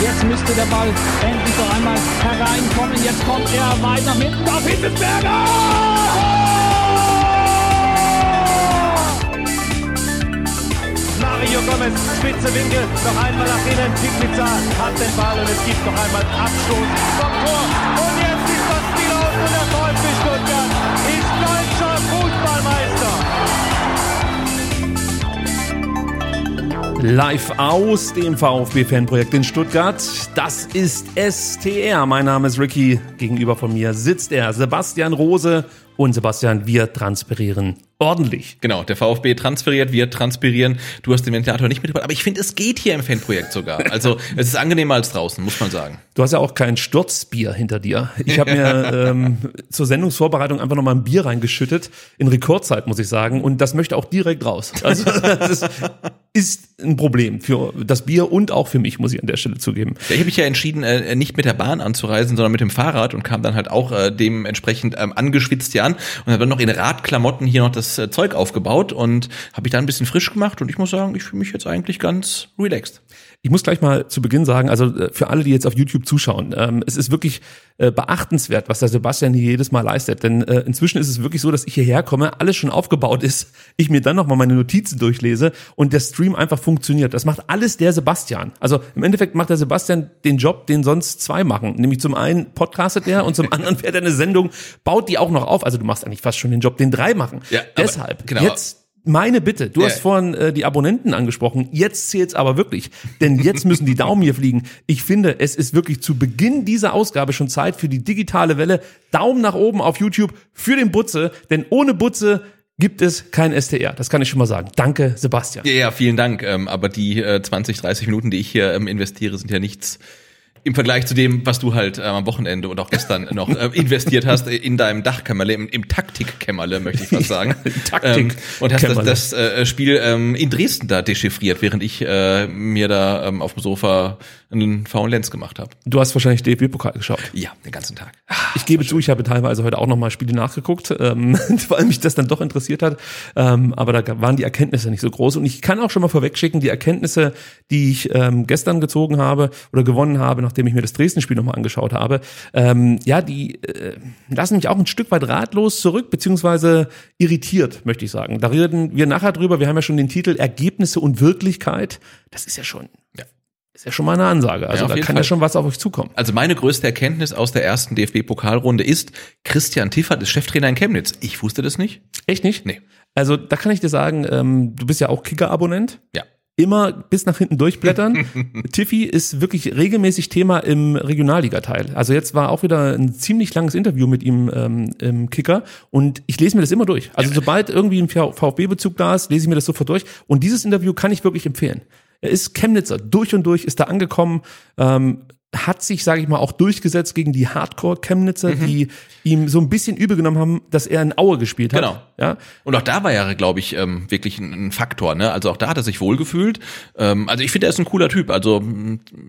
Jetzt müsste der Ball endlich noch einmal hereinkommen. Jetzt kommt er weit nach hinten auf Hitzelsberger! Mario Gomez, spitze Winkel, noch einmal nach innen. Pizza hat den Ball und es gibt noch einmal Abstoß vom Tor. Und jetzt ist das Spiel aus und der VfB Stuttgart Live aus dem VfB-Fanprojekt in Stuttgart. Das ist STR. Mein Name ist Ricky. Gegenüber von mir sitzt er, Sebastian Rose. Und Sebastian, wir transpirieren ordentlich. Genau, der VfB transferiert, wir transpirieren. Du hast den Ventilator nicht mitgebracht, aber ich finde, es geht hier im Fanprojekt sogar. Also es ist angenehmer als draußen, muss man sagen. Du hast ja auch kein Sturzbier hinter dir. Ich habe mir ähm, zur Sendungsvorbereitung einfach nochmal ein Bier reingeschüttet, in Rekordzeit, muss ich sagen. Und das möchte auch direkt raus. Also das ist, ist ein Problem für das Bier und auch für mich, muss ich an der Stelle zugeben. Ja, ich habe mich ja entschieden, äh, nicht mit der Bahn anzureisen, sondern mit dem Fahrrad und kam dann halt auch äh, dementsprechend ähm, angeschwitzt hier an und habe dann noch in Radklamotten hier noch das äh, Zeug aufgebaut und habe mich da ein bisschen frisch gemacht und ich muss sagen, ich fühle mich jetzt eigentlich ganz relaxed. Ich muss gleich mal zu Beginn sagen, also äh, für alle, die jetzt auf YouTube zuschauen, ähm, es ist wirklich äh, beachtenswert, was der Sebastian hier jedes Mal leistet. Denn äh, inzwischen ist es wirklich so, dass ich hierher komme, alles schon aufgebaut ist, ich mir dann nochmal meine Notizen durchlese und der Stream einfach funktioniert. Das macht alles der Sebastian. Also im Endeffekt macht der Sebastian den Job, den sonst zwei machen. Nämlich zum einen podcastet er und zum anderen fährt er eine Sendung, baut die auch noch auf. Also du machst eigentlich fast schon den Job, den drei machen. Ja, Deshalb, genau. jetzt meine Bitte, du Ja. hast vorhin äh, die Abonnenten angesprochen, jetzt zählt's aber wirklich, denn jetzt müssen die Daumen hier fliegen. Ich finde, es ist wirklich zu Beginn dieser Ausgabe schon Zeit für die digitale Welle. Daumen nach oben auf YouTube für den Butze, denn ohne Butze gibt es kein STR. Das kann ich schon mal sagen. Danke, Sebastian. Ja, ja, vielen Dank. Ähm, aber die äh, 20, 30 Minuten, die ich hier ähm, investiere, sind ja nichts im Vergleich zu dem, was du halt äh, am Wochenende und auch gestern noch äh, investiert hast in deinem Dachkämmerle, im, im Taktikkämmerle, möchte ich fast sagen. Taktik- ähm, und hast das, das äh, Spiel ähm, in Dresden da dechiffriert, während ich äh, mir da ähm, auf dem Sofa einen faulen Lenz gemacht habe. Du hast wahrscheinlich DFB-Pokal geschaut. Ja, den ganzen Tag. Ich gebe zu, ich habe teilweise heute auch noch mal Spiele nachgeguckt, ähm, weil mich das dann doch interessiert hat. Ähm, aber da waren die Erkenntnisse nicht so groß. Und ich kann auch schon mal vorwegschicken, die Erkenntnisse, die ich ähm, gestern gezogen habe oder gewonnen habe, nachdem ich mir das Dresden-Spiel nochmal angeschaut habe, ähm, ja, die äh, lassen mich auch ein Stück weit ratlos zurück, beziehungsweise irritiert, möchte ich sagen. Da reden wir nachher drüber. Wir haben ja schon den Titel Ergebnisse und Wirklichkeit. Das ist ja schon. Ist ja schon mal eine Ansage. Also Ja, da kann Fall. ja schon was auf euch zukommen. Also meine größte Erkenntnis aus der ersten DFB-Pokalrunde ist, Christian Tiffert ist Cheftrainer in Chemnitz. Ich wusste das nicht. Echt nicht? Nee. Also da kann ich dir sagen, ähm, du bist ja auch Kicker-Abonnent. Ja. Immer bis nach hinten durchblättern. Tiffy ist wirklich regelmäßig Thema im Regionalliga-Teil. Also jetzt war auch wieder ein ziemlich langes Interview mit ihm ähm, im Kicker und ich lese mir das immer durch. Also sobald irgendwie ein VfB-Bezug da ist, lese ich mir das sofort durch. Und dieses Interview kann ich wirklich empfehlen. Er ist Chemnitzer, durch und durch ist da angekommen, ähm, hat sich, sage ich mal, auch durchgesetzt gegen die Hardcore-Chemnitzer, die ihm so ein bisschen übel genommen haben, dass er in Aue gespielt hat. Genau. Ja, Und auch da war er, glaube ich, ähm, wirklich ein, ein Faktor. Ne? Also auch da hat er sich wohlgefühlt. Ähm, also ich finde, er ist ein cooler Typ. Also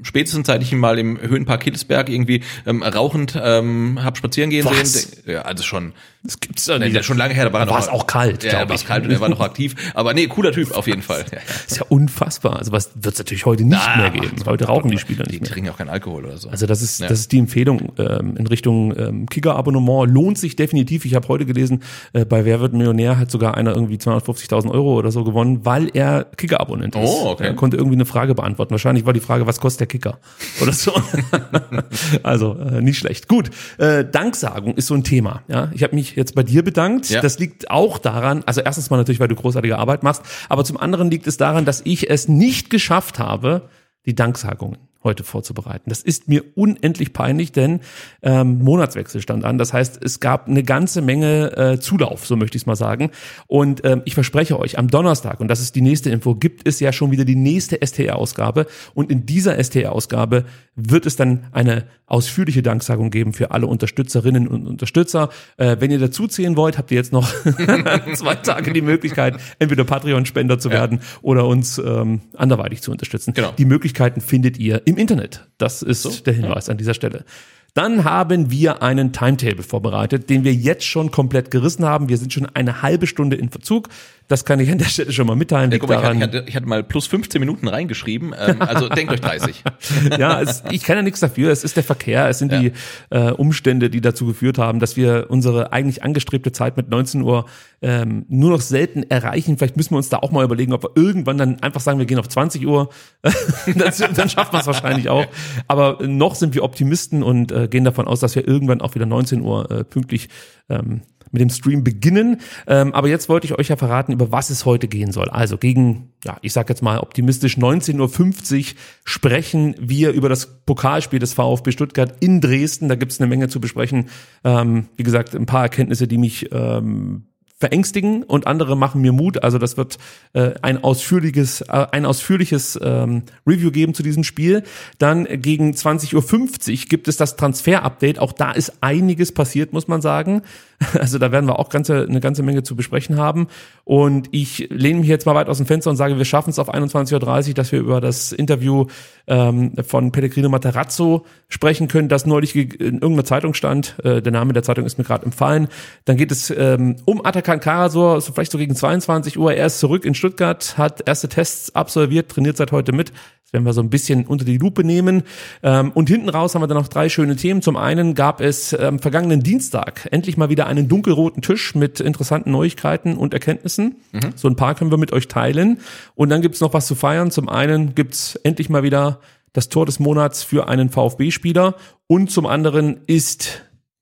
spätestens seit ich ihn mal im Höhenpark Hiddesberg irgendwie ähm, rauchend ähm, hab spazieren gehen Was? sehen. Ja, also schon. Das gibt's Nee, nicht. das ist schon lange her. Da war er War es auch kalt, Ja, war es kalt und er war noch aktiv. Aber nee, cooler Typ auf jeden Fall. Ja, ja. ist ja unfassbar. Also was wird es natürlich heute nicht Na, mehr geben. Heute rauchen die Spieler Die nicht mehr. trinken auch keinen Alkohol oder so. Also das ist Ja. das ist die Empfehlung ähm, in Richtung ähm, Kicker-Abonnement lohnt sich definitiv. Ich habe heute gelesen, äh, bei Wer wird Millionär hat sogar einer irgendwie 250.000 Euro oder so gewonnen, weil er Kicker-Abonnent ist. Oh, okay. Er konnte irgendwie eine Frage beantworten. Wahrscheinlich war die Frage, was kostet der Kicker oder so. also äh, nicht schlecht. Gut, äh, Danksagung ist so ein Thema. Ja, ich habe mich jetzt bei dir bedankt. Ja. Das liegt auch daran. Also erstens mal natürlich, weil du großartige Arbeit machst, aber zum anderen liegt es daran, dass ich es nicht geschafft habe, die Danksagungen heute vorzubereiten. Das ist mir unendlich peinlich, denn ähm, Monatswechsel stand an. Das heißt, es gab eine ganze Menge äh, Zulauf, so möchte ich es mal sagen. Und ähm, ich verspreche euch, am Donnerstag, und das ist die nächste Info, gibt es ja schon wieder die nächste STR-Ausgabe. Und in dieser STR-Ausgabe wird es dann eine ausführliche Danksagung geben für alle Unterstützerinnen und Unterstützer. Äh, wenn ihr dazu zählen wollt, habt ihr jetzt noch zwei Tage die Möglichkeit, entweder Patreon-Spender zu werden ja. oder uns ähm, anderweitig zu unterstützen. Genau. Die Möglichkeiten findet ihr im Internet. Das ist so, der Hinweis ja. an dieser Stelle. Dann haben wir einen Timetable vorbereitet, den wir jetzt schon komplett gerissen haben. Wir sind schon eine halbe Stunde in Verzug. Das kann ich an der Stelle schon mal mitteilen. Ja, guck mal, ich, hatte, ich hatte mal plus 15 Minuten reingeschrieben, ähm, also denkt euch 30. ja, es, ich kann ja nichts dafür. Es ist der Verkehr, es sind ja. die äh, Umstände, die dazu geführt haben, dass wir unsere eigentlich angestrebte Zeit mit 19 Uhr ähm, nur noch selten erreichen. Vielleicht müssen wir uns da auch mal überlegen, ob wir irgendwann dann einfach sagen, wir gehen auf 20 Uhr. das, dann schafft man es wahrscheinlich auch. Aber noch sind wir Optimisten und äh, gehen davon aus, dass wir irgendwann auch wieder 19 Uhr äh, pünktlich ähm, mit dem Stream beginnen. Ähm, aber jetzt wollte ich euch ja verraten, über was es heute gehen soll. Also gegen, ja, ich sag jetzt mal optimistisch 19.50 Uhr sprechen wir über das Pokalspiel des VfB Stuttgart in Dresden. Da gibt es eine Menge zu besprechen. Ähm, wie gesagt, ein paar Erkenntnisse, die mich ähm, verängstigen und andere machen mir Mut. Also das wird äh, ein ausführliches, äh, ein ausführliches ähm, Review geben zu diesem Spiel. Dann gegen 20.50 Uhr gibt es das Transfer-Update. Auch da ist einiges passiert, muss man sagen. Also da werden wir auch ganze, eine ganze Menge zu besprechen haben. Und ich lehne mich jetzt mal weit aus dem Fenster und sage, wir schaffen es auf 21.30 Uhr, dass wir über das Interview ähm, von Pellegrino Materazzo sprechen können, das neulich in irgendeiner Zeitung stand. Äh, der Name der Zeitung ist mir gerade empfallen. Dann geht es ähm, um Atakan Karasor, so vielleicht so gegen 22 Uhr. Er ist zurück in Stuttgart, hat erste Tests absolviert, trainiert seit heute mit wenn wir so ein bisschen unter die Lupe nehmen. Ähm, und hinten raus haben wir dann noch drei schöne Themen. Zum einen gab es ähm, vergangenen Dienstag endlich mal wieder einen dunkelroten Tisch mit interessanten Neuigkeiten und Erkenntnissen. Mhm. So ein paar können wir mit euch teilen. Und dann gibt's noch was zu feiern. Zum einen gibt's endlich mal wieder das Tor des Monats für einen VfB-Spieler. Und zum anderen ist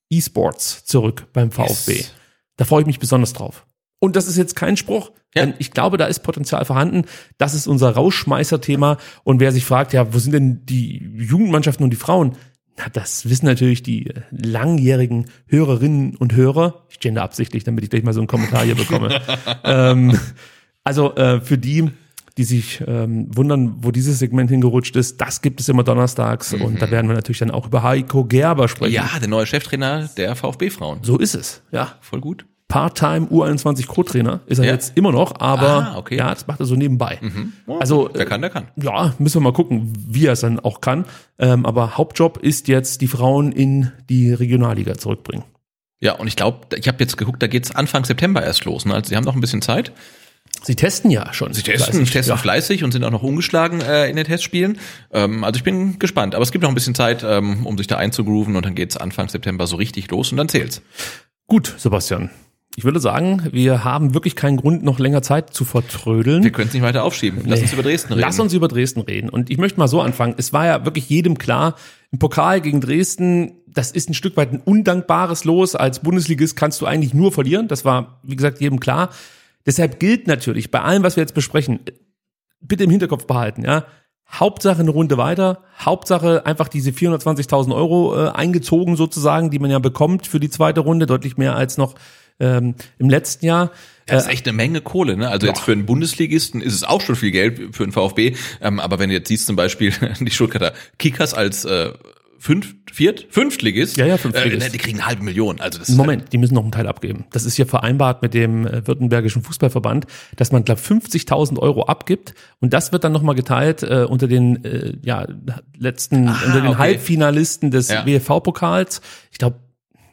E-Sports zurück beim VfB. Yes. Da freue ich mich besonders drauf. Und das ist jetzt kein Spruch, ja. denn ich glaube, da ist Potenzial vorhanden. Das ist unser Rauschmeißer-Thema. Und wer sich fragt, ja, wo sind denn die Jugendmannschaften und die Frauen? Das wissen natürlich die langjährigen Hörerinnen und Hörer. Ich gender absichtlich, damit ich gleich mal so einen Kommentar hier bekomme. ähm, also äh, für die, die sich ähm, wundern, wo dieses Segment hingerutscht ist, das gibt es immer donnerstags mhm. und da werden wir natürlich dann auch über Heiko Gerber sprechen. Ja, der neue Cheftrainer der VfB-Frauen. So ist es, ja. Voll gut. Part-Time U21 Co-Trainer ist er ja. jetzt immer noch, aber ah, okay. ja, das macht er so nebenbei. Mhm. Oh, also der kann, der kann. Ja, müssen wir mal gucken, wie er es dann auch kann. Ähm, aber Hauptjob ist jetzt die Frauen in die Regionalliga zurückbringen. Ja, und ich glaube, ich habe jetzt geguckt, da geht's Anfang September erst los. Ne? Also sie haben noch ein bisschen Zeit. Sie testen ja schon. Sie testen, fleißig, testen ja. fleißig und sind auch noch ungeschlagen äh, in den Testspielen. Ähm, also ich bin gespannt. Aber es gibt noch ein bisschen Zeit, ähm, um sich da einzugrooven und dann geht's Anfang September so richtig los und dann zählt's. Gut, Sebastian. Ich würde sagen, wir haben wirklich keinen Grund, noch länger Zeit zu vertrödeln. Wir können es nicht weiter aufschieben. Lass nee. uns über Dresden reden. Lass uns über Dresden reden. Und ich möchte mal so anfangen. Es war ja wirklich jedem klar, im Pokal gegen Dresden, das ist ein Stück weit ein undankbares Los. Als Bundesligist kannst du eigentlich nur verlieren. Das war, wie gesagt, jedem klar. Deshalb gilt natürlich bei allem, was wir jetzt besprechen, bitte im Hinterkopf behalten, ja. Hauptsache eine Runde weiter, Hauptsache einfach diese 420.000 Euro äh, eingezogen sozusagen, die man ja bekommt für die zweite Runde, deutlich mehr als noch ähm, im letzten Jahr. Das ist äh, echt eine Menge Kohle, ne? Also ja. jetzt für einen Bundesligisten ist es auch schon viel Geld für einen VfB. Ähm, aber wenn du jetzt siehst zum Beispiel die Stuttgarter Kickers als äh, fünf, viert, fünftligist, ja, ja, fünftligist. Äh, die kriegen eine halbe Million. Also das Moment, halt die müssen noch einen Teil abgeben. Das ist ja vereinbart mit dem äh, Württembergischen Fußballverband, dass man, glaube 50.000 Euro abgibt und das wird dann nochmal geteilt äh, unter den äh, ja, letzten, ah, unter den okay. Halbfinalisten des ja. WFV-Pokals. Ich glaube,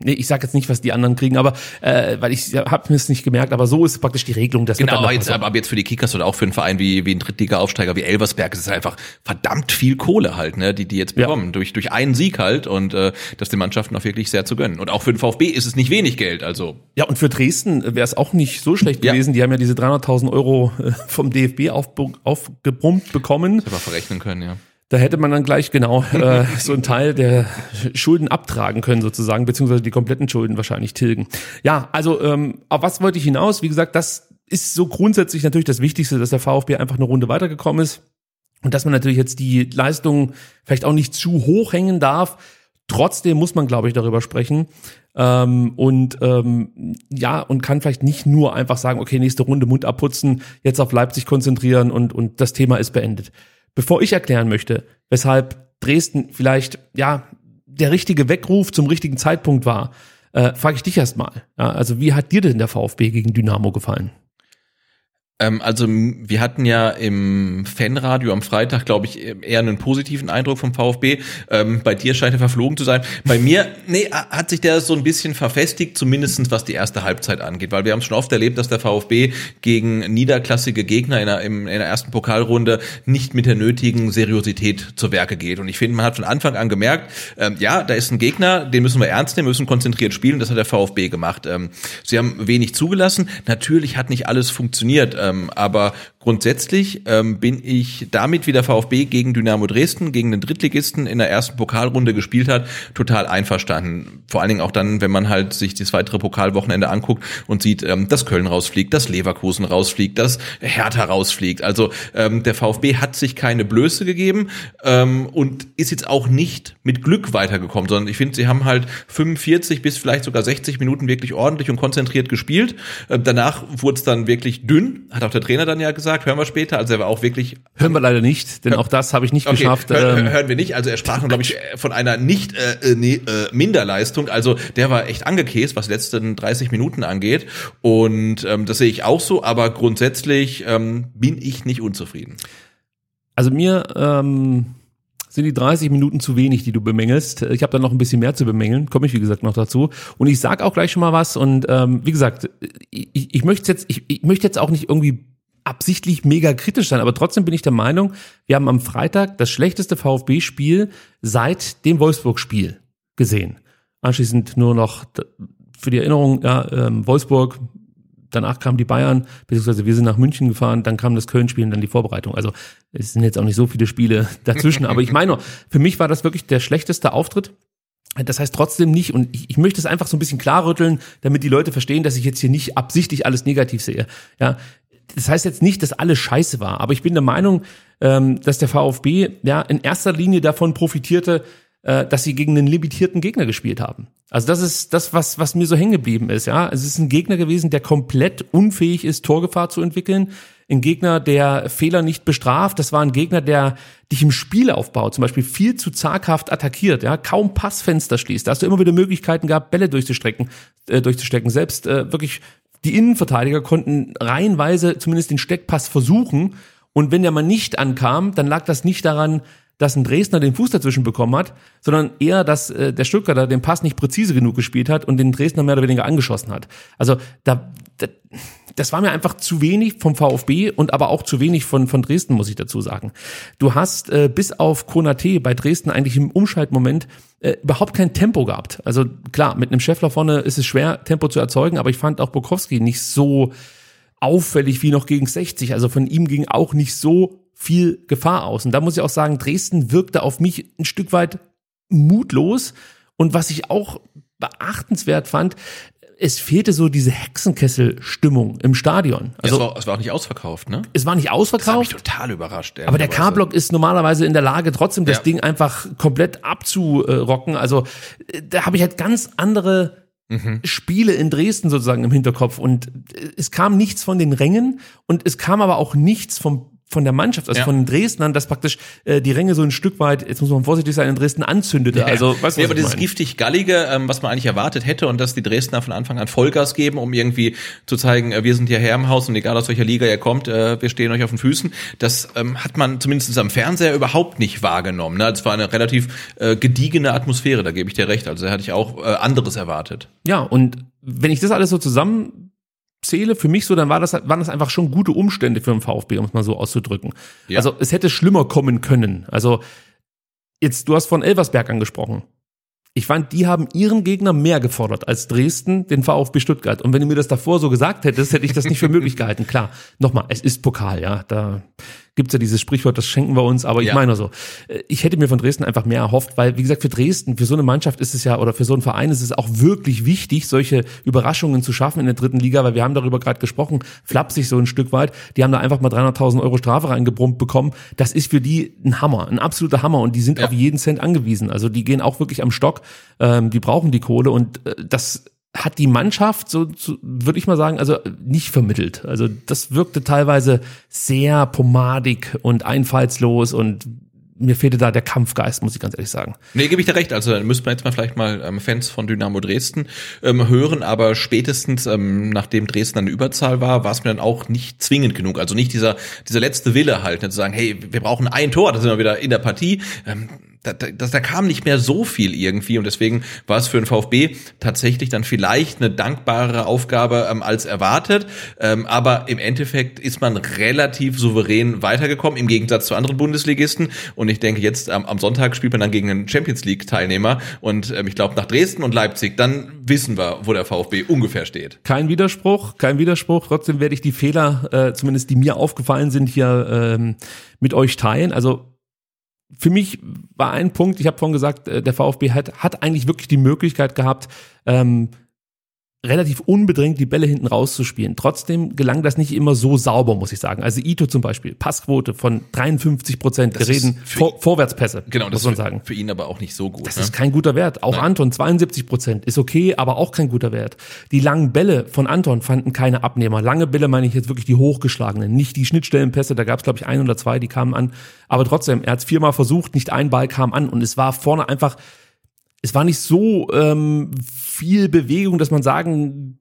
nee, ich sage jetzt nicht, was die anderen kriegen, aber äh, weil ich habe mir es nicht gemerkt, aber so ist praktisch die Regelung. Das genau, aber jetzt, aber jetzt für die Kickers oder auch für einen Verein wie, wie ein Drittliga-Aufsteiger wie Elversberg ist es einfach verdammt viel Kohle halt, ne, die die jetzt bekommen ja. durch durch einen Sieg halt und äh, das den Mannschaften auch wirklich sehr zu gönnen. Und auch für den VfB ist es nicht wenig Geld, also. Ja, und für Dresden wäre es auch nicht so schlecht ja. gewesen. Die haben ja diese 300.000 Euro äh, vom DFB aufgebrummt bekommen. Das verrechnen können, ja. Da hätte man dann gleich genau äh, so einen Teil der Schulden abtragen können sozusagen, beziehungsweise die kompletten Schulden wahrscheinlich tilgen. Ja, also ähm, auf was wollte ich hinaus? Wie gesagt, das ist so grundsätzlich natürlich das Wichtigste, dass der VfB einfach eine Runde weitergekommen ist. Und dass man natürlich jetzt die Leistung vielleicht auch nicht zu hoch hängen darf. Trotzdem muss man, glaube ich, darüber sprechen. Ähm, und ähm, ja, und kann vielleicht nicht nur einfach sagen, okay, nächste Runde Mund abputzen, jetzt auf Leipzig konzentrieren und, und das Thema ist beendet. Bevor ich erklären möchte, weshalb Dresden vielleicht, ja, der richtige Weckruf zum richtigen Zeitpunkt war, äh, frage ich dich erstmal. Ja, also wie hat dir denn der VfB gegen Dynamo gefallen? Ähm, also wir hatten ja im Fanradio am Freitag, glaube ich, eher einen positiven Eindruck vom VfB. Ähm, bei dir scheint er verflogen zu sein. Bei mir, nee, hat sich der so ein bisschen verfestigt, zumindestens was die erste Halbzeit angeht, weil wir haben schon oft erlebt, dass der VfB gegen niederklassige Gegner in der, in der ersten Pokalrunde nicht mit der nötigen Seriosität zur Werke geht. Und ich finde, man hat von Anfang an gemerkt, ähm, ja, da ist ein Gegner, den müssen wir ernst nehmen, müssen konzentriert spielen. Das hat der VfB gemacht. Ähm, sie haben wenig zugelassen. Natürlich hat nicht alles funktioniert ähm, aber grundsätzlich ähm, bin ich damit, wie der VfB gegen Dynamo Dresden, gegen den Drittligisten in der ersten Pokalrunde gespielt hat, total einverstanden. Vor allen Dingen auch dann, wenn man halt sich das weitere Pokalwochenende anguckt und sieht, ähm, dass Köln rausfliegt, dass Leverkusen rausfliegt, dass Hertha rausfliegt. Also ähm, der VfB hat sich keine Blöße gegeben ähm, und ist jetzt auch nicht mit Glück weitergekommen, sondern ich finde, sie haben halt 45 bis vielleicht sogar 60 Minuten wirklich ordentlich und konzentriert gespielt. Äh, danach wurde es dann wirklich dünn, hat auch der Trainer dann ja gesagt, hören wir später. Also er war auch wirklich. Hören wir leider nicht, denn auch das habe ich nicht okay, geschafft. Hör, ähm, hören wir nicht. Also er sprach, glaube ich, von einer nicht äh, äh, nee, äh, Minderleistung. Also der war echt angekäst, was die letzten 30 Minuten angeht. Und ähm, das sehe ich auch so, aber grundsätzlich ähm, bin ich nicht unzufrieden. Also mir ähm, sind die 30 Minuten zu wenig, die du bemängelst. Ich habe da noch ein bisschen mehr zu bemängeln, komme ich wie gesagt noch dazu. Und ich sag auch gleich schon mal was. Und ähm, wie gesagt, ich, ich möchte jetzt, ich, ich möchte jetzt auch nicht irgendwie absichtlich mega kritisch sein, aber trotzdem bin ich der Meinung, wir haben am Freitag das schlechteste VfB-Spiel seit dem Wolfsburg-Spiel gesehen. Anschließend nur noch für die Erinnerung, ja, ähm, Wolfsburg, danach kamen die Bayern, beziehungsweise wir sind nach München gefahren, dann kam das Köln-Spiel und dann die Vorbereitung. Also es sind jetzt auch nicht so viele Spiele dazwischen, aber ich meine, für mich war das wirklich der schlechteste Auftritt. Das heißt trotzdem nicht, und ich, ich möchte es einfach so ein bisschen klarrütteln, damit die Leute verstehen, dass ich jetzt hier nicht absichtlich alles negativ sehe. Ja, das heißt jetzt nicht, dass alles scheiße war, aber ich bin der Meinung, ähm, dass der VfB ja in erster Linie davon profitierte, äh, dass sie gegen einen limitierten Gegner gespielt haben. Also das ist das, was, was mir so hängen geblieben ist. Ja, es ist ein Gegner gewesen, der komplett unfähig ist, Torgefahr zu entwickeln. Ein Gegner, der Fehler nicht bestraft. Das war ein Gegner, der dich im Spielaufbau zum Beispiel viel zu zaghaft attackiert. Ja, kaum Passfenster schließt. Da hast du immer wieder Möglichkeiten gehabt, Bälle durchzustrecken, äh, durchzustecken. Selbst äh, wirklich die Innenverteidiger konnten reihenweise zumindest den Steckpass versuchen. Und wenn der mal nicht ankam, dann lag das nicht daran, dass ein Dresdner den Fuß dazwischen bekommen hat, sondern eher, dass äh, der Stuttgarter den Pass nicht präzise genug gespielt hat und den Dresdner mehr oder weniger angeschossen hat. Also da, da das war mir einfach zu wenig vom VfB und aber auch zu wenig von, von Dresden, muss ich dazu sagen. Du hast äh, bis auf Konate bei Dresden eigentlich im Umschaltmoment äh, überhaupt kein Tempo gehabt. Also klar, mit einem Scheffler vorne ist es schwer, Tempo zu erzeugen, aber ich fand auch Bukowski nicht so auffällig wie noch gegen 60. Also von ihm ging auch nicht so viel Gefahr aus. Und da muss ich auch sagen, Dresden wirkte auf mich ein Stück weit mutlos. Und was ich auch beachtenswert fand, es fehlte so diese Hexenkessel-Stimmung im Stadion. Also es war, es war auch nicht ausverkauft, ne? Es war nicht ausverkauft. Das hat mich total überrascht. Aber der K-Block ist normalerweise in der Lage, trotzdem das ja. Ding einfach komplett abzurocken. Also äh, da habe ich halt ganz andere Mhm. Spiele in Dresden sozusagen im Hinterkopf und äh, es kam nichts von den Rängen und es kam aber auch nichts vom von der Mannschaft, also ja. von den Dresdnern, dass praktisch äh, die Ränge so ein Stück weit, jetzt muss man vorsichtig sein, in Dresden anzündete. Ja, also, weißt du, ja, aber dieses giftig-gallige, ähm, was man eigentlich erwartet hätte und dass die Dresdner von Anfang an Vollgas geben, um irgendwie zu zeigen, äh, wir sind hierher im Haus und egal aus welcher Liga ihr kommt, äh, wir stehen euch auf den Füßen, das ähm, hat man zumindest am Fernseher überhaupt nicht wahrgenommen. Ne? Das war eine relativ äh, gediegene Atmosphäre, da gebe ich dir recht. Also da hatte ich auch äh, anderes erwartet. Ja, und wenn ich das alles so zusammen zähle für mich so, dann war das, waren das einfach schon gute Umstände für den VfB, um es mal so auszudrücken. Ja. Also es hätte schlimmer kommen können. Also jetzt, du hast von Elversberg angesprochen. Ich fand, die haben ihren Gegner mehr gefordert als Dresden, den VfB Stuttgart. Und wenn du mir das davor so gesagt hättest, hätte ich das nicht für möglich gehalten. Klar, nochmal, es ist Pokal, ja, da gibt's ja dieses Sprichwort, das schenken wir uns, aber ich Ja. meine so, äh, ich hätte mir von Dresden einfach mehr erhofft, weil, wie gesagt, für Dresden, für so eine Mannschaft ist es ja, oder für so einen Verein ist es auch wirklich wichtig, solche Überraschungen zu schaffen in der dritten Liga, weil wir haben darüber gerade gesprochen, flapsig so ein Stück weit, die haben da einfach mal 300.000 Euro Strafe reingebrummt bekommen, das ist für die ein Hammer, ein absoluter Hammer und die sind Ja. auf jeden Cent angewiesen, also die gehen auch wirklich am Stock, ähm, die brauchen die Kohle und äh, das hat die Mannschaft, so, so würde ich mal sagen, also nicht vermittelt. Also das wirkte teilweise sehr pomadig und einfallslos und mir fehlte da der Kampfgeist, muss ich ganz ehrlich sagen. Nee, gebe ich dir recht. Also da müsste man jetzt mal vielleicht mal ähm, Fans von Dynamo Dresden ähm, hören, aber spätestens ähm, nachdem Dresden eine Überzahl war, war es mir dann auch nicht zwingend genug. Also nicht dieser dieser letzte Wille halt, ne, zu sagen, hey, wir brauchen ein Tor, da sind wir wieder in der Partie. Ähm, da, da, da kam nicht mehr so viel irgendwie und deswegen war es für den VfB tatsächlich dann vielleicht eine dankbare Aufgabe ähm, als erwartet. Ähm, aber im Endeffekt ist man relativ souverän weitergekommen im Gegensatz zu anderen Bundesligisten. Und ich denke, jetzt am, am Sonntag spielt man dann gegen einen Champions League Teilnehmer und ähm, ich glaube nach Dresden und Leipzig, dann wissen wir, wo der VfB ungefähr steht. Kein Widerspruch, kein Widerspruch. Trotzdem werde ich die Fehler, äh, zumindest die mir aufgefallen sind, hier ähm, mit euch teilen. Also für mich war ein Punkt, ich habe vorhin gesagt, äh, der VfB hat, hat eigentlich wirklich die Möglichkeit gehabt, ähm, relativ unbedingt die Bälle hinten rauszuspielen. Trotzdem gelang das nicht immer so sauber, muss ich sagen. Also Ito zum Beispiel, Passquote von 53 Prozent, wir reden Vor Vorwärtspässe, Genau, muss das man ist für, sagen. für ihn aber auch nicht so gut. Das ne? ist kein guter Wert. Auch Nein. Anton, 72 Prozent, ist okay, aber auch kein guter Wert. Die langen Bälle von Anton fanden keine Abnehmer. Lange Bälle meine ich jetzt wirklich die hochgeschlagenen, nicht die Schnittstellenpässe, da gab es glaube ich ein oder zwei, die kamen an. Aber trotzdem, er hat es viermal versucht, nicht ein Ball kam an und es war vorne einfach, es war nicht so ähm, viel Bewegung, dass man sagen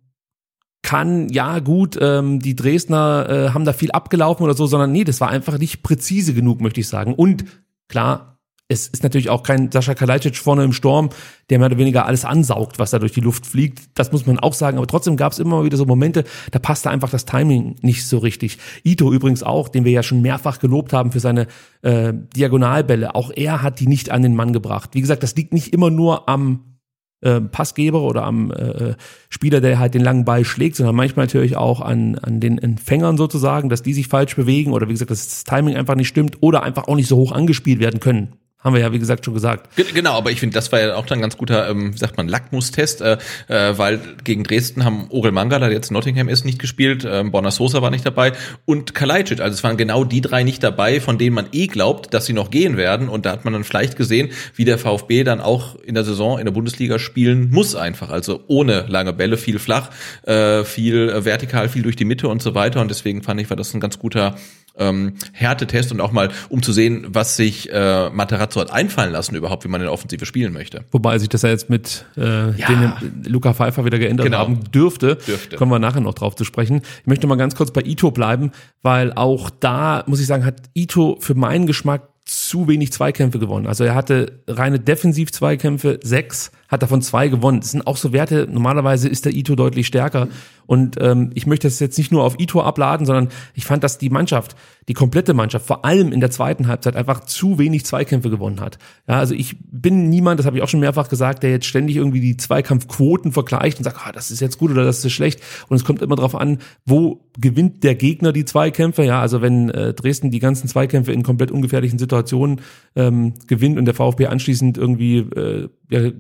kann, ja gut, ähm, die Dresdner äh, haben da viel abgelaufen oder so, sondern nee, das war einfach nicht präzise genug, möchte ich sagen. Und klar, es ist natürlich auch kein Sascha Kalajdzic vorne im Sturm, der mehr oder weniger alles ansaugt, was da durch die Luft fliegt. Das muss man auch sagen. Aber trotzdem gab es immer wieder so Momente, da passte einfach das Timing nicht so richtig. Ito übrigens auch, den wir ja schon mehrfach gelobt haben für seine äh, Diagonalbälle. Auch er hat die nicht an den Mann gebracht. Wie gesagt, das liegt nicht immer nur am äh, Passgeber oder am äh, Spieler, der halt den langen Ball schlägt, sondern manchmal natürlich auch an, an den Empfängern sozusagen, dass die sich falsch bewegen oder wie gesagt, dass das Timing einfach nicht stimmt oder einfach auch nicht so hoch angespielt werden können. Haben wir ja, wie gesagt, schon gesagt. Ge- Genau, aber ich finde, das war ja auch dann ganz guter, ähm, wie sagt man, Lackmustest, äh, äh, weil gegen Dresden haben Orel Mangala, der jetzt in Nottingham ist, nicht gespielt, ähm, Borna Sosa war nicht dabei und Kalajdzic. Also es waren genau die drei nicht dabei, von denen man eh glaubt, dass sie noch gehen werden. Und da hat man dann vielleicht gesehen, wie der VfB dann auch in der Saison in der Bundesliga spielen muss einfach. Also ohne lange Bälle, viel flach, äh, viel äh, vertikal, viel durch die Mitte und so weiter. Und deswegen fand ich, war das ein ganz guter ähm, Härtetest und auch mal, um zu sehen, was sich äh, Materazzo hat einfallen lassen überhaupt, wie man in der Offensive spielen möchte. Wobei sich das ja jetzt mit äh, Ja. den Luca Pfeiffer wieder geändert Genau. haben dürfte. Dürfte. Kommen wir nachher noch drauf zu sprechen. Ich möchte mal ganz kurz bei Ito bleiben, weil auch da, muss ich sagen, hat Ito für meinen Geschmack zu wenig Zweikämpfe gewonnen. Also er hatte reine Defensiv-Zweikämpfe, sechs, hat davon zwei gewonnen. Das sind auch so Werte, normalerweise ist der Ito deutlich stärker. Und ähm, ich möchte das jetzt nicht nur auf Ito abladen, sondern ich fand, dass die Mannschaft, die komplette Mannschaft, vor allem in der zweiten Halbzeit einfach zu wenig Zweikämpfe gewonnen hat. Ja, also ich bin niemand, das habe ich auch schon mehrfach gesagt, der jetzt ständig irgendwie die Zweikampfquoten vergleicht und sagt, ah, das ist jetzt gut oder das ist schlecht. Und es kommt immer darauf an, wo gewinnt der Gegner die Zweikämpfe. Ja, also wenn äh, Dresden die ganzen Zweikämpfe in komplett ungefährlichen Situationen ähm, gewinnt und der VfB anschließend irgendwie äh, ja,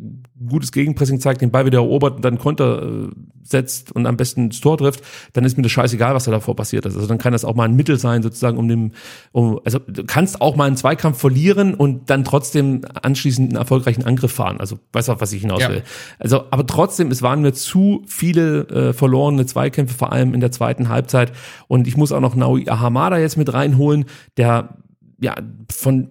gutes Gegenpressing zeigt, den Ball wieder erobert und dann Konter äh, setzt und am besten das Tor trifft, dann ist mir das scheißegal, was da davor passiert ist. Also dann kann das auch mal ein Mittel sein, sozusagen, um dem, um, also du kannst auch mal einen Zweikampf verlieren und dann trotzdem anschließend einen erfolgreichen Angriff fahren. Also weißt du, auf was ich hinaus Ja. will. Also, aber trotzdem, es waren mir zu viele äh, verlorene Zweikämpfe, vor allem in der zweiten Halbzeit. Und ich muss auch noch Naui Ahamada jetzt mit reinholen, der ja von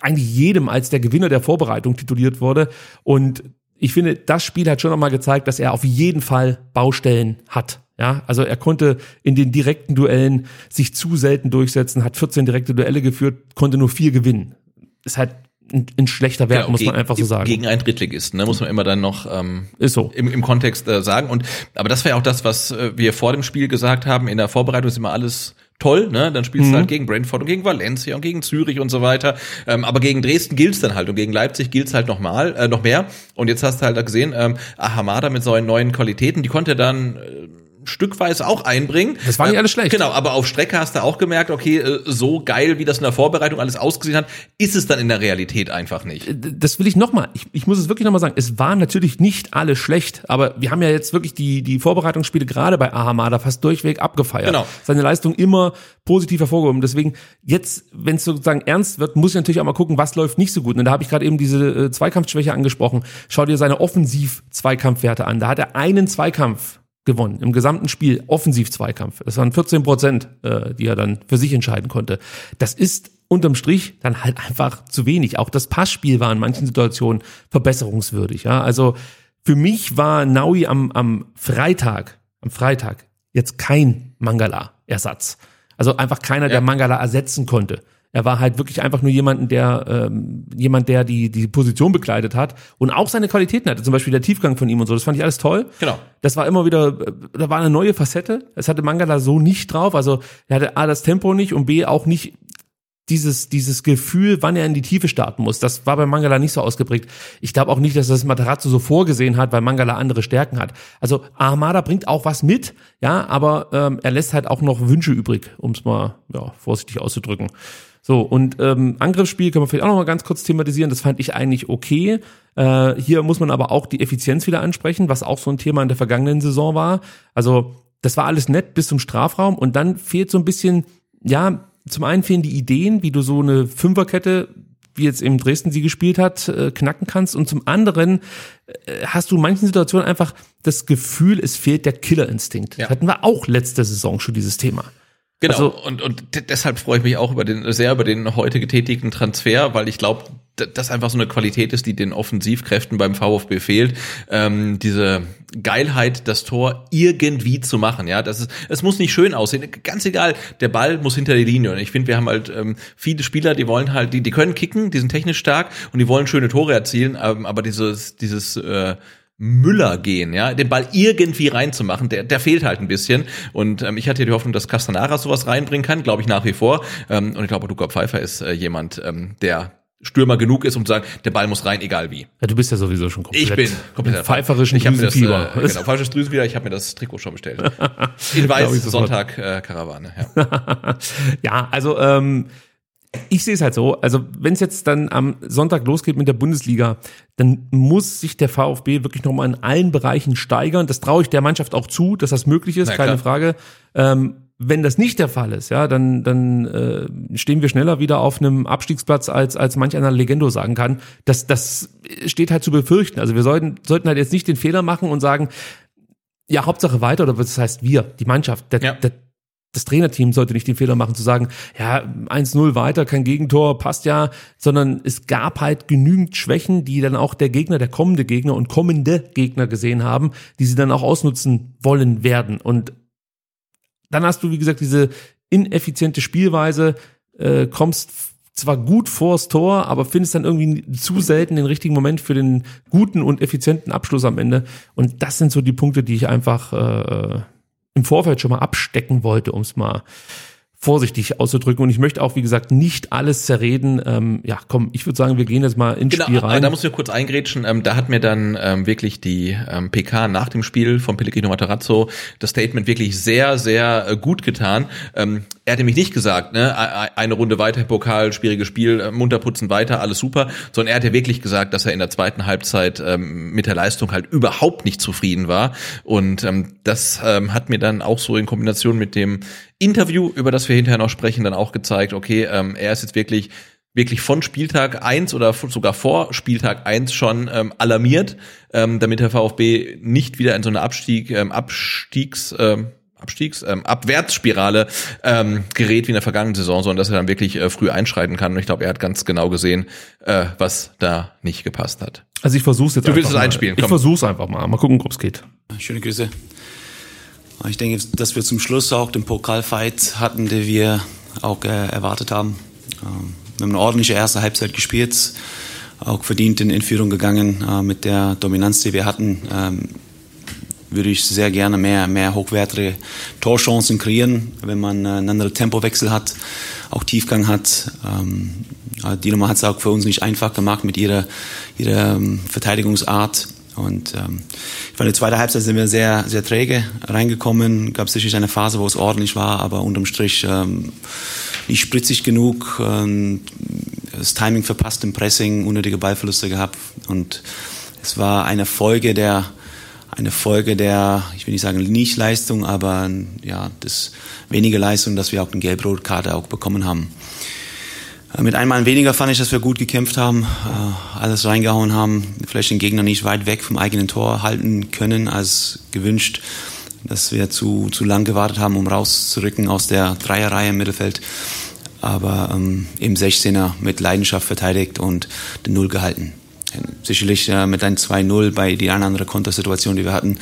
eigentlich jedem als der Gewinner der Vorbereitung tituliert wurde. Und ich finde, das Spiel hat schon nochmal gezeigt, dass er auf jeden Fall Baustellen hat. Ja, also er konnte in den direkten Duellen sich zu selten durchsetzen, hat 14 direkte Duelle geführt, konnte nur vier gewinnen. Ist halt ein, ein schlechter Wert, Genau, muss man einfach so sagen. Gegen einen Drittligisten, ne, muss man immer dann noch ähm, Ist so. im, im Kontext äh, sagen. Und aber das war ja auch das, was äh, wir vor dem Spiel gesagt haben. In der Vorbereitung ist immer alles toll, ne? Dann spielst Mhm. du halt gegen Brentford und gegen Valencia und gegen Zürich und so weiter. Ähm, aber gegen Dresden gilt's dann halt und gegen Leipzig gilt's halt noch mal, äh, noch mehr. Und jetzt hast du halt gesehen, ähm, Ahamada mit seinen neuen Qualitäten, die konnte dann äh, stückweise auch einbringen. Das war nicht alles schlecht. Genau, aber auf Strecke hast du auch gemerkt, okay, äh, so geil, wie das in der Vorbereitung alles ausgesehen hat, ist es dann in der Realität einfach nicht. das will ich nochmal, ich, ich muss es wirklich nochmal sagen, es waren natürlich nicht alle schlecht, aber wir haben ja jetzt wirklich die, die Vorbereitungsspiele gerade bei Ahamada fast durchweg abgefeiert. Genau. Seine Leistung immer positiv hervorgehoben. Deswegen, jetzt, wenn es sozusagen ernst wird, muss ich natürlich auch mal gucken, was läuft nicht so gut. Und da habe ich gerade eben diese äh, Zweikampfschwäche angesprochen. Schau dir seine Offensiv-Zweikampfwerte an. Da hat er einen Zweikampf gewonnen im gesamten Spiel Offensiv-Zweikampf. Das waren 14 Prozent, äh, die er dann für sich entscheiden konnte. Das ist unterm Strich dann halt einfach zu wenig. Auch das Passspiel war in manchen Situationen verbesserungswürdig. Ja, also für mich war Naui am, am Freitag, am Freitag jetzt kein Mangala-Ersatz. Also einfach keiner, der Ja. Mangala ersetzen konnte. Er war halt wirklich einfach nur jemanden, der ähm, jemand, der die die Position bekleidet hat und auch seine Qualitäten hatte. Zum Beispiel der Tiefgang von ihm und so. Das fand ich alles toll. Genau. Das war immer wieder, da war eine neue Facette. Es hatte Mangala so nicht drauf. Also er hatte A das Tempo nicht und B auch nicht dieses, dieses Gefühl, wann er in die Tiefe starten muss. Das war bei Mangala nicht so ausgeprägt. Ich glaube auch nicht, dass das Materazzo so vorgesehen hat, weil Mangala andere Stärken hat. Also Armada bringt auch was mit, ja, aber ähm, er lässt halt auch noch Wünsche übrig, um es mal ja, vorsichtig auszudrücken. So, und ähm, Angriffsspiel können wir vielleicht auch noch mal ganz kurz thematisieren. Das fand ich eigentlich okay. Äh, hier muss man aber auch die Effizienz wieder ansprechen, was auch so ein Thema in der vergangenen Saison war. Also, das war alles nett bis zum Strafraum und dann fehlt so ein bisschen, ja, zum einen fehlen die Ideen, wie du so eine Fünferkette, wie jetzt eben Dresden sie gespielt hat, äh, knacken kannst. Und zum anderen äh, hast du in manchen Situationen einfach das Gefühl, es fehlt der Killerinstinkt. Ja. Das hatten wir auch letzte Saison schon dieses Thema. Genau. Also- und, und de- deshalb freue ich mich auch über den, sehr über den heute getätigten Transfer, weil ich glaube, das einfach so eine Qualität ist, die den Offensivkräften beim VfB fehlt. Ähm, diese Geilheit, das Tor irgendwie zu machen. Ja, das ist, es muss nicht schön aussehen. Ganz egal, der Ball muss hinter die Linie. Und ich finde, wir haben halt ähm, viele Spieler, die wollen halt, die, die können kicken, die sind technisch stark und die wollen schöne Tore erzielen. Ähm, aber dieses, dieses äh, Müller gehen, ja, den Ball irgendwie reinzumachen, der, der fehlt halt ein bisschen. Und ähm, ich hatte die Hoffnung, dass Castanara sowas reinbringen kann, glaube ich nach wie vor. Ähm, und ich glaube, Luca Pfeiffer ist äh, jemand, ähm, der Stürmer genug ist, um zu sagen, der Ball muss rein, egal wie. Ja, du bist ja sowieso schon komplett Ich bin komplett pfeiferischen ich mir das, Drüsenfieber. äh, genau, pfeifisches Drüsenfieber. Ich habe mir das Trikot schon bestellt. In weiß. Sonntag äh, Karawane. Ja. ja, also ähm, ich sehe es halt so, also wenn es jetzt dann am Sonntag losgeht mit der Bundesliga, dann muss sich der VfB wirklich nochmal in allen Bereichen steigern. Das traue ich der Mannschaft auch zu, dass das möglich ist, Na keine klar. Frage. Ähm, wenn das nicht der Fall ist, ja, dann, dann äh, stehen wir schneller wieder auf einem Abstiegsplatz, als, als manch einer Legendo sagen kann. Das, das steht halt zu befürchten. Also wir sollten, sollten halt jetzt nicht den Fehler machen und sagen, ja, Hauptsache weiter, oder das heißt wir, die Mannschaft, der, Ja. der, das Trainerteam sollte nicht den Fehler machen zu sagen, ja, 1-0 weiter, kein Gegentor, passt ja, sondern es gab halt genügend Schwächen, die dann auch der Gegner, der kommende Gegner und kommende Gegner gesehen haben, die sie dann auch ausnutzen wollen werden. Und dann hast du, wie gesagt, diese ineffiziente Spielweise, äh, kommst zwar gut vors Tor, aber findest dann irgendwie zu selten den richtigen Moment für den guten und effizienten Abschluss am Ende. Und das sind so die Punkte, die ich einfach äh, im Vorfeld schon mal abstecken wollte, um es mal vorsichtig auszudrücken. Und ich möchte auch, wie gesagt, nicht alles zerreden. Ähm, ja, komm, ich würde sagen, wir gehen jetzt mal ins Genau, Spiel rein. da muss ich kurz eingrätschen. Ähm, da hat mir dann ähm, wirklich die ähm, PK nach dem Spiel von Pellegrino Matarazzo das Statement wirklich sehr, sehr äh, gut getan. Ähm, er hatte mich nicht gesagt, ne, eine Runde weiter Pokal, schwieriges Spiel, äh, munter putzen weiter, alles super, sondern er hatte wirklich gesagt, dass er in der zweiten Halbzeit ähm, mit der Leistung halt überhaupt nicht zufrieden war. Und ähm, das ähm, hat mir dann auch so in Kombination mit dem Interview, über das wir hinterher noch sprechen, dann auch gezeigt, okay, ähm, er ist jetzt wirklich wirklich von Spieltag eins oder f- sogar vor Spieltag eins schon ähm, alarmiert, ähm, damit der VfB nicht wieder in so eine Abstieg, ähm, Abstiegs, ähm, Abstiegs, ähm, Abwärtsspirale ähm, gerät wie in der vergangenen Saison, sondern dass er dann wirklich äh, früh einschreiten kann. Und ich glaube, er hat ganz genau gesehen, äh, was da nicht gepasst hat. also ich versuch's jetzt Du willst es mal. einspielen, Ich komm. versuch's einfach mal. Mal gucken, ob's geht. Schöne Grüße. Ich denke, dass wir zum Schluss auch den Pokalfight hatten, den wir auch äh, erwartet haben. Ähm, wir haben eine ordentliche erste Halbzeit gespielt, auch verdient in, Führung gegangen äh, mit der Dominanz, die wir hatten. Ähm, würde ich sehr gerne mehr, mehr hochwertige Torchancen kreieren, wenn man äh, einen anderen Tempowechsel hat, auch Tiefgang hat. Ähm, äh, Dynamo hat es auch für uns nicht einfach gemacht mit ihrer, ihrer ähm, Verteidigungsart. Und ähm, ich fand, die zweite Halbzeit sind wir sehr, sehr träge reingekommen. Gab sicherlich eine Phase, wo es ordentlich war, aber unterm Strich ähm, nicht spritzig genug. Ähm, das Timing verpasst im Pressing, unnötige Ballverluste gehabt. Und es war eine Folge der, eine Folge der, ich will nicht sagen Nicht-Leistung, aber ja, das wenige Leistung, dass wir auch eine Gelb-Rot-Karte auch bekommen haben. Äh, mit einmal weniger fand ich, dass wir gut gekämpft haben, äh, alles reingehauen haben, vielleicht den Gegner nicht weit weg vom eigenen Tor halten können als gewünscht, dass wir zu, zu lang gewartet haben, um rauszurücken aus der Dreierreihe im Mittelfeld. Aber ähm, im 16er mit Leidenschaft verteidigt und den Null gehalten. Sicherlich äh, mit einem 2-0 bei die eine andere Kontersituation, die wir hatten,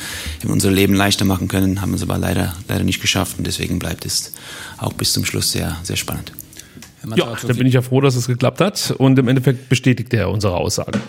unser Leben leichter machen können, haben wir es aber leider, leider nicht geschafft und deswegen bleibt es auch bis zum Schluss sehr, sehr spannend. Ja, da bin ich ja froh, dass es geklappt hat und im Endeffekt bestätigt er unsere Aussage.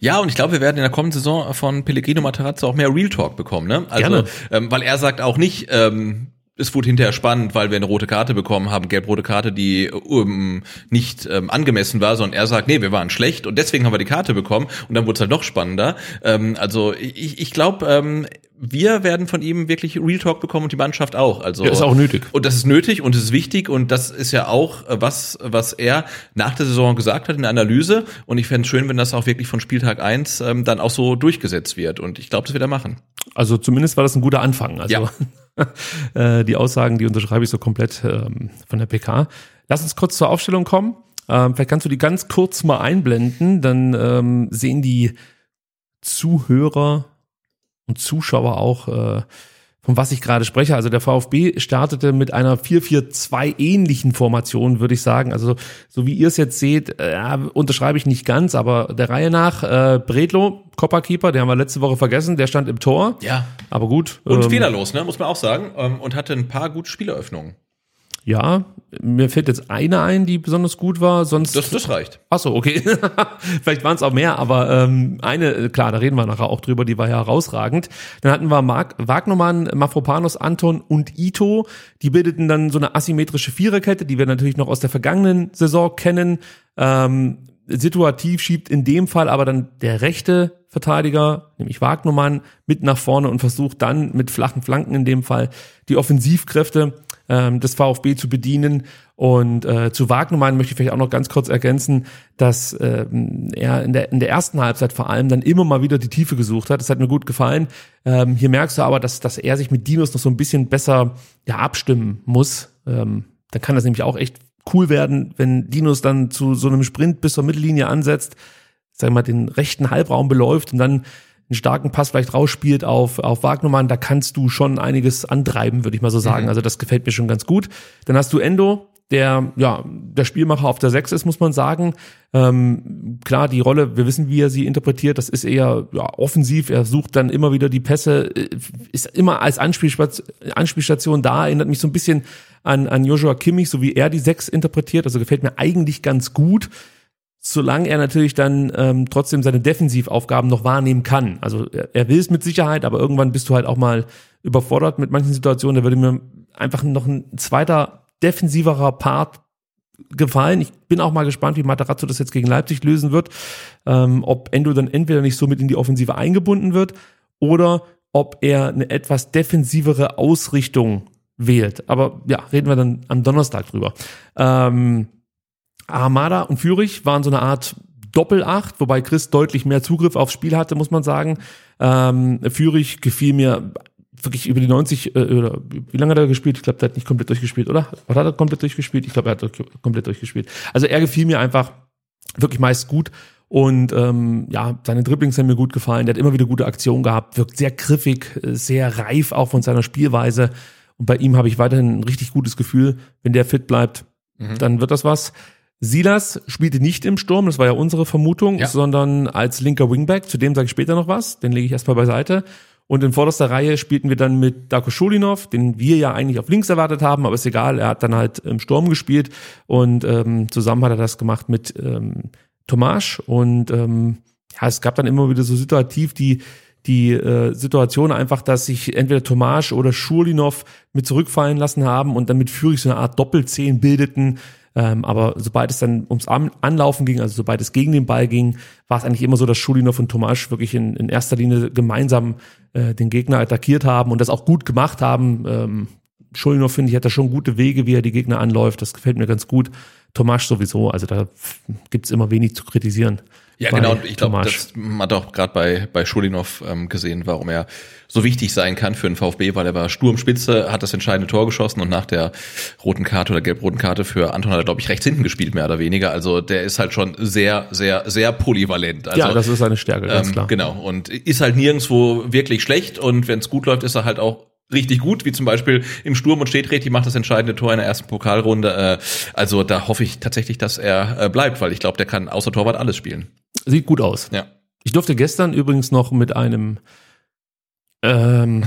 Ja, und ich glaube, wir werden in der kommenden Saison von Pellegrino Materazzo auch mehr Real Talk bekommen, ne? Also, Gerne. Ähm, weil er sagt auch nicht, ähm, es wurde hinterher spannend, weil wir eine rote Karte bekommen haben, gelb-rote Karte, die um, nicht ähm, angemessen war, sondern er sagt, nee, wir waren schlecht und deswegen haben wir die Karte bekommen und dann wurde es halt noch spannender. Ähm, also ich, ich glaube, ähm, wir werden von ihm wirklich Real Talk bekommen und die Mannschaft auch. Also ja, ist auch nötig. Und das ist nötig und es ist wichtig und das ist ja auch äh, was, was er nach der Saison gesagt hat in der Analyse. Und ich fände es schön, wenn das auch wirklich von Spieltag eins ähm, dann auch so durchgesetzt wird. Und ich glaube, das wird er machen. Also zumindest war das ein guter Anfang. Also ja. äh, die Aussagen, die unterschreibe ich so komplett ähm, von der PK. Lass uns kurz zur Aufstellung kommen. Ähm, vielleicht kannst du die ganz kurz mal einblenden, dann ähm, sehen die Zuhörer und Zuschauer auch, äh, von was ich gerade spreche. Also der VfB startete mit einer 4-4-2 ähnlichen Formation, würde ich sagen. Also so wie ihr es jetzt seht, äh, unterschreibe ich nicht ganz, aber der Reihe nach, äh, Bredlo, Copperkeeper, den haben wir letzte Woche vergessen, der stand im Tor. Ja. Aber gut. Und ähm, fehlerlos, ne, muss man auch sagen. Ähm, und hatte ein paar gute Spieleröffnungen. Ja, mir fällt jetzt eine ein, die besonders gut war. Sonst das, das reicht. Ach so, okay. Vielleicht waren es auch mehr, aber ähm, eine, klar, da reden wir nachher auch drüber, die war ja herausragend. Dann hatten wir Mark Wagnermann, Mafropanos, Anton und Ito. Die bildeten dann so eine asymmetrische Viererkette, die wir natürlich noch aus der vergangenen Saison kennen. Ähm, situativ schiebt in dem Fall aber dann der rechte Verteidiger, nämlich Wagnermann, mit nach vorne und versucht dann mit flachen Flanken in dem Fall die Offensivkräfte ähm, des VfB zu bedienen. Und äh, zu Wagnermann möchte ich vielleicht auch noch ganz kurz ergänzen, dass ähm, er in der, in der ersten Halbzeit vor allem dann immer mal wieder die Tiefe gesucht hat. Das hat mir gut gefallen. Ähm, hier merkst du aber, dass, dass er sich mit Dinos noch so ein bisschen besser ja, abstimmen muss. Ähm, dann kann das nämlich auch echt cool werden, wenn Dinos dann zu so einem Sprint bis zur Mittellinie ansetzt, sag mal, den rechten Halbraum beläuft und dann einen starken Pass vielleicht rausspielt auf, auf Wagnermann, da kannst du schon einiges antreiben, würde ich mal so sagen. Mhm. Also das gefällt mir schon ganz gut. Dann hast du Endo, der ja der Spielmacher auf der Sechs ist, muss man sagen. Ähm, klar, die Rolle, wir wissen, wie er sie interpretiert, das ist eher ja, offensiv. Er sucht dann immer wieder die Pässe, äh, ist immer als Anspielstation, Anspielstation da, erinnert mich so ein bisschen an, an Joshua Kimmich, so wie er die Sechs interpretiert. Also gefällt mir eigentlich ganz gut solange er natürlich dann ähm, trotzdem seine Defensivaufgaben noch wahrnehmen kann. Also er, er will es mit Sicherheit, aber irgendwann bist du halt auch mal überfordert mit manchen Situationen. Da würde mir einfach noch ein zweiter defensiverer Part gefallen. Ich bin auch mal gespannt, wie Matarazzo das jetzt gegen Leipzig lösen wird. Ähm, ob Endo dann entweder nicht so mit in die Offensive eingebunden wird oder ob er eine etwas defensivere Ausrichtung wählt. Aber ja, reden wir dann am Donnerstag drüber. Ähm, Armada und Fürich waren so eine Art Doppelacht, wobei Chris deutlich mehr Zugriff aufs Spiel hatte, muss man sagen. Ähm, Fürich gefiel mir wirklich über die 90, äh, oder wie lange hat er gespielt? Ich glaube, der hat nicht komplett durchgespielt, oder? Oder hat er komplett durchgespielt? Ich glaube, er hat komplett durchgespielt. Also er gefiel mir einfach wirklich meist gut. Und ähm, ja, seine Dribblings haben mir gut gefallen. Der hat immer wieder gute Aktionen gehabt, wirkt sehr griffig, sehr reif auch von seiner Spielweise. Und bei ihm habe ich weiterhin ein richtig gutes Gefühl, wenn der fit bleibt, mhm. dann wird das was. Silas spielte nicht im Sturm, das war ja unsere Vermutung, ja. sondern als linker Wingback. Zu dem sage ich später noch was, den lege ich erstmal beiseite. Und in vorderster Reihe spielten wir dann mit Darko Schulinov, den wir ja eigentlich auf links erwartet haben, aber ist egal, er hat dann halt im Sturm gespielt und ähm, zusammen hat er das gemacht mit ähm, Tomasch und ähm, ja, es gab dann immer wieder so situativ die die äh, Situation einfach, dass sich entweder Tomasch oder Schulinov mit zurückfallen lassen haben und dann mit Führig so eine Art Doppelzehn bildeten, Ähm, aber sobald es dann ums An Anlaufen ging, also sobald es gegen den Ball ging, war es eigentlich immer so, dass Schulinov und Tomasch wirklich in, in erster Linie gemeinsam äh, den Gegner attackiert haben und das auch gut gemacht haben. Ähm, Schulinov, finde ich, hat da schon gute Wege, wie er die Gegner anläuft. Das gefällt mir ganz gut. Tomasch sowieso, also da gibt's immer wenig zu kritisieren. Ja, genau. Und ich glaube, das hat auch gerade bei, bei Schulinov ähm, gesehen, warum er so wichtig sein kann für den VfB, weil er war Sturmspitze, hat das entscheidende Tor geschossen und nach der roten Karte oder gelb-roten Karte für Anton hat er, glaube ich, rechts hinten gespielt, mehr oder weniger. Also der ist halt schon sehr, sehr, sehr polyvalent. Also, ja, das ist seine Stärke, ganz ähm, klar. Genau. Und ist halt nirgendwo wirklich schlecht und wenn es gut läuft, ist er halt auch richtig gut, wie zum Beispiel im Sturm und steht richtig, macht das entscheidende Tor in der ersten Pokalrunde. Äh, also da hoffe ich tatsächlich, dass er äh, bleibt, weil ich glaube, der kann außer Torwart alles spielen. Sieht gut aus. Ja. Ich durfte gestern übrigens noch mit einem ähm,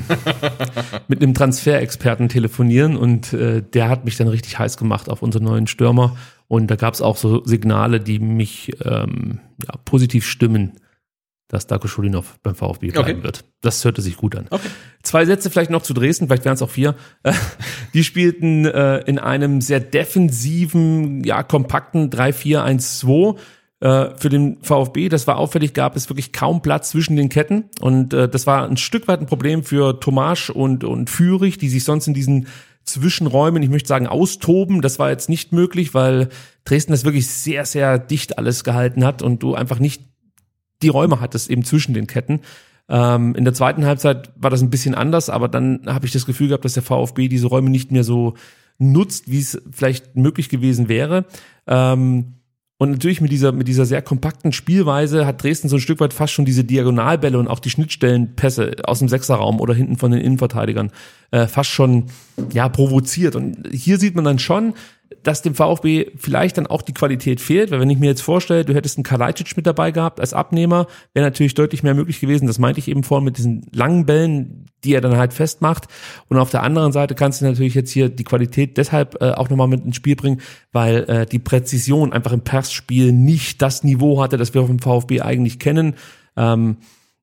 mit einem Transferexperten telefonieren und äh, der hat mich dann richtig heiß gemacht auf unseren neuen Stürmer und da gab es auch so Signale, die mich ähm, ja, positiv stimmen, dass Darko Schulinov beim VfB bleiben Okay. wird. Das hörte sich gut an. Okay. Zwei Sätze vielleicht noch zu Dresden, vielleicht wären es auch vier. Die spielten äh, in einem sehr defensiven, ja, kompakten 3-4-1-2 äh, für den VfB. Das war auffällig, gab es wirklich kaum Platz zwischen den Ketten. Und äh, das war ein Stück weit ein Problem für Tomasch und, und Fürich, die sich sonst in diesen Zwischenräumen, ich möchte sagen, austoben. Das war jetzt nicht möglich, weil Dresden das wirklich sehr, sehr dicht alles gehalten hat und du einfach nicht die Räume hattest eben zwischen den Ketten. Ähm, in der zweiten Halbzeit war das ein bisschen anders, aber dann habe ich das Gefühl gehabt, dass der VfB diese Räume nicht mehr so nutzt, wie es vielleicht möglich gewesen wäre. Ähm, und natürlich mit dieser, mit dieser sehr kompakten Spielweise hat Dresden so ein Stück weit fast schon diese Diagonalbälle und auch die Schnittstellenpässe aus dem Sechserraum oder hinten von den Innenverteidigern äh, fast schon ja provoziert. Und hier sieht man dann schon, dass dem VfB vielleicht dann auch die Qualität fehlt, weil wenn ich mir jetzt vorstelle, du hättest einen Kalajdzic mit dabei gehabt als Abnehmer, wäre natürlich deutlich mehr möglich gewesen. Das meinte ich eben vorhin mit diesen langen Bällen, die er dann halt festmacht. Und auf der anderen Seite kannst du natürlich jetzt hier die Qualität deshalb äh, auch nochmal mit ins Spiel bringen, weil äh, die Präzision einfach im Passspiel nicht das Niveau hatte, das wir auf dem VfB eigentlich kennen. Ähm,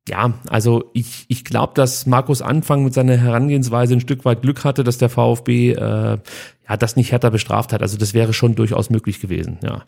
ja, also ich, ich glaube, dass Markus Anfang mit seiner Herangehensweise ein Stück weit Glück hatte, dass der VfB äh, ja das nicht härter bestraft hat. Also das wäre schon durchaus möglich gewesen, ja.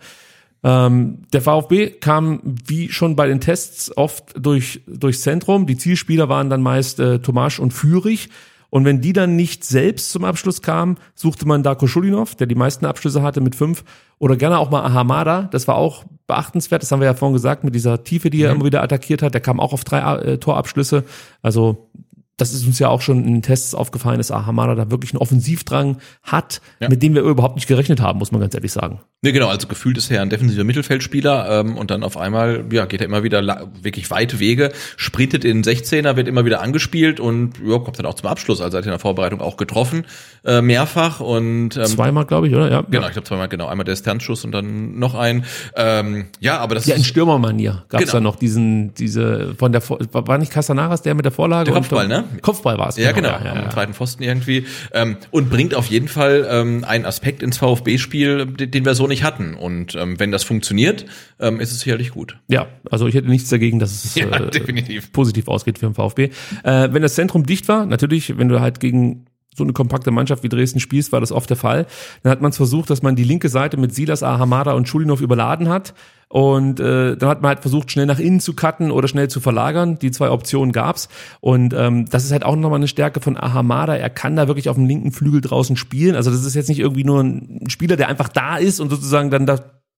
Ähm, der VfB kam wie schon bei den Tests oft durch durchs Zentrum. Die Zielspieler waren dann meist äh, Tomasch und Fürich. Und wenn die dann nicht selbst zum Abschluss kamen, suchte man Darko Schulinov, der die meisten Abschlüsse hatte mit fünf, oder gerne auch mal Ahamada. Das war auch beachtenswert. Das haben wir ja vorhin gesagt mit dieser Tiefe, die er immer wieder attackiert hat. Der kam auch auf drei äh, Torabschlüsse. Also das ist uns ja auch schon in den Tests aufgefallen, dass Ahamada da wirklich einen Offensivdrang hat, Ja. mit dem wir überhaupt nicht gerechnet haben, muss man ganz ehrlich sagen. Nee, genau, also gefühlt ist er ein defensiver Mittelfeldspieler ähm, und dann auf einmal ja, geht er immer wieder wirklich weite Wege, sprintet in den 16er, wird immer wieder angespielt und ja, kommt dann auch zum Abschluss. Also er hat in der Vorbereitung auch getroffen, äh, mehrfach und ähm, Zweimal, glaube ich, oder? Ja. Genau, ich glaube zweimal, genau. Einmal der Distanzschuss und dann noch ein. Ähm, ja, aber das Ja, in ist Stürmermanier gab es Genau. da noch diesen, diese, von der, war nicht Casanaras der mit der Vorlage? Der Kopfball, ne? Kopfball war es. Ja, genau, Ja, ja, am zweiten Pfosten irgendwie. Ähm, und bringt auf jeden Fall ähm, einen Aspekt ins VfB-Spiel, den, den wir so nicht hatten. Und ähm, wenn das funktioniert, ähm, ist es sicherlich gut. ja, also ich hätte nichts dagegen, dass es Ja, äh, definitiv. positiv ausgeht für den VfB. Äh, wenn das Zentrum dicht war, natürlich, wenn du halt gegen so eine kompakte Mannschaft wie Dresden spielst, war das oft der Fall. Dann hat man es versucht, dass man die linke Seite mit Silas, Ahamada und Schulinov überladen hat. Und äh, dann hat man halt versucht, schnell nach innen zu cutten oder schnell zu verlagern. Die zwei Optionen gab's. Und ähm, das ist halt auch nochmal eine Stärke von Ahamada. Er kann da wirklich auf dem linken Flügel draußen spielen. Also das ist jetzt nicht irgendwie nur ein Spieler, der einfach da ist und sozusagen dann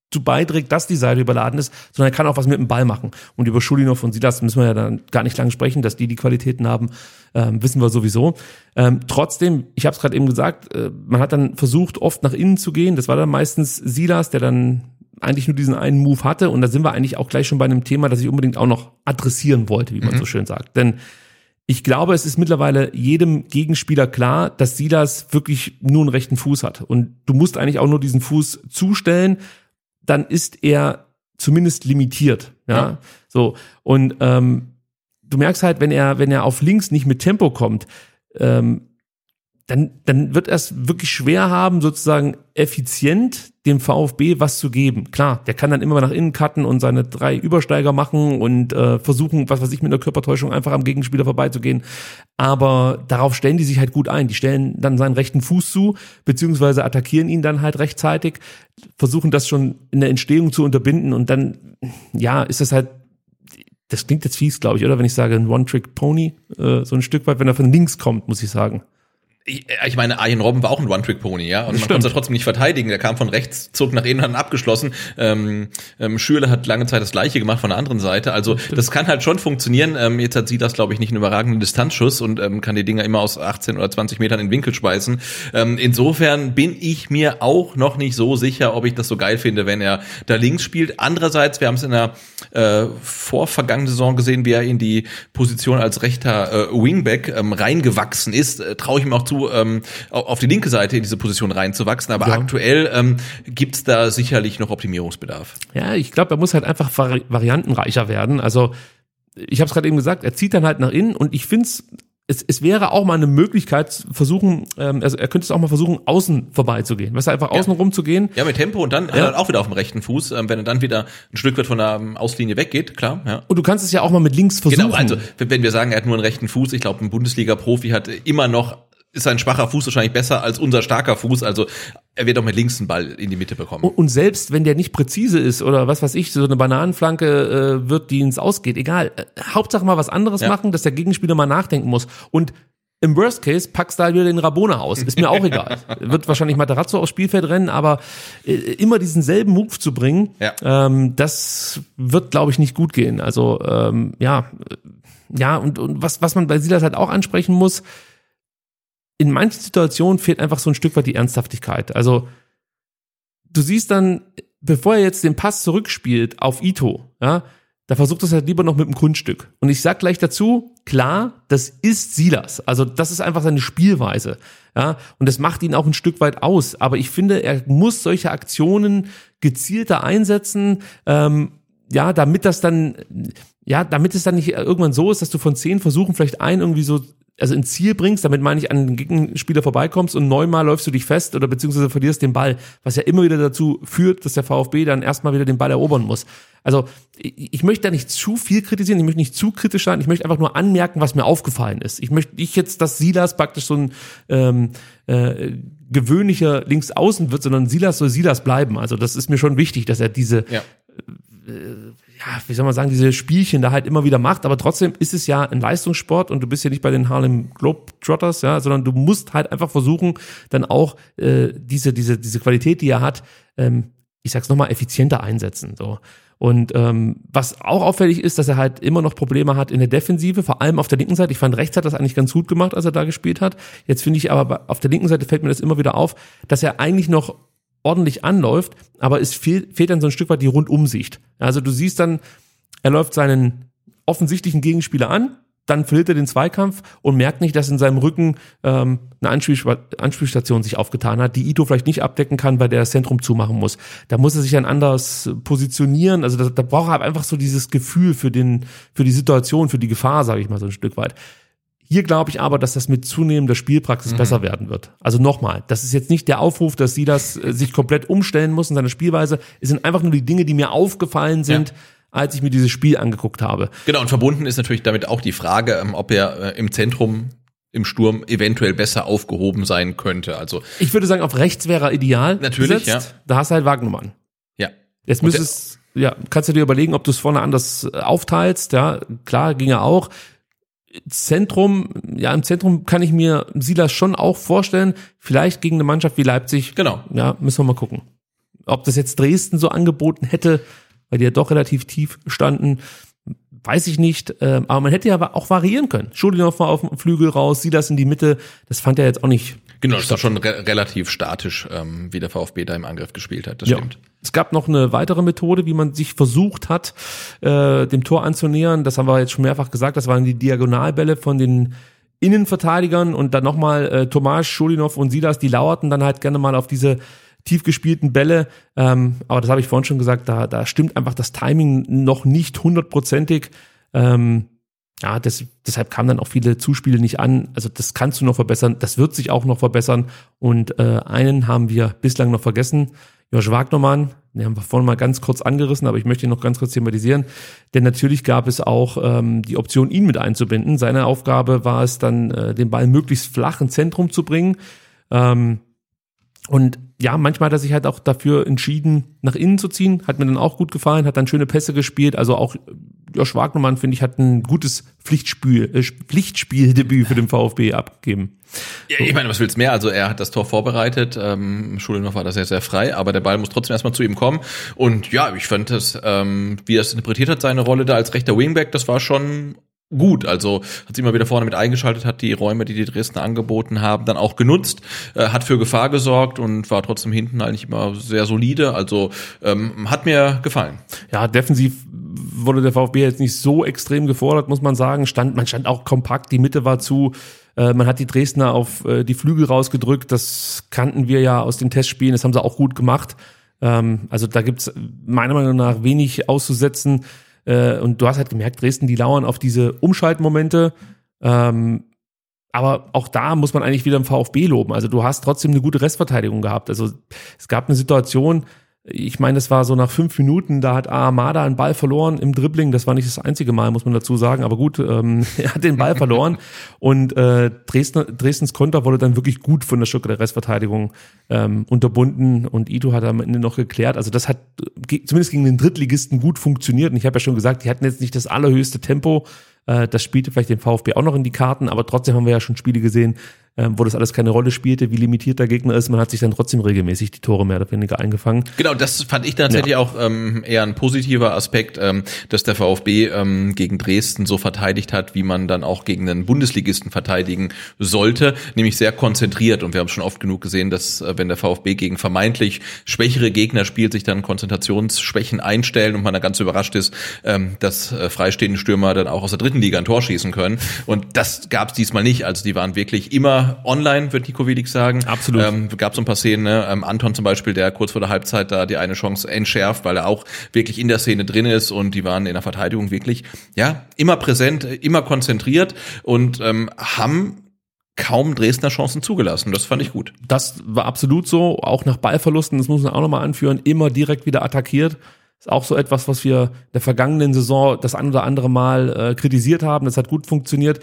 dazu beiträgt, dass die Seite überladen ist, sondern er kann auch was mit dem Ball machen. Und über Schulinov und Silas müssen wir ja dann gar nicht lange sprechen, dass die die Qualitäten haben, ähm, wissen wir sowieso. Ähm, trotzdem, ich habe es gerade eben gesagt, äh, man hat dann versucht, oft nach innen zu gehen. Das war dann meistens Silas, der dann eigentlich nur diesen einen Move hatte. Und da sind wir eigentlich auch gleich schon bei einem Thema, das ich unbedingt auch noch adressieren wollte, wie man so schön sagt. Denn ich glaube, es ist mittlerweile jedem Gegenspieler klar, dass Silas wirklich nur einen rechten Fuß hat. Und du musst eigentlich auch nur diesen Fuß zustellen, dann ist er zumindest limitiert. Ja, Ja. so. Und ähm, du merkst halt, wenn er, wenn er auf links nicht mit Tempo kommt, ähm, dann, dann wird er es wirklich schwer haben, sozusagen effizient dem VfB was zu geben. Klar, der kann dann immer nach innen cutten und seine drei Übersteiger machen und äh, versuchen, was weiß ich, mit einer Körpertäuschung einfach am Gegenspieler vorbeizugehen. Aber darauf stellen die sich halt gut ein. Die stellen dann seinen rechten Fuß zu, beziehungsweise attackieren ihn dann halt rechtzeitig, versuchen das schon in der Entstehung zu unterbinden und dann, ja, ist das halt das klingt jetzt fies, glaube ich, oder wenn ich sage ein One-Trick-Pony, äh, so ein Stück weit, wenn er von links kommt, muss ich sagen. Ich, ich meine, Arjen Robben war auch ein One-Trick-Pony, ja. Und man konnte es trotzdem nicht verteidigen. Der kam von rechts, zog nach innen, hat abgeschlossen. Ähm, ähm, Schürle hat lange Zeit das Gleiche gemacht von der anderen Seite. Also das kann halt schon funktionieren. Ähm, jetzt hat sie das, glaube ich, nicht einen überragenden Distanzschuss und ähm, kann die Dinger immer aus 18 oder 20 Metern in den Winkel speisen. Ähm, insofern bin ich mir auch noch nicht so sicher, ob ich das so geil finde, wenn er da links spielt. Andererseits, wir haben es in der äh, vorvergangenen Saison gesehen, wie er in die Position als rechter äh, Wingback ähm, reingewachsen ist. Äh, Traue ich ihm auch zu, ähm, auf die linke Seite in diese Position reinzuwachsen. Aber Ja. aktuell ähm, gibt's da sicherlich noch Optimierungsbedarf. Ja, ich glaube, er muss halt einfach vari variantenreicher werden. Also ich habe es gerade eben gesagt, er zieht dann halt nach innen und ich finde es, es wäre auch mal eine Möglichkeit, versuchen, ähm, also er könnte es auch mal versuchen, außen vorbeizugehen. Weißt du, einfach außen rum zu gehen. Ja, mit Tempo und dann Ja. äh, auch wieder auf dem rechten Fuß, ähm, wenn er dann wieder ein Stück weit von der ähm, Auslinie weggeht, klar, ja. Und du kannst es ja auch mal mit links versuchen. Genau, also wenn wir sagen, er hat nur einen rechten Fuß, ich glaube, ein Bundesliga-Profi hat immer noch, ist sein schwacher Fuß wahrscheinlich besser als unser starker Fuß, also er wird auch mit links einen Ball in die Mitte bekommen. Und, selbst wenn der nicht präzise ist oder was weiß ich, so eine Bananenflanke äh, wird, die ins Ausgeht, egal. Äh, Hauptsache mal was anderes Ja. machen, dass der Gegenspieler mal nachdenken muss. Und im Worst Case packst du halt wieder den Rabona aus. Ist mir auch egal. Wird wahrscheinlich Materazzo aufs Spielfeld rennen, aber äh, immer diesen selben Move zu bringen, Ja. ähm, das wird, glaube ich, nicht gut gehen. Also ähm, ja, äh, ja, und, und was, was man bei Silas halt auch ansprechen muss, in manchen Situationen fehlt einfach so ein Stück weit die Ernsthaftigkeit. Also du siehst dann, bevor er jetzt den Pass zurückspielt auf Ito, ja, da versucht es halt lieber noch mit dem Kunststück. Und ich sag gleich dazu, klar, das ist Silas. Also das ist einfach seine Spielweise. Ja, und das macht ihn auch ein Stück weit aus. Aber ich finde, er muss solche Aktionen gezielter einsetzen, ähm, ja, damit das dann, ja, damit es dann nicht irgendwann so ist, dass du von zehn Versuchen vielleicht einen irgendwie so, also ins Ziel bringst, damit meine ich an den Gegenspieler vorbeikommst und neunmal läufst du dich fest oder beziehungsweise verlierst den Ball, was ja immer wieder dazu führt, dass der VfB dann erstmal wieder den Ball erobern muss. Also ich, ich möchte da nicht zu viel kritisieren, ich möchte nicht zu kritisch sein, ich möchte einfach nur anmerken, was mir aufgefallen ist. Ich möchte nicht jetzt, dass Silas praktisch so ein ähm, äh, gewöhnlicher Linksaußen wird, sondern Silas soll Silas bleiben. Also das ist mir schon wichtig, dass er diese Ja. Ja, wie soll man sagen, diese Spielchen da halt immer wieder macht, aber trotzdem ist es ja ein Leistungssport und du bist ja nicht bei den Harlem Globetrotters, ja, sondern du musst halt einfach versuchen, dann auch äh, diese, diese, diese Qualität, die er hat, ähm, ich sag's nochmal, effizienter einsetzen. So. Und ähm, was auch auffällig ist, dass er halt immer noch Probleme hat in der Defensive, vor allem auf der linken Seite. Ich fand, rechts hat das eigentlich ganz gut gemacht, als er da gespielt hat. Jetzt finde ich aber auf der linken Seite fällt mir das immer wieder auf, dass er eigentlich noch ordentlich anläuft, aber es fehlt, fehlt dann so ein Stück weit die Rundumsicht. Also du siehst dann, er läuft seinen offensichtlichen Gegenspieler an, dann verliert er den Zweikampf und merkt nicht, dass in seinem Rücken ähm, eine Anspiel Anspielstation sich aufgetan hat, die Ito vielleicht nicht abdecken kann, weil der das Zentrum zumachen muss. Da muss er sich dann anders positionieren. Also da, da braucht er einfach so dieses Gefühl für den, für die Situation, für die Gefahr, sage ich mal so ein Stück weit. Hier glaube ich aber, dass das mit zunehmender Spielpraxis besser werden wird. Also nochmal, das ist jetzt nicht der Aufruf, dass sie das äh, sich komplett umstellen muss in seiner Spielweise. Es sind einfach nur die Dinge, die mir aufgefallen sind, als ich mir dieses Spiel angeguckt habe. Genau, und verbunden ist natürlich damit auch die Frage, ähm, ob er äh, im Zentrum im Sturm eventuell besser aufgehoben sein könnte. Also Ich würde sagen, auf rechts wäre er ideal. Natürlich, gesetzt. Da hast du halt Wagnermann. ja, Jetzt müsstest, ja, kannst du dir überlegen, ob du es vorne anders äh, aufteilst. Ja, klar, ging er auch. Zentrum, ja, im Zentrum kann ich mir Silas schon auch vorstellen. Vielleicht gegen eine Mannschaft wie Leipzig. Genau. Ja, müssen wir mal gucken. Ob das jetzt Dresden so angeboten hätte, weil die ja doch relativ tief standen, weiß ich nicht. Ähm, aber man hätte ja aber auch variieren können. Schulinov mal auf dem Flügel raus, Silas in die Mitte. Das fand er jetzt auch nicht genau, das ist doch schon re relativ statisch, ähm, wie der VfB da im Angriff gespielt hat. Das Ja. stimmt. Es gab noch eine weitere Methode, wie man sich versucht hat, äh, dem Tor anzunähern. Das haben wir jetzt schon mehrfach gesagt. Das waren die Diagonalbälle von den Innenverteidigern und dann nochmal äh, Tomasz, Schulinov und Silas, die lauerten dann halt gerne mal auf diese tief gespielten Bälle. Ähm, aber das habe ich vorhin schon gesagt, da, da stimmt einfach das Timing noch nicht hundertprozentig. Ähm, ja, das, deshalb kamen dann auch viele Zuspiele nicht an. Also das kannst du noch verbessern. Das wird sich auch noch verbessern. Und äh, einen haben wir bislang noch vergessen. Josh Wagnermann, den haben wir vorhin mal ganz kurz angerissen, aber ich möchte ihn noch ganz kurz thematisieren. Denn natürlich gab es auch ähm, die Option, ihn mit einzubinden. Seine Aufgabe war es dann, äh, den Ball möglichst flach ins Zentrum zu bringen. Ähm, und ja, manchmal hat er sich halt auch dafür entschieden, nach innen zu ziehen. Hat mir dann auch gut gefallen, hat dann schöne Pässe gespielt. Also auch Josh Wagnermann, finde ich, hat ein gutes Pflichtspiel, äh, Pflichtspieldebüt für den VfB abgegeben. Ja, ich meine, was willst mehr? Also er hat das Tor vorbereitet, ähm, Schulenhoff war da sehr, sehr frei, aber der Ball muss trotzdem erstmal zu ihm kommen. Und ja, ich fand das, ähm, wie er es interpretiert hat, seine Rolle da als rechter Wingback, das war schon gut. Also hat sich immer wieder vorne mit eingeschaltet, hat die Räume, die die Dresdner angeboten haben, dann auch genutzt, äh, hat für Gefahr gesorgt und war trotzdem hinten eigentlich immer sehr solide. Also ähm, hat mir gefallen. Ja, defensiv wurde der VfB jetzt nicht so extrem gefordert, muss man sagen. Stand, man stand auch kompakt, die Mitte war zu. Äh, man hat die Dresdner auf äh, die Flügel rausgedrückt. Das kannten wir ja aus den Testspielen. Das haben sie auch gut gemacht. Ähm, also da gibt's meiner Meinung nach wenig auszusetzen. Äh, und du hast halt gemerkt, Dresden, die lauern auf diese Umschaltmomente. Ähm, aber auch da muss man eigentlich wieder im VfB loben. Also du hast trotzdem eine gute Restverteidigung gehabt. Also es gab eine Situation, ich meine, es war so nach fünf Minuten, da hat Armada einen Ball verloren im Dribbling. Das war nicht das einzige Mal, muss man dazu sagen. Aber gut, ähm, er hat den Ball verloren und äh, Dresden, Dresdens Konter wurde dann wirklich gut von der Stuttgarter Restverteidigung ähm, unterbunden und Ito hat am Ende noch geklärt. Also das hat zumindest gegen den Drittligisten gut funktioniert. Und ich habe ja schon gesagt, die hatten jetzt nicht das allerhöchste Tempo. Äh, das spielte vielleicht den VfB auch noch in die Karten, aber trotzdem haben wir ja schon Spiele gesehen, wo das alles keine Rolle spielte, wie limitiert der Gegner ist. Man hat sich dann trotzdem regelmäßig die Tore mehr oder weniger eingefangen. Genau, das fand ich tatsächlich ja. auch ähm, eher ein positiver Aspekt, ähm, dass der VfB ähm, gegen Dresden so verteidigt hat, wie man dann auch gegen einen Bundesligisten verteidigen sollte, nämlich sehr konzentriert. Und wir haben schon oft genug gesehen, dass äh, wenn der VfB gegen vermeintlich schwächere Gegner spielt, sich dann Konzentrationsschwächen einstellen und man dann ganz überrascht ist, ähm, dass äh, freistehende Stürmer dann auch aus der dritten Liga ein Tor schießen können. Und das gab es diesmal nicht. Also die waren wirklich immer online, wird Nico Willig sagen. Absolut. Ähm, gab so ein paar Szenen, ne? ähm, Anton zum Beispiel, der kurz vor der Halbzeit da die eine Chance entschärft, weil er auch wirklich in der Szene drin ist und die waren in der Verteidigung wirklich, ja, immer präsent, immer konzentriert und ähm, haben kaum Dresdner Chancen zugelassen. Das fand ich gut. Das war absolut so, auch nach Ballverlusten, das muss man auch nochmal anführen, immer direkt wieder attackiert. Ist auch so etwas, was wir der vergangenen Saison das ein oder andere Mal äh, kritisiert haben. Das hat gut funktioniert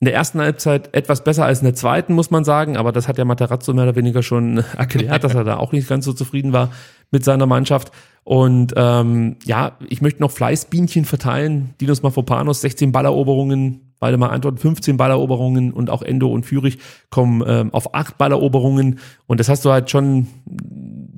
in der ersten Halbzeit etwas besser als in der zweiten, muss man sagen. Aber das hat ja Materazzo mehr oder weniger schon erklärt, dass er da auch nicht ganz so zufrieden war mit seiner Mannschaft. Und ähm, ja, ich möchte noch Fleißbienchen verteilen. Dinos Mafropanos, 16 Balleroberungen, Waldemar Anton 15 Balleroberungen und auch Endo und Fürich kommen ähm, auf acht Balleroberungen. Und das hast du halt schon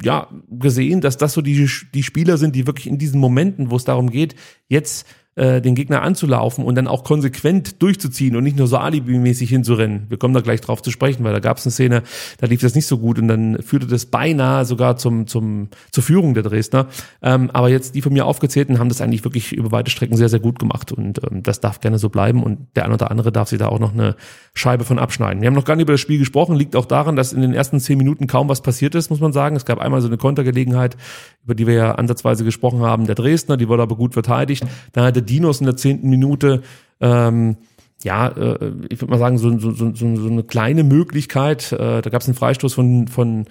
ja gesehen, dass das so die, die Spieler sind, die wirklich in diesen Momenten, wo es darum geht, jetzt äh, den Gegner anzulaufen und dann auch konsequent durchzuziehen und nicht nur so alibimäßig hinzurennen. Wir kommen da gleich drauf zu sprechen, weil da gab es eine Szene, da lief das nicht so gut und dann führte das beinahe sogar zum, zum, zur Führung der Dresdner. Ähm, aber jetzt die von mir aufgezählten haben das eigentlich wirklich über weite Strecken sehr, sehr gut gemacht und ähm, das darf gerne so bleiben und der eine oder andere darf sich da auch noch eine Scheibe von abschneiden. Wir haben noch gar nicht über das Spiel gesprochen, liegt auch daran, dass in den ersten zehn Minuten kaum was passiert ist, muss man sagen. Es gab einmal so eine Kontergelegenheit, über die wir ja ansatzweise gesprochen haben, der Dresdner, die wurde aber gut verteidigt. Dann hatte Dinos in der zehnten Minute ähm, ja, äh, ich würde mal sagen, so, so, so, so eine kleine Möglichkeit. Äh, da gab es einen Freistoß von, von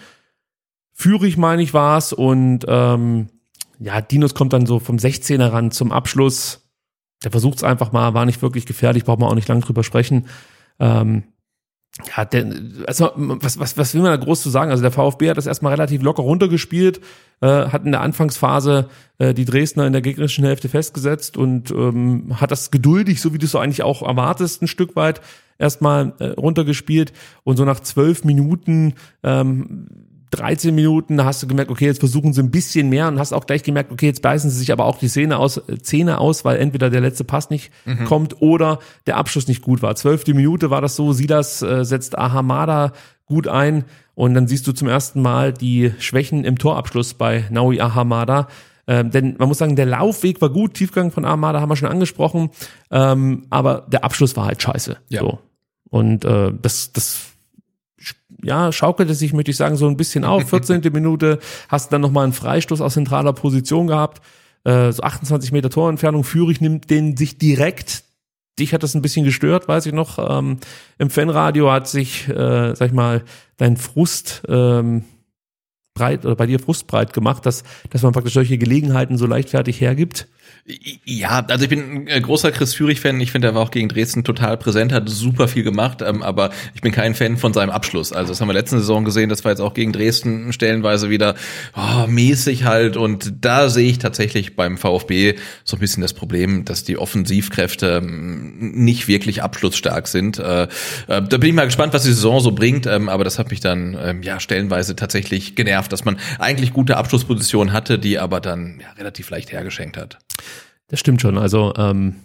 Fürich, meine ich, war es. Und ähm, ja, Dinos kommt dann so vom 16er ran zum Abschluss. Der versucht es einfach mal, war nicht wirklich gefährlich, braucht man auch nicht lang drüber sprechen. Ähm, ja, der, also was, was, was will man da groß zu sagen? Also der VfB hat das erstmal relativ locker runtergespielt, äh, hat in der Anfangsphase äh, die Dresdner in der gegnerischen Hälfte festgesetzt und ähm, hat das geduldig, so wie du es so eigentlich auch erwartest, ein Stück weit erstmal äh, runtergespielt und so nach zwölf Minuten ähm, 13 Minuten, hast du gemerkt, okay, jetzt versuchen sie ein bisschen mehr und hast auch gleich gemerkt, okay, jetzt beißen sie sich aber auch die Zähne aus, Zähne aus, weil entweder der letzte Pass nicht mhm. kommt oder der Abschluss nicht gut war. Zwölfte Minute war das so, Silas äh, setzt Ahamada gut ein und dann siehst du zum ersten Mal die Schwächen im Torabschluss bei Naui Ahamada. Ähm, denn man muss sagen, der Laufweg war gut, Tiefgang von Ahamada haben wir schon angesprochen, ähm, aber der Abschluss war halt scheiße. Ja. So. Und äh, das, das ja, schaukelte sich, möchte ich sagen, so ein bisschen auf. 14. Minute hast dann nochmal einen Freistoß aus zentraler Position gehabt. Äh, so 28 Meter Torentfernung. Führig nimmt den sich direkt. Dich hat das ein bisschen gestört, weiß ich noch. Ähm, Im Fanradio hat sich, äh, sag ich mal, dein Frust ähm, breit oder bei dir frustbreit gemacht, dass, dass man praktisch solche Gelegenheiten so leichtfertig hergibt? Ja, also ich bin ein großer Chris Führig-Fan. Ich finde, er war auch gegen Dresden total präsent, hat super viel gemacht, ähm, aber ich bin kein Fan von seinem Abschluss. Also das haben wir letzte Saison gesehen, das war jetzt auch gegen Dresden stellenweise wieder oh, mäßig halt und da sehe ich tatsächlich beim VfB so ein bisschen das Problem, dass die Offensivkräfte ähm, nicht wirklich abschlussstark sind. Äh, äh, da bin ich mal gespannt, was die Saison so bringt, ähm, aber das hat mich dann ja stellenweise tatsächlich genervt, dass man eigentlich gute Abschlusspositionen hatte, die aber dann ja, relativ leicht hergeschenkt hat. Das stimmt schon. Also ähm,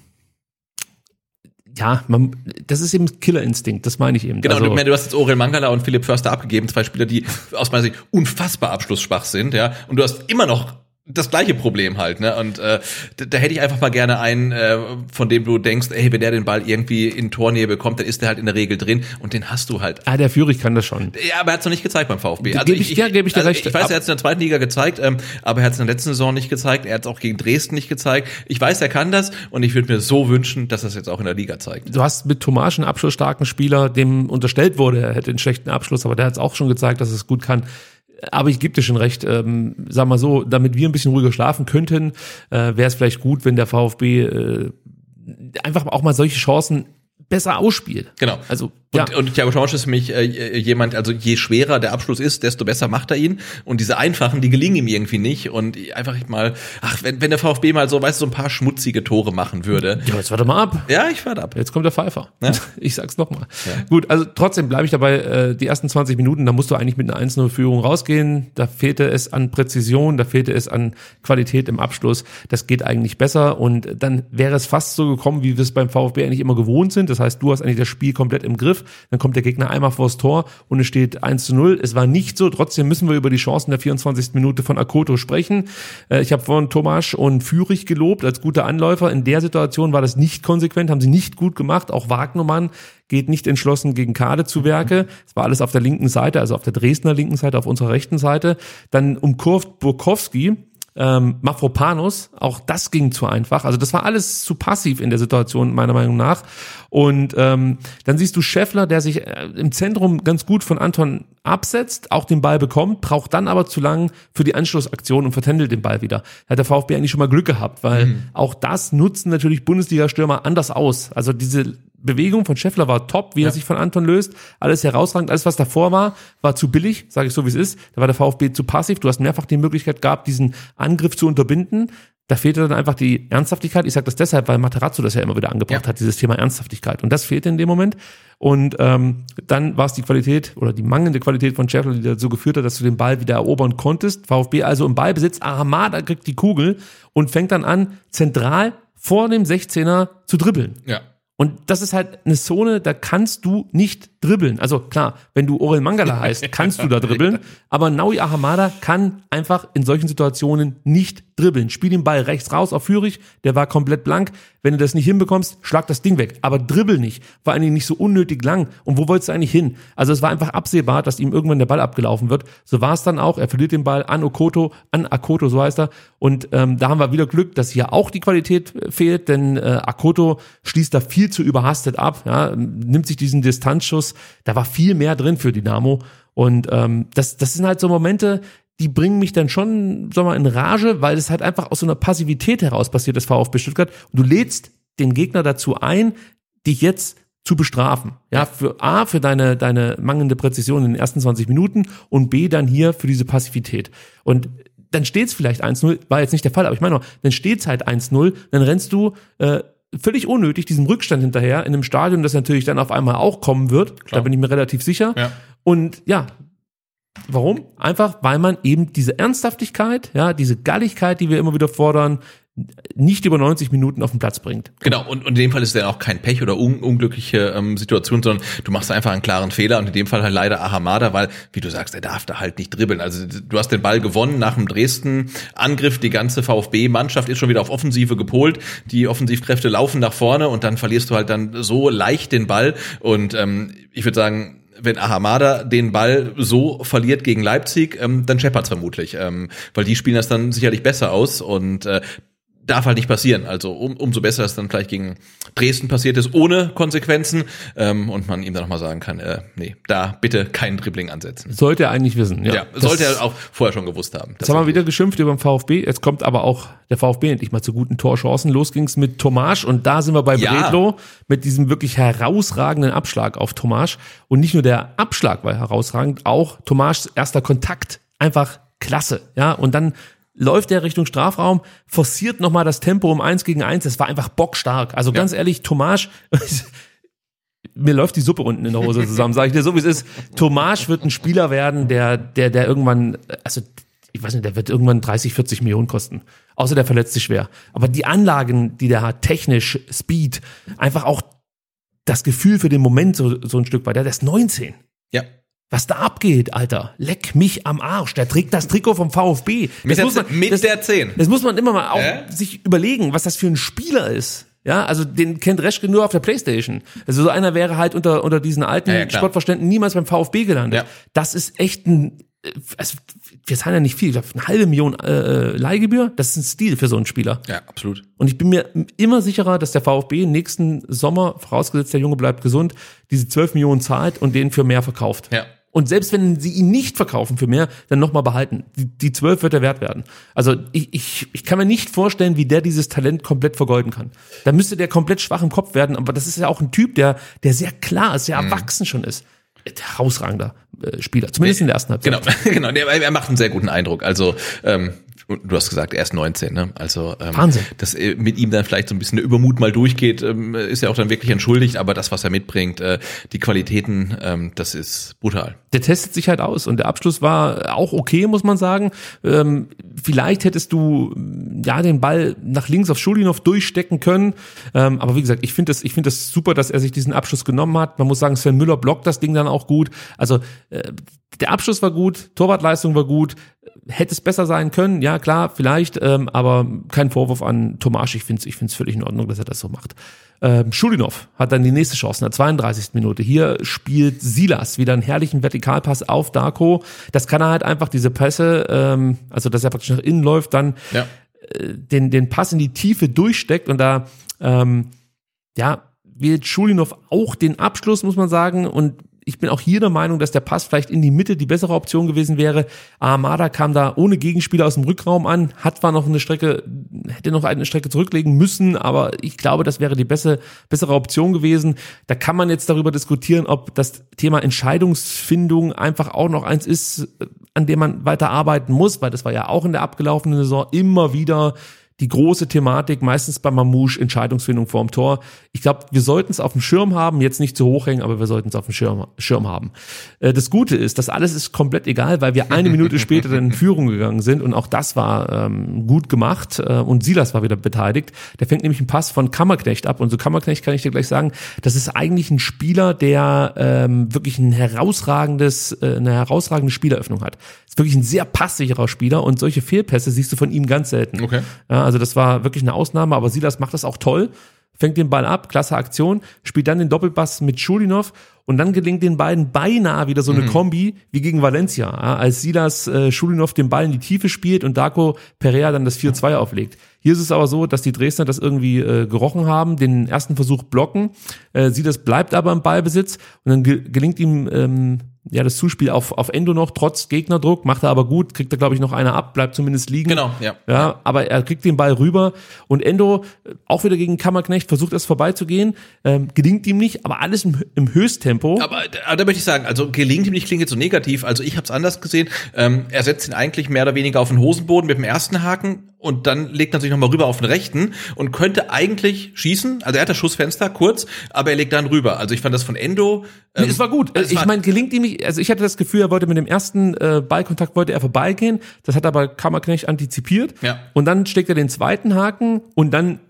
ja, man, das ist eben Killerinstinkt, das meine ich eben. Genau, also, du, du hast jetzt Orel Mangala und Philipp Förster abgegeben, zwei Spieler, die aus meiner Sicht unfassbar abschlussschwach sind, ja. Und du hast immer noch das gleiche Problem halt, ne? Und äh, da, da hätte ich einfach mal gerne einen, äh, von dem du denkst, ey, wenn der den Ball irgendwie in Tornähe bekommt, dann ist der halt in der Regel drin und den hast du halt. Ah, der Führig kann das schon. Ja, aber er hat es noch nicht gezeigt beim VfB. Also gebe ich, ich, ja, gebe ich dir also recht. Ich weiß, er hat es in der zweiten Liga gezeigt, ähm, aber er hat es in der letzten Saison nicht gezeigt. Er hat es auch gegen Dresden nicht gezeigt. Ich weiß, er kann das und ich würde mir so wünschen, dass er es jetzt auch in der Liga zeigt. Du hast mit Tomasch einen abschlussstarken Spieler, dem unterstellt wurde, er hätte einen schlechten Abschluss, aber der hat es auch schon gezeigt, dass es gut kann. Aber ich gebe dir schon recht, ähm, sag mal so, damit wir ein bisschen ruhiger schlafen könnten, äh, wäre es vielleicht gut, wenn der VfB äh, einfach auch mal solche Chancen besser ausspielt. Genau. Also und, ja. und Thiago Schorsch ist für mich äh, jemand, also je schwerer der Abschluss ist, desto besser macht er ihn. Und diese einfachen, die gelingen ihm irgendwie nicht. Und einfach mal, ach, wenn, wenn der VfB mal so, weißt du, so ein paar schmutzige Tore machen würde. Ja, jetzt warte mal ab. Ja, ich warte ab. Jetzt kommt der Pfeifer. Ja. Ich sag's nochmal. Ja. Gut, also trotzdem bleibe ich dabei, äh, die ersten 20 Minuten, da musst du eigentlich mit einer 1-0-Führung rausgehen. Da fehlte es an Präzision, da fehlte es an Qualität im Abschluss. Das geht eigentlich besser. Und dann wäre es fast so gekommen, wie wir es beim VfB eigentlich immer gewohnt sind. Das heißt, du hast eigentlich das Spiel komplett im Griff. Dann kommt der Gegner einmal vors Tor und es steht 1 zu 0. Es war nicht so. Trotzdem müssen wir über die Chancen der 24. Minute von Akoto sprechen. Äh, ich habe vorhin Tomasch und Führig gelobt als gute Anläufer. In der Situation war das nicht konsequent, haben sie nicht gut gemacht. Auch Wagnermann geht nicht entschlossen gegen Kade zu Werke. Es war alles auf der linken Seite, also auf der Dresdner linken Seite, auf unserer rechten Seite. Dann umkurvt Burkowski, ähm, Mafropanos, auch das ging zu einfach. Also das war alles zu passiv in der Situation, meiner Meinung nach. Und ähm, dann siehst du Scheffler, der sich äh, im Zentrum ganz gut von Anton absetzt, auch den Ball bekommt, braucht dann aber zu lang für die Anschlussaktion und vertändelt den Ball wieder. Da hat der VfB eigentlich schon mal Glück gehabt, weil mhm. auch das nutzen natürlich Bundesliga-Stürmer anders aus. Also diese Bewegung von Scheffler war top, wie ja. er sich von Anton löst. Alles herausragend. Alles, was davor war, war zu billig, sage ich so, wie es ist. Da war der VfB zu passiv. Du hast mehrfach die Möglichkeit gehabt, diesen Angriff zu unterbinden. Da fehlte dann einfach die Ernsthaftigkeit. Ich sage das deshalb, weil Materazzo das ja immer wieder angebracht ja. hat, dieses Thema Ernsthaftigkeit. Und das fehlte in dem Moment. Und ähm, dann war es die Qualität oder die mangelnde Qualität von Scheffler, die dazu geführt hat, dass du den Ball wieder erobern konntest. VfB also im Ballbesitz. Ahamada kriegt die Kugel und fängt dann an, zentral vor dem 16er zu dribbeln. Ja. Und das ist halt eine Zone, da kannst du nicht dribbeln. Also klar, wenn du Orel Mangala heißt, kannst du da dribbeln. Aber Naui Ahamada kann einfach in solchen Situationen nicht dribbeln. Spiel den Ball rechts raus auf Führig, der war komplett blank. Wenn du das nicht hinbekommst, schlag das Ding weg. Aber dribbel nicht. Vor allen Dingen nicht so unnötig lang. Und wo wolltest du eigentlich hin? Also es war einfach absehbar, dass ihm irgendwann der Ball abgelaufen wird. So war es dann auch. Er verliert den Ball an Okoto, an Akoto, so heißt er. Und ähm, da haben wir wieder Glück, dass hier auch die Qualität äh, fehlt, denn äh, Akoto schließt da viel zu überhastet ab, ja, nimmt sich diesen Distanzschuss. Da war viel mehr drin für Dynamo. Und ähm, das, das sind halt so Momente, die bringen mich dann schon, sag mal, in Rage, weil es halt einfach aus so einer Passivität heraus passiert, das VfB Stuttgart. Und du lädst den Gegner dazu ein, dich jetzt zu bestrafen. Ja, für A, für deine, deine mangelnde Präzision in den ersten 20 Minuten und B, dann hier für diese Passivität. Und dann steht's vielleicht 1-0, war jetzt nicht der Fall, aber ich meine, dann steht's halt 1-0, dann rennst du äh, völlig unnötig diesem Rückstand hinterher in einem Stadion, das natürlich dann auf einmal auch kommen wird. Klar. Da bin ich mir relativ sicher. Ja. Und ja, Warum? Einfach, weil man eben diese Ernsthaftigkeit, ja, diese Galligkeit, die wir immer wieder fordern, nicht über 90 Minuten auf den Platz bringt. Genau, und, und in dem Fall ist es dann auch kein Pech oder un, unglückliche ähm, Situation, sondern du machst einfach einen klaren Fehler und in dem Fall halt leider Ahamada, weil, wie du sagst, er darf da halt nicht dribbeln. Also du hast den Ball gewonnen nach dem Dresden-Angriff, die ganze VfB-Mannschaft ist schon wieder auf Offensive gepolt, die Offensivkräfte laufen nach vorne und dann verlierst du halt dann so leicht den Ball. Und ähm, ich würde sagen, wenn Ahamada den Ball so verliert gegen Leipzig, ähm, dann scheppert's vermutlich, ähm, weil die spielen das dann sicherlich besser aus. Und äh, darf halt nicht passieren. Also um, umso besser, dass dann vielleicht gegen Dresden passiert ist, ohne Konsequenzen ähm, und man ihm dann nochmal sagen kann, äh, nee, da bitte kein Dribbling ansetzen. Sollte er eigentlich wissen. Ja, Ja, sollte er auch vorher schon gewusst haben. Jetzt haben wir wieder geschimpft über den VfB. Jetzt kommt aber auch der VfB endlich mal zu guten Torchancen. Los ging's mit Tomasch und da sind wir bei Ja. Bredlo mit diesem wirklich herausragenden Abschlag auf Tomasch. Und nicht nur der Abschlag war herausragend, auch Tomaschs erster Kontakt einfach klasse. Ja, und dann läuft er Richtung Strafraum, forciert nochmal das Tempo um eins gegen eins. Das war einfach bockstark. Also ganz ehrlich, Tomasch, mir läuft die Suppe unten in der Hose zusammen, sage ich dir so, wie es ist. Tomasch wird ein Spieler werden, der, der, der irgendwann, also ich weiß nicht, der wird irgendwann 30, 40 Millionen kosten. Außer der verletzt sich schwer. Aber die Anlagen, die der hat, technisch, Speed, einfach auch das Gefühl für den Moment so, so ein Stück weit. Der ist 19. Ja. Was da abgeht, Alter. Leck mich am Arsch. Der trägt das Trikot vom VfB. Mit, Das der, muss man- mit das- der 10. das muss man immer mal auch Äh? sich überlegen, was das für ein Spieler ist. Ja, also den kennt Reschke nur auf der Playstation. Also so einer wäre halt unter, unter diesen alten Ja, ja. Sportverständen niemals beim VfB gelandet. Ja. Das ist echt ein, äh, also wir zahlen ja nicht viel, ich glaube eine halbe Million äh, Leihgebühr, das ist ein Stil für so einen Spieler. Ja, absolut. Und ich bin mir immer sicherer, dass der VfB nächsten Sommer, vorausgesetzt der Junge bleibt gesund, diese 12 Millionen zahlt und den für mehr verkauft. Ja. Und selbst wenn sie ihn nicht verkaufen für mehr, dann nochmal behalten. Die, die 12 wird er wert werden. Also ich, ich, ich kann mir nicht vorstellen, wie der dieses Talent komplett vergeuden kann. Da müsste der komplett schwach im Kopf werden, aber das ist ja auch ein Typ, der, der sehr klar ist, sehr Mhm. erwachsen schon ist. Herausragender äh, Spieler, zumindest in der ersten Halbzeit. Genau, genau. Der, er macht einen sehr guten Eindruck. Also, ähm, du hast gesagt, er ist 19, ne? Also ähm, Wahnsinn. dass äh, mit ihm dann vielleicht so ein bisschen der Übermut mal durchgeht, ähm, ist ja auch dann wirklich entschuldigt, aber das, was er mitbringt, äh, die Qualitäten, ähm, das ist brutal. der testet sich halt aus und der Abschluss war auch okay, muss man sagen. Ähm, vielleicht hättest du ja den Ball nach links auf Schulinov durchstecken können, ähm, aber wie gesagt, ich finde das, ich finde das super, dass er sich diesen Abschluss genommen hat. Man muss sagen, Sven Müller blockt das Ding dann auch gut. Also äh, der Abschluss war gut, Torwartleistung war gut, hätte es besser sein können, ja klar, vielleicht, ähm, aber kein Vorwurf an Tomasch. Ich finde es ich find's völlig in Ordnung, dass er das so macht. Ähm, Schulinov hat dann die nächste Chance in der 32. Minute. Hier spielt Silas wieder einen herrlichen Vertikalpass auf Darko. Das kann er halt einfach, diese Pässe, ähm, also dass er praktisch nach innen läuft, dann Ja. den, den Pass in die Tiefe durchsteckt und da, ähm, ja, wählt Schulinov auch den Abschluss, muss man sagen. Und ich bin auch hier der Meinung, dass der Pass vielleicht in die Mitte die bessere Option gewesen wäre. Armada kam da ohne Gegenspieler aus dem Rückraum an, hat zwar noch eine Strecke, hätte noch eine Strecke zurücklegen müssen, aber ich glaube, das wäre die bessere, bessere Option gewesen. Da kann man jetzt darüber diskutieren, ob das Thema Entscheidungsfindung einfach auch noch eins ist, an dem man weiter arbeiten muss, weil das war ja auch in der abgelaufenen Saison immer wieder die große Thematik, meistens bei Mamouche, Entscheidungsfindung vorm Tor. Ich glaube, wir sollten es auf dem Schirm haben, jetzt nicht zu hoch hängen, aber wir sollten es auf dem Schirm, Schirm haben. Äh, das Gute ist, das alles ist komplett egal, weil wir eine Minute später dann in Führung gegangen sind und auch das war ähm, gut gemacht äh, und Silas war wieder beteiligt. Der fängt nämlich einen Pass von Kammerknecht ab und so Kammerknecht kann ich dir gleich sagen, das ist eigentlich ein Spieler, der ähm, wirklich ein herausragendes, äh, eine herausragende Spieleröffnung hat. Ist wirklich ein sehr passsicherer Spieler und solche Fehlpässe siehst du von ihm ganz selten. Okay. Ja, also das war wirklich eine Ausnahme, aber Silas macht das auch toll. Fängt den Ball ab, klasse Aktion, spielt dann den Doppelpass mit Schulinov und dann gelingt den beiden beinahe wieder so eine Kombi wie gegen Valencia, als Silas äh, Schulinov den Ball in die Tiefe spielt und Darko Perea dann das 4-2 auflegt. Hier ist es aber so, dass die Dresdner das irgendwie äh, gerochen haben, den ersten Versuch blocken. Äh, Silas bleibt aber im Ballbesitz und dann ge gelingt ihm ähm, ja das Zuspiel auf, auf Endo noch, trotz Gegnerdruck, macht er aber gut, kriegt er glaube ich noch einer ab, bleibt zumindest liegen. Genau, ja. Ja, aber er kriegt den Ball rüber und Endo, äh, auch wieder gegen Kammerknecht, versucht es vorbeizugehen, ähm, gelingt ihm nicht, aber alles im, im Höchsttempo. Aber, aber da möchte ich sagen, also gelingt ihm nicht, klingt jetzt so negativ. Also ich habe es anders gesehen. Ähm, er setzt ihn eigentlich mehr oder weniger auf den Hosenboden mit dem ersten Haken und dann legt er natürlich nochmal rüber auf den rechten und könnte eigentlich schießen. Also er hat das Schussfenster kurz, aber er legt dann rüber. Also ich fand das von Endo. Nee, ähm, es war gut. es ich meine, gelingt ihm nicht, also ich hatte das Gefühl, er wollte mit dem ersten äh, Ballkontakt wollte er vorbeigehen. Das hat aber Kammerknecht antizipiert. Ja. Und dann steckt er den zweiten Haken und dann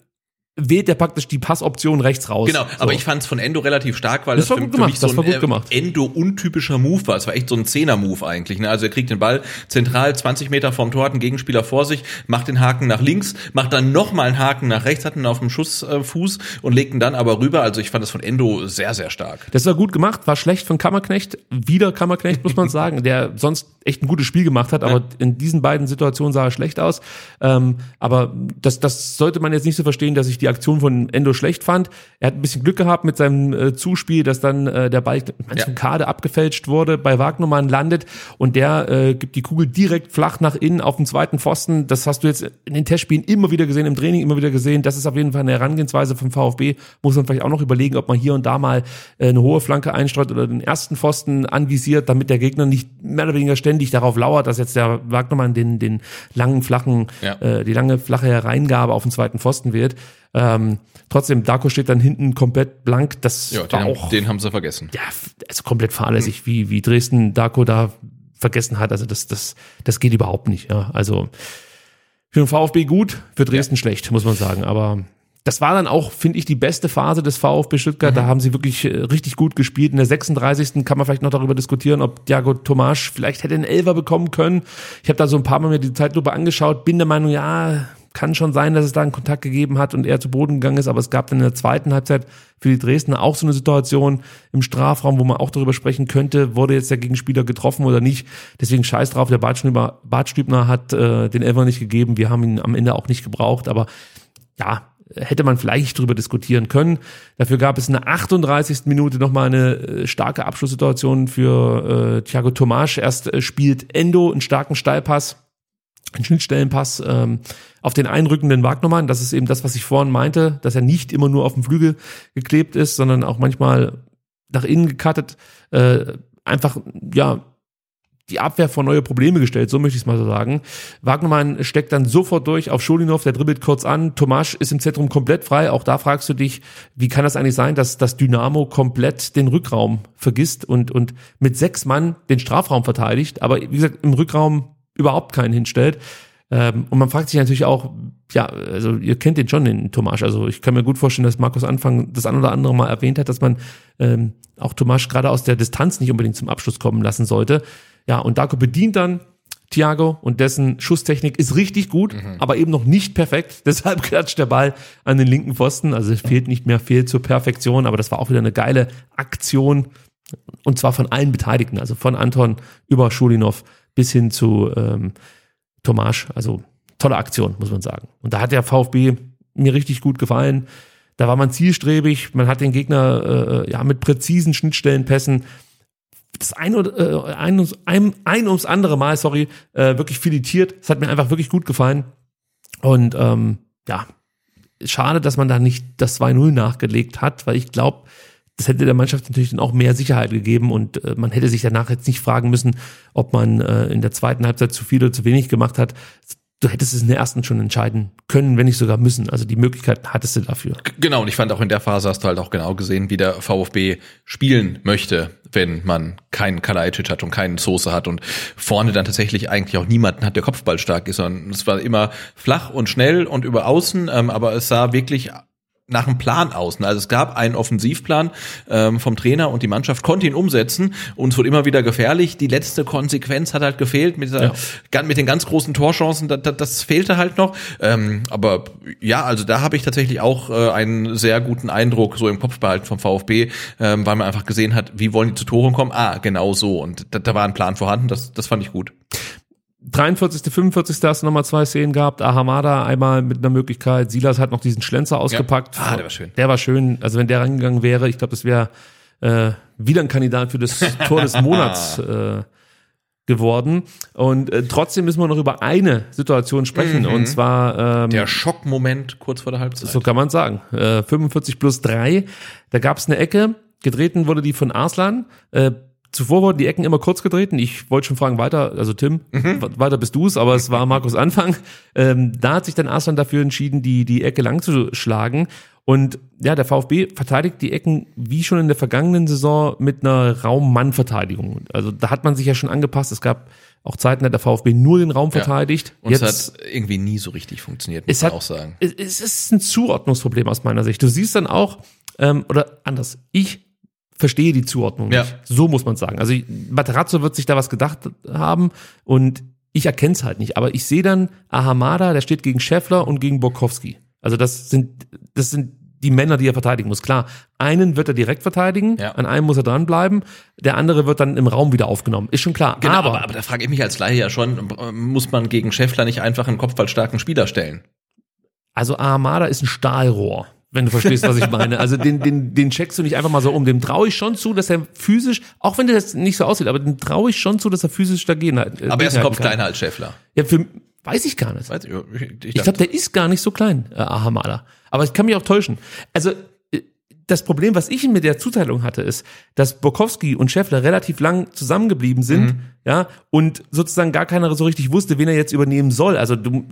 wählt er praktisch die Passoption rechts raus. Genau, so. aber ich fand es von Endo relativ stark, weil Das das, war für, gut für gemacht, mich so das war ein gut gemacht. äh, Endo-untypischer Move war. Es war echt so ein Zehner-Move eigentlich. Ne? Also er kriegt den Ball zentral 20 Meter vom Tor, hat einen Gegenspieler vor sich, macht den Haken nach links, macht dann nochmal einen Haken nach rechts, hat ihn auf dem Schussfuß und legt ihn dann aber rüber. Also ich fand das von Endo sehr, sehr stark. Das war gut gemacht, war schlecht von Kammerknecht, wieder Kammerknecht, muss man sagen, der sonst echt ein gutes Spiel gemacht hat, aber Ja. in diesen beiden Situationen sah er schlecht aus. Ähm, aber das, das sollte man jetzt nicht so verstehen, dass ich die Aktion von Endo schlecht fand. Er hat ein bisschen Glück gehabt mit seinem äh, Zuspiel, dass dann äh, der Ball ich glaub, Ja. Kade abgefälscht wurde, bei Wagnermann landet und der äh, gibt die Kugel direkt flach nach innen auf den zweiten Pfosten. Das hast du jetzt in den Testspielen immer wieder gesehen, im Training immer wieder gesehen. Das ist auf jeden Fall eine Herangehensweise vom VfB. Muss man vielleicht auch noch überlegen, ob man hier und da mal äh, eine hohe Flanke einstreut oder den ersten Pfosten anvisiert, damit der Gegner nicht mehr oder weniger ständig darauf lauert, dass jetzt der Wagnermann den, den langen, flachen, Ja. äh, die lange, flache Hereingabe auf den zweiten Pfosten wird. Ähm, trotzdem, Darko steht dann hinten komplett blank. Das Ja, war den, auch haben, den haben sie vergessen. ja, also komplett fahrlässig, wie, wie Dresden Darko da vergessen hat. Also das, das, das geht überhaupt nicht. Ja. Also für den VfB gut, für Dresden schlecht, muss man sagen. Aber das war dann auch, finde ich, die beste Phase des VfB Stuttgart. Da haben sie wirklich äh, richtig gut gespielt. In der 36. kann man vielleicht noch darüber diskutieren, ob Thiago Tomasch vielleicht hätte einen Elfer bekommen können. Ich habe da so ein paar Mal mir die Zeitlupe angeschaut, bin der Meinung, ja, kann schon sein, dass es da einen Kontakt gegeben hat und er zu Boden gegangen ist, aber es gab dann in der zweiten Halbzeit für die Dresdner auch so eine Situation im Strafraum, wo man auch darüber sprechen könnte, wurde jetzt der Gegenspieler getroffen oder nicht. Deswegen scheiß drauf, der Bartstübner, hat äh, den Elfer nicht gegeben, wir haben ihn am Ende auch nicht gebraucht, aber ja, hätte man vielleicht drüber diskutieren können. Dafür gab es in der 38. Minute nochmal eine äh, starke Abschlusssituation für äh, Thiago Tomasch. Erst äh, spielt Endo einen starken Steilpass, einen Schnittstellenpass ähm, auf den einrückenden Wagnermann. Das ist eben das, was ich vorhin meinte, dass er nicht immer nur auf dem Flügel geklebt ist, sondern auch manchmal nach innen gecuttet. Äh, einfach, ja, die Abwehr vor neue Probleme gestellt, so möchte ich es mal so sagen. Wagnermann steckt dann sofort durch auf Scholinov, der dribbelt kurz an. Tomasch ist im Zentrum komplett frei. Auch da fragst du dich, wie kann das eigentlich sein, dass das Dynamo komplett den Rückraum vergisst und, und mit sechs Mann den Strafraum verteidigt, aber wie gesagt, im Rückraum überhaupt keinen hinstellt. Ähm, und man fragt sich natürlich auch, ja, also ihr kennt den schon, den Tomasch. Also ich kann mir gut vorstellen, dass Markus Anfang das ein oder andere Mal erwähnt hat, dass man ähm, auch Tomasch gerade aus der Distanz nicht unbedingt zum Abschluss kommen lassen sollte. Ja, und Darko bedient dann Thiago und dessen Schusstechnik ist richtig gut, aber eben noch nicht perfekt. Deshalb klatscht der Ball an den linken Pfosten. Also es fehlt nicht mehr viel zur Perfektion, aber das war auch wieder eine geile Aktion. Und zwar von allen Beteiligten, also von Anton über Schulinov bis hin zu ähm, Tomasch. Also tolle Aktion, muss man sagen. Und da hat der VfB mir richtig gut gefallen. Da war man zielstrebig, man hat den Gegner äh, ja mit präzisen Schnittstellenpässen das ein, oder, äh, ein, ein, ein ums andere Mal, sorry, äh, wirklich filetiert. Es hat mir einfach wirklich gut gefallen. Und ähm, ja, schade, dass man da nicht das 2-0 nachgelegt hat, weil ich glaube, das hätte der Mannschaft natürlich dann auch mehr Sicherheit gegeben und äh, man hätte sich danach jetzt nicht fragen müssen, ob man äh, in der zweiten Halbzeit zu viel oder zu wenig gemacht hat. Du hättest es in der ersten schon entscheiden können, wenn nicht sogar müssen. Also die Möglichkeit hattest du dafür. Genau, und ich fand auch in der Phase hast du halt auch genau gesehen, wie der VfB spielen möchte, wenn man keinen Kalajdzic hat und keinen Soße hat und vorne dann tatsächlich eigentlich auch niemanden hat, der kopfballstark ist, sondern es war immer flach und schnell und über außen, ähm, aber es sah wirklich nach einem Plan aus. Also es gab einen Offensivplan ähm, vom Trainer und die Mannschaft konnte ihn umsetzen und es wurde immer wieder gefährlich. Die letzte Konsequenz hat halt gefehlt mit, dieser, Ja. mit den ganz großen Torchancen. Das, das, das fehlte halt noch. Ähm, aber ja, also da habe ich tatsächlich auch äh, einen sehr guten Eindruck so im Kopf behalten vom VfB, ähm, weil man einfach gesehen hat, wie wollen die zu Toren kommen? Ah, genau so. Und da, da war ein Plan vorhanden. Das, das fand ich gut. 43., 45. hast du nochmal zwei Szenen gehabt. Ahamada einmal mit einer Möglichkeit. Silas hat noch diesen Schlenzer ausgepackt. Ah, der war schön. Der war schön. Also wenn der reingegangen wäre, ich glaube, das wäre äh, wieder ein Kandidat für das Tor des Monats äh, geworden. Und äh, trotzdem müssen wir noch über eine Situation sprechen. Und zwar ähm, Der Schockmoment kurz vor der Halbzeit. so kann man sagen. Äh, 45 plus 3. Da gab es eine Ecke. Getreten wurde die von Arslan. Äh, zuvor wurden die Ecken immer kurz getreten. Ich wollte schon fragen, weiter, also Tim, Mhm. weiter bist du's, aber es war Markus Anfang. Ähm, da hat sich dann Arslan dafür entschieden, die, die Ecke lang zu schlagen. Und ja, der VfB verteidigt die Ecken wie schon in der vergangenen Saison mit einer Raum-Mann-Verteidigung. Also da hat man sich ja schon angepasst. Es gab Auch Zeiten hat der VfB nur den Raum verteidigt. Und Jetzt es hat irgendwie nie so richtig funktioniert, muss es man hat, auch sagen. Es, es ist ein Zuordnungsproblem aus meiner Sicht. Du siehst dann auch, ähm, oder anders, ich verstehe die Zuordnung Ja. nicht. So muss man sagen. Also Materazzo wird sich da was gedacht haben und ich erkenne es halt nicht. Aber ich sehe dann Ahamada, der steht gegen Scheffler und gegen Borkowski. Also das sind, das sind die Männer, die er verteidigen muss. Klar, einen wird er direkt verteidigen, Ja. an einem muss er dranbleiben, der andere wird dann im Raum wieder aufgenommen. Ist schon klar. Genau, aber, aber, aber da frage ich mich als Laie ja schon, muss man gegen Scheffler nicht einfach einen kopfballstarken Spieler stellen? Also Ahamada ist ein Stahlrohr, wenn du verstehst, was ich meine. Also den, den, den checkst du nicht einfach mal so um. Dem traue ich schon zu, dass er physisch, auch wenn der das nicht so aussieht, aber dem traue ich schon zu, dass er physisch dagegen hat. äh, Aber er ist Kopf kleiner als Scheffler. Ja, für, weiß ich gar nicht. Weiß ich, ich, Ich glaube, der ist gar nicht so klein, äh, Ahamada. Aber ich kann mich auch täuschen. Also äh, das Problem, was ich mit der Zuteilung hatte, ist, dass Borkowski und Scheffler relativ lang zusammengeblieben sind, Mhm. Ja, und sozusagen gar keiner so richtig wusste, wen er jetzt übernehmen soll. Also du,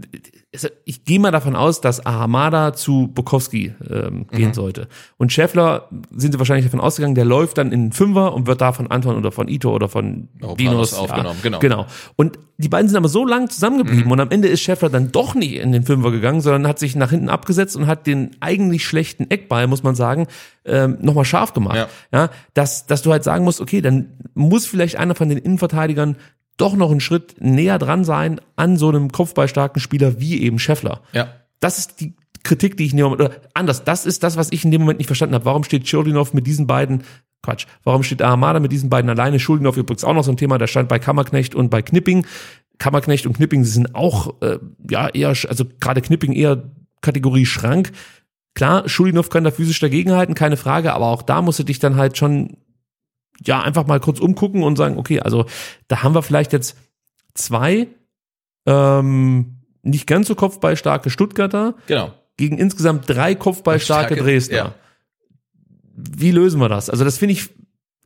ich gehe mal davon aus, dass Ahamada zu Borkowski ähm, Mhm. gehen sollte. Und Scheffler sind sie wahrscheinlich davon ausgegangen, der läuft dann in den Fünfer und wird da von Anton oder von Ito oder von Dinos aufgenommen, genau. Genau. Und die beiden sind aber so lang zusammengeblieben Mhm. und am Ende ist Scheffler dann doch nicht in den Fünfer gegangen, sondern hat sich nach hinten abgesetzt und hat den eigentlich schlechten Eckball, muss man sagen, ähm, nochmal scharf gemacht. Ja. Ja, dass, dass du halt sagen musst, okay, dann muss vielleicht einer von den Innenverteidigern doch noch einen Schritt näher dran sein an so einem kopfballstarken Spieler wie eben Scheffler. Ja. Das ist die Kritik, die ich in dem Moment, oder anders, das ist das, was ich in dem Moment nicht verstanden habe. Warum steht Schulinov mit diesen beiden, Quatsch, warum steht Ahamada mit diesen beiden alleine? Schulinov übrigens auch noch so ein Thema, der stand bei Kammerknecht und bei Knipping. Kammerknecht und Knipping die sind auch, äh, ja, eher, also gerade Knipping eher Kategorie Schrank. Klar, Schulinov kann da physisch dagegenhalten, keine Frage, aber auch da musst du dich dann halt schon, ja, einfach mal kurz umgucken und sagen, okay, also da haben wir vielleicht jetzt zwei, ähm, nicht ganz so kopfballstarke Stuttgarter, Genau. gegen insgesamt drei kopfballstarke Starke, Dresdner. ja. Wie lösen wir das? Also das finde ich,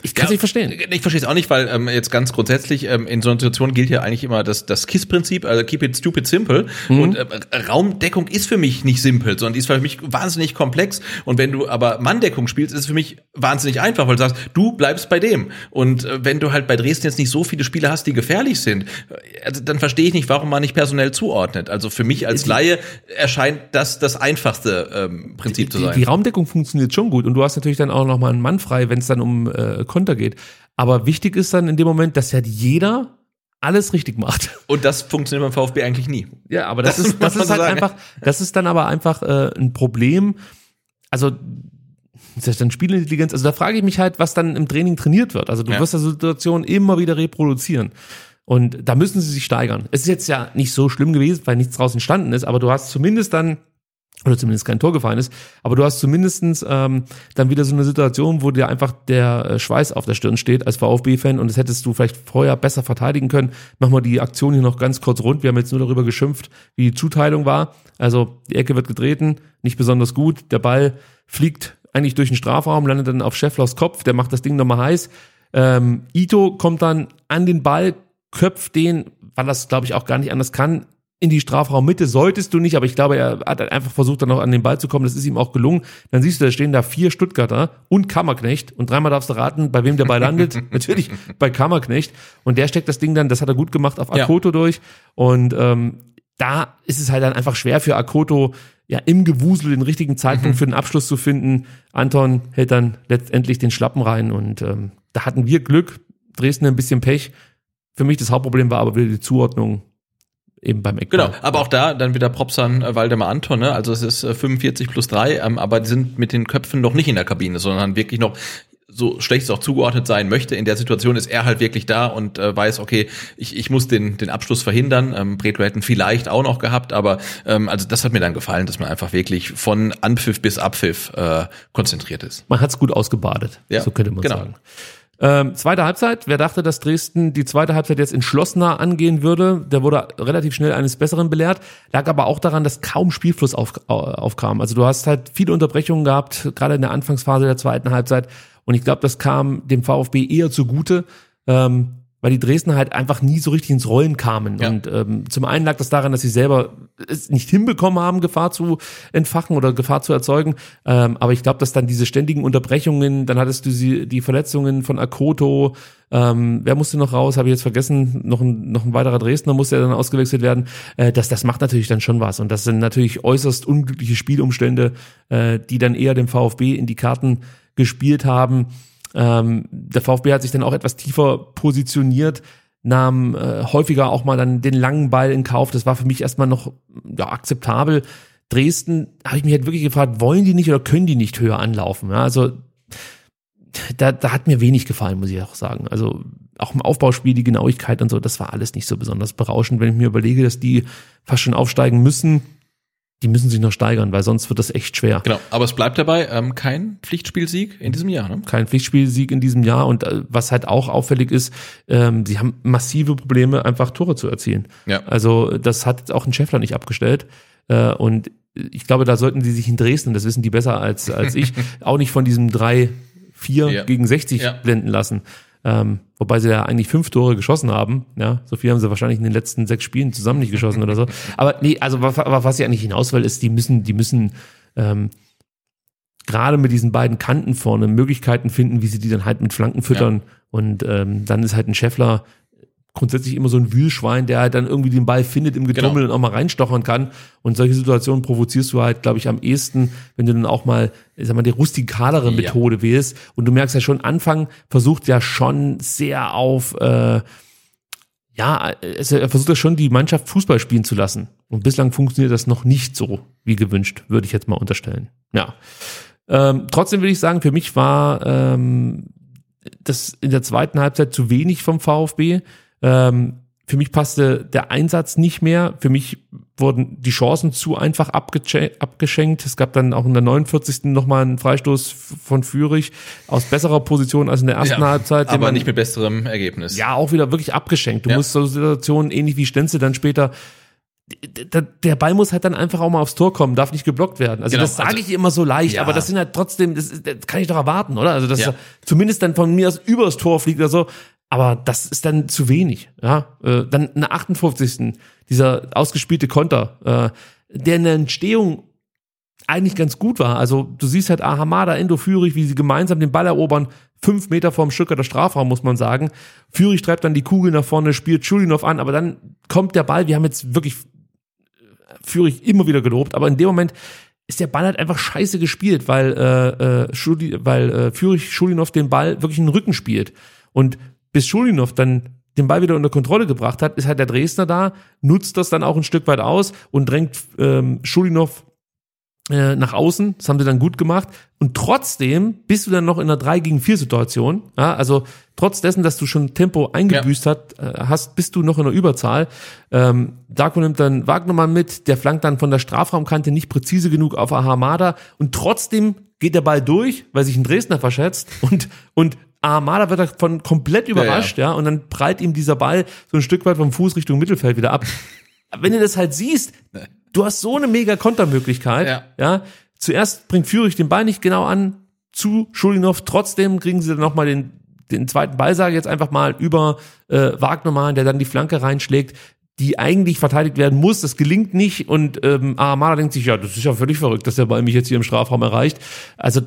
ich kann es Ja, nicht verstehen. Ich verstehe es auch nicht, weil ähm, jetzt ganz grundsätzlich ähm, in so einer Situation gilt ja eigentlich immer das, das KISS-Prinzip, also keep it stupid simple. Mhm. Und äh, Raumdeckung ist für mich nicht simpel, sondern die ist für mich wahnsinnig komplex. Und wenn du aber Manndeckung spielst, ist es für mich wahnsinnig einfach, weil du sagst, du bleibst bei dem. Und äh, wenn du halt bei Dresden jetzt nicht so viele Spieler hast, die gefährlich sind, äh, also dann verstehe ich nicht, warum man nicht personell zuordnet. Also für mich als Laie erscheint das das einfachste ähm, Prinzip zu Die, sein. die Raumdeckung funktioniert schon gut und du hast natürlich dann auch noch mal einen Mann frei, wenn es dann um äh, Konter geht. Aber wichtig ist dann in dem Moment, dass ja jeder alles richtig macht. Und das funktioniert beim VfB eigentlich nie. Ja, aber das, Das ist, das ist halt sagen. einfach, das ist dann aber einfach äh, ein Problem. Also das ist dann Spielintelligenz. Also da frage ich mich halt, was dann im Training trainiert wird. Also du Ja. wirst ja Situationen immer wieder reproduzieren. Und da müssen sie sich steigern. Es ist jetzt ja nicht so schlimm gewesen, weil nichts draus entstanden ist, aber du hast zumindest dann, oder zumindest kein Tor gefallen ist, aber du hast zumindestens ähm, dann wieder so eine Situation, wo dir einfach der äh, Schweiß auf der Stirn steht als VfB-Fan und das hättest du vielleicht vorher besser verteidigen können. Machen wir die Aktion hier noch ganz kurz rund. Wir haben jetzt nur darüber geschimpft, wie die Zuteilung war. Also die Ecke wird getreten, nicht besonders gut. Der Ball fliegt eigentlich durch den Strafraum, landet dann auf Schefflers Kopf, der macht das Ding nochmal heiß. Ähm, Ito kommt dann an den Ball, köpft den, weil das glaube ich auch gar nicht anders kann, in die Strafraummitte. Solltest du nicht, aber ich glaube, er hat einfach versucht, dann noch an den Ball zu kommen. Das ist ihm auch gelungen. Dann siehst du, da stehen da vier Stuttgarter und Kammerknecht und dreimal darfst du raten, bei wem der Ball landet. Natürlich bei Kammerknecht. Und der steckt das Ding dann, das hat er gut gemacht, auf Ja. Akoto durch. Und ähm, da ist es halt dann einfach schwer für Akoto, ja, im Gewusel den richtigen Zeitpunkt für den Abschluss zu finden. Anton hält dann letztendlich den Schlappen rein und ähm, da hatten wir Glück, Dresden ein bisschen Pech. Für mich das Hauptproblem war aber wieder die Zuordnung eben beim Eckball. Genau, aber auch da dann wieder Props an äh, Waldemar Anton, ne? also es ist äh, 45 plus 3, ähm, aber die sind mit den Köpfen noch nicht in der Kabine, sondern wirklich noch so schlecht es auch zugeordnet sein möchte. In der Situation ist er halt wirklich da und äh, weiß, okay, ich, ich muss den, den Abschluss verhindern. Ähm, Bretlo hätten vielleicht auch noch gehabt, aber ähm, also das hat mir dann gefallen, dass man einfach wirklich von Anpfiff bis Abpfiff äh, konzentriert ist. Man hat's gut ausgebadet, Ja, so könnte man genau. sagen. Ähm, zweite Halbzeit. Wer dachte, dass Dresden die zweite Halbzeit jetzt entschlossener angehen würde, der wurde relativ schnell eines Besseren belehrt. Lag aber auch daran, dass kaum Spielfluss auf, au- aufkam. Also du hast halt viele Unterbrechungen gehabt, gerade in der Anfangsphase der zweiten Halbzeit. Und ich glaube, das kam dem VfB eher zugute, ähm, weil die Dresdner halt einfach nie so richtig ins Rollen kamen. Ja. Und ähm, zum einen lag das daran, dass sie selber es nicht hinbekommen haben, Gefahr zu entfachen oder Gefahr zu erzeugen. Ähm, aber ich glaube, dass dann diese ständigen Unterbrechungen, dann hattest du sie, die Verletzungen von Akoto, ähm, wer musste noch raus, habe ich jetzt vergessen, noch ein, noch ein weiterer Dresdner musste ja dann ausgewechselt werden. Äh, das, das macht natürlich dann schon was. Und das sind natürlich äußerst unglückliche Spielumstände, äh, die dann eher dem VfB in die Karten gespielt haben. Ähm, der VfB hat sich dann auch etwas tiefer positioniert nahm äh, häufiger auch mal dann den langen Ball in Kauf. Das war für mich erstmal noch ja, akzeptabel. Dresden habe ich mich halt wirklich gefragt, wollen die nicht oder können die nicht höher anlaufen? Ja, also da, da hat mir wenig gefallen, muss ich auch sagen. Also auch im Aufbauspiel die Genauigkeit und so, das war alles nicht so besonders berauschend, wenn ich mir überlege, dass die fast schon aufsteigen müssen die müssen sich noch steigern, weil sonst wird das echt schwer. Genau, aber es bleibt dabei, ähm, kein Pflichtspielsieg in diesem Jahr. Ne? Kein Pflichtspielsieg in diesem Jahr und äh, was halt auch auffällig ist, ähm, sie haben massive Probleme, einfach Tore zu erzielen. Ja. Also das hat auch ein Schäffler nicht abgestellt äh, und ich glaube, da sollten sie sich in Dresden, das wissen die besser als, als ich, auch nicht von diesem 3, 4 ja. gegen 60 ja. blenden lassen. Ähm, wobei sie ja eigentlich fünf Tore geschossen haben. Ja, so viel haben sie wahrscheinlich in den letzten sechs Spielen zusammen nicht geschossen oder so. Aber nee, also was, was ich eigentlich hinaus will, ist, die müssen, die müssen ähm, gerade mit diesen beiden Kanten vorne Möglichkeiten finden, wie sie die dann halt mit Flanken füttern. Ja. Und ähm, dann ist halt ein Scheffler grundsätzlich immer so ein Wühlschwein, der halt dann irgendwie den Ball findet im Getummel genau. und auch mal reinstochern kann. Und solche Situationen provozierst du halt, glaube ich, am ehesten, wenn du dann auch mal, ich sag mal, die rustikalere ja. Methode wählst. Und du merkst ja schon, Anfang versucht ja schon sehr auf, äh, ja, er versucht ja schon, die Mannschaft Fußball spielen zu lassen. Und bislang funktioniert das noch nicht so, wie gewünscht, würde ich jetzt mal unterstellen. Ja. Ähm, trotzdem würde ich sagen, für mich war ähm, das in der zweiten Halbzeit zu wenig vom VfB. Ähm, für mich passte der Einsatz nicht mehr. Für mich wurden die Chancen zu einfach abgeschenkt. Es gab dann auch in der 49. nochmal einen Freistoß von Fürich aus besserer Position als in der ersten ja, Halbzeit. Aber man, nicht mit besserem Ergebnis. Ja, auch wieder wirklich abgeschenkt. Du ja. musst so Situationen ähnlich wie Stenzel dann später der Ball muss halt dann einfach auch mal aufs Tor kommen, darf nicht geblockt werden. Also genau, das sage also, ich immer so leicht, ja. aber das sind halt trotzdem, das, das kann ich doch erwarten, oder? Also dass ja. zumindest dann von mir aus übers Tor fliegt oder so. Aber das ist dann zu wenig. Ja, äh, dann in der 58. dieser ausgespielte Konter, äh, der in der Entstehung eigentlich ganz gut war. Also du siehst halt Ahamada, Endo, Führig, wie sie gemeinsam den Ball erobern, fünf Meter vorm der Strafraum, muss man sagen. Führig treibt dann die Kugel nach vorne, spielt Schulinov an, aber dann kommt der Ball, wir haben jetzt wirklich äh, Führig immer wieder gelobt, aber in dem Moment ist der Ball halt einfach scheiße gespielt, weil, äh, äh, Schuli, weil äh, Führig Schulinov den Ball wirklich in den Rücken spielt. Und bis Schulinov dann den Ball wieder unter Kontrolle gebracht hat, ist halt der Dresdner da, nutzt das dann auch ein Stück weit aus und drängt ähm, Schulinov äh, nach außen. Das haben sie dann gut gemacht. Und trotzdem bist du dann noch in einer 3 gegen 4 Situation. Ja, also trotz dessen, dass du schon Tempo eingebüßt ja. hat, äh, hast, bist du noch in einer Überzahl. Ähm, Darko nimmt dann Wagnermann mit, der flankt dann von der Strafraumkante nicht präzise genug auf Ahamada und trotzdem geht der Ball durch, weil sich ein Dresdner verschätzt und, und Armada wird davon komplett überrascht, ja, ja. ja, und dann prallt ihm dieser Ball so ein Stück weit vom Fuß Richtung Mittelfeld wieder ab. Wenn du das halt siehst, du hast so eine mega Kontermöglichkeit, ja. ja. Zuerst bringt Führig den Ball nicht genau an zu Schulinov, trotzdem kriegen sie dann nochmal den, den zweiten Ball, sage ich jetzt einfach mal, über äh, Wagnermann, der dann die Flanke reinschlägt, die eigentlich verteidigt werden muss. Das gelingt nicht und ähm, Armada denkt sich, ja, das ist ja völlig verrückt, dass der Ball mich jetzt hier im Strafraum erreicht. Also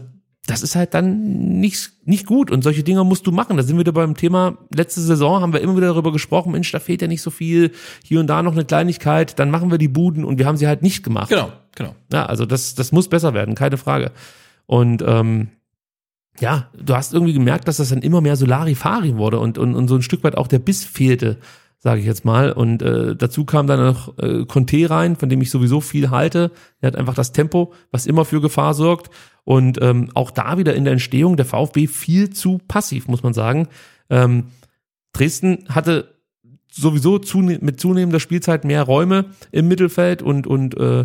das ist halt dann nicht, nicht gut und solche Dinge musst du machen. Da sind wir wieder beim Thema, letzte Saison haben wir immer wieder darüber gesprochen, Mensch, da fehlt ja nicht so viel, hier und da noch eine Kleinigkeit, dann machen wir die Buden und wir haben sie halt nicht gemacht. Genau, genau. Ja, also das, das muss besser werden, keine Frage. Und ähm, ja, du hast irgendwie gemerkt, dass das dann immer mehr Solari-Fari wurde und, und, und so ein Stück weit auch der Biss fehlte, sage ich jetzt mal. Und äh, dazu kam dann noch äh, Conte rein, von dem ich sowieso viel halte. Er hat einfach das Tempo, was immer für Gefahr sorgt. Und ähm, auch da wieder in der Entstehung der VfB viel zu passiv, muss man sagen. Ähm, Dresden hatte sowieso zune mit zunehmender Spielzeit mehr Räume im Mittelfeld und, und äh,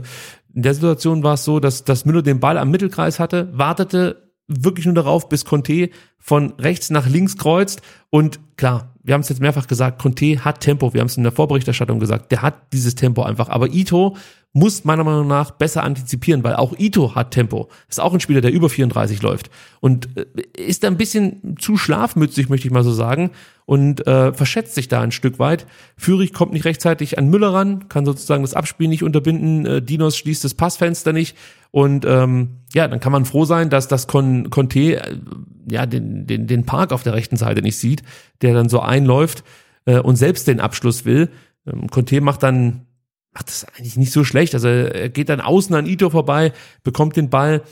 in der Situation war es so, dass, dass Müller den Ball am Mittelkreis hatte, wartete wirklich nur darauf, bis Conte von rechts nach links kreuzt und klar, wir haben es jetzt mehrfach gesagt, Conte hat Tempo, wir haben es in der Vorberichterstattung gesagt, der hat dieses Tempo einfach, aber Ito muss meiner Meinung nach besser antizipieren, weil auch Ito hat Tempo. Ist auch ein Spieler, der über 34 läuft. Und äh, ist da ein bisschen zu schlafmützig, möchte ich mal so sagen. Und äh, verschätzt sich da ein Stück weit. Führig kommt nicht rechtzeitig an Müller ran, kann sozusagen das Abspiel nicht unterbinden. Äh, Dinos schließt das Passfenster nicht. Und ähm, ja, dann kann man froh sein, dass das Con Conte äh, ja den, den, den Park auf der rechten Seite nicht sieht, der dann so einläuft äh, und selbst den Abschluss will. Ähm, Conte macht dann macht das eigentlich nicht so schlecht. Also er geht dann außen an Ito vorbei, bekommt den Ball,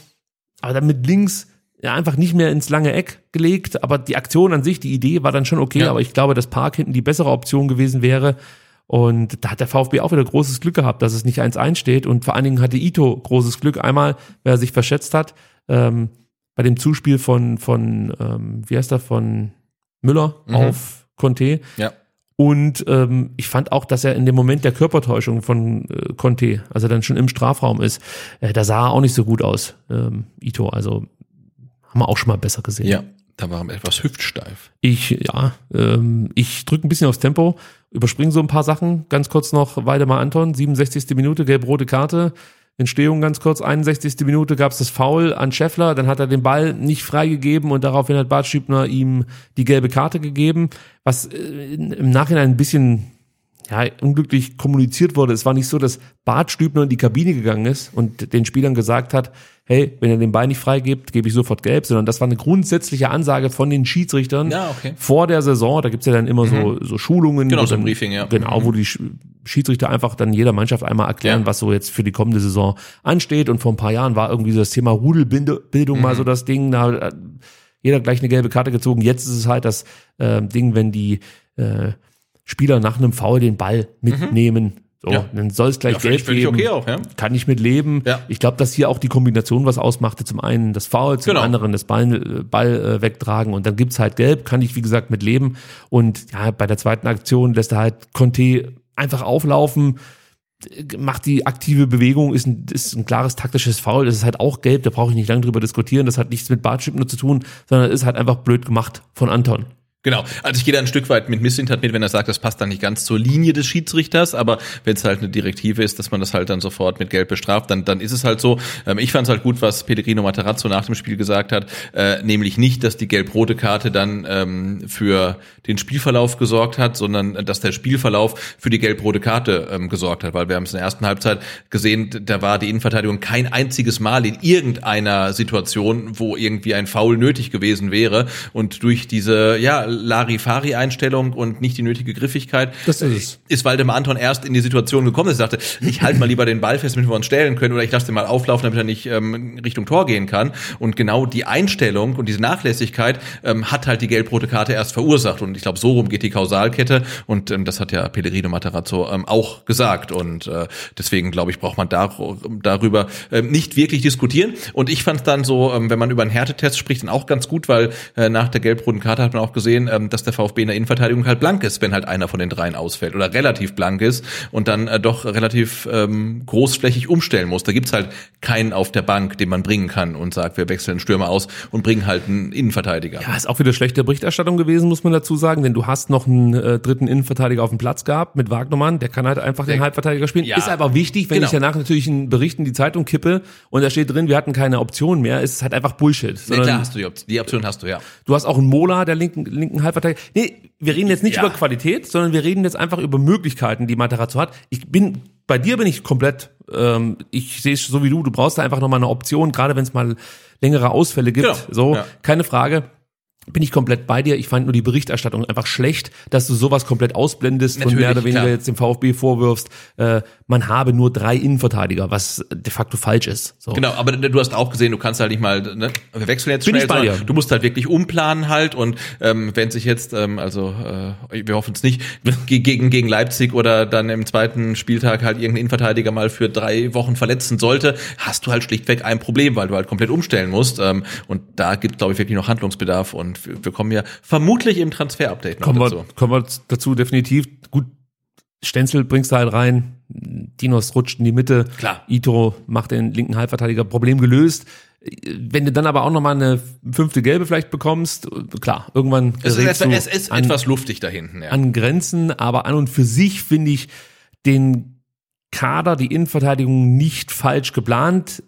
aber dann mit links ja, einfach nicht mehr ins lange Eck gelegt. Aber die Aktion an sich, die Idee war dann schon okay, Ja. aber ich glaube, dass Park hinten die bessere Option gewesen wäre. Und da hat der VfB auch wieder großes Glück gehabt, dass es nicht 1-1 steht. Und vor allen Dingen hatte Ito großes Glück. Einmal, weil er sich verschätzt hat, ähm, bei dem Zuspiel von, von ähm, wie heißt er, von Müller Mhm. auf Conte. Ja. Und ähm, ich fand auch, dass er in dem Moment der Körpertäuschung von äh, Conte, als er dann schon im Strafraum ist, äh, da sah er auch nicht so gut aus, ähm, Ito. Also haben wir auch schon mal besser gesehen. Ja, da war er etwas hüftsteif. Ich, ja, ähm, ich drücke ein bisschen aufs Tempo, überspringe so ein paar Sachen. Ganz kurz noch Weidemar Anton, 67. Minute, gelb-rote Karte. Entstehung ganz kurz, 61. Minute gab es das Foul an Scheffler, dann hat er den Ball nicht freigegeben und daraufhin hat Bart Stübner ihm die gelbe Karte gegeben, was äh, im Nachhinein ein bisschen ja, unglücklich kommuniziert wurde. Es war nicht so, dass Bart Stübner in die Kabine gegangen ist und den Spielern gesagt hat, hey, wenn ihr den Ball nicht freigebt, gebe ich sofort gelb, sondern das war eine grundsätzliche Ansage von den Schiedsrichtern Ja, okay. vor der Saison. Da gibt's ja dann immer so, so Schulungen. Genau, so ein Briefing, ja. Genau, wo die Sch- Schiedsrichter einfach dann jeder Mannschaft einmal erklären, Ja. was so jetzt für die kommende Saison ansteht. Und vor ein paar Jahren war irgendwie so das Thema Rudelbildung Mhm. mal so das Ding. Da hat jeder gleich eine gelbe Karte gezogen. Jetzt ist es halt das äh, Ding, wenn die äh, Spieler nach einem Foul den Ball mitnehmen. So, Mhm. Ja. dann soll es gleich Ja, völlig geben. okay auch, ja. Kann ich mit leben. Ja. Ich glaube, dass hier auch die Kombination was ausmachte. Zum einen das Foul, zum Genau. anderen das Ball, äh, Ball äh, wegtragen und dann gibt's halt gelb, kann ich wie gesagt mit leben. Und ja, bei der zweiten Aktion lässt er halt Conte einfach auflaufen, macht die aktive Bewegung, ist ein, ist ein klares taktisches Foul, das ist halt auch gelb, da brauche ich nicht lange drüber diskutieren, das hat nichts mit Bartschipner zu tun, sondern ist halt einfach blöd gemacht von Anton. Genau. Also ich gehe da ein Stück weit mit Missint mit, wenn er sagt, das passt dann nicht ganz zur Linie des Schiedsrichters, aber wenn es halt eine Direktive ist, dass man das halt dann sofort mit Gelb bestraft, dann, dann ist es halt so. Ähm, ich fand es halt gut, was Pellegrino Matarazzo nach dem Spiel gesagt hat, äh, nämlich nicht, dass die gelb-rote Karte dann ähm, für den Spielverlauf gesorgt hat, sondern äh, dass der Spielverlauf für die gelb-rote Karte ähm, gesorgt hat, weil wir haben es in der ersten Halbzeit gesehen, da war die Innenverteidigung kein einziges Mal in irgendeiner Situation, wo irgendwie ein Foul nötig gewesen wäre und durch diese, ja, Larifari-Einstellung und nicht die nötige Griffigkeit Das ist es. ist Waldemar Anton erst in die Situation gekommen, dass er sagte, ich halte mal lieber den Ball fest, damit wir uns stellen können, oder ich lasse den mal auflaufen, damit er nicht ähm, Richtung Tor gehen kann. Und genau die Einstellung und diese Nachlässigkeit ähm, hat halt die gelb-rote Karte erst verursacht. Und ich glaube, so rum geht die Kausalkette. Und ähm, das hat ja Pellegrino Matarazzo ähm, auch gesagt. Und äh, deswegen, glaube ich, braucht man dar darüber ähm, nicht wirklich diskutieren. Und ich fand dann so, ähm, wenn man über einen Härtetest spricht, dann auch ganz gut, weil äh, nach der gelb-roten Karte hat man auch gesehen, ähm, dass der VfB in der Innenverteidigung halt blank ist, wenn halt einer von den dreien ausfällt oder relativ blank ist und dann äh, doch relativ ähm, großflächig umstellen muss. Da gibt's halt keinen auf der Bank, den man bringen kann und sagt, wir wechseln Stürmer aus und bringen halt einen Innenverteidiger. Ja, ist auch wieder schlechte Berichterstattung gewesen, muss man dazu sagen, denn du hast noch einen äh, dritten Innenverteidiger auf dem Platz gehabt mit Wagnermann, der kann halt einfach den Halbverteidiger spielen. Ja. Ist aber wichtig, wenn Genau. ich danach natürlich einen Bericht in die Zeitung kippe und da steht drin, wir hatten keine Option mehr, ist halt einfach Bullshit. Nee, klar hast du die Option, die Option hast du, ja. Du hast auch einen Mola, der linken, linken Halbverteidiger. Nee, wir reden jetzt nicht Ja. über Qualität, sondern wir reden jetzt einfach über Möglichkeiten, die Matarazzo hat. Ich bin, bei dir bin ich komplett, ähm, ich sehe es so wie du, du brauchst da einfach nochmal eine Option, gerade wenn es mal längere Ausfälle gibt. Genau, So, ja. keine Frage. Bin ich komplett bei dir. Ich fand nur die Berichterstattung einfach schlecht, dass du sowas komplett ausblendest und Natürlich, mehr oder weniger klar. jetzt dem VfB vorwirfst, äh, man habe nur drei Innenverteidiger, was de facto falsch ist. So. Genau, aber du hast auch gesehen, du kannst halt nicht mal, ne, wir wechseln jetzt Bin schnell, ich bei dir. du musst halt wirklich umplanen halt und ähm, wenn sich jetzt, ähm, also äh, wir hoffen es nicht, ge- gegen, gegen Leipzig oder dann im zweiten Spieltag halt irgendein Innenverteidiger mal für drei Wochen verletzen sollte, hast du halt schlichtweg ein Problem, weil du halt komplett umstellen musst ähm, und da gibt glaube ich wirklich noch Handlungsbedarf und wir, wir kommen ja vermutlich im Transfer-Update noch Kommen dazu. wir, kommen wir dazu definitiv. Gut, Stenzel bringst du halt rein. Dinos rutscht in die Mitte. Klar. Ito macht den linken Halbverteidiger Problem gelöst. Wenn du dann aber auch nochmal eine fünfte Gelbe vielleicht bekommst, klar, irgendwann Es ist, etwa, es ist an, etwas luftig da hinten, ja. an Grenzen, aber an und für sich finde ich den Kader, die Innenverteidigung nicht falsch geplant,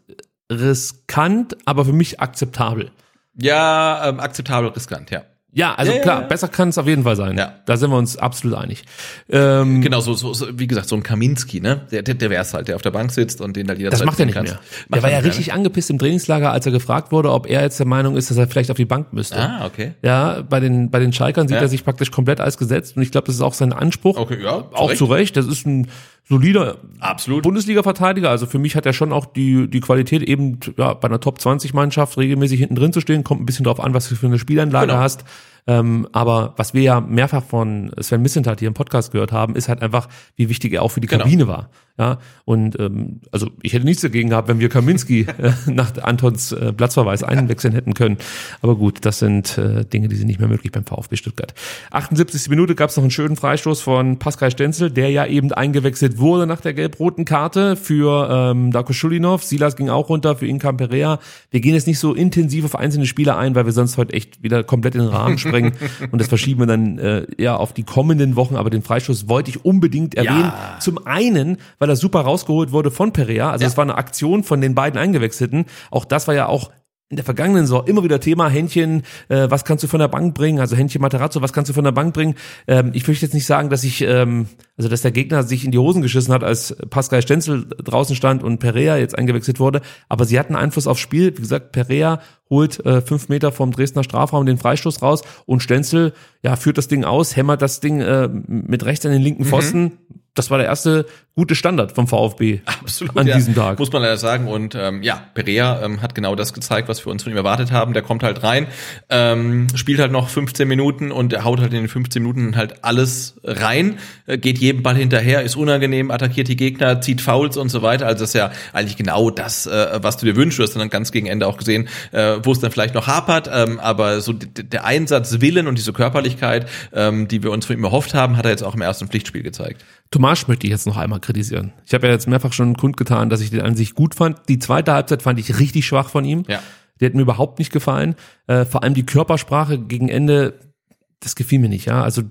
riskant, aber für mich akzeptabel. Ja, ähm, akzeptabel riskant, ja. Ja, also Ja, ja, klar, ja. besser kann es auf jeden Fall sein. Ja. Da sind wir uns absolut einig. Ähm, Genau, so, so, so wie gesagt, so ein Kaminski, ne? Der, der, der wär's halt, der auf der Bank sitzt und den da jederzeit das macht er nicht ziehen mehr. kannst. Der Macht war ja nicht mehr, richtig angepisst im Trainingslager, als er gefragt wurde, ob er jetzt der Meinung ist, dass er vielleicht auf die Bank müsste. ne? Ah, okay. Ja, bei den, bei den Schalkern sieht er sich praktisch komplett als gesetzt und ich glaube, das ist auch sein Anspruch. Okay, ja, zu Auch Recht. zu Recht. Das ist ein solider Absolut. Bundesliga-Verteidiger. Also für mich hat er schon auch die, die Qualität, eben ja, bei einer Top-20-Mannschaft regelmäßig hinten drin zu stehen. Kommt ein bisschen drauf an, was du für eine Spielanlage Genau. hast. Ähm, aber was wir ja mehrfach von Sven Missentat hier im Podcast gehört haben, ist halt einfach, wie wichtig er auch für die Genau. Kabine war. Ja, und ähm, also ich hätte nichts dagegen gehabt, wenn wir Kaminski äh, nach Antons äh, Platzverweis einwechseln hätten können. Aber gut, das sind äh, Dinge, die sind nicht mehr möglich beim VfB Stuttgart. 78. Minute gab es noch einen schönen Freistoß von Pascal Stenzel, der ja eben eingewechselt wurde nach der gelb-roten Karte für ähm, Darko Schulinov. Silas ging auch runter für Inka Perea. Wir gehen jetzt nicht so intensiv auf einzelne Spieler ein, weil wir sonst heute echt wieder komplett in den Rahmen sprengen. Und das verschieben wir dann äh, ja auf die kommenden Wochen. Aber den Freistoß wollte ich unbedingt erwähnen. Zum einen, weil er super rausgeholt wurde von Perea. Also es war eine Aktion von den beiden Eingewechselten. Auch das war ja auch in der vergangenen Saison immer wieder Thema Händchen, äh, was kannst du von der Bank bringen? Also Händchen Materazzo, was kannst du von der Bank bringen? Ähm, ich möchte jetzt nicht sagen, dass ich, ähm, also dass der Gegner sich in die Hosen geschissen hat, als Pascal Stenzel draußen stand und Perea jetzt eingewechselt wurde, aber sie hatten Einfluss aufs Spiel. Wie gesagt, Perea holt äh, fünf Meter vom Dresdner Strafraum den Freistoß raus und Stenzel ja führt das Ding aus, hämmert das Ding äh, mit rechts an den linken Pfosten. Das war der erste gute Standard vom VfB Absolut, an ja. diesem Tag. Muss man leider sagen. Und ähm, ja, Perea ähm, hat genau das gezeigt, was wir uns von ihm erwartet haben. Der kommt halt rein, ähm, spielt halt noch 15 Minuten und er haut halt in den 15 Minuten halt alles rein, äh, geht jedem Ball hinterher, ist unangenehm, attackiert die Gegner, zieht Fouls und so weiter. Also das ist ja eigentlich genau das, äh, was du dir wünschst. Du hast dann ganz gegen Ende auch gesehen, äh, wo es dann vielleicht noch hapert. Ähm, aber so der Einsatzwillen und diese Körperlichkeit, ähm, die wir uns von ihm erhofft haben, hat er jetzt auch im ersten Pflichtspiel gezeigt. Tomasch möchte ich jetzt noch einmal kritisieren. Ich habe ja jetzt mehrfach schon kundgetan, dass ich den an sich gut fand. Die zweite Halbzeit fand ich richtig schwach von ihm. Ja. Die hat mir überhaupt nicht gefallen. Äh, vor allem die Körpersprache gegen Ende, das gefiel mir nicht. Ja, also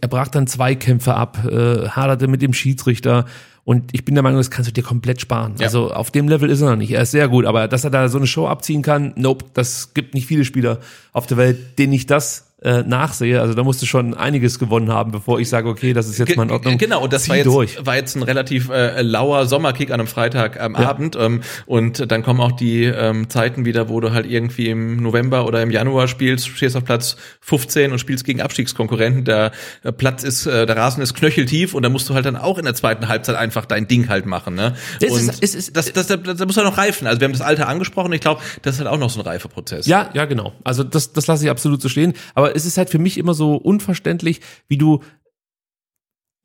er brach dann Zweikämpfe ab, äh, haderte mit dem Schiedsrichter. Und ich bin der Meinung, das kannst du dir komplett sparen. Ja. Also auf dem Level ist er noch nicht. Er ist sehr gut, aber dass er da so eine Show abziehen kann, nope, das gibt nicht viele Spieler auf der Welt, denen ich das äh, nachsehe. Also da musst du schon einiges gewonnen haben, bevor ich sage, okay, das ist jetzt mal in Ordnung. Genau, und das Zieh war jetzt, durch. war jetzt ein relativ äh, lauer Sommerkick an einem Freitag am Ja. Abend. Ähm, und dann kommen auch die ähm, Zeiten wieder, wo du halt irgendwie im November oder im Januar spielst, stehst auf Platz 15 und spielst gegen Abstiegskonkurrenten. Der äh, Platz ist, äh, der Rasen ist knöcheltief und da musst du halt dann auch in der zweiten Halbzeit einfach dein Ding halt machen. Ne? Das und ist- es ist- das, das, das, das muss ja noch reifen. Also wir haben das Alter angesprochen. Ich glaube, das ist halt auch noch so ein Reifeprozess. Ja, ja, genau. Also das, das lasse ich absolut so stehen. Aber es ist halt für mich immer so unverständlich, wie du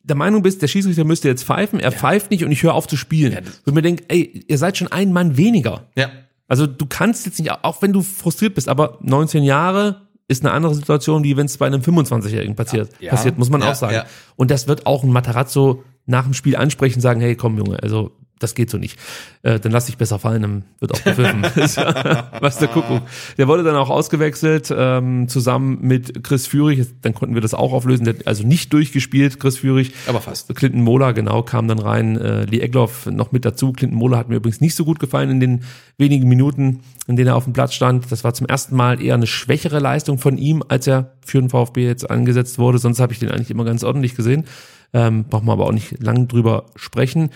der Meinung bist, der Schiedsrichter müsste jetzt pfeifen, er pfeift nicht und ich höre auf zu spielen. Wo ich mir denke, ey, ihr seid schon ein Mann weniger. ja. Also du kannst jetzt nicht, auch wenn du frustriert bist, aber 19 Jahre ist eine andere Situation, wie wenn es bei einem 25-Jährigen passiert, Ja. passiert, muss man Ja, auch sagen. ja. Und das wird auch ein Matarazzo nach dem Spiel ansprechen, sagen, hey, komm Junge, also das geht so nicht. Äh, dann lass dich besser fallen, dann wird auch gepfiffen. Was der Kuckuck. Der wurde dann auch ausgewechselt, ähm, zusammen mit Chris Führig. Dann konnten wir das auch auflösen. Der hat also nicht durchgespielt, Chris Führig. Aber fast. Clinton Mohler, genau, kam dann rein. Äh, Lee Egloff noch mit dazu. Clinton Mohler hat mir übrigens nicht so gut gefallen in den wenigen Minuten, in denen er auf dem Platz stand. Das war zum ersten Mal eher eine schwächere Leistung von ihm, als er für den VfB jetzt angesetzt wurde. Sonst habe ich den eigentlich immer ganz ordentlich gesehen. Ähm, brauchen wir aber auch nicht lang drüber sprechen.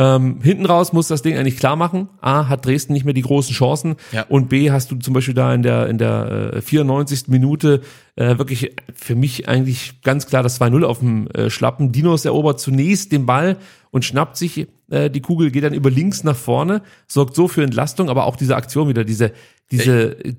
Ähm, hinten raus muss das Ding eigentlich klar machen. A, hat Dresden nicht mehr die großen Chancen. Ja. Und B, hast du zum Beispiel da in der, in der äh, 94. Minute äh, wirklich für mich eigentlich ganz klar das 2-0 auf dem äh, Schlappen. Dinos erobert zunächst den Ball und schnappt sich äh, die Kugel, geht dann über links nach vorne, sorgt so für Entlastung, aber auch diese Aktion wieder, diese, diese, d-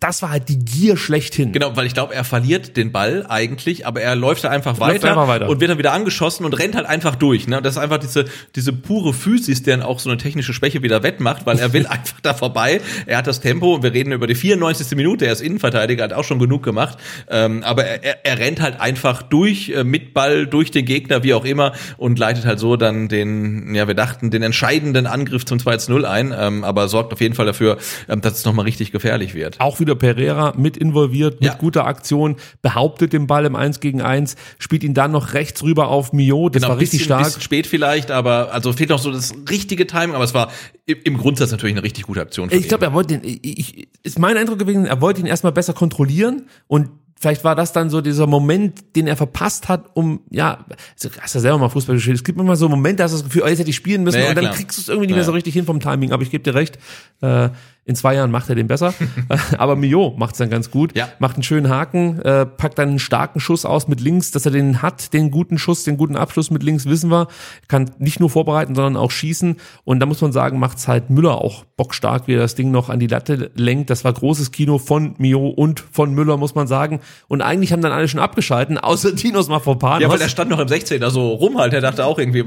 das war halt die Gier schlechthin. Genau, weil ich glaube, er verliert den Ball eigentlich, aber er läuft da einfach weiter, einfach weiter. und wird dann wieder angeschossen und rennt halt einfach durch. Ne? Das ist einfach diese, diese pure Physis, der dann auch so eine technische Schwäche wieder wettmacht, weil er will einfach da vorbei. Er hat das Tempo und wir reden über die 94. Minute, er ist Innenverteidiger, hat auch schon genug gemacht. Ähm, aber er, er, er rennt halt einfach durch, äh, mit Ball, durch den Gegner, wie auch immer, und leitet halt so dann den, ja, wir dachten, den entscheidenden Angriff zum 2-0 ein, ähm, aber sorgt auf jeden Fall dafür, ähm, dass es nochmal richtig gefährlich wird. Involviert. Auch wieder Pereira mit involviert, mit Ja. guter Aktion, behauptet den Ball im 1 gegen 1, spielt ihn dann noch rechts rüber auf Mio, das Genau, war richtig bisschen, stark. bisschen spät vielleicht, aber also fehlt noch so das richtige Timing, aber es war im, Grundsatz natürlich eine richtig gute Aktion. Ich glaube, er wollte den, ich, ist mein Eindruck gewesen, er wollte ihn erstmal besser kontrollieren und vielleicht war das dann so dieser Moment, den er verpasst hat, um, ja, also, hast ja selber mal Fußball gespielt, es gibt immer so Momente, da hast du das Gefühl, oh, jetzt hätte ich spielen müssen Ja, ja, und dann klar. kriegst du es irgendwie nicht mehr Ja. so richtig hin vom Timing, aber ich gebe dir recht, äh, in zwei Jahren macht er den besser, aber Mio macht es dann ganz gut, Ja. macht einen schönen Haken, äh, packt dann einen starken Schuss aus mit links, dass er den hat, den guten Schuss, den guten Abschluss mit links, wissen wir, kann nicht nur vorbereiten, sondern auch schießen und da muss man sagen, macht's halt Müller auch bockstark, wie er das Ding noch an die Latte lenkt, das war großes Kino von Mio und von Müller, muss man sagen und eigentlich haben dann alle schon abgeschalten, außer Tinos Mafropan. Ja, weil er stand noch im 16er so rum halt, er dachte auch irgendwie,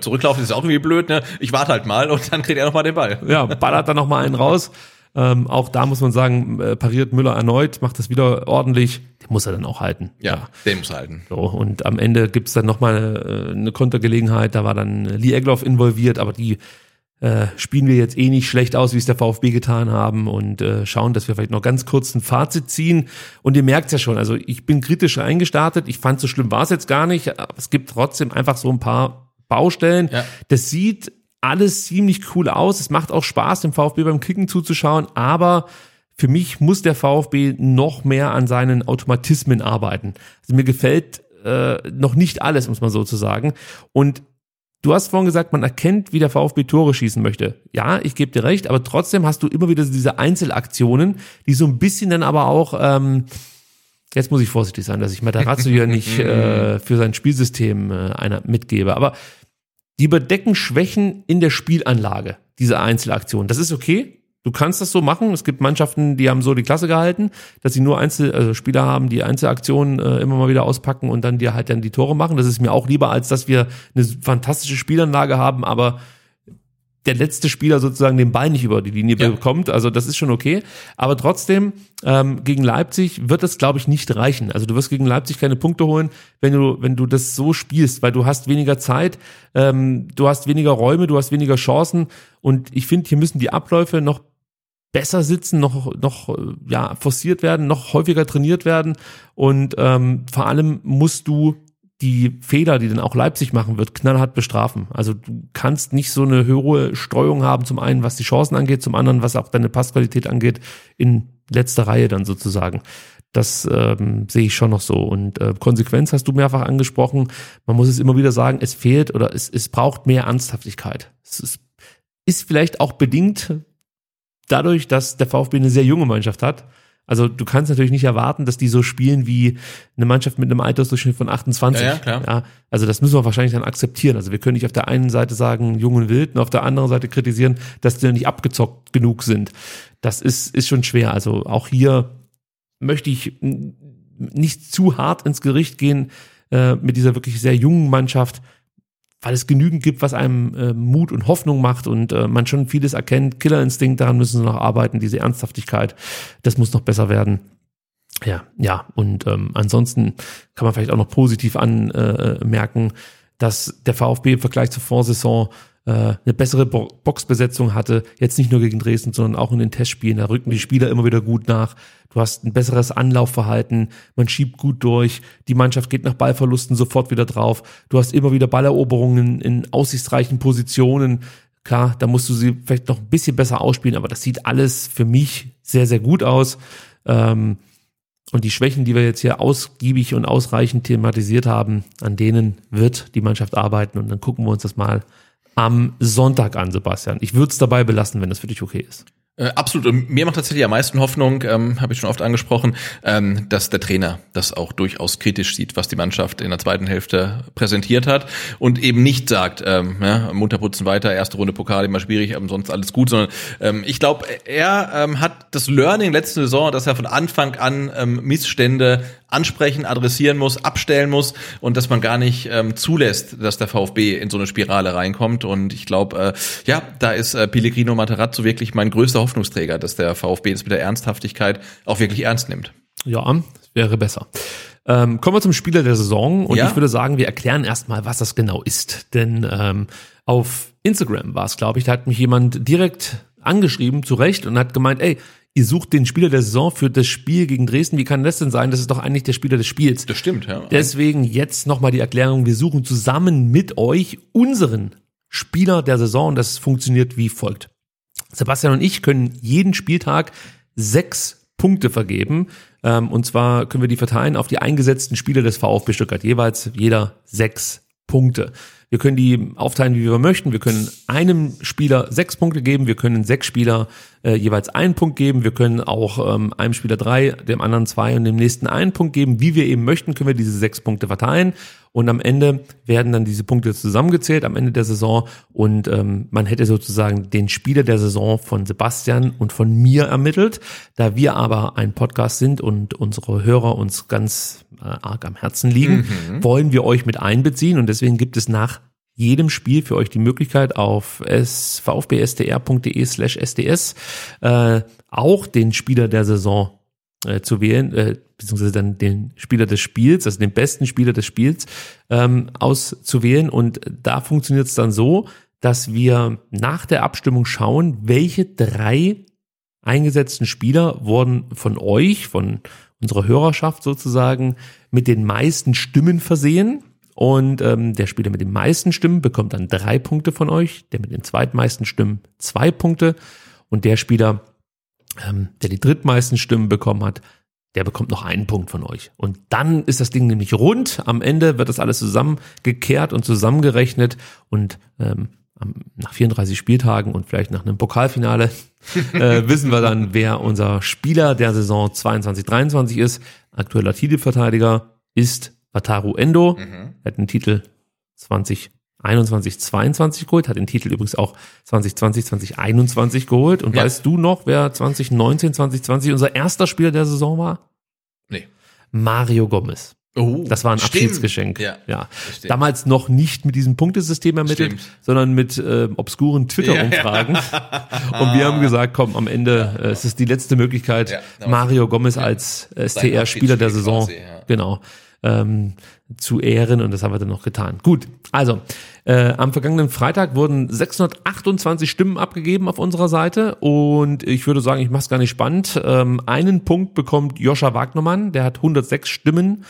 zurücklaufen ist auch irgendwie blöd, ne? Ich warte halt mal und dann kriegt er noch mal den Ball. ja, ballert dann noch mal einen raus. Ähm, auch da muss man sagen, äh, pariert Müller erneut, macht das wieder ordentlich. Den muss er dann auch halten. Ja, den muss er halten. So, und am Ende gibt's dann nochmal eine, eine Kontergelegenheit, da war dann Lee Egloff involviert, aber die äh, spielen wir jetzt eh nicht schlecht aus, wie es der VfB getan haben und äh, schauen, dass wir vielleicht noch ganz kurz ein Fazit ziehen. Und ihr merkt's ja schon, also ich bin kritisch eingestartet, ich fand so schlimm war es jetzt gar nicht, aber es gibt trotzdem einfach so ein paar Baustellen. Ja. Das sieht alles ziemlich cool aus, es macht auch Spaß, dem VfB beim Kicken zuzuschauen, aber für mich muss der VfB noch mehr an seinen Automatismen arbeiten. Also mir gefällt äh, noch nicht alles, muss man so zu sagen. Und du hast vorhin gesagt, man erkennt, wie der VfB Tore schießen möchte. Ja, ich gebe dir recht, aber trotzdem hast du immer wieder diese Einzelaktionen, die so ein bisschen dann aber auch ähm, Jetzt muss ich vorsichtig sein, dass ich Matarazzo hier nicht äh, für sein Spielsystem äh, einer mitgebe. Aber die überdecken Schwächen in der Spielanlage, diese Einzelaktionen. Das ist okay. Du kannst das so machen. Es gibt Mannschaften, die haben so die Klasse gehalten, dass sie nur Einzel, also Spieler haben, die Einzelaktionen äh, immer mal wieder auspacken und dann dir halt dann die Tore machen. Das ist mir auch lieber, als dass wir eine fantastische Spielanlage haben, aber der letzte Spieler sozusagen den Ball nicht über die Linie Ja. bekommt. Also das ist schon okay. Aber trotzdem, ähm, gegen Leipzig wird das, glaube ich, nicht reichen. Also du wirst gegen Leipzig keine Punkte holen, wenn du, wenn du das so spielst, weil du hast weniger Zeit, ähm, du hast weniger Räume, du hast weniger Chancen. Und ich finde, hier müssen die Abläufe noch besser sitzen, noch, noch äh, ja, forciert werden, noch häufiger trainiert werden. Und ähm, vor allem musst du die Fehler, die dann auch Leipzig machen wird, knallhart bestrafen. Also du kannst nicht so eine hohe Streuung haben, zum einen, was die Chancen angeht, zum anderen, was auch deine Passqualität angeht, in letzter Reihe dann sozusagen. Das ähm, sehe ich schon noch so. Und äh, Konsequenz hast du mehrfach angesprochen. Man muss es immer wieder sagen, es fehlt oder es, es braucht mehr Ernsthaftigkeit. Es ist, ist vielleicht auch bedingt dadurch, dass der VfB eine sehr junge Mannschaft hat. Also du kannst natürlich nicht erwarten, dass die so spielen wie eine Mannschaft mit einem Altersdurchschnitt von 28. Ja, ja, klar. Ja, also das müssen wir wahrscheinlich dann akzeptieren. Also wir können nicht auf der einen Seite sagen, jung und wild, und auf der anderen Seite kritisieren, dass die nicht abgezockt genug sind. Das ist, ist schon schwer. Also auch hier möchte ich nicht zu hart ins Gericht gehen äh, mit dieser wirklich sehr jungen Mannschaft, weil es genügend gibt, was einem äh, Mut und Hoffnung macht und äh, man schon vieles erkennt. Killerinstinkt, daran müssen sie noch arbeiten, diese Ernsthaftigkeit, das muss noch besser werden. Ja, ja, und ähm, ansonsten kann man vielleicht auch noch positiv anmerken, äh, merken, dass der VfB im Vergleich zur Vorsaison äh, eine bessere Bo Boxbesetzung hatte, jetzt nicht nur gegen Dresden, sondern auch in den Testspielen. Da rücken die Spieler immer wieder gut nach. Du hast ein besseres Anlaufverhalten, man schiebt gut durch, die Mannschaft geht nach Ballverlusten sofort wieder drauf. Du hast immer wieder Balleroberungen in aussichtsreichen Positionen. Klar, da musst du sie vielleicht noch ein bisschen besser ausspielen, aber das sieht alles für mich sehr, sehr gut aus. Ähm, und die Schwächen, die wir jetzt hier ausgiebig und ausreichend thematisiert haben, an denen wird die Mannschaft arbeiten. Und dann gucken wir uns das mal am Sonntag an, Sebastian. Ich würde es dabei belassen, wenn das für dich okay ist. Äh, absolut. Und mir macht tatsächlich am meisten Hoffnung, ähm, habe ich schon oft angesprochen, ähm, dass der Trainer das auch durchaus kritisch sieht, was die Mannschaft in der zweiten Hälfte präsentiert hat und eben nicht sagt, ähm, ja, munter putzen weiter, erste Runde Pokal immer schwierig, aber sonst alles gut, sondern ähm, ich glaube, er ähm, hat das Learning letzte Saison, dass er von Anfang an ähm, Missstände ansprechen, adressieren muss, abstellen muss und dass man gar nicht ähm, zulässt, dass der VfB in so eine Spirale reinkommt. Und ich glaube, äh, ja, da ist äh, Pellegrino Materazzo wirklich mein größter Hoffnungsträger, dass der VfB es mit der Ernsthaftigkeit auch wirklich ernst nimmt. Ja, das wäre besser. Ähm, kommen wir zum Spieler der Saison und Ja. ich würde sagen, wir erklären erstmal, was das genau ist. Denn ähm, auf Instagram war es, glaube ich, da hat mich jemand direkt angeschrieben, zu Recht, und hat gemeint, ey, ihr sucht den Spieler der Saison für das Spiel gegen Dresden. Wie kann das denn sein? Das ist doch eigentlich der Spieler des Spiels. Das stimmt, ja. Deswegen jetzt nochmal die Erklärung. Wir suchen zusammen mit euch unseren Spieler der Saison und das funktioniert wie folgt. Sebastian und ich können jeden Spieltag sechs Punkte vergeben. Ähm, und zwar können wir die verteilen auf die eingesetzten Spieler des VfB Stuttgart. Jeweils jeder sechs Punkte. Wir können die aufteilen, wie wir möchten. Wir können einem Spieler sechs Punkte geben. Wir können sechs Spieler äh, jeweils einen Punkt geben. Wir können auch ähm, einem Spieler drei, dem anderen zwei und dem nächsten einen Punkt geben. Wie wir eben möchten, können wir diese sechs Punkte verteilen. Und am Ende werden dann diese Punkte zusammengezählt am Ende der Saison. Und ähm, man hätte sozusagen den Spieler der Saison von Sebastian und von mir ermittelt. Da wir aber ein Podcast sind und unsere Hörer uns ganz arg am Herzen liegen, Mhm. wollen wir euch mit einbeziehen. Und deswegen gibt es nach jedem Spiel für euch die Möglichkeit auf vfbstr.de slash sds äh, auch den Spieler der Saison äh, zu wählen, äh, beziehungsweise dann den Spieler des Spiels, also den besten Spieler des Spiels ähm, auszuwählen. Und da funktioniert es dann so, dass wir nach der Abstimmung schauen, welche drei eingesetzten Spieler wurden von euch, von unserer Hörerschaft sozusagen, mit den meisten Stimmen versehen. Und ähm, der Spieler mit den meisten Stimmen bekommt dann drei Punkte von euch, der mit den zweitmeisten Stimmen zwei Punkte und der Spieler, ähm, der die drittmeisten Stimmen bekommen hat, der bekommt noch einen Punkt von euch. Und dann ist das Ding nämlich rund. Am Ende wird das alles zusammengekehrt und zusammengerechnet und ähm, nach 34 Spieltagen und vielleicht nach einem Pokalfinale äh, wissen wir dann, wer unser Spieler der Saison 22-23 ist. Aktueller Titelverteidiger ist Wataru Endo. Er hat den Titel 2021, 22 geholt, hat den Titel übrigens auch 2020, 2021 geholt. Und Ja. weißt du noch, wer 2019, 2020 unser erster Spieler der Saison war? Nee. Mario Gomez. Oh, Das war ein stimmt. Abschiedsgeschenk. Ja. ja. Damals noch nicht mit diesem Punktesystem ermittelt, Stimmt. sondern mit äh, obskuren Twitter-Umfragen. Und wir haben gesagt, komm, am Ende äh, es ist die letzte Möglichkeit, Ja, Mario Gomez als äh, STR-Spieler der Saison quasi, ja. genau ähm, zu ehren und das haben wir dann noch getan. Gut, also äh, am vergangenen Freitag wurden 628 Stimmen abgegeben auf unserer Seite und ich würde sagen, ich mache es gar nicht spannend. Ähm, einen Punkt bekommt Joscha Wagnermann, der hat 106 Stimmen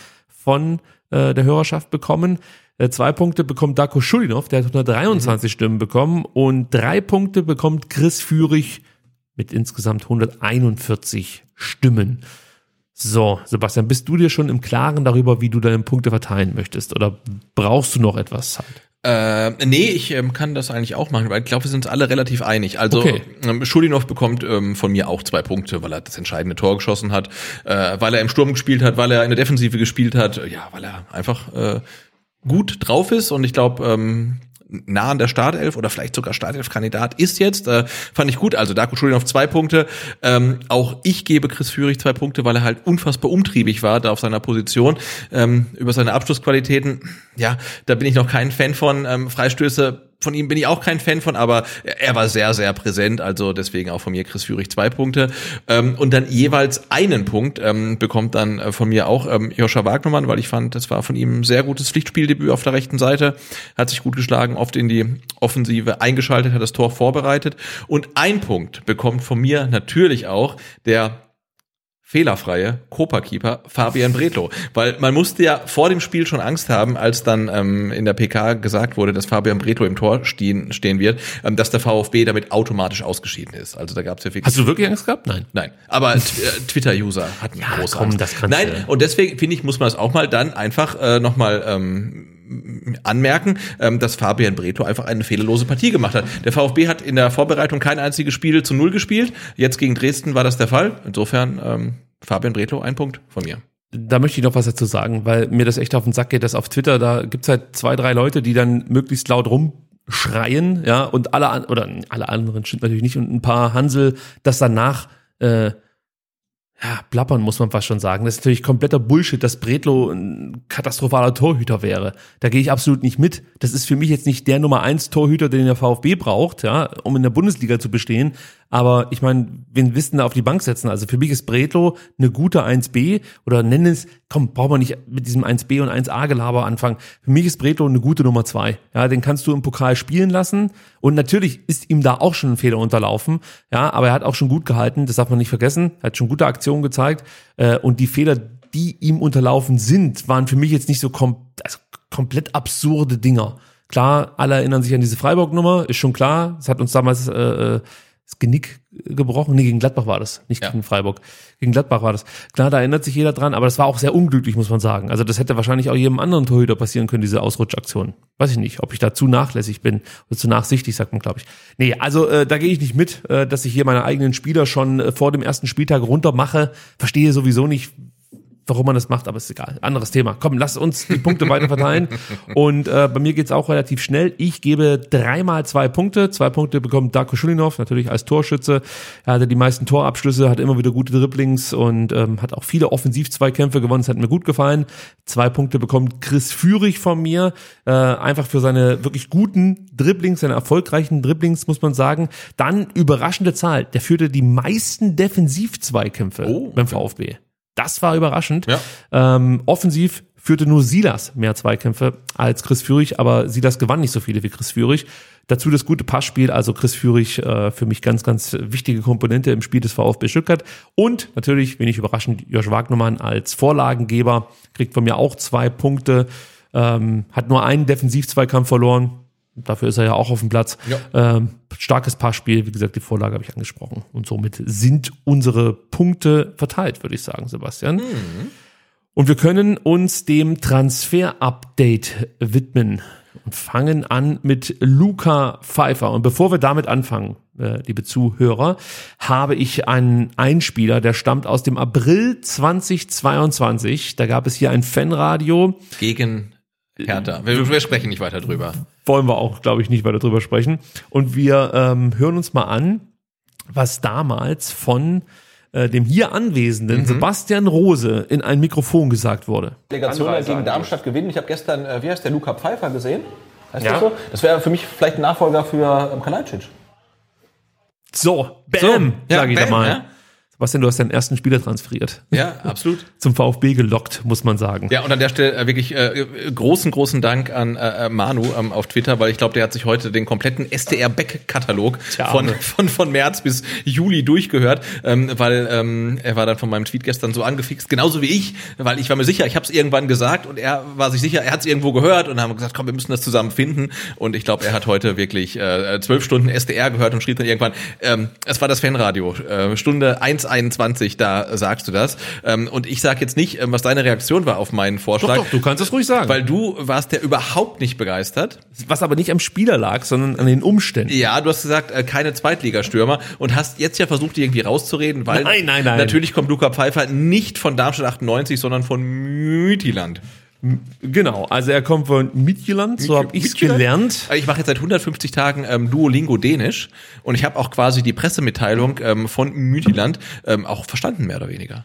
von äh, der Hörerschaft bekommen. Äh, zwei Punkte bekommt Darko Schulinov, der hat 123 Stimmen bekommen und drei Punkte bekommt Chris Führig mit insgesamt 141 Stimmen. So, Sebastian, bist du dir schon im Klaren darüber, wie du deine Punkte verteilen möchtest? Oder brauchst du noch etwas Zeit? Äh, nee, ich ähm, kann das eigentlich auch machen, weil ich glaube, wir sind uns alle relativ einig. Also Okay. ähm, Schulinov bekommt ähm, von mir auch zwei Punkte, weil er das entscheidende Tor geschossen hat, äh, weil er im Sturm gespielt hat, weil er in der Defensive gespielt hat, ja, weil er einfach äh, gut drauf ist und ich glaube, ähm, nah an der Startelf oder vielleicht sogar Startelf-Kandidat ist jetzt. Äh, fand ich gut. Also Darko Schulinov zwei Punkte. Ähm, auch ich gebe Chris Führig zwei Punkte, weil er halt unfassbar umtriebig war da auf seiner Position. Ähm, über seine Abschlussqualitäten, ja, da bin ich noch kein Fan von. Ähm, Freistöße von ihm bin ich auch kein Fan von, aber er war sehr, sehr präsent. Also deswegen auch von mir Chris Führig zwei Punkte. Ähm, und dann jeweils einen Punkt ähm, bekommt dann äh, von mir auch ähm, Joscha Wagnermann, weil ich fand, das war von ihm ein sehr gutes Pflichtspieldebüt auf der rechten Seite. Hat sich gut geschlagen, oft in die Offensive eingeschaltet, hat das Tor vorbereitet. Und ein Punkt bekommt von mir natürlich auch der fehlerfreie Copa-Keeper Fabian Bretlo. Weil man musste ja vor dem Spiel schon Angst haben, als dann ähm, in der PK gesagt wurde, dass Fabian Bretlo im Tor stehen, stehen wird, ähm, dass der VfB damit automatisch ausgeschieden ist. Also da gab es ja wirklich Hast du wirklich Angst gehabt? Nein. Nein, aber äh, Twitter-User hatten Ja, große komm, Angst. das Nein, und deswegen finde ich, muss man das auch mal dann einfach äh, nochmal ähm, anmerken, ähm, dass Fabian Breto einfach eine fehlerlose Partie gemacht hat. Der VfB hat in der Vorbereitung kein einziges Spiel zu Null gespielt. Jetzt gegen Dresden war das der Fall. Insofern ähm, Fabian Breto, ein Punkt von mir. Da möchte ich noch was dazu sagen, weil mir das echt auf den Sack geht, dass auf Twitter, da gibt's halt zwei, drei Leute, die dann möglichst laut rumschreien, ja, und alle, an- oder alle anderen stimmt natürlich nicht, und ein paar Hansel das danach, äh, ja, plappern muss man fast schon sagen. Das ist natürlich kompletter Bullshit, dass Bretlo ein katastrophaler Torhüter wäre. Da gehe ich absolut nicht mit. Das ist für mich jetzt nicht der Nummer eins Torhüter, den der VfB braucht, ja, um in der Bundesliga zu bestehen. Aber ich meine, wen wissen da auf die Bank setzen? Also für mich ist Bretlo eine gute 1B oder nennen es, komm, brauchen wir nicht mit diesem 1B und 1A-Gelaber anfangen. Für mich ist Bretlo eine gute Nummer zwei. Ja, den kannst du im Pokal spielen lassen. Und natürlich ist ihm da auch schon ein Fehler unterlaufen. Ja, aber er hat auch schon gut gehalten. Das darf man nicht vergessen. Er hat schon gute Aktionen gezeigt. Äh, und die Fehler, die ihm unterlaufen sind, waren für mich jetzt nicht so kom also komplett absurde Dinger. Klar, alle erinnern sich an diese Freiburg-Nummer, ist schon klar. Es hat uns damals äh, äh das Genick gebrochen. Nee, gegen Gladbach war das, nicht ja. gegen Freiburg. Gegen Gladbach war das. Klar, da erinnert sich jeder dran, aber das war auch sehr unglücklich, muss man sagen. Also das hätte wahrscheinlich auch jedem anderen Torhüter passieren können, diese Ausrutschaktion. Weiß ich nicht, ob ich da zu nachlässig bin oder zu nachsichtig, sagt man, glaube ich. Nee, also äh, da gehe ich nicht mit, äh, dass ich hier meine eigenen Spieler schon äh, vor dem ersten Spieltag runtermache. Verstehe sowieso nicht, warum man das macht, aber ist egal. Anderes Thema. Komm, lass uns die Punkte weiter verteilen. Und äh, bei mir geht's auch relativ schnell. Ich gebe dreimal zwei Punkte. Zwei Punkte bekommt Darko Schulinov, natürlich als Torschütze. Er hatte die meisten Torabschlüsse, hat immer wieder gute Dribblings und ähm, hat auch viele Offensiv-Zweikämpfe gewonnen. Das hat mir gut gefallen. Zwei Punkte bekommt Chris Führig von mir. Äh, einfach für seine wirklich guten Dribblings, seine erfolgreichen Dribblings, muss man sagen. Dann überraschende Zahl. Der führte die meisten Defensiv-Zweikämpfe oh, beim VfB. Das war überraschend. Ja. Ähm, offensiv führte nur Silas mehr Zweikämpfe als Chris Führig, aber Silas gewann nicht so viele wie Chris Führig. Dazu das gute Passspiel, also Chris Führig äh, für mich ganz, ganz wichtige Komponente im Spiel des VfB Stuttgart. Und natürlich, wenig überraschend, Josh Wagnermann als Vorlagengeber kriegt von mir auch zwei Punkte, ähm, hat nur einen Defensiv-Zweikampf verloren, Dafür ist er ja auch auf dem Platz. Ja. Ähm, starkes Passspiel, wie gesagt, die Vorlage habe ich angesprochen. Und somit sind unsere Punkte verteilt, würde ich sagen, Sebastian. Mhm. Und wir können uns dem Transfer-Update widmen und fangen an mit Luca Pfeiffer. Und bevor wir damit anfangen, äh, liebe Zuhörer, habe ich einen Einspieler, der stammt aus dem April 2022. Da gab es hier ein Fanradio. Gegen Hertha. Wir, wir, sprechen nicht weiter drüber. Wollen wir auch, glaube ich, nicht weiter drüber sprechen. Und wir ähm, hören uns mal an, was damals von äh, dem hier anwesenden mhm. Sebastian Rose in ein Mikrofon gesagt wurde. Delegation gegen Darmstadt gewinnen. Ich habe gestern, äh, wie heißt der, Luca Pfeiffer gesehen? Heißt ja. das so? Das wäre für mich vielleicht ein Nachfolger für ähm, Kalajdzic. So, bam, so, ja, sag ich bam, da mal. Ja. Sebastian, du hast deinen ersten Spieler transferiert. Ja, absolut. Zum VfB gelockt, muss man sagen. Ja, und an der Stelle äh, wirklich äh, großen, großen Dank an äh, äh Manu ähm, auf Twitter, weil ich glaube, der hat sich heute den kompletten SDR-Back-Katalog von, von, von März bis Juli durchgehört, ähm, weil ähm, er war dann von meinem Tweet gestern so angefixt, genauso wie ich, weil ich war mir sicher, ich habe es irgendwann gesagt und er war sich sicher, er hat es irgendwo gehört und haben gesagt, komm, wir müssen das zusammen finden. Und ich glaube, er hat heute wirklich äh, zwölf Stunden SDR gehört und schrieb dann irgendwann, ähm, es war das Fanradio, äh, Stunde 1 21, da sagst du das. Ähm, und ich sage jetzt nicht, ähm, was deine Reaktion war auf meinen Vorschlag. Doch, doch, du kannst es ruhig sagen. Weil du warst ja überhaupt nicht begeistert. Was aber nicht am Spieler lag, sondern an den Umständen. Ja, du hast gesagt, äh, keine Zweitligastürmer und hast jetzt ja versucht, die irgendwie rauszureden, weil nein, nein, nein. natürlich kommt Luca Pfeiffer nicht von Darmstadt 98, sondern von Mütiland. Genau, also er kommt von Midtjylland, so habe ich gelernt. Ich mache jetzt seit 150 Tagen ähm, Duolingo Dänisch und ich habe auch quasi die Pressemitteilung ähm, von Midtjylland ähm, auch verstanden, mehr oder weniger.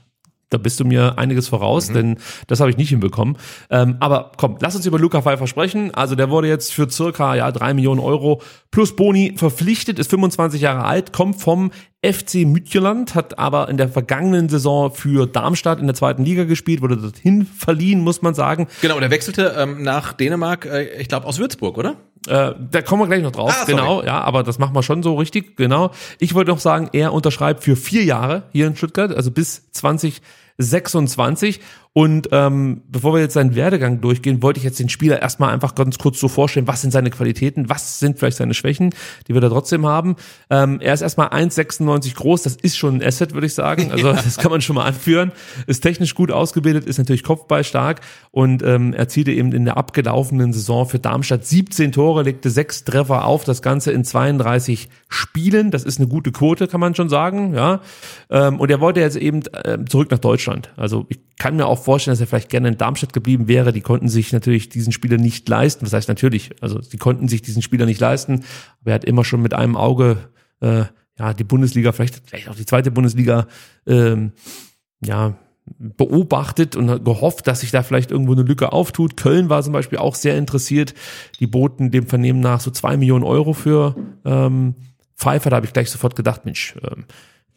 Da bist du mir einiges voraus, mhm. denn das habe ich nicht hinbekommen. Ähm, aber komm, lass uns über Luca Pfeiffer sprechen. Also der wurde jetzt für circa ja drei Millionen Euro plus Boni verpflichtet, ist 25 Jahre alt, kommt vom FC Mütjeland, hat aber in der vergangenen Saison für Darmstadt in der zweiten Liga gespielt, wurde dorthin verliehen, muss man sagen. Genau, und er wechselte ähm, nach Dänemark, äh, ich glaube aus Würzburg, oder? Äh, da kommen wir gleich noch drauf. Ah, genau, ja, aber das machen wir schon so richtig, genau. Ich wollte noch sagen, er unterschreibt für vier Jahre hier in Stuttgart, also bis 20 26. Und ähm, bevor wir jetzt seinen Werdegang durchgehen, wollte ich jetzt den Spieler erstmal einfach ganz kurz so vorstellen, was sind seine Qualitäten, was sind vielleicht seine Schwächen, die wir da trotzdem haben. Ähm, er ist erstmal 1,96 groß, das ist schon ein Asset, würde ich sagen. Also ja. das kann man schon mal anführen. Ist technisch gut ausgebildet, ist natürlich Kopfball stark und ähm, erzielte eben in der abgelaufenen Saison für Darmstadt 17 Tore, legte sechs Treffer auf, das Ganze in 32 Spielen. Das ist eine gute Quote, kann man schon sagen. Ja. Ähm, und er wollte jetzt eben äh, zurück nach Deutschland. Also ich kann mir auch vorstellen, dass er vielleicht gerne in Darmstadt geblieben wäre. Die konnten sich natürlich diesen Spieler nicht leisten. Das heißt natürlich, also sie konnten sich diesen Spieler nicht leisten. Aber er hat immer schon mit einem Auge äh, ja die Bundesliga, vielleicht, vielleicht auch die zweite Bundesliga, ähm, ja beobachtet und gehofft, dass sich da vielleicht irgendwo eine Lücke auftut. Köln war zum Beispiel auch sehr interessiert. Die boten dem Vernehmen nach so zwei Millionen Euro für ähm, Pfeiffer, da habe ich gleich sofort gedacht, Mensch, ähm,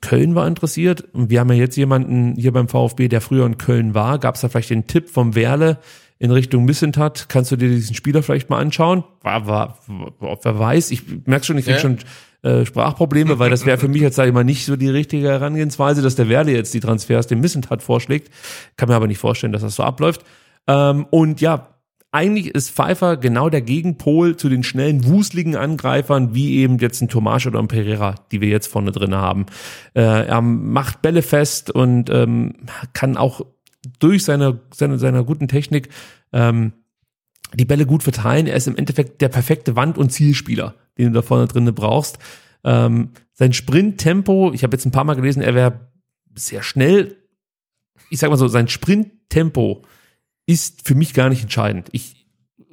Köln war interessiert und wir haben ja jetzt jemanden hier beim VfB, der früher in Köln war. Gab es da vielleicht den Tipp vom Werle in Richtung Missentat? Kannst du dir diesen Spieler vielleicht mal anschauen? War, war, ob wer weiß, ich merke schon, ich krieg Ja. schon äh, Sprachprobleme, weil das wäre für mich jetzt sag ich mal nicht so die richtige Herangehensweise, dass der Werle jetzt die Transfers dem Missentat vorschlägt. Kann mir aber nicht vorstellen, dass das so abläuft. Ähm, und ja, eigentlich ist Pfeiffer genau der Gegenpol zu den schnellen, wuseligen Angreifern, wie eben jetzt ein Tomasch oder ein Pereira, die wir jetzt vorne drin haben. Äh, er macht Bälle fest und ähm, kann auch durch seine, seine, seiner guten Technik ähm, die Bälle gut verteilen. Er ist im Endeffekt der perfekte Wand- und Zielspieler, den du da vorne drinne brauchst. Ähm, sein Sprinttempo, ich habe jetzt ein paar Mal gelesen, er wäre sehr schnell. Ich sag mal so, sein Sprinttempo ist für mich gar nicht entscheidend. Ich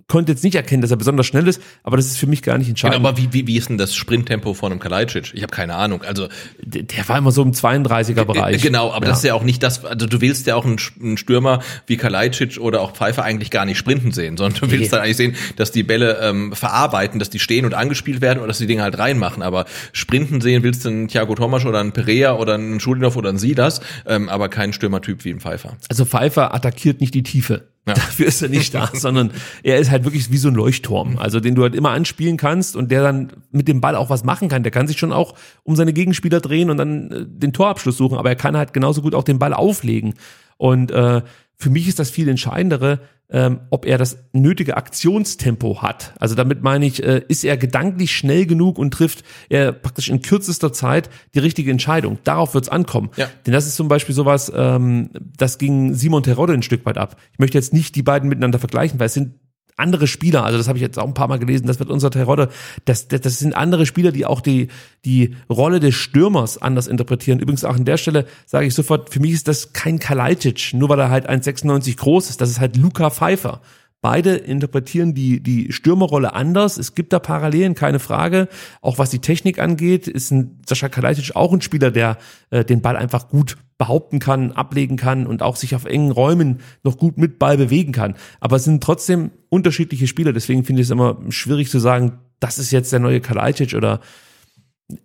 konnte jetzt nicht erkennen, dass er besonders schnell ist, aber das ist für mich gar nicht Genau, entscheidend. aber wie, wie, wie ist denn das Sprinttempo von einem Kalajdzic? Ich habe keine Ahnung. Also der, der war immer so im 32er Bereich. Äh, Genau, aber Ja. das ist ja auch nicht das, also du willst ja auch einen, Stürmer wie Kalajdzic oder auch Pfeiffer eigentlich gar nicht sprinten sehen, sondern du willst Nee. dann eigentlich sehen, dass die Bälle ähm, verarbeiten, dass die stehen und angespielt werden oder dass die Dinge halt reinmachen. Aber sprinten sehen willst du einen Thiago Thomas oder einen Perea oder einen Schulinov oder einen Silas, ähm, aber keinen Stürmertyp wie ein Pfeiffer. Also Pfeiffer attackiert nicht die Tiefe. Ja. Dafür ist er nicht da, sondern er ist halt wirklich wie so ein Leuchtturm, also den du halt immer anspielen kannst und der dann mit dem Ball auch was machen kann. Der kann sich schon auch um seine Gegenspieler drehen und dann äh, den Torabschluss suchen, aber er kann halt genauso gut auch den Ball auflegen. Und äh, für mich ist das viel entscheidendere, ähm, ob er das nötige Aktionstempo hat. Also damit meine ich, äh, ist er gedanklich schnell genug und trifft er praktisch in kürzester Zeit die richtige Entscheidung. Darauf wird's ankommen. Ja. Denn das ist zum Beispiel sowas, ähm, das ging Simon Terodde ein Stück weit ab. Ich möchte jetzt nicht die beiden miteinander vergleichen, weil es sind andere Spieler, also das habe ich jetzt auch ein paar Mal gelesen, das wird unser Terodde, das, das, das sind andere Spieler, die auch die, die Rolle des Stürmers anders interpretieren. Übrigens auch an der Stelle sage ich sofort, für mich ist das kein Kalajdzic, nur weil er halt 1,96 groß ist, das ist halt Luca Pfeiffer. Beide interpretieren die, die Stürmerrolle anders. Es gibt da Parallelen, keine Frage. Auch was die Technik angeht, ist ein Sascha Kalajdzic auch ein Spieler, der äh, den Ball einfach gut behaupten kann, ablegen kann und auch sich auf engen Räumen noch gut mit Ball bewegen kann. Aber es sind trotzdem unterschiedliche Spieler. Deswegen finde ich es immer schwierig zu sagen, das ist jetzt der neue Kalajdzic oder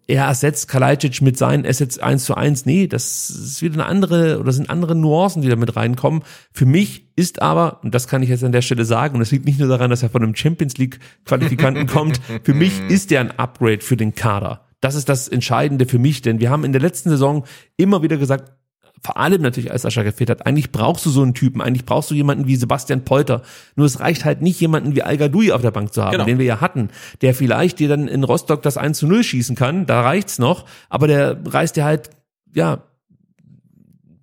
er ersetzt Kalajdzic mit seinen Assets eins zu eins. Nee, das ist wieder eine andere oder sind andere Nuancen, die da mit reinkommen. Für mich ist aber, und das kann ich jetzt an der Stelle sagen, und das liegt nicht nur daran, dass er von einem Champions League Qualifikanten kommt, für mich ist der ein Upgrade für den Kader. Das ist das Entscheidende für mich, denn wir haben in der letzten Saison immer wieder gesagt, vor allem natürlich als Sascha gefehlt hat, eigentlich brauchst du so einen Typen, eigentlich brauchst du jemanden wie Sebastian Polter. Nur es reicht halt nicht, jemanden wie al auf der Bank zu haben, Genau. den wir ja hatten, der vielleicht dir dann in Rostock das 1 zu 0 schießen kann, da reicht's noch, aber der reißt dir halt, ja,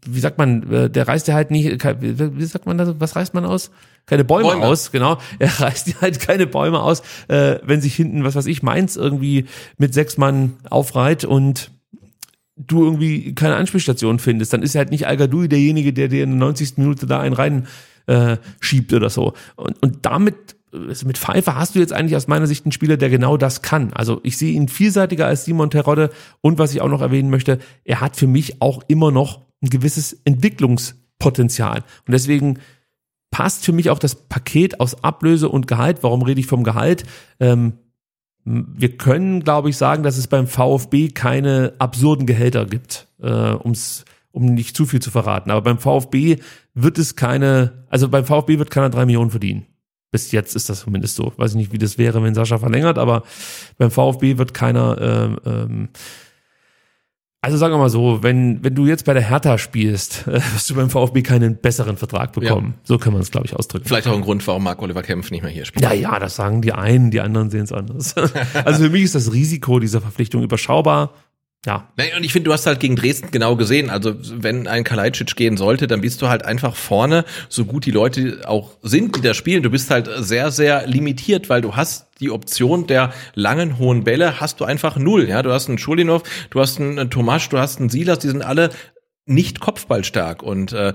wie sagt man, äh, der reißt dir halt nicht, wie sagt man das, was reißt man aus? Keine Bäume, Bäume. aus, genau. Er reißt dir halt keine Bäume aus, äh, wenn sich hinten, was weiß ich, Mainz irgendwie mit sechs Mann aufreiht und du irgendwie keine Anspielstation findest, dann ist halt nicht al derjenige, der dir in der 90. Minute da einen rein äh, schiebt oder so. Und, und damit, also mit Pfeiffer hast du jetzt eigentlich aus meiner Sicht einen Spieler, der genau das kann. Also ich sehe ihn vielseitiger als Simon Terodde und was ich auch noch erwähnen möchte, er hat für mich auch immer noch ein gewisses Entwicklungspotenzial. Und deswegen passt für mich auch das Paket aus Ablöse und Gehalt. Warum rede ich vom Gehalt? Ähm, wir können, glaube ich, sagen, dass es beim VfB keine absurden Gehälter gibt, äh, um's, um nicht zu viel zu verraten. Aber beim VfB wird es keine, also beim VfB wird keiner drei Millionen verdienen. Bis jetzt ist das zumindest so. Weiß ich nicht, wie das wäre, wenn Sascha verlängert, aber beim VfB wird keiner, ähm, ähm, also sagen wir mal so, wenn, wenn du jetzt bei der Hertha spielst, wirst du beim VfB keinen besseren Vertrag bekommen. So kann man es, glaube ich, ausdrücken. Vielleicht auch ein Grund, warum Marc Oliver Kempf nicht mehr hier spielt. Ja, ja, das sagen die einen, die anderen sehen es anders. Also für mich ist das Risiko dieser Verpflichtung überschaubar. Ja, Nein, und ich finde, du hast halt gegen Dresden genau gesehen. Also, wenn ein Kalajdzic gehen sollte, dann bist du halt einfach vorne, so gut die Leute auch sind, die da spielen. Du bist halt sehr, sehr limitiert, weil du hast die Option der langen, hohen Bälle, hast du einfach null. Ja, du hast einen Schulinov, du hast einen Tomasch, du hast einen Silas, die sind alle nicht kopfballstark und äh,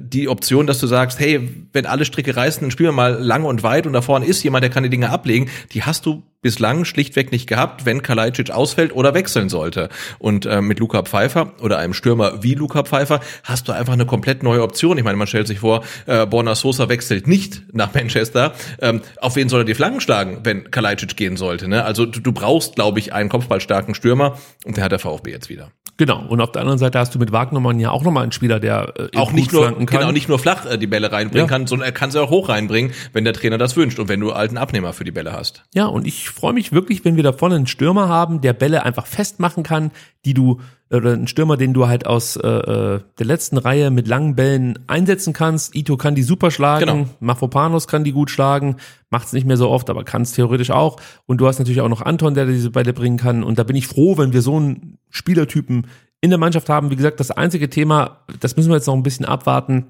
die Option, dass du sagst, hey, wenn alle Stricke reißen, dann spielen wir mal lange und weit und da vorne ist jemand, der kann die Dinge ablegen, die hast du bislang schlichtweg nicht gehabt, wenn Kalajdzic ausfällt oder wechseln sollte. Und äh, mit Luca Pfeiffer oder einem Stürmer wie Luca Pfeiffer hast du einfach eine komplett neue Option. Ich meine, man stellt sich vor, äh, Borna Sosa wechselt nicht nach Manchester. Ähm, auf wen soll er die Flanken schlagen, wenn Kalajdzic gehen sollte? Ne? Also du, du brauchst, glaube ich, einen kopfballstarken Stürmer und der hat der VfB jetzt wieder. Genau. Und auf der anderen Seite hast du mit Wagnermann ja auch nochmal einen Spieler, der äh, auch nicht nur kann. genau nicht nur flach äh, die Bälle reinbringen Ja. kann, sondern er kann sie auch hoch reinbringen, wenn der Trainer das wünscht und wenn du alten Abnehmer für die Bälle hast. Ja, und ich freue mich wirklich, wenn wir da vorne einen Stürmer haben, der Bälle einfach festmachen kann, die du, oder einen Stürmer, den du halt aus äh, äh, der letzten Reihe mit langen Bällen einsetzen kannst. Ito kann die super schlagen, Genau. Mafropanos kann die gut schlagen, macht's nicht mehr so oft, aber kann es theoretisch auch. Und du hast natürlich auch noch Anton, der diese Bälle bringen kann. Und da bin ich froh, wenn wir so einen Spielertypen in der Mannschaft haben. Wie gesagt, das einzige Thema, das müssen wir jetzt noch ein bisschen abwarten,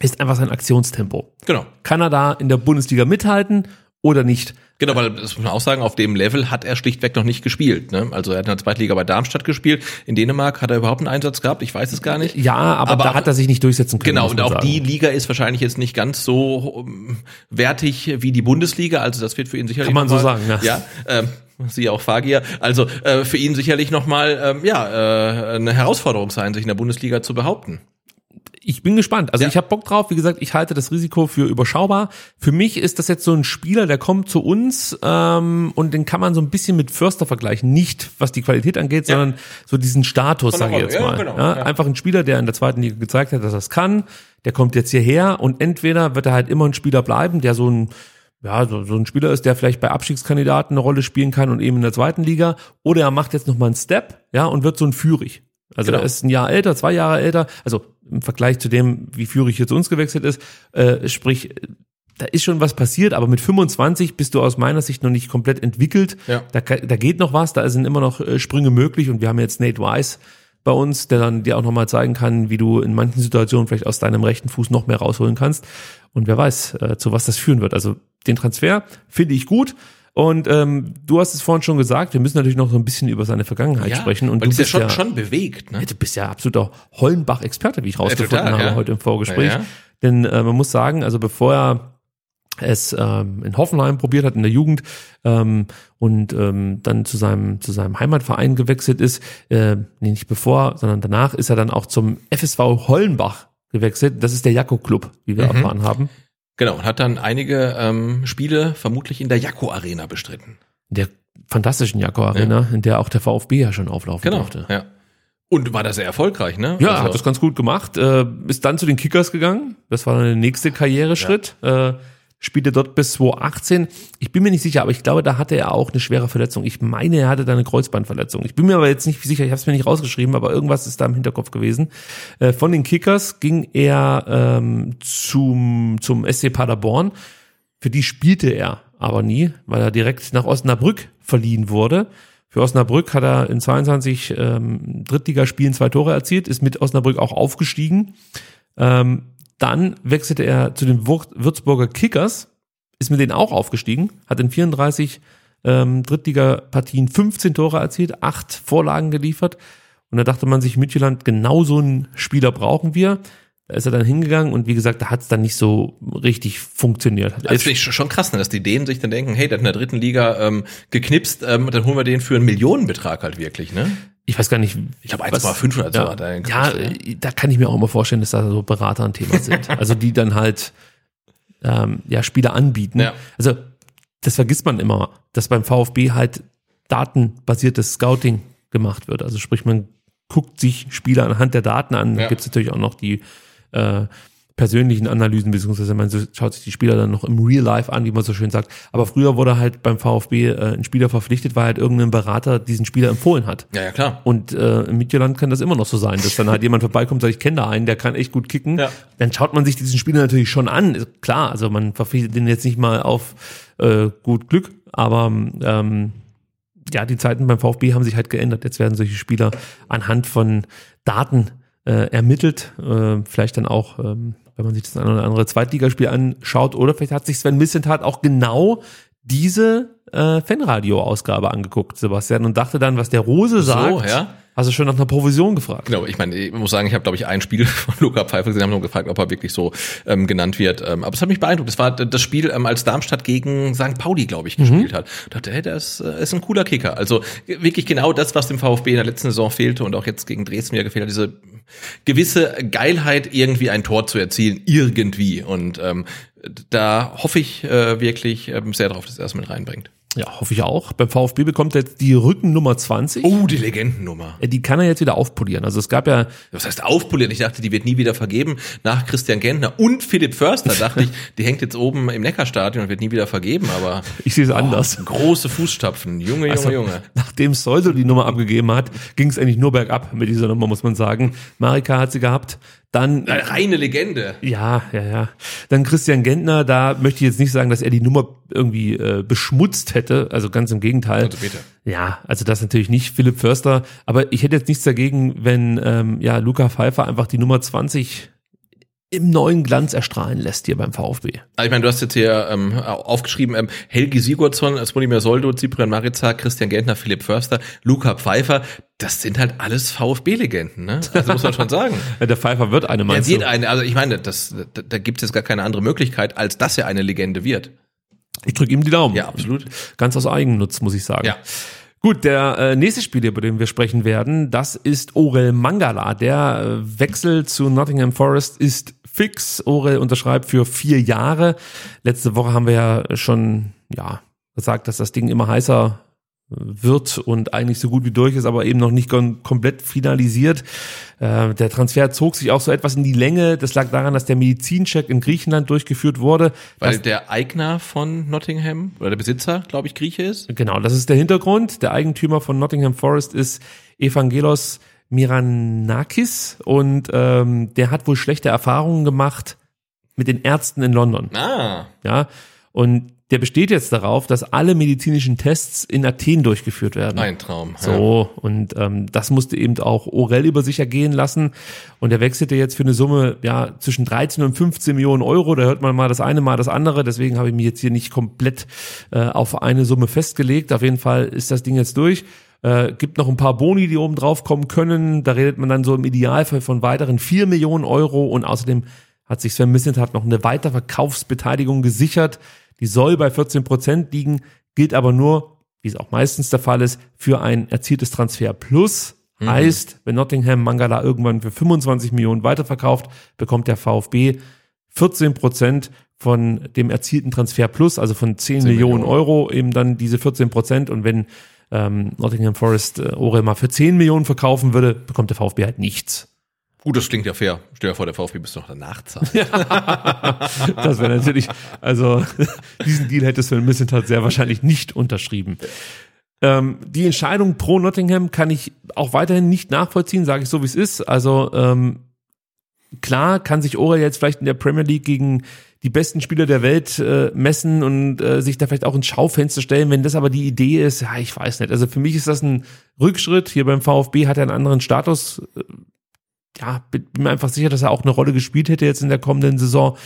ist einfach sein Aktionstempo. Genau. Kann er da in der Bundesliga mithalten oder nicht? Genau, weil das muss man auch sagen, auf dem Level hat er schlichtweg noch nicht gespielt. Ne? Also er hat in der zweiten Liga bei Darmstadt gespielt. In Dänemark hat er überhaupt einen Einsatz gehabt. Ich weiß es gar nicht. Ja, aber, Aber da auch- hat er sich nicht durchsetzen können. Genau, und auch sagen. die Liga ist wahrscheinlich jetzt nicht ganz so um, wertig wie die Bundesliga. Also das wird für ihn sicherlich Kann man so sagen, ja. Ja, ähm, Sie auch Fagier. Also äh, für ihn sicherlich nochmal ähm, ja, äh, eine Herausforderung sein, sich in der Bundesliga zu behaupten. Ich bin gespannt. Also Ja. ich habe Bock drauf. Wie gesagt, ich halte das Risiko für überschaubar. Für mich ist das jetzt so ein Spieler, der kommt zu uns ähm, und den kann man so ein bisschen mit Förster vergleichen. Nicht was die Qualität angeht, Ja. sondern so diesen Status, sage ich jetzt mal. Ja, genau. Ja, Ja. Einfach ein Spieler, der in der zweiten Liga gezeigt hat, dass er es kann. Der kommt jetzt hierher und entweder wird er halt immer ein Spieler bleiben, der so ein ja, so, so ein Spieler ist, der vielleicht bei Abstiegskandidaten eine Rolle spielen kann und eben in der zweiten Liga, oder er macht jetzt nochmal einen Step, ja, und wird so ein Führig. Also Genau. er ist ein Jahr älter, zwei Jahre älter, also im Vergleich zu dem, wie Führig hier zu uns gewechselt ist, äh, sprich, da ist schon was passiert, aber mit 25 bist du aus meiner Sicht noch nicht komplett entwickelt. Ja. Da, da geht noch was, da sind immer noch äh, Sprünge möglich und wir haben jetzt Nate Weiss bei uns, der dann dir auch nochmal zeigen kann, wie du in manchen Situationen vielleicht aus deinem rechten Fuß noch mehr rausholen kannst. Und wer weiß, äh, zu was das führen wird. Also den Transfer finde ich gut. Und ähm, du hast es vorhin schon gesagt, wir müssen natürlich noch so ein bisschen über seine Vergangenheit sprechen. Und du die ist ja bist schon, schon bewegt. Ne? ja, du bist ja absoluter Hollenbach-Experte, wie ich rausgefunden total, habe ja. heute im Vorgespräch. Ja, ja. Denn äh, man muss sagen, also bevor er es ähm, in Hoffenheim probiert hat in der Jugend ähm, und ähm, dann zu seinem zu seinem Heimatverein gewechselt ist, äh, nee, nicht bevor, sondern danach ist er dann auch zum FSV Hollenbach gewechselt. Das ist der Jakko Club, wie wir Mhm. erfahren haben. Genau, und hat dann einige ähm, Spiele vermutlich in der Jakko Arena bestritten. In der fantastischen Jakko Arena, in der auch der VfB ja schon auflaufen Genau. durfte. Ja. Und war da sehr erfolgreich, ne? Ja, Also- hat das ganz gut gemacht. Äh, ist dann zu den Kickers gegangen. Das war dann der nächste Karriereschritt. Äh, spielte dort bis 2018. Ich bin mir nicht sicher, aber ich glaube, da hatte er auch eine schwere Verletzung. Ich meine, er hatte da eine Kreuzbandverletzung. Ich bin mir aber jetzt nicht sicher, ich habe es mir nicht rausgeschrieben, aber irgendwas ist da im Hinterkopf gewesen. Äh, von den Kickers ging er ähm, zum, zum SC Paderborn. Für die spielte er aber nie, weil er direkt nach Osnabrück verliehen wurde. Für Osnabrück hat er in 22 ähm, Drittligaspielen zwei Tore erzielt, ist mit Osnabrück auch aufgestiegen. Ähm, dann wechselte er zu den Würzburger Kickers, ist mit denen auch aufgestiegen, hat in 34 ähm, Drittligapartien 15 Tore erzielt, acht Vorlagen geliefert. Und da dachte man sich, Midtjylland, genau so einen Spieler brauchen wir. Da ist er dann hingegangen und wie gesagt, da hat es dann nicht so richtig funktioniert. Das elf- finde ich schon krass, ne, dass die Dänen sich dann denken, hey, der hat in der dritten Liga ähm, geknipst, ähm, dann holen wir den für einen Millionenbetrag halt wirklich, ne? Ich weiß gar nicht. Ich glaube was- 1,5 oder so ja, hat er ja, äh, da kann ich mir auch immer vorstellen, dass da so Berater ein Thema sind. also die dann halt ähm, ja Spieler anbieten. Ja. Also das vergisst man immer, dass beim VfB halt datenbasiertes Scouting gemacht wird. Also sprich, man guckt sich Spieler anhand der Daten an. Da Ja. gibt es natürlich auch noch die äh, persönlichen Analysen, beziehungsweise man schaut sich die Spieler dann noch im Real Life an, wie man so schön sagt. Aber früher wurde halt beim VfB äh, ein Spieler verpflichtet, weil halt irgendein Berater diesen Spieler empfohlen hat. Ja, ja, klar. Und äh, im Midtjylland kann das immer noch so sein, dass dann halt jemand vorbeikommt und sagt, ich kenne da einen, der kann echt gut kicken. Ja. Dann schaut man sich diesen Spieler natürlich schon an. Klar, also man verpflichtet den jetzt nicht mal auf äh, gut Glück, aber ähm, ja, die Zeiten beim VfB haben sich halt geändert. Jetzt werden solche Spieler anhand von Daten äh, ermittelt. Äh, vielleicht dann auch, ähm, wenn man sich das eine oder andere Zweitligaspiel anschaut, oder vielleicht hat sich Sven Missentat auch genau diese äh, Fanradio-Ausgabe angeguckt, Sebastian, und dachte dann, was der Rose sagt. So, ja. Hast du schon nach einer Provision gefragt? Genau, ich meine, ich muss sagen, ich habe, glaube ich, ein Spiel von Luca Pfeiffer gesehen, haben nur gefragt, ob er wirklich so ähm, genannt wird. Ähm, aber es hat mich beeindruckt. Es war das Spiel, ähm, als Darmstadt gegen St. Pauli, glaube ich, gespielt hat. Ich dachte, hey, das äh, ist ein cooler Kicker. Also wirklich genau das, was dem VfB in der letzten Saison fehlte und auch jetzt gegen Dresden wieder gefehlt hat, diese gewisse Geilheit, irgendwie ein Tor zu erzielen, irgendwie. Und ähm, da hoffe ich äh, wirklich ähm, sehr drauf, dass er es mit reinbringt. Ja, hoffe ich auch. Beim VfB bekommt er jetzt die Rückennummer 20. Oh, die Legendennummer. Ja, Die kann er jetzt wieder aufpolieren. Also es gab ja, Was heißt aufpolieren? Ich dachte, die wird nie wieder vergeben. Nach Christian Gentner und Philipp Förster dachte ich, die hängt jetzt oben im Neckarstadion und wird nie wieder vergeben. Aber ich sehe es anders. große Fußstapfen. Junge, Junge, Also, Junge. Nachdem Seudel die Nummer abgegeben hat, ging es eigentlich nur bergab mit dieser Nummer, muss man sagen. Marika hat sie gehabt. Dann, Eine reine Legende. ja, ja, ja. Dann Christian Gentner, da möchte ich jetzt nicht sagen, dass er die Nummer irgendwie äh, beschmutzt hätte. Also ganz im Gegenteil. Also bitte. Ja, also das natürlich nicht Philipp Förster. Aber ich hätte jetzt nichts dagegen, wenn ähm, ja Luca Pfeiffer einfach die Nummer 20 im neuen Glanz erstrahlen lässt hier beim VfB. Also ich meine, du hast jetzt hier ähm, aufgeschrieben, ähm, Helgi Sigurdsson, Smonimir Soldo, Cyprian Marica, Christian Gentner, Philipp Förster, Luca Pfeiffer, das sind halt alles VfB-Legenden, ne? Also muss man schon sagen. Der Pfeiffer wird eine, Er meinst wird du? eine, also ich meine, das, da, da gibt es jetzt gar keine andere Möglichkeit, als dass er eine Legende wird. Ich drücke ihm die Daumen. Ja, absolut. Ganz aus Eigennutz, muss ich sagen. Ja. Gut, der äh, nächste Spieler, über den wir sprechen werden, das ist Orel Mangala. Der äh, Wechsel zu Nottingham Forest ist fix. Orel unterschreibt für vier Jahre. Letzte Woche haben wir ja schon ja gesagt, dass das Ding immer heißer wird und eigentlich so gut wie durch ist, aber eben noch nicht kom komplett finalisiert. Äh, der Transfer zog sich auch so etwas in die Länge. Das lag daran, dass der Medizincheck in Griechenland durchgeführt wurde. Weil der Eigner von Nottingham oder der Besitzer, glaube ich, Grieche ist. Genau, das ist der Hintergrund. Der Eigentümer von Nottingham Forest ist Evangelos Miranakis und ähm, der hat wohl schlechte Erfahrungen gemacht mit den Ärzten in London. Ah, Ja, und der besteht jetzt darauf, dass alle medizinischen Tests in Athen durchgeführt werden. ein Traum. So, und ähm, das musste eben auch Orel über sich ergehen lassen. Und er wechselte jetzt für eine Summe ja zwischen 13 und 15 Millionen Euro. Da hört man mal das eine, mal das andere. Deswegen habe ich mich jetzt hier nicht komplett äh, auf eine Summe festgelegt. Auf jeden Fall ist das Ding jetzt durch. Äh, gibt noch ein paar Boni, die oben drauf kommen können. Da redet man dann so im Idealfall von weiteren 4 Millionen Euro. Und außerdem hat sich Sven Mislintat noch eine Weiterverkaufsbeteiligung gesichert. Die soll bei 14 Prozent liegen, gilt aber nur, wie es auch meistens der Fall ist, für ein erzieltes Transfer plus. Heißt, wenn Nottingham Mangala irgendwann für 25 Millionen weiterverkauft, bekommt der VfB 14 Prozent von dem erzielten Transfer plus, also von 10, Millionen, Millionen. Euro, eben dann diese 14 Prozent. Und wenn ähm, Nottingham Forest äh, Orel mal für 10 Millionen verkaufen würde, bekommt der VfB halt nichts. Gut, das klingt ja fair. Stell dir vor, der VfB müsste noch danach zahlen. Das wäre natürlich, also diesen Deal hätte Sven Missentat sehr wahrscheinlich nicht unterschrieben. Ähm, die Entscheidung pro Nottingham kann ich auch weiterhin nicht nachvollziehen, sage ich so, wie es ist. Also ähm, klar kann sich Orel jetzt vielleicht in der Premier League gegen die besten Spieler der Welt äh, messen und äh, sich da vielleicht auch ins Schaufenster stellen. Wenn das aber die Idee ist, ja, ich weiß nicht. Also für mich ist das ein Rückschritt. Hier beim VfB hat er einen anderen Status. Äh, Ja, bin bin mir einfach sicher, dass er auch eine Rolle gespielt hätte jetzt in der kommenden Saison.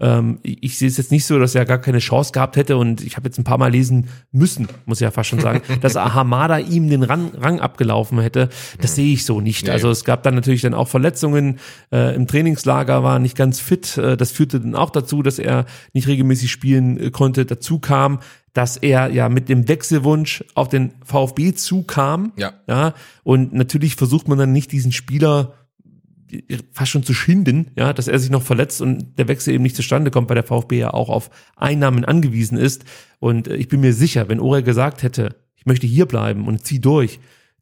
Ähm, ich, sehe es jetzt nicht so, dass er gar keine Chance gehabt hätte und ich habe jetzt ein paar Mal lesen müssen, muss ich ja fast schon sagen, dass Hamada ihm den Rang, Rang abgelaufen hätte. Das sehe ich so nicht. Nee. Also es gab dann natürlich dann auch Verletzungen äh, im Trainingslager, war nicht ganz fit. Äh, das führte dann auch dazu, dass er nicht regelmäßig spielen äh, konnte. Dazu kam, dass er ja mit dem Wechselwunsch auf den VfB zukam. Ja. Ja. Und natürlich versucht man dann nicht diesen Spieler fast schon zu schinden, ja, dass er sich noch verletzt und der Wechsel eben nicht zustande kommt, weil der VfB ja auch auf Einnahmen angewiesen ist. Und äh, ich bin mir sicher, wenn Orel gesagt hätte, ich möchte hier bleiben und zieh durch,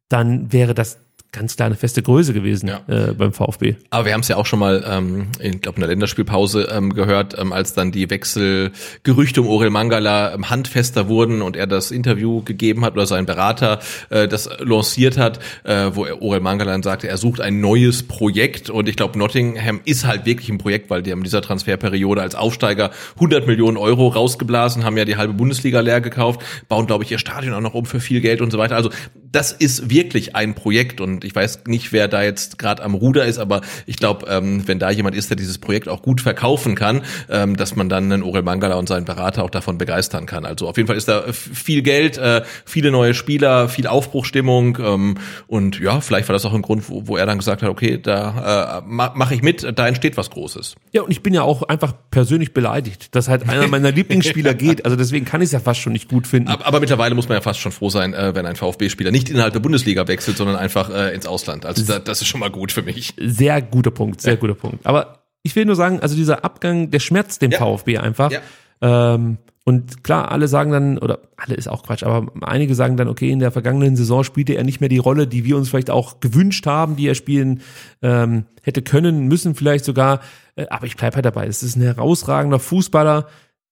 dann wäre das ganz klar eine feste Größe gewesen Ja. äh, beim VfB. Aber wir haben es ja auch schon mal, ähm, ich glaube in der Länderspielpause ähm, gehört, ähm, als dann die Wechselgerüchte um Orel Mangala ähm, handfester wurden und er das Interview gegeben hat oder sein Berater äh, das lanciert hat, äh, wo er Orel Mangala dann sagte, er sucht ein neues Projekt und ich glaube Nottingham ist halt wirklich ein Projekt, weil die haben in dieser Transferperiode als Aufsteiger 100 Millionen Euro rausgeblasen, haben ja die halbe Bundesliga leer gekauft, bauen glaube ich ihr Stadion auch noch um für viel Geld und so weiter. Also das ist wirklich ein Projekt und Und ich weiß nicht, wer da jetzt gerade am Ruder ist, aber ich glaube, ähm, wenn da jemand ist, der dieses Projekt auch gut verkaufen kann, ähm, dass man dann einen Orel Mangala und seinen Berater auch davon begeistern kann. Also auf jeden Fall ist da viel Geld, äh, viele neue Spieler, viel Aufbruchstimmung ähm, und ja, vielleicht war das auch ein Grund, wo, wo er dann gesagt hat, okay, da äh, mache ich mit, da entsteht was Großes. Ja, und ich bin ja auch einfach persönlich beleidigt, dass halt einer meiner Lieblingsspieler geht. Also deswegen kann ich es ja fast schon nicht gut finden. Aber, aber mittlerweile muss man ja fast schon froh sein, äh, wenn ein VfB-Spieler nicht innerhalb der Bundesliga wechselt, sondern einfach äh, ins Ausland. Also da, das ist schon mal gut für mich. Sehr guter Punkt, sehr ja. guter Punkt. Aber ich will nur sagen, also dieser Abgang, der schmerzt dem ja. VfB einfach. Ja. Ähm, und klar, alle sagen dann, oder alle ist auch Quatsch, aber einige sagen dann, okay, in der vergangenen Saison spielte er nicht mehr die Rolle, die wir uns vielleicht auch gewünscht haben, die er spielen ähm, hätte können, müssen vielleicht sogar. Äh, aber ich bleibe halt dabei. Es ist ein herausragender Fußballer,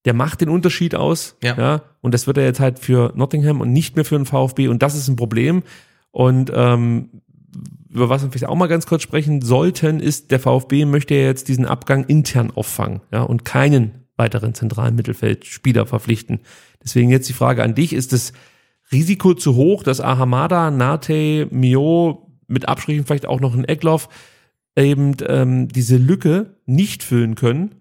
der macht den Unterschied aus. Ja. ja. Und das wird er jetzt halt für Nottingham und nicht mehr für den VfB. Und das ist ein Problem. Und ähm, über was wir vielleicht auch mal ganz kurz sprechen sollten, ist, der VfB möchte ja jetzt diesen Abgang intern auffangen, ja, und keinen weiteren zentralen Mittelfeldspieler verpflichten. Deswegen jetzt die Frage an dich, ist das Risiko zu hoch, dass Ahamada, Nate, Mio, mit Abstrichen vielleicht auch noch ein Eckloff, eben ähm, diese Lücke nicht füllen können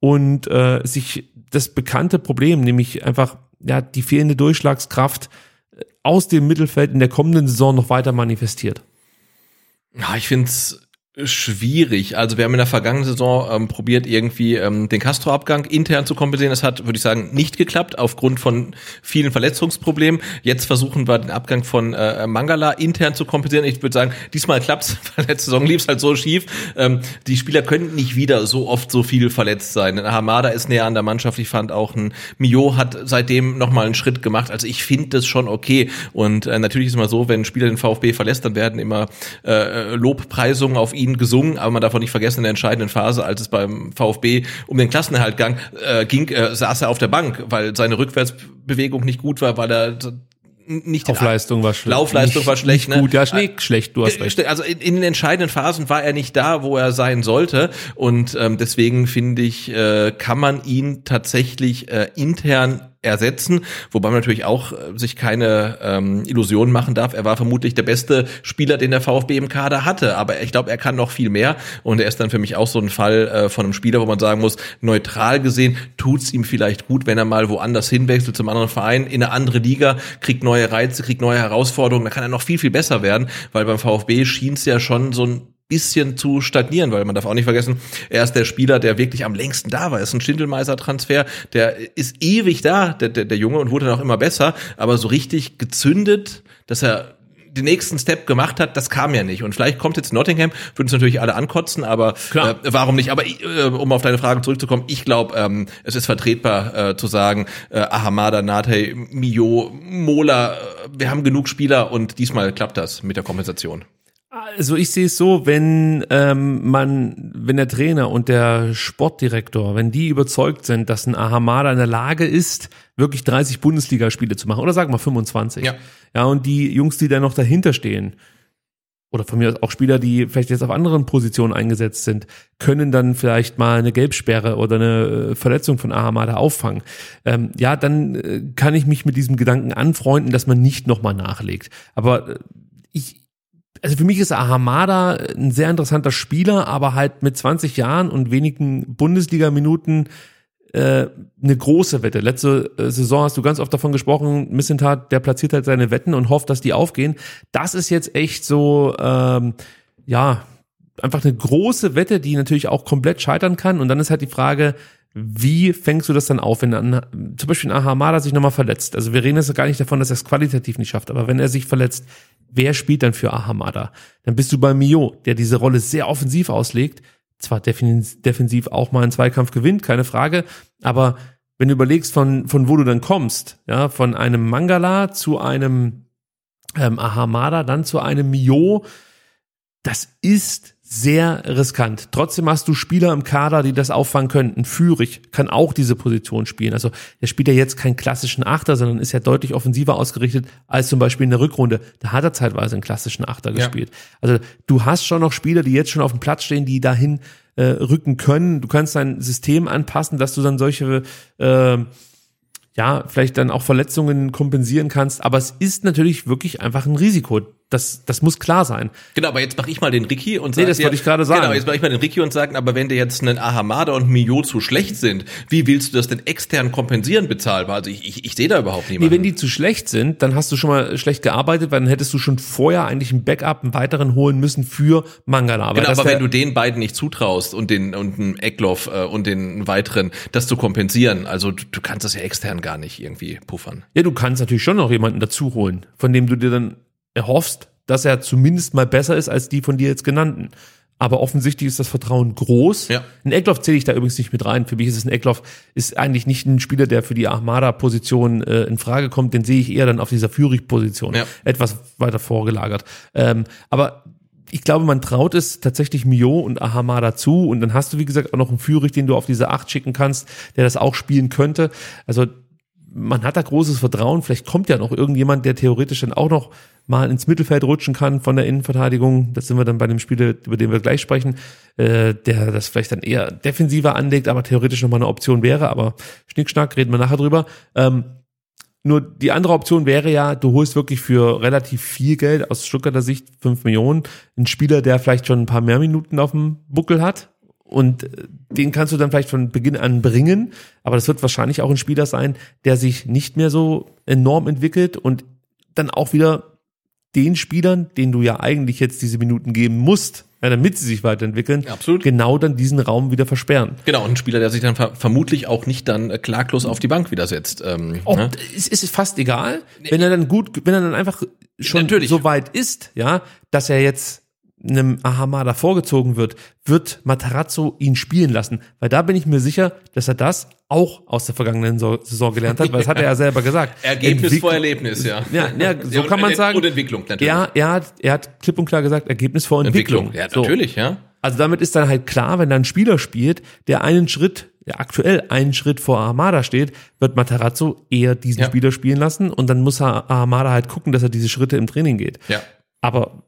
und äh, sich das bekannte Problem, nämlich einfach ja die fehlende Durchschlagskraft äh, aus dem Mittelfeld in der kommenden Saison noch weiter manifestiert? Ja, ich finde es schwierig. Also wir haben in der vergangenen Saison ähm, probiert, irgendwie ähm, den Castro-Abgang intern zu kompensieren. Das hat, würde ich sagen, nicht geklappt, aufgrund von vielen Verletzungsproblemen. Jetzt versuchen wir den Abgang von äh, Mangala intern zu kompensieren. Ich würde sagen, diesmal klappt's, letzte Saison lief es halt so schief. Ähm, die Spieler können nicht wieder so oft so viel verletzt sein. Ein Hamada ist näher an der Mannschaft. Ich fand auch ein Mio hat seitdem nochmal einen Schritt gemacht. Also ich finde das schon okay. Und äh, natürlich ist es immer so, wenn ein Spieler den VfB verlässt, dann werden immer äh, Lobpreisungen auf ihn ihn gesungen, aber man darf auch nicht vergessen, in der entscheidenden Phase, als es beim VfB um den Klassenerhalt gang, äh, ging, äh, saß er auf der Bank, weil seine Rückwärtsbewegung nicht gut war, weil er nicht Laufleistung war schlecht. Laufleistung nicht, war schlecht, ne? Gut, ja, Schnee, schlecht, du hast recht. Also in, in, den entscheidenden Phasen war er nicht da, wo er sein sollte und ähm, deswegen finde ich, äh, kann man ihn tatsächlich äh, intern ersetzen, wobei man natürlich auch äh, sich keine ähm, Illusionen machen darf. Er war vermutlich der beste Spieler, den der VfB im Kader hatte, aber ich glaube, er kann noch viel mehr. Und er ist dann für mich auch so ein Fall äh, von einem Spieler, wo man sagen muss, neutral gesehen tut's ihm vielleicht gut, wenn er mal woanders hinwechselt zum anderen Verein, in eine andere Liga, kriegt neue Reize, kriegt neue Herausforderungen, da kann er noch viel, viel besser werden, weil beim VfB schien's ja schon so ein bisschen zu stagnieren, weil man darf auch nicht vergessen, er ist der Spieler, der wirklich am längsten da war. Er ist ein Schindelmeiser-Transfer, der ist ewig da, der, der, der Junge, und wurde dann auch immer besser, aber so richtig gezündet, dass er den nächsten Step gemacht hat, das kam ja nicht. Und vielleicht kommt jetzt Nottingham, würden es natürlich alle ankotzen, aber äh, warum nicht? Aber äh, um auf deine Frage zurückzukommen, ich glaube, ähm, es ist vertretbar äh, zu sagen, äh, Ahamada, Nate, Mio, Mola, äh, wir haben genug Spieler und diesmal klappt das mit der Kompensation. Also ich sehe es so, wenn ähm, man, wenn der Trainer und der Sportdirektor, wenn die überzeugt sind, dass ein Ahamada in der Lage ist, wirklich 30 Bundesligaspiele zu machen, oder sagen wir 25. Ja. ja, und die Jungs, die da noch dahinter stehen, oder von mir aus auch Spieler, die vielleicht jetzt auf anderen Positionen eingesetzt sind, können dann vielleicht mal eine Gelbsperre oder eine äh, Verletzung von Ahamada auffangen. Ähm, ja, dann äh, kann ich mich mit diesem Gedanken anfreunden, dass man nicht nochmal nachlegt. Aber äh, ich, also für mich ist Ahamada ein sehr interessanter Spieler, aber halt mit 20 Jahren und wenigen Bundesliga-Minuten äh, eine große Wette. Letzte äh, Saison hast du ganz oft davon gesprochen, Missentat, der platziert halt seine Wetten und hofft, dass die aufgehen. Das ist jetzt echt so, ähm, ja, einfach eine große Wette, die natürlich auch komplett scheitern kann. Und dann ist halt die Frage, wie fängst du das dann auf, wenn dann zum Beispiel ein Ahamada sich nochmal verletzt? Also wir reden jetzt gar nicht davon, dass er es qualitativ nicht schafft, aber wenn er sich verletzt, wer spielt dann für Ahamada? Dann bist du bei Mio, der diese Rolle sehr offensiv auslegt, zwar defensiv auch mal einen Zweikampf gewinnt, keine Frage, aber wenn du überlegst, von, von wo du dann kommst, ja, von einem Mangala zu einem ähm, Ahamada, dann zu einem Mio, das ist sehr riskant. Trotzdem hast du Spieler im Kader, die das auffangen könnten. Führig kann auch diese Position spielen. Also der spielt ja jetzt keinen klassischen Achter, sondern ist ja deutlich offensiver ausgerichtet als zum Beispiel in der Rückrunde. Da hat er zeitweise einen klassischen Achter ja. gespielt. Also du hast schon noch Spieler, die jetzt schon auf dem Platz stehen, die dahin äh, rücken können. Du kannst dein System anpassen, dass du dann solche äh, ja, vielleicht dann auch Verletzungen kompensieren kannst. Aber es ist natürlich wirklich einfach ein Risiko Das, das muss klar sein. Genau, aber jetzt mache ich mal den Ricky und Nee, sag das wollte ich gerade sagen. Genau, jetzt mache ich mal den Ricky und sagen, aber wenn dir jetzt ein Ahamada und ein Mio zu schlecht sind, wie willst du das denn extern kompensieren bezahlbar? Also ich, ich, ich sehe da überhaupt Nee, niemanden. wenn die zu schlecht sind, dann hast du schon mal schlecht gearbeitet, weil dann hättest du schon vorher eigentlich ein Backup, einen weiteren holen müssen für Mangala. Genau, aber wenn du den beiden nicht zutraust und den und einen Eckloff äh, und den weiteren, das zu kompensieren, also du, du kannst das ja extern gar nicht irgendwie puffern. Ja, du kannst natürlich schon noch jemanden dazu holen, von dem du dir dann erhoffst, dass er zumindest mal besser ist als die von dir jetzt genannten. Aber offensichtlich ist das Vertrauen groß. Ja. Ein Eckloff zähle ich da übrigens nicht mit rein. Für mich ist es ein Eckloff, ist eigentlich nicht ein Spieler, der für die Armada-Position äh, in Frage kommt. Den sehe ich eher dann auf dieser Führig-Position. Ja. Etwas weiter vorgelagert. Ähm, aber ich glaube, man traut es tatsächlich Mio und Ahamada zu. Und dann hast du, wie gesagt, auch noch einen Führig, den du auf diese Acht schicken kannst, der das auch spielen könnte. Also man hat da großes Vertrauen. Vielleicht kommt ja noch irgendjemand, der theoretisch dann auch noch mal ins Mittelfeld rutschen kann von der Innenverteidigung. Das sind wir dann bei dem Spiel, über den wir gleich sprechen, äh, der das vielleicht dann eher defensiver anlegt, aber theoretisch noch mal eine Option wäre. Aber Schnickschnack, reden wir nachher drüber. Ähm, nur die andere Option wäre ja, du holst wirklich für relativ viel Geld aus Stuttgarter Sicht, fünf Millionen, einen Spieler, der vielleicht schon ein paar mehr Minuten auf dem Buckel hat. Und äh, den kannst du dann vielleicht von Beginn an bringen. Aber das wird wahrscheinlich auch ein Spieler sein, der sich nicht mehr so enorm entwickelt und dann auch wieder den Spielern, denen du ja eigentlich jetzt diese Minuten geben musst, ja, damit sie sich weiterentwickeln, Absolut. genau dann diesen Raum wieder versperren. Genau, und ein Spieler, der sich dann ver vermutlich auch nicht dann äh, klaglos auf die Bank wieder setzt. Ähm, Ob, ne? es ist fast egal, wenn er dann gut, wenn er dann einfach schon Natürlich. so weit ist, ja, dass er jetzt einem Ahamada vorgezogen wird, wird Matarazzo ihn spielen lassen. Weil da bin ich mir sicher, dass er das auch aus der vergangenen So- Saison gelernt hat, weil das hat er ja selber gesagt. Ergebnis Entwick- vor Erlebnis, ja. Ja, ja, so und- kann man sagen. Und Entwicklung natürlich. Er, er, hat, er hat klipp und klar gesagt, Ergebnis vor Entwicklung. Entwicklung, ja, So. natürlich, ja. Also damit ist dann halt klar, wenn da ein Spieler spielt, der einen Schritt, der aktuell einen Schritt vor Armada steht, wird Matarazzo eher diesen Ja. Spieler spielen lassen und dann muss er Armada halt gucken, dass er diese Schritte im Training geht. Ja. Aber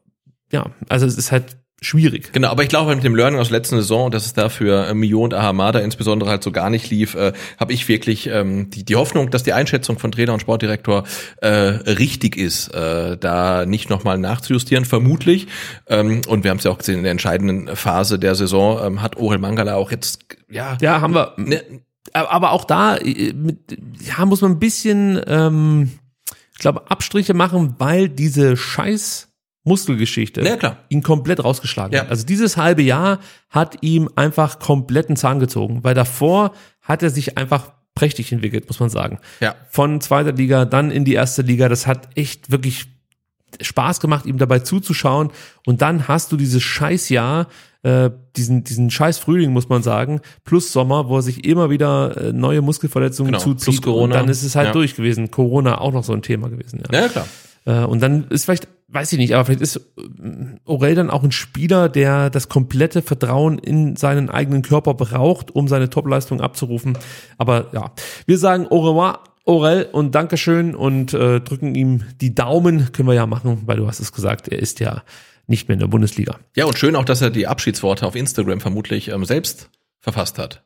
ja, also es ist halt schwierig. Genau, aber ich glaube mit dem Learning aus der letzten Saison, dass es da für äh, Mio und Ahamada insbesondere halt so gar nicht lief, äh, habe ich wirklich ähm, die, die Hoffnung, dass die Einschätzung von Trainer und Sportdirektor äh, richtig ist, äh, da nicht nochmal nachzujustieren, vermutlich. Ähm, und wir haben es ja auch gesehen, in der entscheidenden Phase der Saison ähm, hat Orel Mangala auch jetzt, ja, Ja, haben wir. ne, Aber auch da äh, mit, ja, muss man ein bisschen, ähm, ich glaube, Abstriche machen, weil diese Scheiß Muskelgeschichte Ja, klar. ihn komplett rausgeschlagen Ja. hat. Also dieses halbe Jahr hat ihm einfach kompletten Zahn gezogen, weil davor hat er sich einfach prächtig entwickelt, muss man sagen. Ja. Von zweiter Liga dann in die erste Liga, das hat echt wirklich Spaß gemacht, ihm dabei zuzuschauen. Und dann hast du dieses Scheißjahr, äh, diesen, diesen scheiß Frühling, muss man sagen, plus Sommer, wo er sich immer wieder äh, neue Muskelverletzungen Genau, zuzieht. plus Corona. Und dann ist es halt Ja. durch gewesen. Corona auch noch so ein Thema gewesen. Ja. ja klar. Äh, und dann ist vielleicht, weiß ich nicht, aber vielleicht ist äh, Orel dann auch ein Spieler, der das komplette Vertrauen in seinen eigenen Körper braucht, um seine Topleistung abzurufen. Aber ja, wir sagen au revoir, Orel und Dankeschön und äh, drücken ihm die Daumen, können wir ja machen, weil du hast es gesagt, er ist ja nicht mehr in der Bundesliga. Ja, und schön auch, dass er die Abschiedsworte auf Instagram vermutlich ähm, selbst verfasst hat.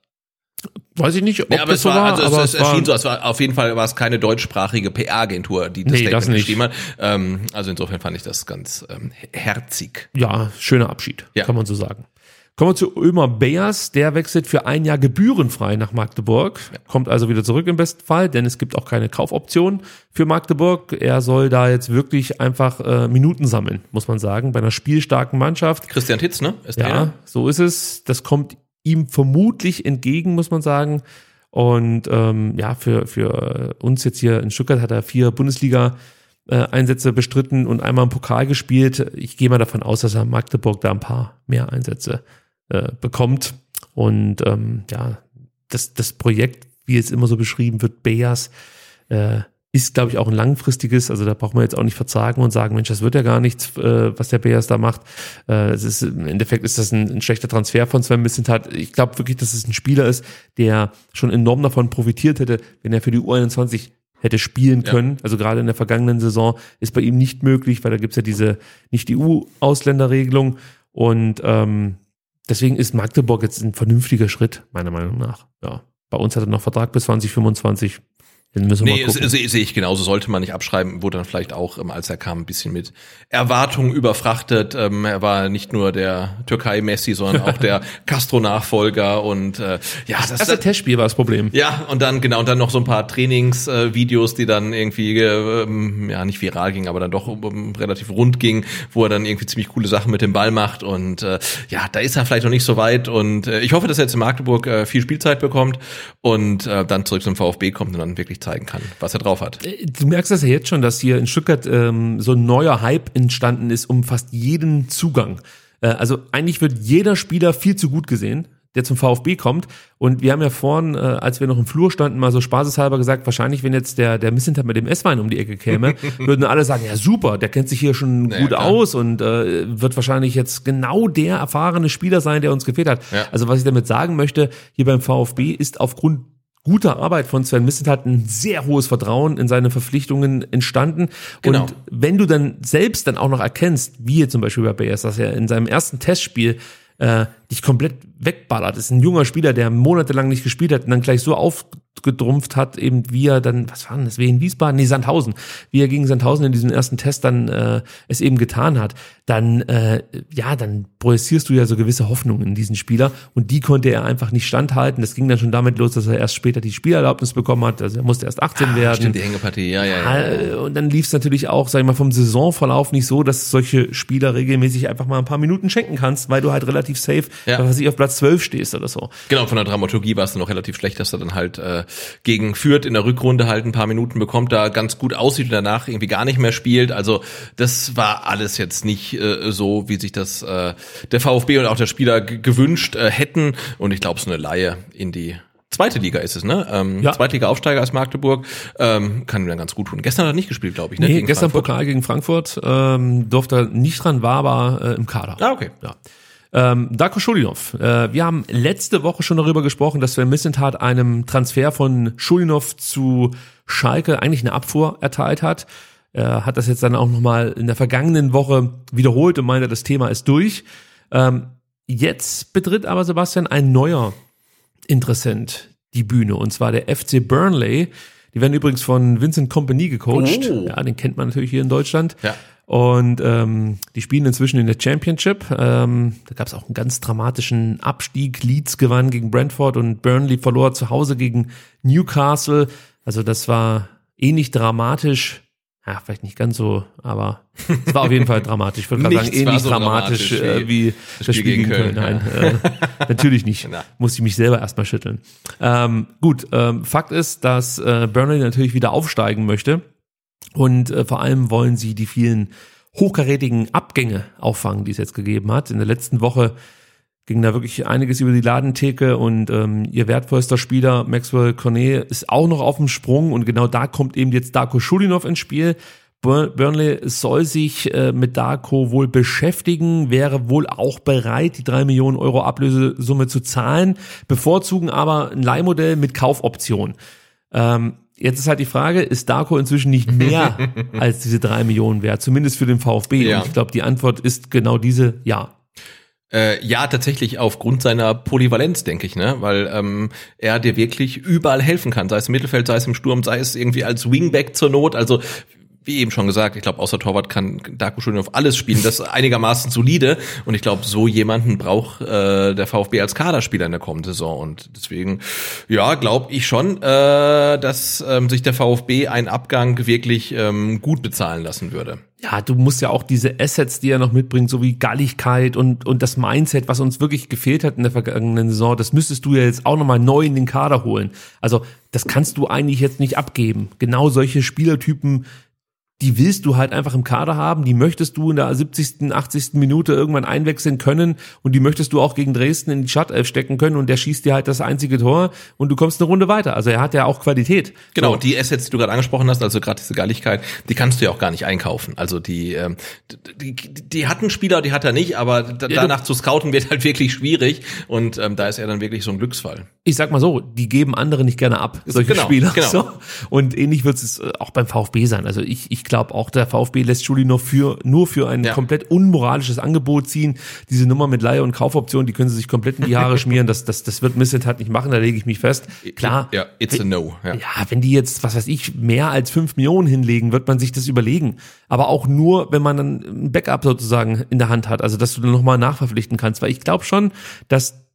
Weiß ich nicht, ob Ja, aber das es so war, also aber es, es erschien so, es war auf jeden Fall war es keine deutschsprachige PR-Agentur, die das Nee, das nicht. geschrieben hat. Ähm, also insofern fand ich das ganz ähm, herzig. ja, schöner Abschied, Ja. kann man so sagen. Kommen wir zu Ömer Beers, der wechselt für ein Jahr gebührenfrei nach Magdeburg, kommt also wieder zurück im besten Fall, denn es gibt auch keine Kaufoption für Magdeburg. Er soll da jetzt wirklich einfach äh, Minuten sammeln, muss man sagen, bei einer spielstarken Mannschaft. Christian Titz, ne? Ist Ja, Trainer. so ist es. Das kommt ihm vermutlich entgegen, muss man sagen. Und ähm, ja, für, für uns jetzt hier in Stuttgart hat er vier Bundesliga äh, Einsätze bestritten und einmal im Pokal gespielt. Ich gehe mal davon aus, dass er Magdeburg da ein paar mehr Einsätze äh, bekommt. Und ähm, ja, das, das Projekt, wie es immer so beschrieben wird, Beas, äh, ist, glaube ich, auch ein langfristiges. Also da braucht man jetzt auch nicht verzagen und sagen, Mensch, das wird ja gar nichts, äh, was der Beas da macht. Äh, es ist, Im Endeffekt ist das ein, ein schlechter Transfer von Sven Missentat. Ich glaube wirklich, dass es ein Spieler ist, der schon enorm davon profitiert hätte, wenn er für die U21 hätte spielen Ja. können. Also gerade in der vergangenen Saison ist bei ihm nicht möglich, weil da gibt's ja diese nicht die EU-Ausländerregelung. Und ähm, deswegen ist Magdeburg jetzt ein vernünftiger Schritt, meiner Meinung nach. Ja. Bei uns hat er noch Vertrag bis 2025. Den müssen wir Nee, sehe seh ich genauso, sollte man nicht abschreiben, wurde dann vielleicht auch, ähm, als er kam, ein bisschen mit Erwartungen überfrachtet. Ähm, er war nicht nur der Türkei-Messi, sondern auch der Castro-Nachfolger und äh, ja, das, Erste Testspiel war das Problem. ja, und dann genau, und dann noch so ein paar Trainingsvideos, Videos, die dann irgendwie äh, ähm, ja nicht viral gingen, aber dann doch um, relativ rund ging, wo er dann irgendwie ziemlich coole Sachen mit dem Ball macht und äh, ja, da ist er vielleicht noch nicht so weit und äh, ich hoffe, dass er jetzt in Magdeburg äh, viel Spielzeit bekommt und äh, dann zurück zum VfB kommt und dann wirklich zeigen kann, was er drauf hat. Du merkst das ja jetzt schon, dass hier in Stuttgart ähm, so ein neuer Hype entstanden ist um fast jeden Zugang. Äh, also eigentlich wird jeder Spieler viel zu gut gesehen, der zum VfB kommt. Und wir haben ja vorhin, äh, als wir noch im Flur standen, mal so spaßeshalber gesagt, wahrscheinlich, wenn jetzt der, der Missinter mit dem S-Wein um die Ecke käme, würden alle sagen, ja super, der kennt sich hier schon Ja, gut klar. aus und äh, wird wahrscheinlich jetzt genau der erfahrene Spieler sein, der uns gefehlt hat. Ja. Also was ich damit sagen möchte, hier beim VfB ist aufgrund guter Arbeit von Sven Mislintat ein sehr hohes Vertrauen in seine Verpflichtungen entstanden. Genau. Und wenn du dann selbst dann auch noch erkennst, wie hier zum Beispiel bei BS, dass er in seinem ersten Testspiel äh, dich komplett wegballert, ist ein junger Spieler, der monatelang nicht gespielt hat und dann gleich so aufgedrumpft hat, eben wie er dann, was war denn das, wie in Wiesbaden? Nee, Sandhausen, wie er gegen Sandhausen in diesem ersten Test dann äh, es eben getan hat, dann, äh, ja, dann projizierst du ja so gewisse Hoffnungen in diesen Spieler und die konnte er einfach nicht standhalten. Das ging dann schon damit los, dass er erst später die Spielerlaubnis bekommen hat, also er musste erst 18 werden. Stimmt, die Hängepartie, ja, ja, ja. Äh, Und dann lief es natürlich auch, sag ich mal, vom Saisonverlauf nicht so, dass solche Spieler regelmäßig einfach mal ein paar Minuten schenken kannst, weil du halt relativ safe, Ja. was ich, auf Platz 12 stehst oder so. Genau, von der Dramaturgie war es dann auch relativ schlecht, dass er dann halt äh, gegen Fürth in der Rückrunde halt ein paar Minuten bekommt, da ganz gut aussieht und danach irgendwie gar nicht mehr spielt. Also das war alles jetzt nicht äh, so, wie sich das äh, der VfB und auch der Spieler gewünscht äh, hätten. Und ich glaube, so eine Laie in die zweite Liga ist es, ne? Ähm, Ja. Zweitliga-Aufsteiger als Magdeburg ähm, kann ihm dann ganz gut tun. Gestern hat er nicht gespielt, glaube ich. Ne? Nee, gegen gestern Frankfurt. Pokal gegen Frankfurt ähm, durfte er nicht dran, war aber äh, im Kader. Ah, okay. Ja. Ähm, Darko Schulinov. Äh, wir haben letzte Woche schon darüber gesprochen, dass Sven Missentat einem Transfer von Schulinov zu Schalke eigentlich eine Abfuhr erteilt hat. Er hat das jetzt dann auch nochmal in der vergangenen Woche wiederholt und meinte, das Thema ist durch. Ähm, jetzt betritt aber Sebastian ein neuer Interessent die Bühne und zwar der FC Burnley. Die werden übrigens von Vincent Company gecoacht. Oh. Ja, den kennt man natürlich hier in Deutschland. Ja. Und ähm, die spielen inzwischen in der Championship. Ähm, da gab es auch einen ganz dramatischen Abstieg. Leeds gewann gegen Brentford und Burnley verlor zu Hause gegen Newcastle. Also das war ähnlich dramatisch. Ja, vielleicht nicht ganz so, aber es war auf jeden Fall dramatisch. Ich würde gerade sagen, ähnlich so dramatisch, dramatisch äh, wie das Spiel, gegen Köln. Nein, äh, natürlich nicht. Na. Muss ich mich selber erstmal schütteln. Ähm, gut, ähm, Fakt ist, dass äh, Burnley natürlich wieder aufsteigen möchte. Und äh, vor allem wollen sie die vielen hochkarätigen Abgänge auffangen, die es jetzt gegeben hat. In der letzten Woche ging da wirklich einiges über die Ladentheke und ähm, ihr wertvollster Spieler Maxwell Cornet ist auch noch auf dem Sprung und genau da kommt eben jetzt Darko Schulinov ins Spiel. Bur- Burnley soll sich äh, mit Darko wohl beschäftigen, wäre wohl auch bereit, die drei Millionen Euro Ablösesumme zu zahlen, bevorzugen aber ein Leihmodell mit Kaufoption. Ähm, jetzt ist halt die Frage, ist Darko inzwischen nicht mehr als diese drei Millionen wert, zumindest für den VfB? Ja. Und ich glaube, die Antwort ist genau diese, ja. Äh, ja, tatsächlich aufgrund seiner Polyvalenz, denke ich, ne? Weil ähm, er dir wirklich überall helfen kann, sei es im Mittelfeld, sei es im Sturm, sei es irgendwie als Wingback zur Not. Also wie eben schon gesagt, ich glaube, außer Torwart kann Darko schon auf alles spielen, das ist einigermaßen solide. Und ich glaube, so jemanden braucht äh, der VfB als Kaderspieler in der kommenden Saison. Und deswegen, ja, glaube ich schon, äh, dass ähm, sich der VfB einen Abgang wirklich ähm, gut bezahlen lassen würde. ja, du musst ja auch diese Assets, die er noch mitbringt, so wie Galligkeit und, und das Mindset, was uns wirklich gefehlt hat in der vergangenen Saison, das müsstest du ja jetzt auch nochmal neu in den Kader holen. Also, das kannst du eigentlich jetzt nicht abgeben. Genau solche Spielertypen, die willst du halt einfach im Kader haben, die möchtest du in der 70., 80. Minute irgendwann einwechseln können und die möchtest du auch gegen Dresden in die Startelf stecken können und der schießt dir halt das einzige Tor und du kommst eine Runde weiter. Also er hat ja auch Qualität. Genau, So. die Assets, die du gerade angesprochen hast, also gerade diese Galligkeit, die kannst du ja auch gar nicht einkaufen. Also die, ähm, die, die, hat einen Spieler, die hat er nicht, aber da, du- danach zu scouten wird halt wirklich schwierig und ähm, da ist er dann wirklich so ein Glücksfall. ich sag mal so, die geben andere nicht gerne ab, solche Genau, Spieler. genau. So. Und ähnlich wird es äh, auch beim VfB sein. Also ich, ich glaube auch, der VfB lässt Schuli nur für, nur für ein Ja. komplett unmoralisches Angebot ziehen. Diese Nummer mit Leihe- und Kaufoption, die können sie sich komplett in die Haare schmieren. Das, das, das wird Missentat nicht machen, da lege ich mich fest. Klar. Ja, it's a no. Ja. Ja, wenn die jetzt, was weiß ich, mehr als fünf Millionen hinlegen, wird man sich das überlegen. Aber auch nur, wenn man dann ein Backup sozusagen in der Hand hat, also dass du dann nochmal nachverpflichten kannst. Weil ich glaube schon, dass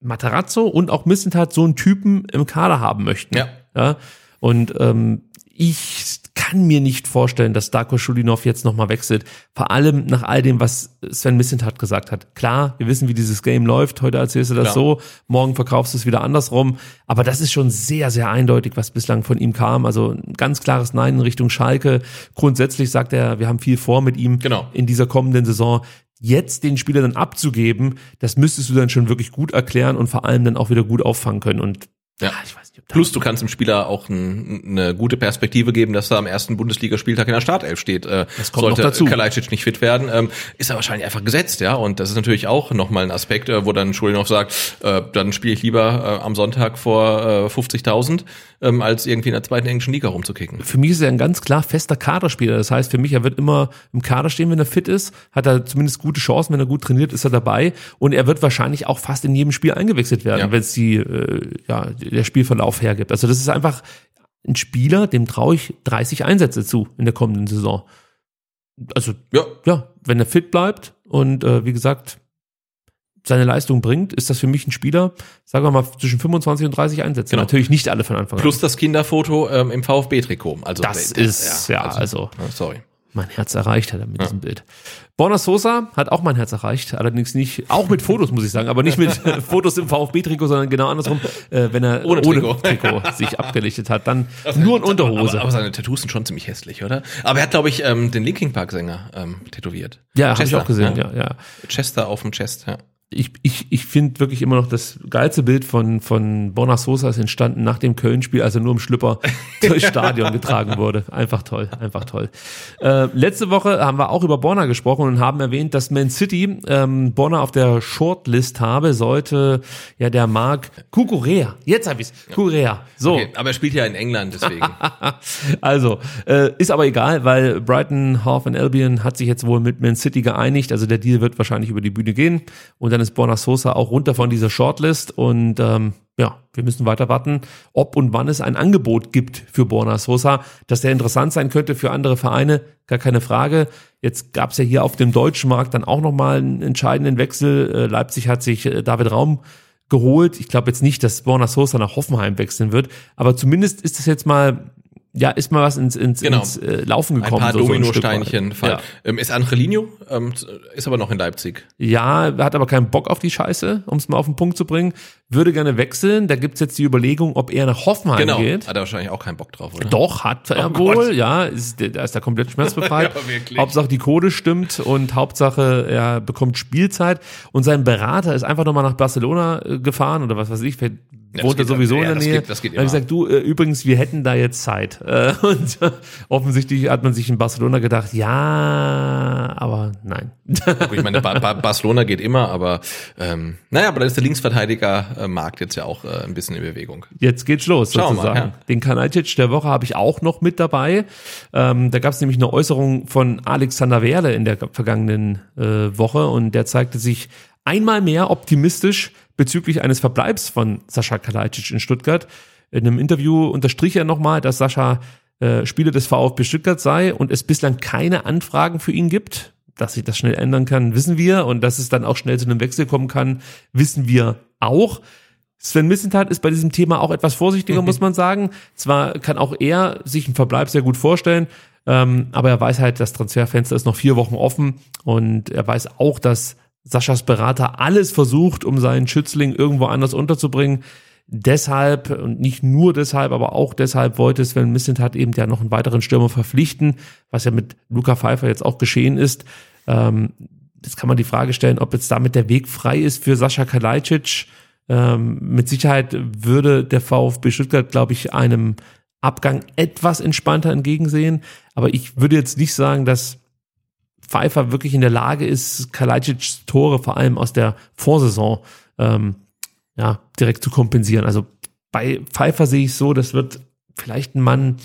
Matarazzo und auch Missentat so einen Typen im Kader haben möchten. Ja. ja? Und ähm, ich kann mir nicht vorstellen, dass Darko Schulinov jetzt nochmal wechselt. Vor allem nach all dem, was Sven Missentat gesagt hat. Klar, wir wissen, wie dieses Game läuft. Heute erzählst du das Klar. so, morgen verkaufst du es wieder andersrum. Aber das ist schon sehr, sehr eindeutig, was bislang von ihm kam. Also ein ganz klares Nein in Richtung Schalke. Grundsätzlich sagt er, wir haben viel vor mit ihm Genau. in dieser kommenden Saison. Jetzt den Spieler dann abzugeben, das müsstest du dann schon wirklich gut erklären und vor allem dann auch wieder gut auffangen können. Und Ja. ja, ich weiß Plus, du kannst dem Spieler auch ein, eine gute Perspektive geben, dass er am ersten Bundesligaspieltag in der Startelf steht. Äh, Das kommt sollte noch dazu. Kalajdzic nicht fit werden, ähm, ist er wahrscheinlich einfach gesetzt, ja. Und das ist natürlich auch nochmal ein Aspekt, äh, wo dann Schulinov sagt, äh, dann spiele ich lieber äh, am Sonntag vor äh, 50.000, ähm, als irgendwie in der zweiten englischen Liga rumzukicken. für mich ist er ein ganz klar fester Kaderspieler. Das heißt, für mich, er wird immer im Kader stehen, wenn er fit ist, hat er zumindest gute Chancen, wenn er gut trainiert, ist er dabei und er wird wahrscheinlich auch fast in jedem Spiel eingewechselt werden, Ja. wenn es die, äh, ja, der Spielverlauf hergibt. Also das ist einfach ein Spieler, dem traue ich 30 Einsätze zu in der kommenden Saison. Also Ja, ja, wenn er fit bleibt und äh, wie gesagt seine Leistung bringt, ist das für mich ein Spieler, sagen wir mal, zwischen 25 und 30 Einsätze. Genau. Natürlich nicht alle von Anfang an. plus das Kinderfoto ähm, im VfB-Trikot. Also Das der- ist, ja, also- ja, sorry. mein Herz erreicht hat er mit diesem Bild. Borna Sosa hat auch mein Herz erreicht, allerdings nicht, auch mit Fotos muss ich sagen, aber nicht mit äh, Fotos im VfB-Trikot, sondern genau andersrum, äh, wenn er Ohne ohne, Trikot. Trikot. sich abgelichtet hat, dann nur in Unterhose. Aber, aber seine Tattoos sind schon ziemlich hässlich, oder? Aber er hat, glaube ich, ähm, den Linkin Park-Sänger ähm, tätowiert. ja, habe ich auch gesehen, ja, ja. Chester auf dem Chest, ja. Ich, ich, ich finde wirklich immer noch das geilste Bild von, von Borna Sosa ist entstanden nach dem Köln-Spiel, als er nur im Schlüpper durchs Stadion getragen wurde. Einfach toll, einfach toll. Äh, letzte Woche haben wir auch über Borna gesprochen und haben erwähnt, dass Man City ähm, Borna auf der Shortlist habe, sollte ja der Marc Kukurea, jetzt hab ich's, Kukurea, so. Okay, aber er spielt ja in England, deswegen. Also, äh, ist aber egal, weil Brighton, Hove and Albion hat sich jetzt wohl mit Man City geeinigt. Also der Deal wird wahrscheinlich über die Bühne gehen. Und dann ist Borna Sosa auch runter von dieser Shortlist. Und ähm, ja, wir müssen weiter warten, ob und wann es ein Angebot gibt für Borna Sosa, dass der interessant sein könnte für andere Vereine, gar keine Frage. Jetzt gab es ja hier auf dem deutschen Markt dann auch nochmal einen entscheidenden Wechsel. Äh, Leipzig hat sich äh, David Raum geholt. Ich glaube jetzt nicht, dass Borna Sosa nach Hoffenheim wechseln wird, aber zumindest ist es jetzt mal ja, ist mal was ins, ins, Genau. ins äh, Laufen Ein gekommen. paar so, ein Dominosteinchen. Ja. Ähm, ist Angelino, ähm, ist aber noch in Leipzig. ja, er hat aber keinen Bock auf die Scheiße, um es mal auf den Punkt zu bringen. Würde gerne wechseln. Da gibt's jetzt die Überlegung, ob er nach Hoffenheim Genau. geht. Hat er wahrscheinlich auch keinen Bock drauf, oder? Doch, hat er Oh wohl, Gott. ja, ist, da ist er komplett schmerzbefreit. Ja. Hauptsache die Code stimmt und Hauptsache er bekommt Spielzeit und sein Berater ist einfach nochmal nach Barcelona äh, gefahren oder was weiß ich, das wohnt er geht- sowieso ja, in der das Nähe. geht- das geht Er hat immer. gesagt, du, äh, übrigens, wir hätten da jetzt Zeit. Äh, Und äh, offensichtlich hat man sich in Barcelona gedacht, ja, aber nein. Ich meine, ba ba Barcelona geht immer, aber ähm, naja, aber dann ist der Linksverteidiger-Markt jetzt ja auch äh, ein bisschen in Bewegung. Jetzt geht's los, Schauen wir mal, sozusagen. ja. Den Kanaltic der Woche habe ich auch noch mit dabei. Ähm, da gab es nämlich eine Äußerung von Alexander Werle in der vergangenen äh, Woche und der zeigte sich einmal mehr optimistisch bezüglich eines Verbleibs von Sascha Kalajdzic in Stuttgart. In einem Interview unterstrich er nochmal, dass Sascha äh, Spieler des VfB Stuttgart sei und es bislang keine Anfragen für ihn gibt. Dass sich das schnell ändern kann, wissen wir. Und dass es dann auch schnell zu einem Wechsel kommen kann, wissen wir auch. Sven Missentat ist bei diesem Thema auch etwas vorsichtiger, muss man sagen. Zwar kann auch er sich einen Verbleib sehr gut vorstellen, ähm, aber er weiß halt, das Transferfenster ist noch vier Wochen offen und er weiß auch, dass Saschas Berater alles versucht, um seinen Schützling irgendwo anders unterzubringen. Deshalb und nicht nur deshalb, aber auch deshalb wollte Sven Missentat eben ja noch einen weiteren Stürmer verpflichten, was ja mit Luca Pfeiffer jetzt auch geschehen ist. Ähm, jetzt kann man die Frage stellen, ob jetzt damit der Weg frei ist für Sascha Kalajdzic. Ähm, mit Sicherheit würde der VfB Stuttgart, glaube ich, einem Abgang etwas entspannter entgegensehen. Aber ich würde jetzt nicht sagen, dass Pfeiffer wirklich in der Lage ist, Kalajdzics Tore vor allem aus der Vorsaison ähm, ja, direkt zu kompensieren. Also bei Pfeiffer sehe ich so, das wird vielleicht ein Mann,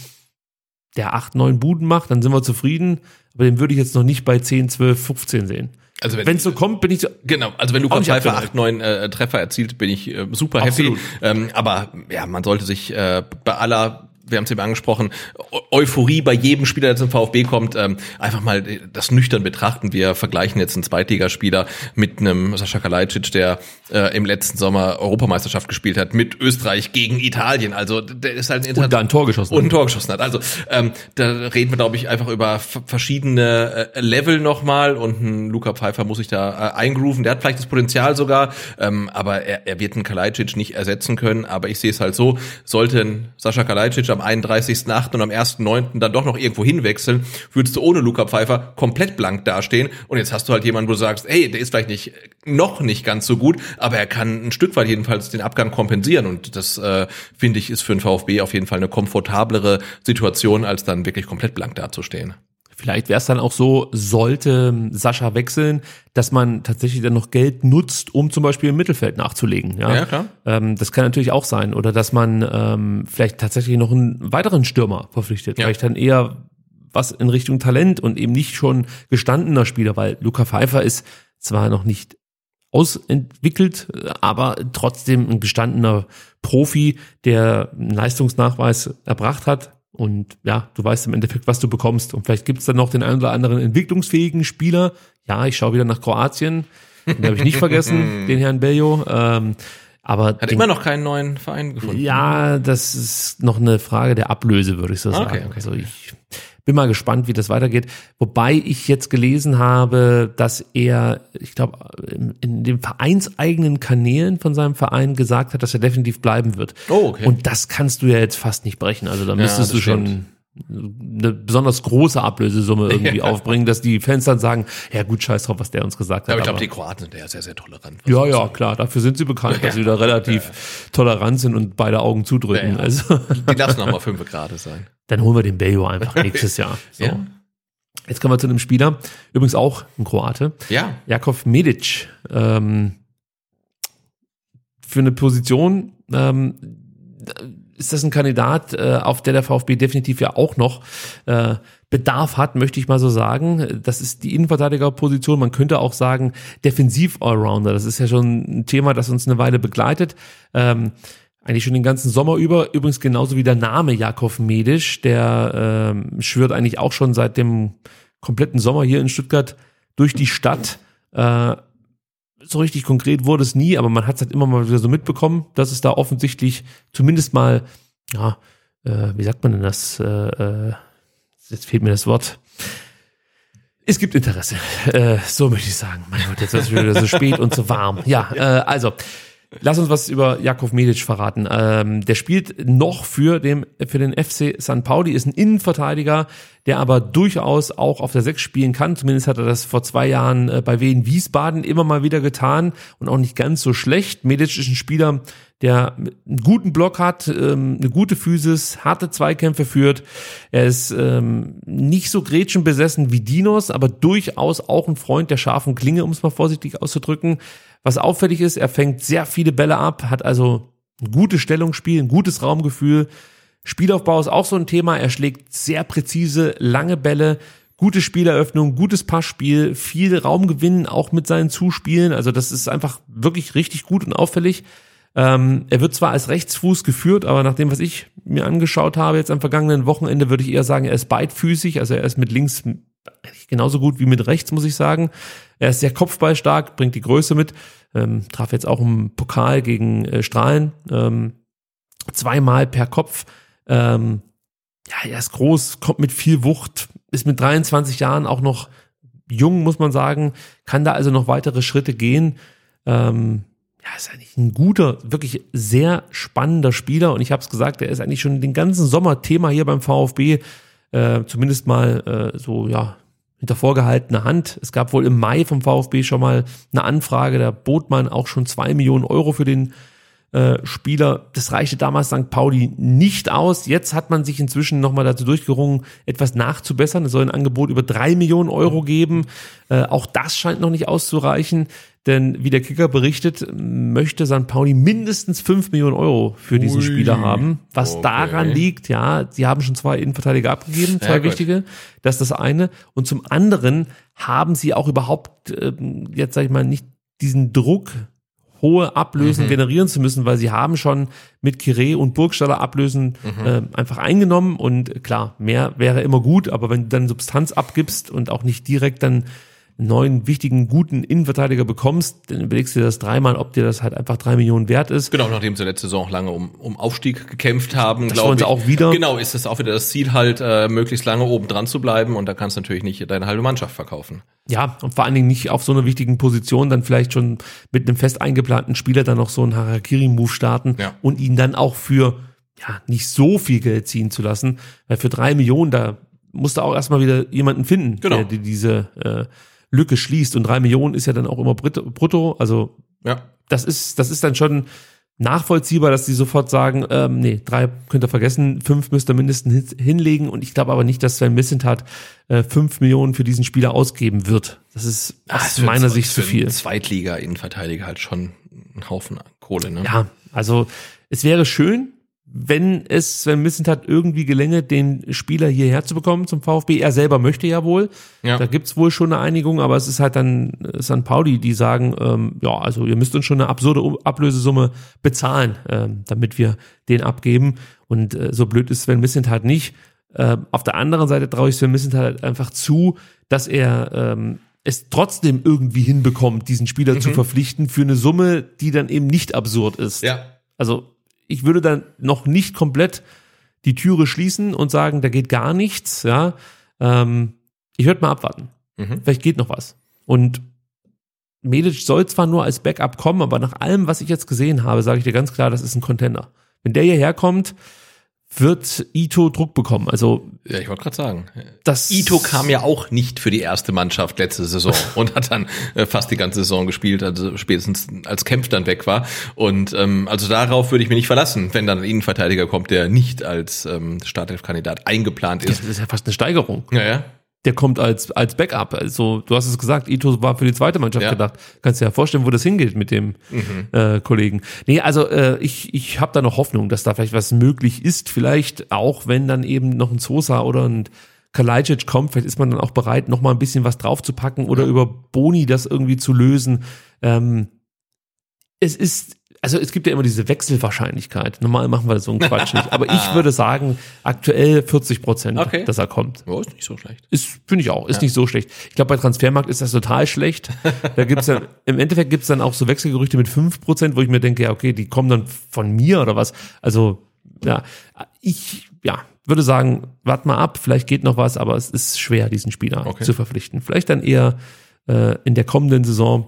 der acht, neun Buden macht, dann sind wir zufrieden. Aber den würde ich jetzt noch nicht bei 10, 12, 15 sehen. Also wenn es so kommt, bin ich so, Genau, also wenn nicht Pfeiffer acht, neun äh, Treffer erzielt, bin ich äh, super Absolut. happy. Ähm, aber ja, man sollte sich äh, bei aller wir haben es eben angesprochen, Eu- Euphorie bei jedem Spieler, der zum VfB kommt, ähm, einfach mal das nüchtern betrachten. Wir vergleichen jetzt einen Zweitligaspieler mit einem Sascha Kalajdzic, der äh, im letzten Sommer Europameisterschaft gespielt hat, mit Österreich gegen Italien. Also der ist halt ein und da ein Tor geschossen. und ein Tor geschossen hat. Also ähm, da reden wir, glaube ich, einfach über verschiedene äh, Level nochmal und ein Luca Pfeiffer muss sich da äh, eingrooven. Der hat vielleicht das Potenzial sogar, ähm, aber er, er wird einen Kalajdzic nicht ersetzen können. Aber ich sehe es halt so, sollte ein Sascha Kalajdzic am 31.8. und am 1.9. dann doch noch irgendwo hinwechseln, würdest du ohne Luca Pfeiffer komplett blank dastehen. Und jetzt hast du halt jemanden, wo du sagst, ey, der ist vielleicht nicht noch nicht ganz so gut, aber er kann ein Stück weit jedenfalls den Abgang kompensieren. Und das, äh, finde ich, ist für den VfB auf jeden Fall eine komfortablere Situation, als dann wirklich komplett blank dazustehen. Vielleicht wäre es dann auch so, sollte Sascha wechseln, dass man tatsächlich dann noch Geld nutzt, um zum Beispiel im Mittelfeld nachzulegen. Ja, Ja, klar. Ähm, das kann natürlich auch sein. Oder dass man ähm, vielleicht tatsächlich noch einen weiteren Stürmer verpflichtet. Ja. Vielleicht dann eher was in Richtung Talent und eben nicht schon gestandener Spieler, weil Luca Pfeiffer ist zwar noch nicht ausentwickelt, aber trotzdem ein gestandener Profi, der einen Leistungsnachweis erbracht hat. Und ja, du weißt im Endeffekt, was du bekommst. Und vielleicht gibt es dann noch den einen oder anderen entwicklungsfähigen Spieler. Ja, ich schaue wieder nach Kroatien. Den habe ich nicht vergessen, den Herrn Bello. Ähm, aber Hat den, immer noch keinen neuen Verein gefunden. ja, das ist noch eine Frage der Ablöse, würde ich so sagen. Okay, okay. Also ich bin mal gespannt, wie das weitergeht. Wobei ich jetzt gelesen habe, dass er, ich glaube, in- in den vereinseigenen Kanälen von seinem Verein gesagt hat, dass er definitiv bleiben wird. Oh, okay. Und das kannst du ja jetzt fast nicht brechen. Also da müsstest das du schon eine besonders große Ablösesumme irgendwie Ja. aufbringen, dass die Fans dann sagen, ja gut, scheiß drauf, was der uns gesagt hat. aber ich glaube, die Kroaten sind ja sehr, sehr tolerant. ja, ja, klar. Dafür sind sie bekannt, dass sie da relativ tolerant sind und beide Augen zudrücken. Ja, ja. Also, Die lassen noch mal fünf Grad sein. dann holen wir den Bello einfach nächstes Jahr. So. Ja. Jetzt kommen wir zu einem Spieler, übrigens auch ein Kroate, Ja. Jakov Medic. Ähm, für eine Position ähm, ist das ein Kandidat, äh, auf der der VfB definitiv ja auch noch äh, Bedarf hat, möchte ich mal so sagen. Das ist die Innenverteidigerposition. Man könnte auch sagen Defensiv-Allrounder. Das ist ja schon ein Thema, das uns eine Weile begleitet. Ähm, eigentlich schon den ganzen Sommer über. Übrigens genauso wie der Name Jakov Medic. Der ähm, schwört eigentlich auch schon seit dem kompletten Sommer hier in Stuttgart durch die Stadt. Äh, so richtig konkret wurde es nie, aber man hat es halt immer mal wieder so mitbekommen, dass es da offensichtlich zumindest mal, ja, äh, wie sagt man denn das? Äh, äh, jetzt fehlt mir das Wort. Es gibt Interesse. Äh, so möchte ich sagen. Mein Gott, jetzt ist es wieder so spät und so warm. Ja, äh, also. Lass uns was über Jakov Medic verraten. Ähm, der spielt noch für, dem, für den FC St. Pauli, ist ein Innenverteidiger, der aber durchaus auch auf der Sechs spielen kann. Zumindest hat er das vor zwei Jahren äh, bei Wien Wiesbaden immer mal wieder getan und auch nicht ganz so schlecht. Medic ist ein Spieler, der einen guten Block hat, ähm, eine gute Physis, harte Zweikämpfe führt. Er ist ähm, nicht so grätschenbesessen wie Dinos, aber durchaus auch ein Freund der scharfen Klinge, um es mal vorsichtig auszudrücken. Was auffällig ist, er fängt sehr viele Bälle ab, hat also ein gutes Stellungsspiel, ein gutes Raumgefühl. Spielaufbau ist auch so ein Thema. Er schlägt sehr präzise, lange Bälle, gute Spieleröffnung, gutes Passspiel, viel Raumgewinn auch mit seinen Zuspielen. Also das ist einfach wirklich richtig gut und auffällig. Ähm, er wird zwar als Rechtsfuß geführt, aber nach dem, was ich mir angeschaut habe jetzt am vergangenen Wochenende, würde ich eher sagen, er ist beidfüßig. Also er ist mit links genauso gut wie mit rechts, muss ich sagen. Er ist sehr kopfballstark, bringt die Größe mit. Ähm, traf jetzt auch im Pokal gegen äh, Strahlen. Ähm, zweimal per Kopf. Ähm, ja, er ist groß, kommt mit viel Wucht, ist mit 23 Jahren auch noch jung, muss man sagen, kann da also noch weitere Schritte gehen. Ähm, ja, ist eigentlich ein guter, wirklich sehr spannender Spieler und ich habe es gesagt, er ist eigentlich schon den ganzen Sommer Thema hier beim VfB, äh, zumindest mal äh, so, ja, hinter vorgehaltener Hand. Es gab wohl im Mai vom VfB schon mal eine Anfrage, da bot man auch schon zwei Millionen Euro für den äh, Spieler. Das reichte damals St. Pauli nicht aus. Jetzt hat man sich inzwischen nochmal dazu durchgerungen, etwas nachzubessern. Es soll ein Angebot über drei Millionen Euro geben. Äh, auch das scheint noch nicht auszureichen. Denn wie der Kicker berichtet, möchte St. Pauli mindestens fünf Millionen Euro für diesen Ui. Spieler haben. Was Okay. daran liegt, ja, sie haben schon zwei Innenverteidiger abgegeben, zwei Ja, wichtige. Das ist das eine. Und zum anderen haben sie auch überhaupt ähm, jetzt, sag ich mal, nicht diesen Druck, hohe Ablösen generieren zu müssen, weil sie haben schon mit Kire und Burgstaller Ablösen äh, einfach eingenommen. Und klar, mehr wäre immer gut, aber wenn du dann Substanz abgibst und auch nicht direkt dann einen neuen, wichtigen, guten Innenverteidiger bekommst, dann überlegst du dir das dreimal, ob dir das halt einfach drei Millionen wert ist. Genau, nachdem sie letzte Saison auch lange um, um Aufstieg gekämpft haben, Das glaube ich. auch wieder. Genau, ist es auch wieder das Ziel halt, äh, möglichst lange oben dran zu bleiben und da kannst du natürlich nicht deine halbe Mannschaft verkaufen. Ja, und vor allen Dingen nicht auf so einer wichtigen Position, dann vielleicht schon mit einem fest eingeplanten Spieler dann noch so einen Harakiri-Move starten Ja. und ihn dann auch für ja nicht so viel Geld ziehen zu lassen. Weil für drei Millionen, da musst du auch erstmal wieder jemanden finden, Genau. der dir diese äh, Lücke schließt. Und drei Millionen ist ja dann auch immer brutto. Also Ja. das ist, das ist dann schon nachvollziehbar, dass die sofort sagen, ähm, nee, drei könnt ihr vergessen, fünf müsst ihr mindestens hin- hinlegen und ich glaube aber nicht, dass Sven Missentat äh, fünf Millionen für diesen Spieler ausgeben wird. Das ist aus ist für meiner Sicht zu viel. Zweitliga-Innenverteidiger halt schon ein Haufen Kohle, ne? Ja, also es wäre schön, wenn es Sven Missentat irgendwie gelänge, den Spieler hierher zu bekommen zum VfB. Er selber möchte ja wohl. Ja. Da gibt's wohl schon eine Einigung, aber es ist halt dann äh, St. Pauli, die sagen, ähm, ja, also ihr müsst uns schon eine absurde Ablösesumme bezahlen, ähm, damit wir den abgeben. Und äh, so blöd ist Sven Missentat nicht. Ähm, auf der anderen Seite traue ich Sven Missentat halt einfach zu, dass er ähm, es trotzdem irgendwie hinbekommt, diesen Spieler zu verpflichten für eine Summe, die dann eben nicht absurd ist. Ja. Also ich würde dann noch nicht komplett die Türe schließen und sagen, da geht gar nichts. Ja, ähm, ich würde mal abwarten. Mhm. Vielleicht geht noch was. Und Medic soll zwar nur als Backup kommen, aber nach allem, was ich jetzt gesehen habe, sage ich dir ganz klar, das ist ein Contender. Wenn der hierher kommt, wird Ito Druck bekommen. Also Ja, ich wollte gerade sagen. das Ito kam ja auch nicht für die erste Mannschaft letzte Saison und hat dann äh, fast die ganze Saison gespielt, also spätestens als Kempf dann weg war. Und ähm, also darauf würde ich mich nicht verlassen, wenn dann ein Innenverteidiger kommt, der nicht als ähm, Startelf-Kandidat eingeplant Das ist. ist ja fast eine Steigerung. Ja, ja. Der kommt als, als Backup. Also, du hast es gesagt, Ito war für die zweite Mannschaft Ja. gedacht. Kannst dir ja vorstellen, wo das hingeht mit dem äh, Kollegen. Nee, also äh, ich, ich habe da noch Hoffnung, dass da vielleicht was möglich ist. Vielleicht auch, wenn dann eben noch ein Sosa oder ein Kalajdzic kommt, vielleicht ist man dann auch bereit, noch mal ein bisschen was draufzupacken oder über Boni das irgendwie zu lösen. Ähm, es ist, also es gibt ja immer diese Wechselwahrscheinlichkeit. Normal machen wir so einen Quatsch nicht. Aber ich würde sagen, aktuell 40 Prozent, Okay. dass er kommt. Oh, ist nicht so schlecht. Ist, finde ich auch, ist nicht so schlecht. Ich glaube, bei Transfermarkt ist das total schlecht. Da gibt's dann, im Endeffekt gibt's dann auch so Wechselgerüchte mit 5%, wo ich mir denke, ja, okay, die kommen dann von mir oder was. Also, ja, ich, ja, würde sagen, wart mal ab, vielleicht geht noch was, aber es ist schwer, diesen Spieler Okay. zu verpflichten. Vielleicht dann eher äh, in der kommenden Saison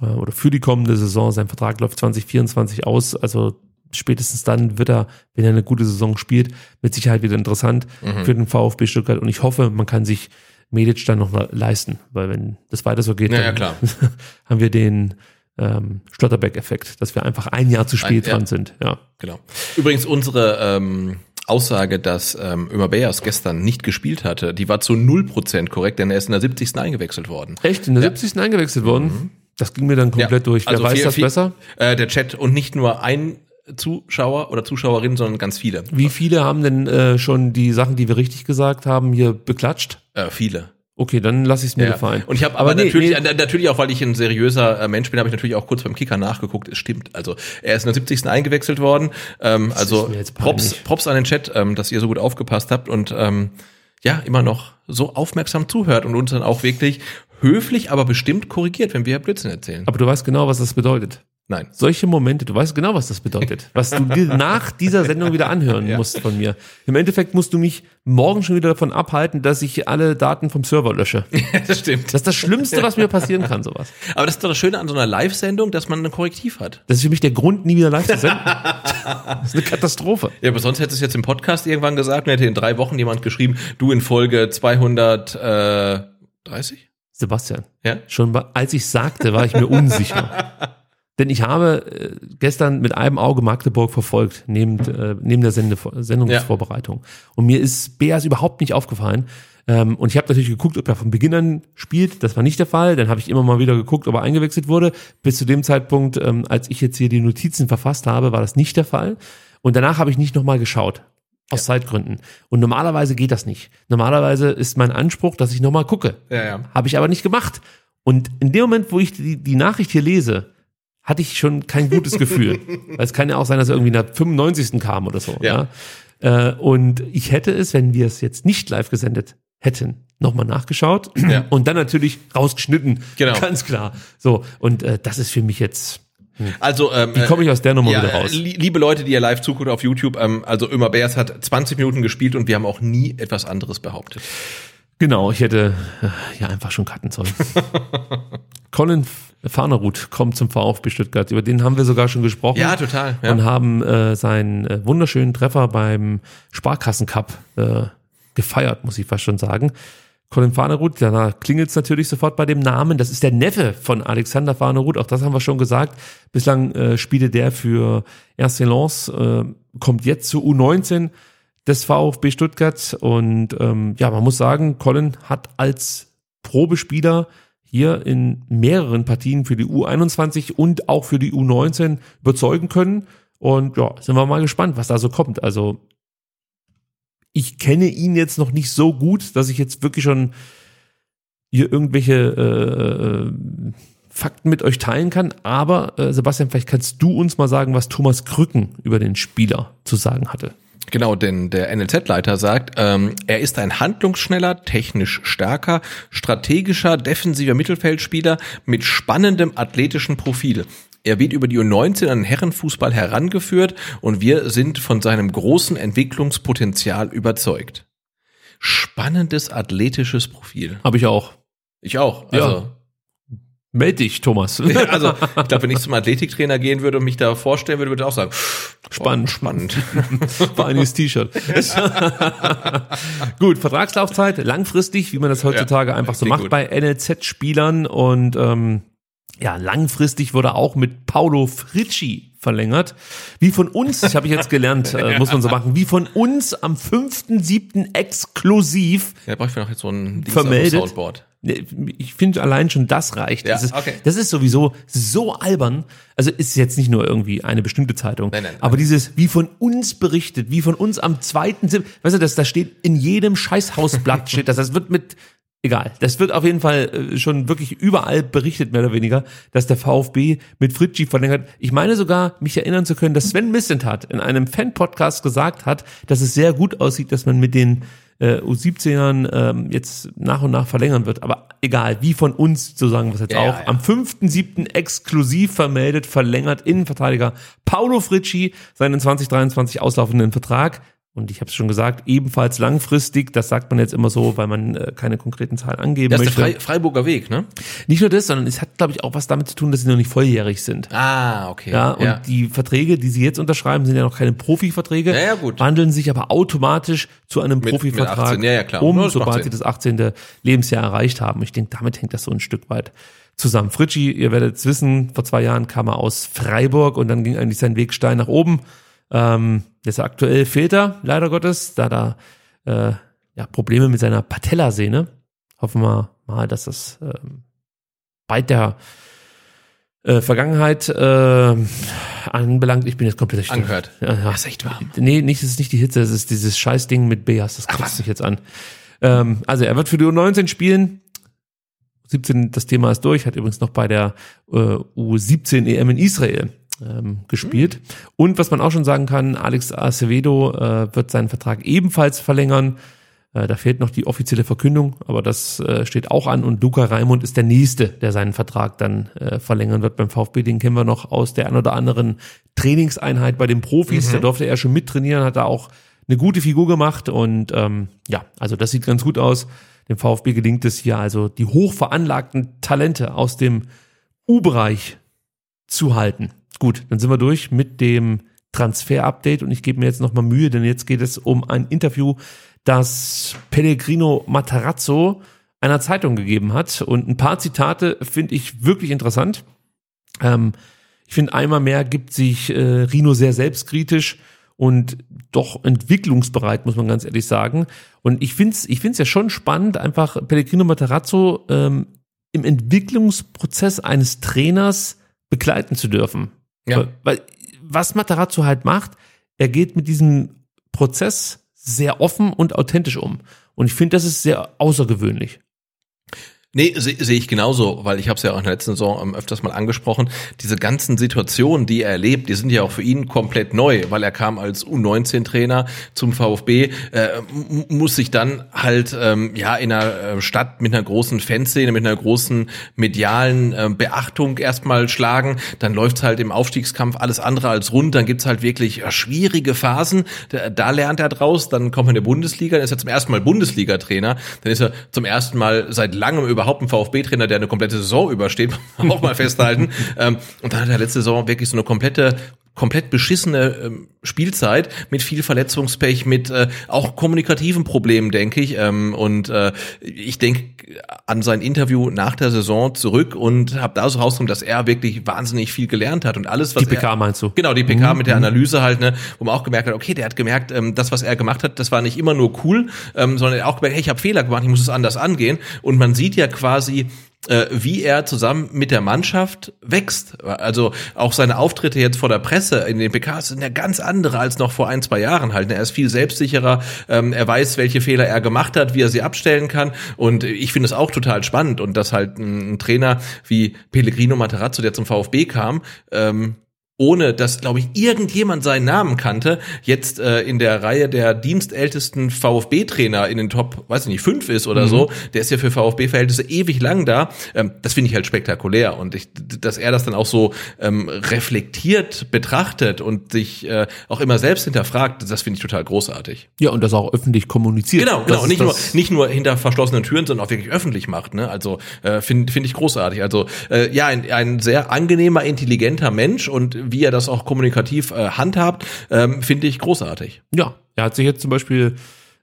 äh, oder für die kommende Saison. Sein Vertrag läuft 2024 aus, also spätestens dann wird er, wenn er eine gute Saison spielt, mit Sicherheit wieder interessant Mhm. für den VfB Stuttgart. Und ich hoffe, man kann sich Medic dann noch mal leisten, weil wenn das weiter so geht, Ja, ja, dann klar. haben wir den ähm, Schlotterbeck-Effekt, dass wir einfach ein Jahr zu spät Ein- ja. dran sind. Ja. Genau. Übrigens unsere ähm, Aussage, dass ähm, Ömer Bayers gestern nicht gespielt hatte, die war zu 0% korrekt, denn er ist in der 70. eingewechselt worden. Echt, in der 70. eingewechselt worden? Das ging mir dann komplett durch. Wer Also weiß viel- das viel- besser? Äh, der Chat und nicht nur ein Zuschauer oder Zuschauerin, sondern ganz viele. Wie viele haben denn äh, schon die Sachen, die wir richtig gesagt haben, hier beklatscht? Äh, viele. Okay, dann lasse ich es mir Ja. gefallen. Und ich habe aber, nee, natürlich, nee, äh, natürlich auch, weil ich ein seriöser äh, Mensch bin, habe ich natürlich auch kurz beim Kicker nachgeguckt. Es stimmt. Also er ist in der 70. eingewechselt worden. Ähm, also Props. Props an den Chat, ähm, dass ihr so gut aufgepasst habt und ähm, ja immer noch so aufmerksam zuhört und uns dann auch wirklich höflich, aber bestimmt korrigiert, wenn wir Blödsinn erzählen. aber du weißt genau, was das bedeutet. Nein. Solche Momente, du weißt genau, was das bedeutet. Was du dir nach dieser Sendung wieder anhören Ja. musst von mir. Im Endeffekt musst du mich morgen schon wieder davon abhalten, dass ich alle Daten vom Server lösche. das stimmt. Das ist das Schlimmste, was mir passieren kann, sowas. Aber das ist doch das Schöne an so einer Live-Sendung, dass man ein Korrektiv hat. Das ist für mich der Grund, nie wieder live zu senden. Das ist eine Katastrophe. Ja, aber sonst hättest du es jetzt im Podcast irgendwann gesagt und hätte in drei Wochen jemand geschrieben, du in Folge 230? Sebastian, Ja? schon bei, als ich sagte, war ich mir unsicher. Denn ich habe äh, gestern mit einem Auge Magdeburg verfolgt, neben, äh, neben der Sende, Sendungsvorbereitung. Und mir ist Beas überhaupt nicht aufgefallen. Ähm, und ich habe natürlich geguckt, ob er von Beginn an spielt. Das war nicht der Fall. Dann habe ich immer mal wieder geguckt, ob er eingewechselt wurde. Bis zu dem Zeitpunkt, ähm, als ich jetzt hier die Notizen verfasst habe, war das nicht der Fall. Und danach habe ich nicht nochmal geschaut. Aus ja. Zeitgründen. Und normalerweise geht das nicht. Normalerweise ist mein Anspruch, dass ich nochmal gucke. Ja, ja. Habe ich aber nicht gemacht. Und in dem Moment, wo ich die, die Nachricht hier lese, hatte ich schon kein gutes Gefühl. Weil es kann ja auch sein, dass er irgendwie nach 95. kam oder so. Ja. ja? Äh, und ich hätte es, wenn wir es jetzt nicht live gesendet hätten, nochmal nachgeschaut ja. und dann natürlich rausgeschnitten. Genau. Ganz klar. So, und äh, das ist für mich jetzt. Hm. Also, ähm, wie komme ich aus der Nummer ja, wieder raus? Liebe Leute, die ihr live zuguckt auf YouTube, ähm, also Ömer Beers hat 20 Minuten gespielt und wir haben auch nie etwas anderes behauptet. Genau, ich hätte äh, ja einfach schon cutten sollen. Colin Farnerud kommt zum VfB Stuttgart. Über den haben wir sogar schon gesprochen. Ja, total. Ja. Und haben äh, seinen äh, wunderschönen Treffer beim Sparkassencup äh, gefeiert, muss ich fast schon sagen. Colin Farnerud, da klingelt es natürlich sofort bei dem Namen. Das ist der Neffe von Alexander Farnerud, auch das haben wir schon gesagt. Bislang äh, spielte der für Ercelance, äh, kommt jetzt zu U19 des VfB Stuttgart. Und ähm, ja, man muss sagen, Colin hat als Probespieler hier in mehreren Partien für die U21 und auch für die U19 überzeugen können. Und ja, sind wir mal gespannt, was da so kommt. Also ich kenne ihn jetzt noch nicht so gut, dass ich jetzt wirklich schon hier irgendwelche äh, äh, Fakten mit euch teilen kann. Aber äh, Sebastian, vielleicht kannst du uns mal sagen, was Thomas Krücken über den Spieler zu sagen hatte. Genau, denn der NLZ-Leiter sagt, ähm, er ist ein handlungsschneller, technisch stärker, strategischer, defensiver Mittelfeldspieler mit spannendem athletischen Profil. Er wird über die U19 an den Herrenfußball herangeführt und wir sind von seinem großen Entwicklungspotenzial überzeugt. Spannendes athletisches Profil. Habe ich auch. Ich auch. Also, ja. Meld dich, Thomas. Also, ich glaube, wenn ich zum Athletiktrainer gehen würde und mich da vorstellen würde, würde ich auch sagen, spannend. Oh, spannend. Feines T-Shirt. gut, Vertragslaufzeit, langfristig, wie man das heutzutage ja, einfach so macht gut. bei NLZ-Spielern und ähm, ja, langfristig wurde auch mit Paulo Fritschi verlängert. Wie von uns, ich habe ich jetzt gelernt, äh, muss man so machen, wie von uns am 5.7. exklusiv ja, brauche ich noch jetzt so ein vermeldet. Soundboard. Ich finde allein schon das reicht. Ja, das, ist, okay. das ist sowieso so albern. Also ist jetzt nicht nur irgendwie eine bestimmte Zeitung, nein, nein, nein. aber dieses, wie von uns berichtet, wie von uns am 2.7., weißt du, das, das steht in jedem Scheißhausblatt, steht das, das wird mit egal. Das wird auf jeden Fall äh, schon wirklich überall berichtet, mehr oder weniger, dass der VfB mit Fritschi verlängert. Ich meine sogar, mich erinnern zu können, dass Sven Missentat in einem Fan-Podcast gesagt hat, dass es sehr gut aussieht, dass man mit den äh, U17ern ähm, jetzt nach und nach verlängern wird. Aber egal, wie von uns, so sagen wir es jetzt ja, auch, ja. am 5.7. exklusiv vermeldet, verlängert Innenverteidiger Paulo Fritschi seinen 2023 auslaufenden Vertrag und ich habe es schon gesagt, ebenfalls langfristig, das sagt man jetzt immer so, weil man äh, keine konkreten Zahlen angeben das möchte. Das ist der Frei Freiburger Weg, ne? Nicht nur das, sondern es hat, glaube ich, auch was damit zu tun, dass sie noch nicht volljährig sind. Ah, okay. Ja, und ja. die Verträge, die sie jetzt unterschreiben, sind ja noch keine Profiverträge, ja, ja, gut. wandeln sich aber automatisch zu einem mit, Profivertrag mit 18, ja, ja, klar. um, sobald sie das 18. Lebensjahr erreicht haben. Ich denke, damit hängt das so ein Stück weit zusammen. Fritschi, ihr werdet es wissen, vor zwei Jahren kam er aus Freiburg und dann ging eigentlich sein Weg steil nach oben ähm, jetzt aktuell fehlt er, leider Gottes, da da äh, ja, Probleme mit seiner Patellasehne. Hoffen wir mal, dass das äh, bei der äh, Vergangenheit äh, anbelangt. Ich bin jetzt komplett angehört. Ja, ja. ist echt warm. Nee, nicht, das ist nicht die Hitze, es ist dieses Scheißding mit Beas, das kotzt mich jetzt an. Ähm, also er wird für die U19 spielen. 17, das Thema ist durch, hat übrigens noch bei der äh, U17 EM in Israel ähm, gespielt. Mhm. Und was man auch schon sagen kann, Alex Acevedo äh, wird seinen Vertrag ebenfalls verlängern. Äh, da fehlt noch die offizielle Verkündung, aber das äh, steht auch an. Und Luca Raimund ist der Nächste, der seinen Vertrag dann äh, verlängern wird beim VfB. Den kennen wir noch aus der ein oder anderen Trainingseinheit bei den Profis. Mhm. Da durfte er schon mittrainieren, hat da auch eine gute Figur gemacht. Und ähm, ja, also das sieht ganz gut aus. Dem VfB gelingt es hier also, die hochveranlagten Talente aus dem U-Bereich zu halten. Gut, dann sind wir durch mit dem Transfer-Update und ich gebe mir jetzt nochmal Mühe, denn jetzt geht es um ein Interview, das Pellegrino Matarazzo einer Zeitung gegeben hat und ein paar Zitate finde ich wirklich interessant. Ähm, Ich finde, einmal mehr gibt sich äh, Rino sehr selbstkritisch und doch entwicklungsbereit, muss man ganz ehrlich sagen. Und ich finde es ich find's ja schon spannend, einfach Pellegrino Materazzo ähm, im Entwicklungsprozess eines Trainers begleiten zu dürfen. Ja. Weil, was Materazzo halt macht, er geht mit diesem Prozess sehr offen und authentisch um. Und ich finde, das ist sehr außergewöhnlich. Nee, sehe seh ich genauso, weil ich habe es ja auch in der letzten Saison ähm, öfters mal angesprochen. Diese ganzen Situationen, die er erlebt, die sind ja auch für ihn komplett neu, weil er kam als U19-Trainer zum VfB, äh, muss sich dann halt ähm, ja in einer äh, Stadt mit einer großen Fanszene, mit einer großen medialen äh, Beachtung erstmal schlagen. Dann läuft's halt im Aufstiegskampf alles andere als rund. Dann gibt's halt wirklich äh, schwierige Phasen. Da, da lernt er draus. Dann kommt er in der Bundesliga, dann ist er zum ersten Mal Bundesliga-Trainer. Dann ist er zum ersten Mal seit langem über überhaupt ein VfB-Trainer, der eine komplette Saison übersteht, auch mal festhalten. ähm, und dann hat er letzte Saison wirklich so eine komplette komplett beschissene ähm, Spielzeit mit viel Verletzungspech, mit äh, auch kommunikativen Problemen, denke ich. Ähm, und äh, ich denke an sein Interview nach der Saison zurück und habe da so rausgekommen, dass er wirklich wahnsinnig viel gelernt hat und alles, was Die PK er, meinst du? Genau, die PK mit der Analyse halt, ne, wo man auch gemerkt hat, okay, der hat gemerkt, ähm, das, was er gemacht hat, das war nicht immer nur cool, ähm, sondern er hat auch gemerkt, hey, ich habe Fehler gemacht, ich muss es anders angehen. Und man sieht ja quasi, wie er zusammen mit der Mannschaft wächst. Also auch seine Auftritte jetzt vor der Presse in den PKs sind ja ganz andere als noch vor ein, zwei Jahren halt. Er ist viel selbstsicherer, ähm, er weiß, welche Fehler er gemacht hat, wie er sie abstellen kann und ich finde es auch total spannend und dass halt ein, Trainer wie Pellegrino Materazzo, der zum VfB kam, ähm, ohne dass, glaube ich, irgendjemand seinen Namen kannte, jetzt äh, in der Reihe der dienstältesten VfB-Trainer in den Top, weiß ich nicht, fünf ist oder mhm. so, der ist ja für VfB-Verhältnisse ewig lang da. Ähm, das finde ich halt spektakulär. Und ich, dass er das dann auch so ähm, reflektiert betrachtet und sich äh, auch immer selbst hinterfragt, das finde ich total großartig. Ja, und das auch öffentlich kommuniziert. Genau, genau. nicht nur, nicht nur hinter verschlossenen Türen, sondern auch wirklich öffentlich macht. Ne? Also äh, finde find ich großartig. Also äh, ja, ein, ein sehr angenehmer, intelligenter Mensch und wie er das auch kommunikativ äh, handhabt, ähm, finde ich großartig. Ja, er hat sich jetzt zum Beispiel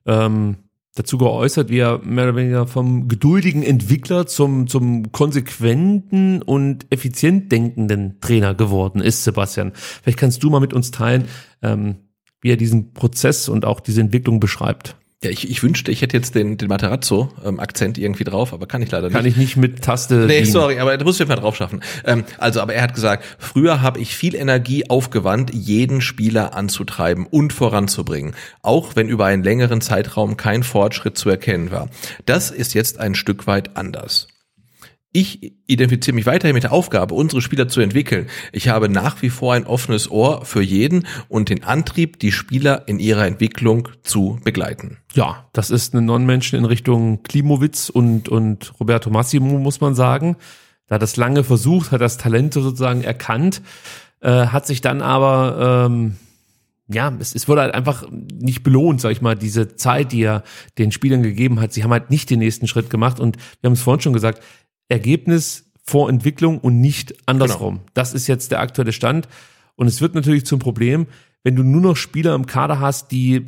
ähm, dazu geäußert, wie er mehr oder weniger vom geduldigen Entwickler zum, zum konsequenten und effizient denkenden Trainer geworden ist, Sebastian. Vielleicht kannst du mal mit uns teilen, ähm, wie er diesen Prozess und auch diese Entwicklung beschreibt. Ja, ich, ich wünschte, ich hätte jetzt den, den Materazzo-Akzent ähm, irgendwie drauf, aber kann ich leider nicht. Kann ich nicht mit Taste. Nee, dienen. sorry, aber da muss ich mal drauf schaffen. Ähm, also, aber er hat gesagt, früher habe ich viel Energie aufgewandt, jeden Spieler anzutreiben und voranzubringen, auch wenn über einen längeren Zeitraum kein Fortschritt zu erkennen war. Das ist jetzt ein Stück weit anders. Ich identifiziere mich weiterhin mit der Aufgabe, unsere Spieler zu entwickeln. Ich habe nach wie vor ein offenes Ohr für jeden und den Antrieb, die Spieler in ihrer Entwicklung zu begleiten. Ja, das ist eine Non-Menschen in Richtung Klimowitz und, und Roberto Massimo, muss man sagen. Da hat das lange versucht, hat das Talent sozusagen erkannt, äh, hat sich dann aber, ähm, ja, es, es wurde halt einfach nicht belohnt, sag ich mal, diese Zeit, die er den Spielern gegeben hat. Sie haben halt nicht den nächsten Schritt gemacht und wir haben es vorhin schon gesagt, Ergebnis vor Entwicklung und nicht andersrum. Genau. Das ist jetzt der aktuelle Stand. Und es wird natürlich zum Problem, wenn du nur noch Spieler im Kader hast, die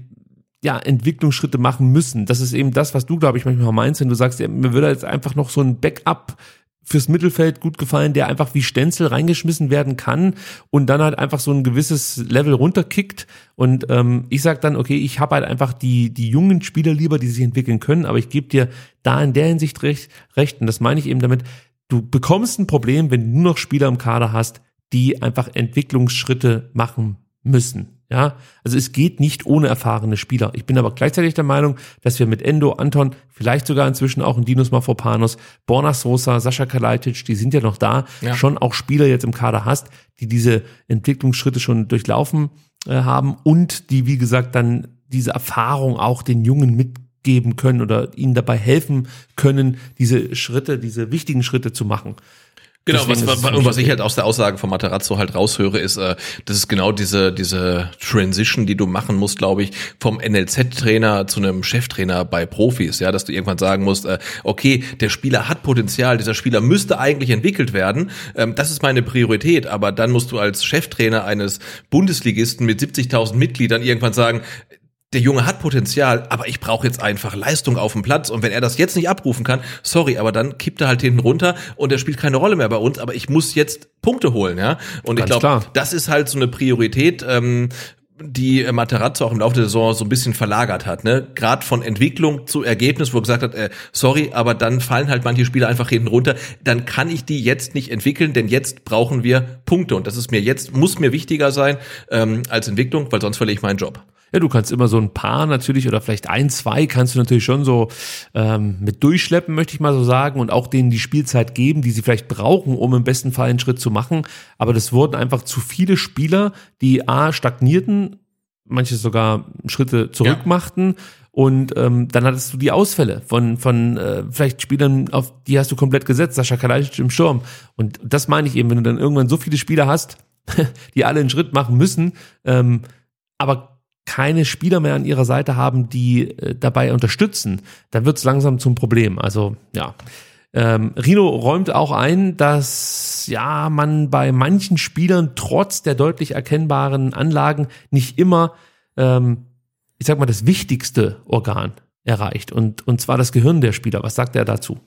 ja, Entwicklungsschritte machen müssen. Das ist eben das, was du, glaube ich, manchmal meinst, wenn du sagst, ja, mir würde jetzt einfach noch so ein Backup fürs Mittelfeld gut gefallen, der einfach wie Stenzel reingeschmissen werden kann und dann halt einfach so ein gewisses Level runterkickt. Und ähm, ich sag dann, okay, ich habe halt einfach die, die jungen Spieler lieber, die sich entwickeln können, aber ich gebe dir da in der Hinsicht recht, recht. Und das meine ich eben damit, du bekommst ein Problem, wenn du nur noch Spieler im Kader hast, die einfach Entwicklungsschritte machen müssen. Ja, also es geht nicht ohne erfahrene Spieler. Ich bin aber gleichzeitig der Meinung, dass wir mit Endo, Anton, vielleicht sogar inzwischen auch ein Dinos Mafropanos, Borna Sosa, Sascha Kalajdzic, die sind ja noch da, ja. schon auch Spieler jetzt im Kader hast, die diese Entwicklungsschritte schon durchlaufen äh, haben und die, wie gesagt, dann diese Erfahrung auch den Jungen mitgeben können oder ihnen dabei helfen können, diese Schritte, diese wichtigen Schritte zu machen. Genau, was, was, was ich halt aus der Aussage von Materazzo halt raushöre, ist, äh, das ist genau diese, diese Transition, die du machen musst, glaube ich, vom NLZ-Trainer zu einem Cheftrainer bei Profis, ja, dass du irgendwann sagen musst, äh, okay, der Spieler hat Potenzial, dieser Spieler müsste eigentlich entwickelt werden, ähm, das ist meine Priorität, aber dann musst du als Cheftrainer eines Bundesligisten mit 70.000 Mitgliedern irgendwann sagen, der Junge hat Potenzial, aber ich brauche jetzt einfach Leistung auf dem Platz. Und wenn er das jetzt nicht abrufen kann, sorry, aber dann kippt er halt hinten runter und er spielt keine Rolle mehr bei uns. Aber ich muss jetzt Punkte holen, ja. Und Ganz ich glaube, das ist halt so eine Priorität. Ähm, die Materazzo auch im Laufe der Saison so ein bisschen verlagert hat, ne? Gerade von Entwicklung zu Ergebnis, wo er gesagt hat, äh, sorry, aber dann fallen halt manche Spieler einfach hinten runter, dann kann ich die jetzt nicht entwickeln, denn jetzt brauchen wir Punkte und das ist mir jetzt muss mir wichtiger sein ähm, als Entwicklung, weil sonst verliere ich meinen Job. Ja, du kannst immer so ein paar natürlich oder vielleicht ein, zwei kannst du natürlich schon so ähm, mit durchschleppen, möchte ich mal so sagen, und auch denen die Spielzeit geben, die sie vielleicht brauchen, um im besten Fall einen Schritt zu machen. Aber das wurden einfach zu viele Spieler, die A stagnierten, manche sogar Schritte zurück Ja. machten. Und ähm, dann hattest du die Ausfälle von, von äh, vielleicht Spielern, auf die hast du komplett gesetzt, Sascha Kalajdzic im Sturm. Und das meine ich eben, wenn du dann irgendwann so viele Spieler hast, die alle einen Schritt machen müssen, ähm, aber keine Spieler mehr an ihrer Seite haben, die äh, dabei unterstützen, dann wird es langsam zum Problem. Also ja. Ähm, Rino räumt auch ein, dass ja man bei manchen Spielern trotz der deutlich erkennbaren Anlagen nicht immer, ähm, ich sag mal, das wichtigste Organ erreicht und und zwar das Gehirn der Spieler. Was sagt er dazu?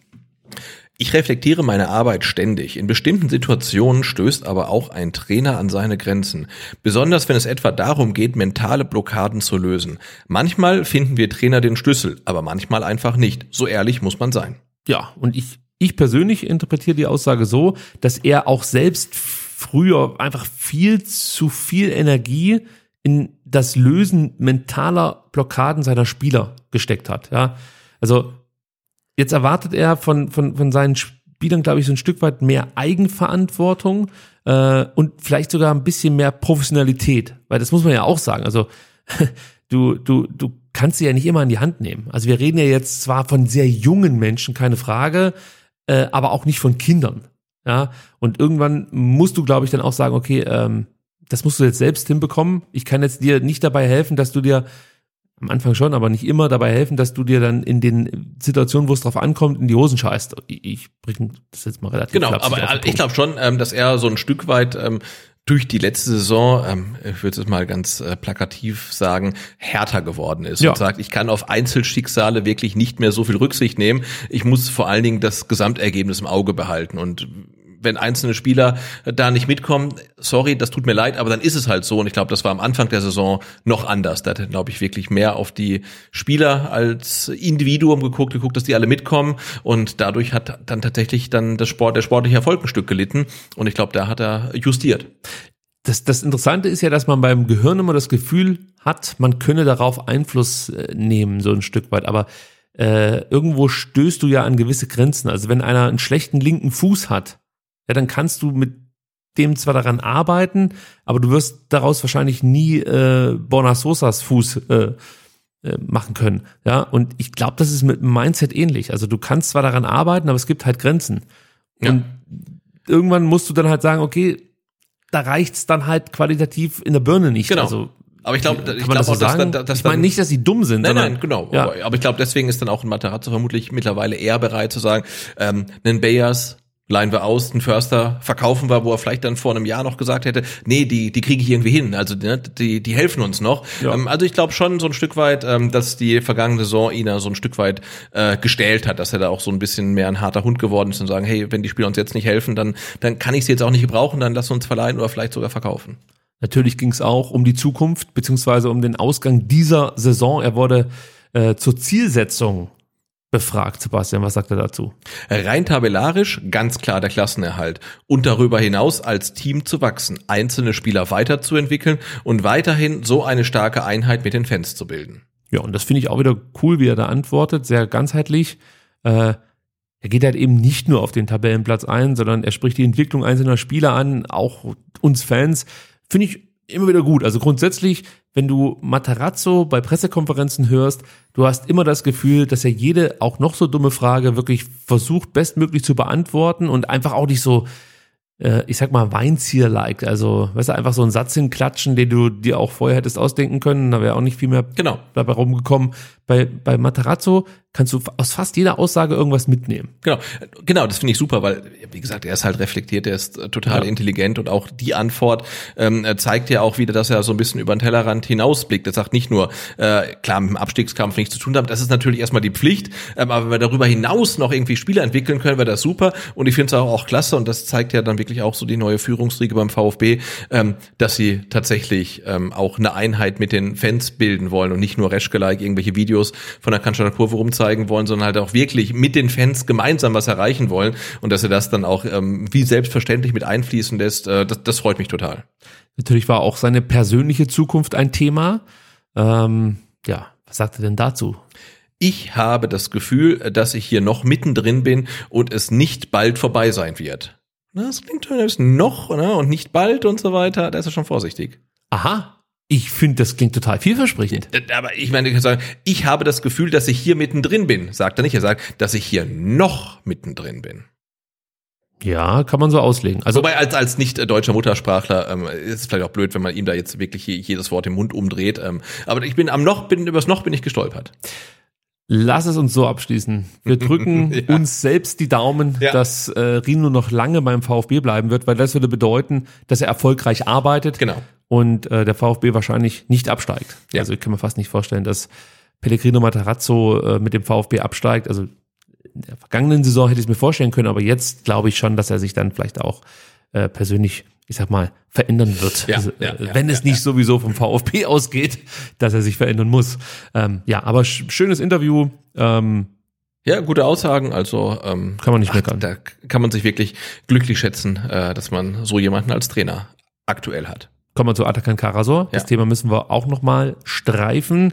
Ich reflektiere meine Arbeit ständig. In bestimmten Situationen stößt aber auch ein Trainer an seine Grenzen. Besonders wenn es etwa darum geht, mentale Blockaden zu lösen. Manchmal finden wir Trainer den Schlüssel, aber manchmal einfach nicht. So ehrlich muss man sein. Ja, und ich, ich persönlich interpretiere die Aussage so, dass er auch selbst früher einfach viel zu viel Energie in das Lösen mentaler Blockaden seiner Spieler gesteckt hat. Ja, also jetzt erwartet er von, von, von seinen Spielern, glaube ich, so ein Stück weit mehr Eigenverantwortung äh, und vielleicht sogar ein bisschen mehr Professionalität, weil das muss man ja auch sagen. Also du, du, du kannst sie ja nicht immer in die Hand nehmen. Also wir reden ja jetzt zwar von sehr jungen Menschen, keine Frage, äh, aber auch nicht von Kindern. Ja, und irgendwann musst du, glaube ich, dann auch sagen, okay, ähm, das musst du jetzt selbst hinbekommen. Ich kann jetzt dir nicht dabei helfen, dass du dir am Anfang schon, aber nicht immer dabei helfen, dass du dir dann in den Situationen, wo es drauf ankommt, in die Hosen scheißt. Ich, bringe das jetzt mal relativ Genau, aber den ich glaube schon, ähm, dass er so ein Stück weit ähm, durch die letzte Saison, ähm, ich würde es mal ganz äh, plakativ sagen, härter geworden ist Ja. und sagt, ich kann auf Einzelschicksale wirklich nicht mehr so viel Rücksicht nehmen. Ich muss vor allen Dingen das Gesamtergebnis im Auge behalten und wenn einzelne Spieler da nicht mitkommen, sorry, das tut mir leid, aber dann ist es halt so. Und ich glaube, das war am Anfang der Saison noch anders. Da hat er, glaube ich, wirklich mehr auf die Spieler als Individuum geguckt, geguckt, dass die alle mitkommen. Und dadurch hat dann tatsächlich dann das Sport, der sportliche Erfolg ein Stück gelitten. Und ich glaube, da hat er justiert. das, das Interessante ist ja, dass man beim Gehirn immer das Gefühl hat, man könne darauf Einfluss äh, nehmen, so ein Stück weit. Aber äh, irgendwo stößt du ja an gewisse Grenzen. Also wenn einer einen schlechten linken Fuß hat, ja, dann kannst du mit dem zwar daran arbeiten, aber du wirst daraus wahrscheinlich nie äh, Borna Sosas Fuß äh, äh, machen können. Ja, und ich glaube, das ist mit dem Mindset ähnlich. Also du kannst zwar daran arbeiten, aber es gibt halt Grenzen. Ja. Und irgendwann musst du dann halt sagen, okay, da reicht's dann halt qualitativ in der Birne nicht. Genau. Also, Aber ich glaube, ich glaube das so auch, dass, dann- dass ich meine nicht, dass sie dumm sind, Nein, sondern, nein, genau. Ja, Aber, aber ich glaube, deswegen ist dann auch ein Materazzo vermutlich mittlerweile eher bereit zu sagen, ähm, einen Bayers leihen wir aus, einen Förster verkaufen wir, wo er vielleicht dann vor einem Jahr noch gesagt hätte, nee, die, die kriege ich irgendwie hin. Also ne, die, die helfen uns noch. Ja. Ähm, also ich glaube schon so ein Stück weit, ähm, dass die vergangene Saison ihn da so ein Stück weit äh, gestählt hat, dass er da auch so ein bisschen mehr ein harter Hund geworden ist und sagen, hey, wenn die Spieler uns jetzt nicht helfen, dann, dann kann ich sie jetzt auch nicht gebrauchen, dann lass uns verleihen oder vielleicht sogar verkaufen. Natürlich ging es auch um die Zukunft, beziehungsweise um den Ausgang dieser Saison. Er wurde äh, zur Zielsetzung befragt. Sebastian, was sagt er dazu? Rein tabellarisch ganz klar der Klassenerhalt und darüber hinaus als Team zu wachsen, einzelne Spieler weiterzuentwickeln und weiterhin so eine starke Einheit mit den Fans zu bilden. Ja, und das finde ich auch wieder cool, wie er da antwortet, sehr ganzheitlich. Äh, er geht halt eben nicht nur auf den Tabellenplatz ein, sondern er spricht die Entwicklung einzelner Spieler an, auch uns Fans. Finde ich immer wieder gut. Also grundsätzlich, wenn du Matarazzo bei Pressekonferenzen hörst, du hast immer das Gefühl, dass er jede auch noch so dumme Frage wirklich versucht, bestmöglich zu beantworten und einfach auch nicht so ich sag mal, Weinzieher-like. Also, weißt du, einfach so einen Satz hinklatschen, den du dir auch vorher hättest ausdenken können. Da wäre auch nicht viel mehr Genau. dabei rumgekommen. Bei, bei Matarazzo kannst du aus fast jeder Aussage irgendwas mitnehmen. Genau, genau, das finde ich super, weil, wie gesagt, er ist halt reflektiert, er ist äh, total Ja. intelligent und auch die Antwort ähm, äh, zeigt ja auch wieder, dass er so ein bisschen über den Tellerrand hinausblickt. Er sagt nicht nur, äh, klar, mit dem Abstiegskampf nichts zu tun haben, das ist natürlich erstmal die Pflicht, ähm, aber wenn wir darüber hinaus noch irgendwie Spieler entwickeln können, wäre das super und ich finde es auch, auch klasse und das zeigt ja dann wirklich auch so die neue Führungsriege beim VfB, ähm, dass sie tatsächlich ähm, auch eine Einheit mit den Fans bilden wollen und nicht nur Reschke-like irgendwelche Videos von der Cannstatter Kurve rumzeigen wollen, sondern halt auch wirklich mit den Fans gemeinsam was erreichen wollen und dass er das dann auch ähm, wie selbstverständlich mit einfließen lässt, äh, das, das freut mich total. Natürlich war auch seine persönliche Zukunft ein Thema. Ähm, ja, was sagt er denn dazu? Ich habe das Gefühl, dass ich hier noch mittendrin bin und es nicht bald vorbei sein wird. Na, Das klingt schon ein bisschen noch ne? und nicht bald und so weiter, da ist er schon vorsichtig. Aha, ich finde, das klingt total vielversprechend. Äh, Aber ich meine, ich sagen, ich habe das Gefühl, dass ich hier mittendrin bin. Sagt er nicht, er sagt, dass ich hier noch mittendrin bin. Ja, kann man so auslegen. Also Wobei als als nicht äh, deutscher Muttersprachler ähm, ist es vielleicht auch blöd, wenn man ihm da jetzt wirklich je- jedes Wort im Mund umdreht. Ähm, aber ich bin am noch bin übers noch bin ich gestolpert. Lass es uns so abschließen. Wir drücken Ja. uns selbst die Daumen, Ja. dass äh, Rino noch lange beim VfB bleiben wird, weil das würde bedeuten, dass er erfolgreich arbeitet Genau. und äh, der VfB wahrscheinlich nicht absteigt. Ja. Also ich kann mir fast nicht vorstellen, dass Pellegrino Matarazzo äh, mit dem VfB absteigt. Also in der vergangenen Saison hätte ich es mir vorstellen können, aber jetzt glaube ich schon, dass er sich dann vielleicht auch äh, persönlich, ich sag mal, verändern wird. Ja, also, ja, äh, ja, wenn es nicht sowieso vom VfB ausgeht, dass er sich verändern muss. Ähm, ja, aber sch schönes Interview. Ähm, Ja, gute Aussagen. Also ähm, Kann man nicht meckern. Da kann man sich wirklich glücklich schätzen, äh, dass man so jemanden als Trainer aktuell hat. Kommen wir zu Atakan Karasor. Das Ja. Thema müssen wir auch nochmal streifen.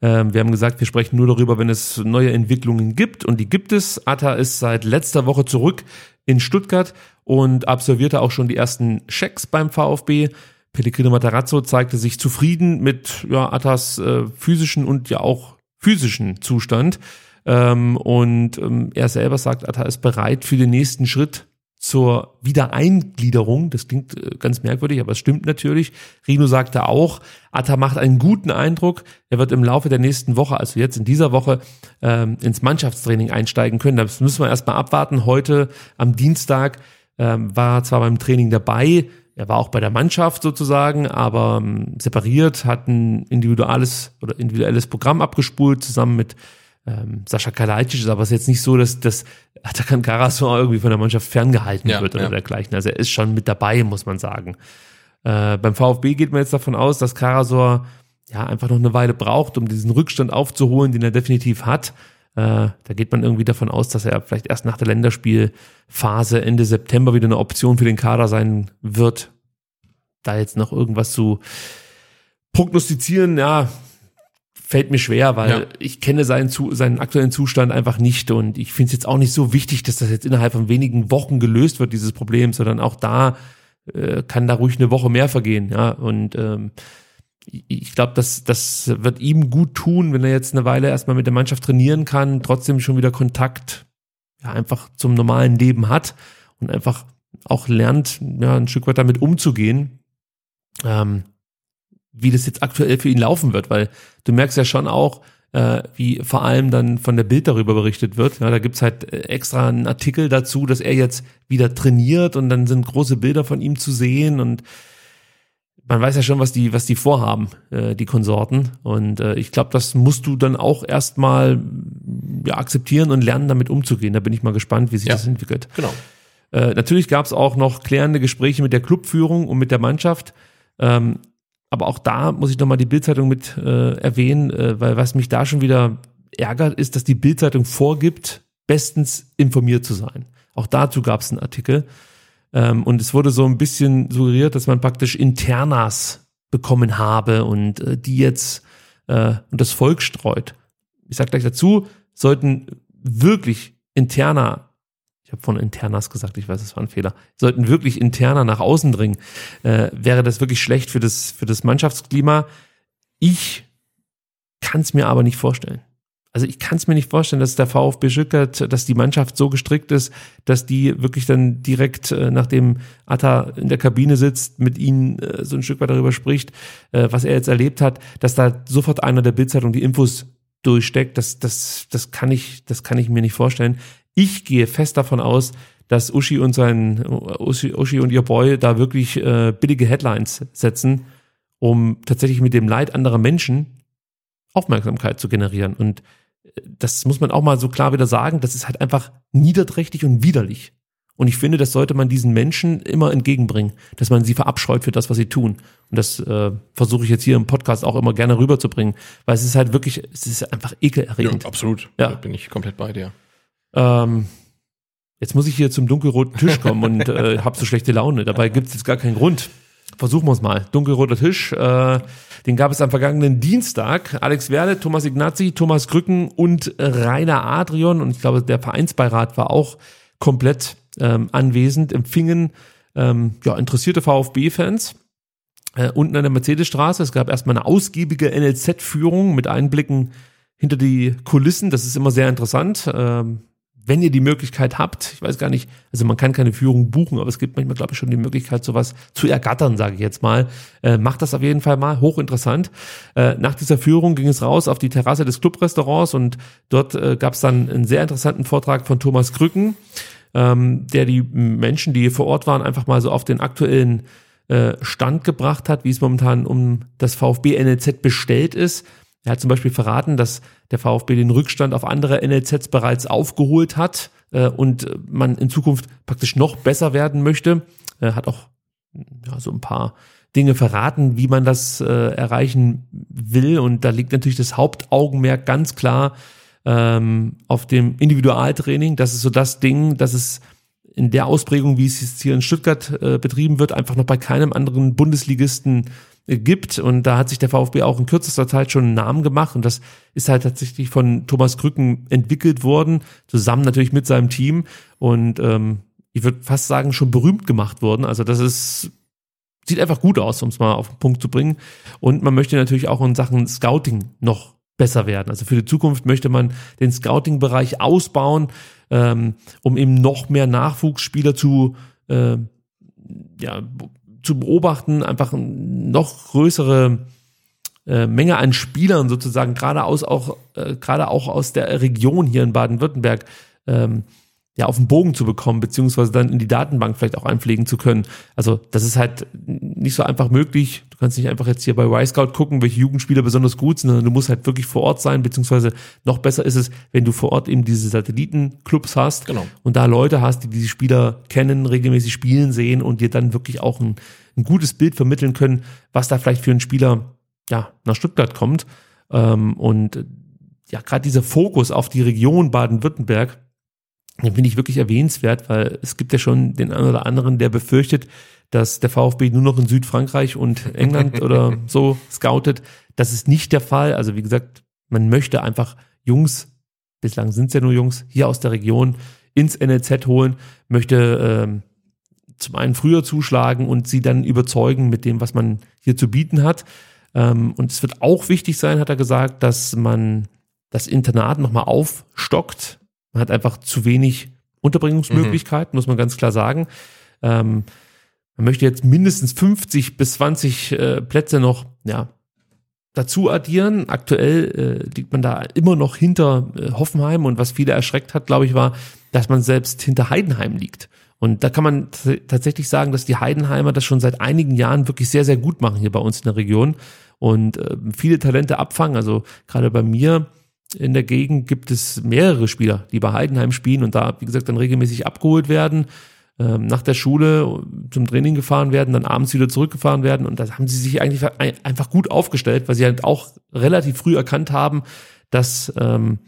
Ähm, wir haben gesagt, wir sprechen nur darüber, wenn es neue Entwicklungen gibt. Und die gibt es. Atta ist seit letzter Woche zurück in Stuttgart und absolvierte auch schon die ersten Checks beim VfB. Pellegrino Matarazzo zeigte sich zufrieden mit ja, Attas äh, physischen und ja auch physischen Zustand. Ähm, und ähm, er selber sagt, Atta ist bereit für den nächsten Schritt zur Wiedereingliederung. Das klingt äh, ganz merkwürdig, aber es stimmt natürlich. Rino sagte auch, Atta macht einen guten Eindruck. Er wird im Laufe der nächsten Woche, also jetzt in dieser Woche, ähm, ins Mannschaftstraining einsteigen können. Das müssen wir erstmal abwarten. Heute am Dienstag ähm, war zwar beim Training dabei, er war auch bei der Mannschaft sozusagen, aber ähm, separiert, hat ein individuelles oder individuelles Programm abgespult, zusammen mit ähm, Sascha Kalajdzic, ist aber es ist jetzt nicht so, dass das Atakan Karasor irgendwie von der Mannschaft ferngehalten Ja, wird oder ja. dergleichen. Also er ist schon mit dabei, muss man sagen. Äh, beim VfB geht man jetzt davon aus, dass Karasor ja einfach noch eine Weile braucht, um diesen Rückstand aufzuholen, den er definitiv hat. Äh, da geht man irgendwie davon aus, dass er vielleicht erst nach der Länderspielphase Ende September wieder eine Option für den Kader sein wird. Da jetzt noch irgendwas zu prognostizieren, ja, fällt mir schwer, weil Ja. ich kenne seinen, zu, seinen aktuellen Zustand einfach nicht und ich finde es jetzt auch nicht so wichtig, dass das jetzt innerhalb von wenigen Wochen gelöst wird, dieses Problem, sondern auch da äh, kann da ruhig eine Woche mehr vergehen, ja, und ähm, ich- glaube, das, das wird ihm gut tun, wenn er jetzt eine Weile erstmal mit der Mannschaft trainieren kann, trotzdem schon wieder Kontakt ja, einfach zum normalen Leben hat und einfach auch lernt, ja, ein Stück weit damit umzugehen, ähm, wie das jetzt aktuell für ihn laufen wird, weil du merkst ja schon auch, äh, wie vor allem dann von der Bild darüber berichtet wird. Ja, da gibt's halt äh, extra einen Artikel dazu, dass er jetzt wieder trainiert und dann sind große Bilder von ihm zu sehen und man weiß ja schon, was die, was die vorhaben, äh, die Konsorten. Und äh, ich glaube, das musst du dann auch erstmal ja, akzeptieren und lernen, damit umzugehen. Da bin ich mal gespannt, wie sich Ja. das entwickelt. Genau. Äh, natürlich gab es auch noch klärende Gespräche mit der Clubführung und mit der Mannschaft. Ähm, aber auch da muss ich nochmal die Bildzeitung mit äh, erwähnen, äh, weil was mich da schon wieder ärgert, ist, dass die Bildzeitung vorgibt, bestens informiert zu sein. Auch dazu gab es einen Artikel. Ähm, und es wurde so ein bisschen suggeriert, dass man praktisch Internas bekommen habe und äh, die jetzt äh, und das Volk streut. Ich sag gleich dazu, sollten wirklich interner ich habe von Internas gesagt, ich weiß, es war ein Fehler, sollten wirklich interner nach außen dringen, äh, wäre das wirklich schlecht für das, für das Mannschaftsklima. Ich kann es mir aber nicht vorstellen. Also ich kann es mir nicht vorstellen, dass der VfB Stuttgart, dass die Mannschaft so gestrickt ist, dass die wirklich dann direkt, äh, nachdem Atta in der Kabine sitzt, mit ihnen äh, so ein Stück weit darüber spricht, äh, was er jetzt erlebt hat, dass da sofort einer der Bildzeitung die Infos durchsteckt. Das, das, das kann ich, das kann ich mir nicht vorstellen. Ich gehe fest davon aus, dass Uschi und sein Uschi, Uschi und ihr Boy da wirklich billige Headlines setzen, um tatsächlich mit dem Leid anderer Menschen Aufmerksamkeit zu generieren. Und das muss man auch mal so klar wieder sagen, das ist halt einfach niederträchtig und widerlich. Und ich finde, das sollte man diesen Menschen immer entgegenbringen, dass man sie verabscheut für das, was sie tun. Und das äh, versuche ich jetzt hier im Podcast auch immer gerne rüberzubringen, weil es ist halt wirklich, es ist einfach ekelerregend. Ja, absolut. Ja. Da bin ich komplett bei dir. Ähm, jetzt muss ich hier zum dunkelroten Tisch kommen und äh, habe so schlechte Laune. Dabei gibt es jetzt gar keinen Grund. Versuchen wir es mal. Dunkelroter Tisch, äh, den gab es am vergangenen Dienstag. Alex Werle, Thomas Ignazi, Thomas Krücken und Rainer Adrian und ich glaube, der Vereinsbeirat war auch komplett ähm, anwesend, empfingen ähm, ja, interessierte VfB-Fans äh, unten an der Mercedesstraße. Es gab erstmal eine ausgiebige NLZ-Führung mit Einblicken hinter die Kulissen. Das ist immer sehr interessant. Ähm, wenn ihr die Möglichkeit habt, ich weiß gar nicht, also man kann keine Führung buchen, aber es gibt manchmal, glaube ich, schon die Möglichkeit, sowas zu ergattern, sage ich jetzt mal. Äh, macht das auf jeden Fall mal, hochinteressant. Äh, nach dieser Führung ging es raus auf die Terrasse des Clubrestaurants und dort äh, gab es dann einen sehr interessanten Vortrag von Thomas Krücken, ähm, der die Menschen, die vor Ort waren, einfach mal so auf den aktuellen äh, Stand gebracht hat, wie es momentan um das VfB NLZ bestellt ist. Er hat zum Beispiel verraten, dass der VfB den Rückstand auf andere NLZs bereits aufgeholt hat äh, und man in Zukunft praktisch noch besser werden möchte. Er hat auch ja, so ein paar Dinge verraten, wie man das äh, erreichen will. Und da liegt natürlich das Hauptaugenmerk ganz klar ähm, auf dem Individualtraining. Das ist so das Ding, das es in der Ausprägung, wie es jetzt hier in Stuttgart äh, betrieben wird, einfach noch bei keinem anderen Bundesligisten gibt. Und da hat sich der VfB auch in kürzester Zeit schon einen Namen gemacht. Und das ist halt tatsächlich von Thomas Krücken entwickelt worden, zusammen natürlich mit seinem Team. Und ähm, ich würde fast sagen, schon berühmt gemacht worden. Also das ist, sieht einfach gut aus, um es mal auf den Punkt zu bringen. Und man möchte natürlich auch in Sachen Scouting noch besser werden. Also für die Zukunft möchte man den Scouting-Bereich ausbauen, ähm, um eben noch mehr Nachwuchsspieler zu äh, ja, zu beobachten, einfach noch größere äh, Menge an Spielern sozusagen, gerade aus auch, äh, gerade auch aus der Region hier in Baden-Württemberg, ähm, ja, auf den Bogen zu bekommen, beziehungsweise dann in die Datenbank vielleicht auch einpflegen zu können. Also das ist halt nicht so einfach möglich. Du kannst nicht einfach jetzt hier bei Y-Scout gucken, welche Jugendspieler besonders gut sind, sondern du musst halt wirklich vor Ort sein, beziehungsweise noch besser ist es, wenn du vor Ort eben diese Satellitenclubs hast Genau. und da Leute hast, die diese Spieler kennen, regelmäßig spielen sehen und dir dann wirklich auch ein, ein gutes Bild vermitteln können, was da vielleicht für einen Spieler ja, nach Stuttgart kommt. Ähm, und ja, gerade dieser Fokus auf die Region Baden-Württemberg, den finde ich wirklich erwähnenswert, weil es gibt ja schon den einen oder anderen, der befürchtet, dass der VfB nur noch in Südfrankreich und England oder so scoutet. Das ist nicht der Fall. Also wie gesagt, man möchte einfach Jungs, bislang sind es ja nur Jungs, hier aus der Region ins NLZ holen, möchte ähm, zum einen früher zuschlagen und sie dann überzeugen mit dem, was man hier zu bieten hat. Ähm, und es wird auch wichtig sein, hat er gesagt, dass man das Internat nochmal aufstockt. Man hat einfach zu wenig Unterbringungsmöglichkeiten, muss man ganz klar sagen. Ähm, man möchte jetzt mindestens 50 bis 20 äh, Plätze noch, ja, dazu addieren. Aktuell äh, liegt man da immer noch hinter äh, Hoffenheim und was viele erschreckt hat, glaube ich, war, dass man selbst hinter Heidenheim liegt. Und da kann man tatsächlich sagen, dass die Heidenheimer das schon seit einigen Jahren wirklich sehr, sehr gut machen hier bei uns in der Region und äh, viele Talente abfangen. Also gerade bei mir in der Gegend gibt es mehrere Spieler, die bei Heidenheim spielen und da, wie gesagt, dann regelmäßig abgeholt werden, ähm, nach der Schule zum Training gefahren werden, dann abends wieder zurückgefahren werden. Und da haben sie sich eigentlich ein- einfach gut aufgestellt, weil sie halt auch relativ früh erkannt haben, dass ähm,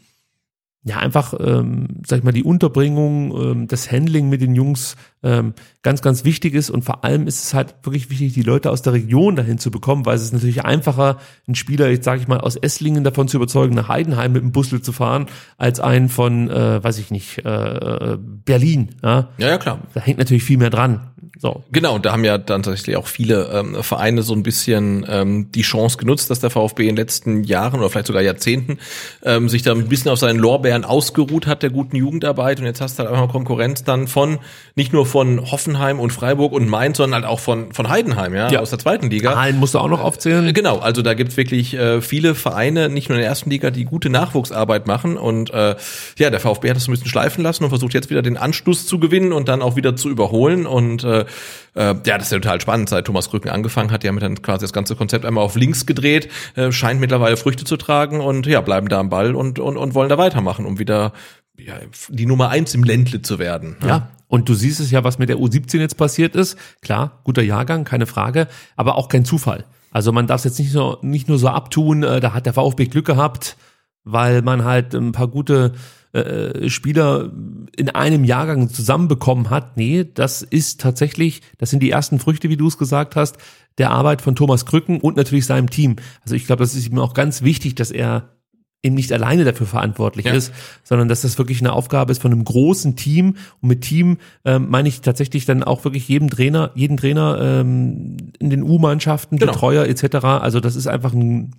ja einfach, ähm, sag ich mal, die Unterbringung, ähm, das Handling mit den Jungs ähm, ganz, ganz wichtig ist und vor allem ist es halt wirklich wichtig, die Leute aus der Region dahin zu bekommen, weil es ist natürlich einfacher, einen Spieler, jetzt sage ich mal, aus Esslingen davon zu überzeugen, nach Heidenheim mit dem Busel zu fahren, als einen von, äh, weiß ich nicht, äh, Berlin. Ja? Ja, ja, klar. Da hängt natürlich viel mehr dran. So. Genau, und da haben ja dann tatsächlich auch viele ähm, Vereine so ein bisschen ähm, die Chance genutzt, dass der VfB in den letzten Jahren oder vielleicht sogar Jahrzehnten ähm, sich da ein bisschen auf seinen Lorbeeren ausgeruht hat der guten Jugendarbeit und jetzt hast du halt einfach Konkurrenz dann von nicht nur von Hoffenheim und Freiburg und Mainz, sondern halt auch von von Heidenheim, ja, Ja. aus der zweiten Liga. Aalen musst du auch noch aufzählen. Genau, also da gibt's wirklich äh, viele Vereine, nicht nur in der ersten Liga, die gute Nachwuchsarbeit machen. Und äh, ja, der VfB hat das ein bisschen schleifen lassen und versucht jetzt wieder den Anschluss zu gewinnen und dann auch wieder zu überholen. Und äh, äh, ja, das ist ja total spannend. Seit Thomas Krücken angefangen hat, die haben dann quasi das ganze Konzept einmal auf links gedreht, äh, scheint mittlerweile Früchte zu tragen und ja, bleiben da am Ball und, und, und wollen da weitermachen, um wieder ja, die Nummer eins im Ländle zu werden. Ja. Und du siehst es ja, was mit der U17 jetzt passiert ist. Klar, guter Jahrgang, keine Frage, aber auch kein Zufall. Also man darf es jetzt nicht so, nicht nur so abtun, äh, da hat der VfB Glück gehabt, weil man halt ein paar gute äh, Spieler in einem Jahrgang zusammenbekommen hat. Nee, das ist tatsächlich, das sind die ersten Früchte, wie du es gesagt hast, der Arbeit von Thomas Krücken und natürlich seinem Team. Also ich glaube, das ist ihm auch ganz wichtig, dass er eben nicht alleine dafür verantwortlich Ja. ist, sondern dass das wirklich eine Aufgabe ist von einem großen Team. Und mit Team ähm, meine ich tatsächlich dann auch wirklich jedem Trainer, jeden Trainer ähm, in den U-Mannschaften, Genau. Betreuer etc. Also das ist einfach ein,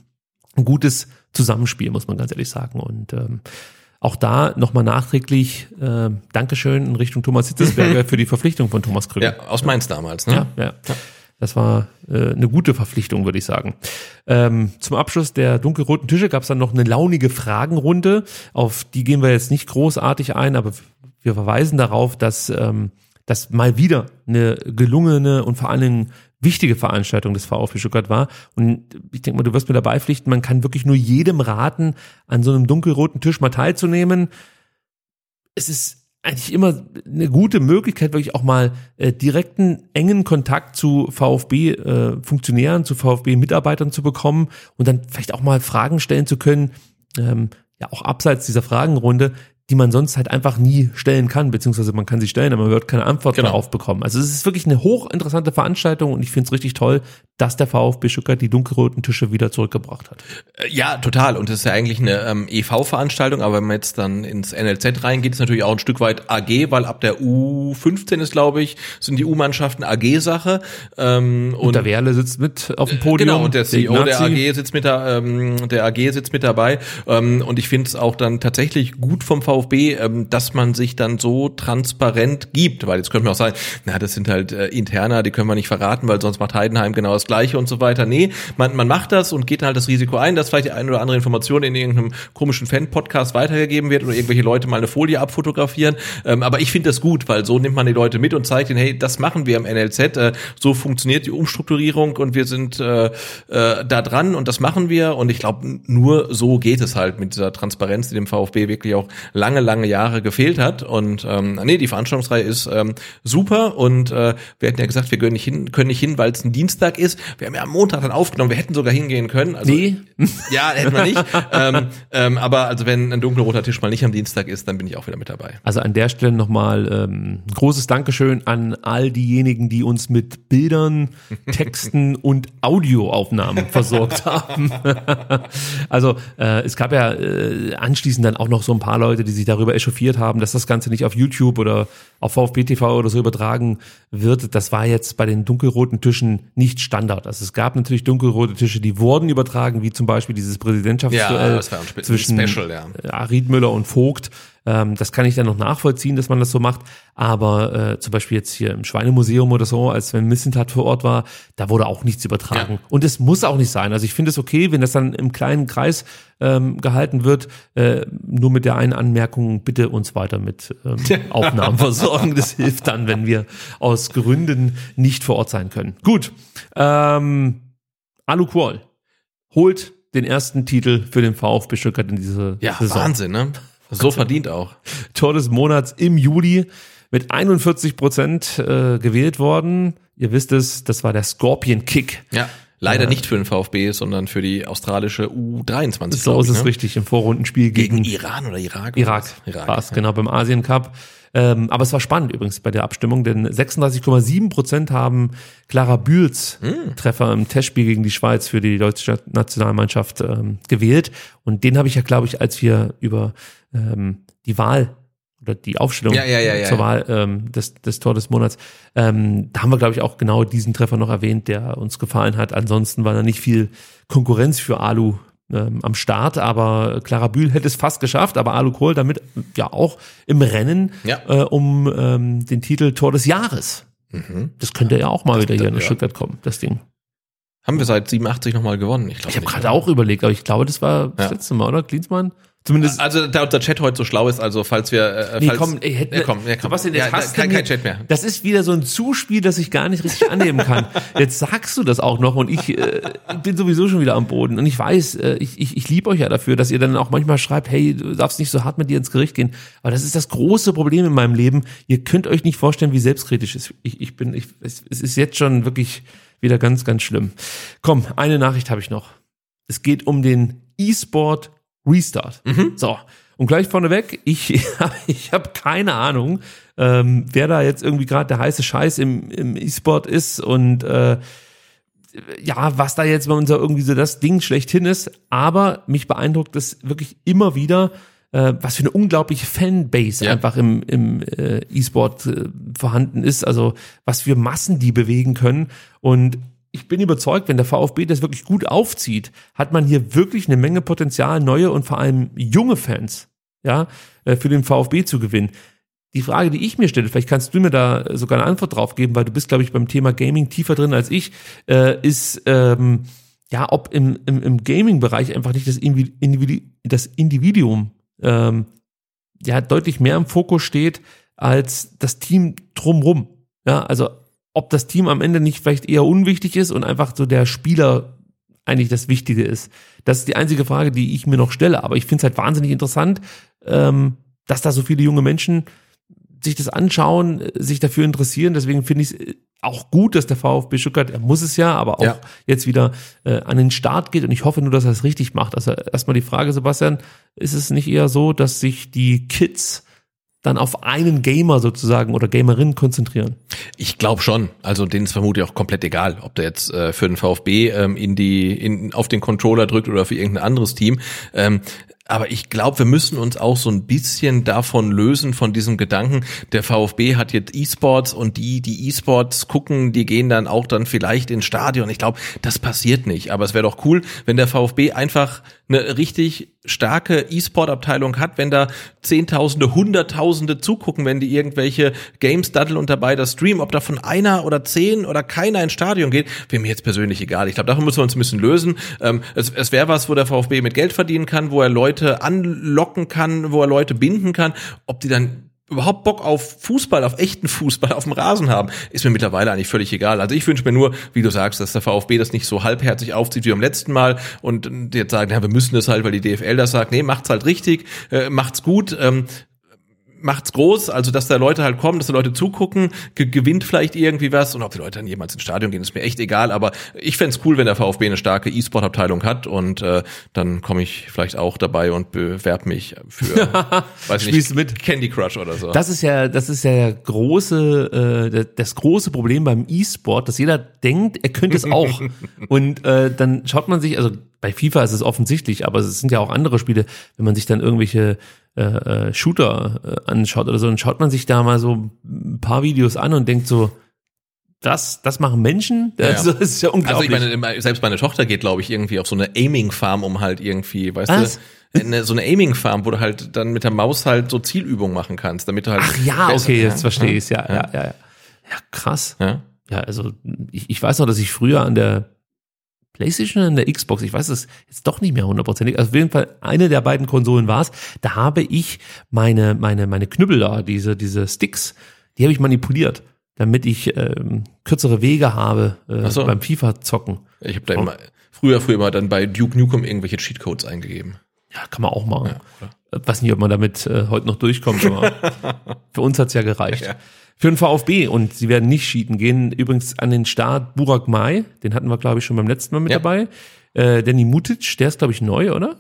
ein gutes Zusammenspiel, muss man ganz ehrlich sagen. Und ähm, auch da nochmal nachträglich äh, Dankeschön in Richtung Thomas Hitzesberger für die Verpflichtung von Thomas Krüger. Ja, aus Mainz damals, ne? Ja, ja. Das war äh, eine gute Verpflichtung, würde ich sagen. Ähm, zum Abschluss der dunkelroten Tische gab es dann noch eine launige Fragenrunde. Auf die gehen wir jetzt nicht großartig ein, aber wir verweisen darauf, dass ähm, das mal wieder eine gelungene und vor allen Dingen wichtige Veranstaltung des VfB Stuttgart war. Und ich denke mal, du wirst mir dabei pflichten, man kann wirklich nur jedem raten, an so einem dunkelroten Tisch mal teilzunehmen es ist eigentlich immer eine gute Möglichkeit, wirklich auch mal äh, direkten, engen Kontakt zu VfB-Funktionären, zu VfB-Mitarbeitern zu bekommen und dann vielleicht auch mal Fragen stellen zu können, ähm, ja auch abseits dieser Fragenrunde, die man sonst halt einfach nie stellen kann, beziehungsweise man kann sie stellen, aber man wird keine Antwort Genau. darauf bekommen. Also es ist wirklich eine hochinteressante Veranstaltung und ich finde es richtig toll, dass der VfB Stuttgart die dunkelroten Tische wieder zurückgebracht hat. Äh, Ja, total. Und das ist ja eigentlich eine ähm, EV-Veranstaltung, aber wenn man jetzt dann ins NLZ reingeht, ist natürlich auch ein Stück weit AG, weil ab der U15 ist, glaube ich, sind die U-Mannschaften AG-Sache. Ähm, Und, der Werle sitzt mit auf dem Podium. Genau, und der CEO der, Ignazi. AG sitzt mit da, ähm, der AG sitzt mit dabei. Ähm, und ich finde es auch dann tatsächlich gut vom VfB, ähm, dass man sich dann so transparent gibt, weil jetzt könnte man auch sagen, na, das sind halt äh, interner, die können wir nicht verraten, weil sonst macht Heidenheim genau das Gleiche und so weiter. Nee, man, man macht das und geht halt das Risiko ein, dass vielleicht die eine oder andere Information in irgendeinem komischen Fan-Podcast weitergegeben wird oder irgendwelche Leute mal eine Folie abfotografieren. Ähm, aber ich finde das gut, weil so nimmt man die Leute mit und zeigt ihnen, hey, das machen wir am NLZ, äh, so funktioniert die Umstrukturierung und wir sind äh, äh, da dran und das machen wir. Und ich glaube, nur so geht es halt mit dieser Transparenz, die dem VfB wirklich auch lange, lange Jahre gefehlt hat. Und ähm, nee, die Veranstaltungsreihe ist ähm, super und äh, wir hatten ja gesagt, wir können nicht hin, können nicht hin, weil es ein Dienstag ist. Wir haben ja am Montag dann aufgenommen, wir hätten sogar hingehen können. Also, Nee. Ja, hätten wir nicht. ähm, ähm, aber also wenn ein dunkelroter Tisch mal nicht am Dienstag ist, dann bin ich auch wieder mit dabei. Also an der Stelle nochmal ähm, ein großes Dankeschön an all diejenigen, die uns mit Bildern, Texten und Audioaufnahmen versorgt haben. also äh, es gab ja äh, anschließend dann auch noch so ein paar Leute, die sich darüber echauffiert haben, dass das Ganze nicht auf YouTube oder auf VfB TV oder so übertragen wird. Das war jetzt bei den dunkelroten Tischen nicht Standard. Also es gab natürlich dunkelrote Tische, die wurden übertragen, wie zum Beispiel dieses Präsidentschaftsduell Ja, zwischen Special, ja. Riedmüller und Vogt. Ähm, das kann ich dann noch nachvollziehen, dass man das so macht. Aber äh, zum Beispiel jetzt hier im Schweinemuseum oder so, als wenn Missentat vor Ort war, da wurde auch nichts übertragen. Ja. Und es muss auch nicht sein. Also ich finde es okay, wenn das dann im kleinen Kreis ähm, gehalten wird. Äh, nur mit der einen Anmerkung, bitte uns weiter mit ähm, Aufnahmen versorgen. Das hilft dann, wenn wir aus Gründen nicht vor Ort sein können. Gut. Ähm, Alu Qual holt den ersten Titel für den VfB Stuttgart in dieser Ja, Saison. Wahnsinn, ne? So verdient auch. Tor des Monats im Juli mit 41 Prozent äh, gewählt worden. Ihr wisst es, das war der Scorpion Kick. Ja. Leider nicht für den VfB, sondern für die australische U23. So ist es ne? richtig im Vorrundenspiel gegen, Gegen Iran oder Irak? Irak. Irak. War es, genau, beim Asien Cup. Ähm, aber es war spannend übrigens bei der Abstimmung, denn 36,7 Prozent haben Clara Bühls Hm. Treffer im Testspiel gegen die Schweiz für die deutsche Nationalmannschaft ähm, gewählt. Und den habe ich ja, glaube ich, als wir über ähm, die Wahl oder die Aufstellung Ja, ja, ja, zur. Wahl ähm, des, des Tor des Monats. Ähm, da haben wir, glaube ich, auch genau diesen Treffer noch erwähnt, der uns gefallen hat. Ansonsten war da nicht viel Konkurrenz für Alu ähm, am Start, aber Clara Bühl hätte es fast geschafft, aber Alu Kohl damit ja auch im Rennen Ja. äh, um ähm, den Titel Tor des Jahres. Das könnte ja auch mal wieder hier in ja. Stuttgart kommen, das Ding. Haben wir seit 87 nochmal gewonnen? Ich, Ich habe gerade auch überlegt, aber ich glaube, das war das Ja. letzte Mal, oder? Klinsmann? Zumindest. Also da unser Chat heute so schlau ist, also falls wir äh, Nee, falls, komm, ey, hätten ja, komm, ja, komm. Sebastian, jetzt ja, hast kein, kein Chat mehr. Das ist wieder so ein Zuspiel, das ich gar nicht richtig annehmen kann. Jetzt sagst du das auch noch und ich, äh, ich bin sowieso schon wieder am Boden. Und ich weiß, äh, ich, ich, ich liebe euch ja dafür, dass ihr dann auch manchmal schreibt, hey, du darfst nicht so hart mit dir ins Gericht gehen. Aber das ist das große Problem in meinem Leben. Ihr könnt euch nicht vorstellen, wie selbstkritisch es ich, ich bin. Ich, es, es ist jetzt schon wirklich wieder ganz, ganz schlimm. Komm, eine Nachricht habe ich noch. Es geht um den E-Sport Restart. So. Und gleich vorneweg, ich, ich habe keine Ahnung, ähm, wer da jetzt irgendwie gerade der heiße Scheiß im, im E-Sport ist und äh, ja, was da jetzt bei uns irgendwie so das Ding schlechthin ist. Aber mich beeindruckt es wirklich immer wieder, äh, was für eine unglaubliche Fanbase Ja. einfach im, im äh, E-Sport äh, vorhanden ist. Also was für Massen die bewegen können. Und ich bin überzeugt, wenn der VfB das wirklich gut aufzieht, hat man hier wirklich eine Menge Potenzial, neue und vor allem junge Fans, ja, äh, für den VfB zu gewinnen. Die Frage, die ich mir stelle, vielleicht kannst du mir da sogar eine Antwort drauf geben, weil du bist, glaube ich, beim Thema Gaming tiefer drin als ich, äh, ist, ähm, ja, ob im, im, im Gaming-Bereich einfach nicht das, Individu das Individuum ähm, ja deutlich mehr im Fokus steht als das Team drumrum. Ja, also ob das Team am Ende nicht vielleicht eher unwichtig ist und einfach so der Spieler eigentlich das Wichtige ist. Das ist die einzige Frage, die ich mir noch stelle. Aber ich finde es halt wahnsinnig interessant, ähm, dass da so viele junge Menschen sich das anschauen, äh, sich dafür interessieren. Deswegen finde ich es auch gut, dass der VfB Stuttgart, er muss es ja, aber auch Ja. jetzt wieder äh, an den Start geht. Und ich hoffe nur, dass er es richtig macht. Also erstmal die Frage, Sebastian, ist es nicht eher so, dass sich die Kids dann auf einen Gamer sozusagen oder Gamerin konzentrieren? Ich glaube schon. Also denen ist vermutlich auch komplett egal, ob der jetzt äh, für den VfB ähm, in die in, auf den Controller drückt oder für irgendein anderes Team. Ähm, aber ich glaube, wir müssen uns auch so ein bisschen davon lösen, von diesem Gedanken, der VfB hat jetzt E-Sports und die, die E-Sports gucken, die gehen dann auch dann vielleicht ins Stadion. Ich glaube, das passiert nicht. Aber es wäre doch cool, wenn der VfB einfach eine richtig starke E-Sport-Abteilung hat, wenn da Zehntausende, Hunderttausende zugucken, wenn die irgendwelche Games daddeln und dabei das Stream, ob da von einer oder zehn oder keiner ins Stadion geht, wäre mir jetzt persönlich egal. Ich glaube, davon müssen wir uns ein bisschen lösen. Ähm, es es wäre was, wo der VfB mit Geld verdienen kann, wo er Leute anlocken kann, wo er Leute binden kann. Ob die dann überhaupt Bock auf Fußball, auf echten Fußball, auf dem Rasen haben, ist mir mittlerweile eigentlich völlig egal. Also ich wünsche mir nur, wie du sagst, dass der VfB das nicht so halbherzig aufzieht wie beim letzten Mal und jetzt sagen, ja, wir müssen das halt, weil die DFL das sagt. Nee, macht's halt richtig, äh, macht's gut. Ähm, macht's groß, also dass da Leute halt kommen, dass da Leute zugucken, ge gewinnt vielleicht irgendwie was und ob die Leute dann jemals ins Stadion gehen, ist mir echt egal, aber ich fänd's cool, wenn der VfB eine starke E-Sport-Abteilung hat und äh, dann komme ich vielleicht auch dabei und bewerb mich für, weiß ich nicht, mit? Candy Crush oder so. Das ist ja, das ist ja der große, äh, das große Problem beim E-Sport, dass jeder denkt, er könnte es auch. Und äh, dann schaut man sich, also bei FIFA ist es offensichtlich, aber es sind ja auch andere Spiele, wenn man sich dann irgendwelche äh, äh, Shooter äh, anschaut oder so, dann schaut man sich da mal so ein paar Videos an und denkt so, das, das machen Menschen? Das, Ja. das ist ja Also unglaublich. ich meine, selbst meine Tochter geht, glaube ich, irgendwie auf so eine Aiming-Farm, um halt irgendwie, weißt Was? du, eine, so eine Aiming-Farm, wo du halt dann mit der Maus halt so Zielübungen machen kannst, damit du halt. Ach ja, okay, jetzt verstehe ich es. Ja, ja, ja, ja. Ja, krass. Ja. Ja, also ich, ich weiß noch, dass ich früher an der PlayStation oder an der Xbox, ich weiß es jetzt doch nicht mehr hundertprozentig, also auf jeden Fall eine der beiden Konsolen war es, da habe ich meine, meine, meine Knüppel da, diese, diese Sticks, die habe ich manipuliert, damit ich ähm, kürzere Wege habe äh, so. beim FIFA-Zocken. Ich habe da immer, früher, früher immer dann bei Duke Nukem irgendwelche Cheatcodes eingegeben. Ja, kann man auch machen. Äh, Weiß nicht, ob man damit äh, heute noch durchkommt, aber für uns hat's ja gereicht. Ja. Für den VfB und sie werden nicht cheaten, gehen übrigens an den Start Burak Mai, den hatten wir, glaube ich, schon beim letzten Mal mit Ja. dabei. Äh, Danny Mutic, der ist, glaube ich, neu, oder?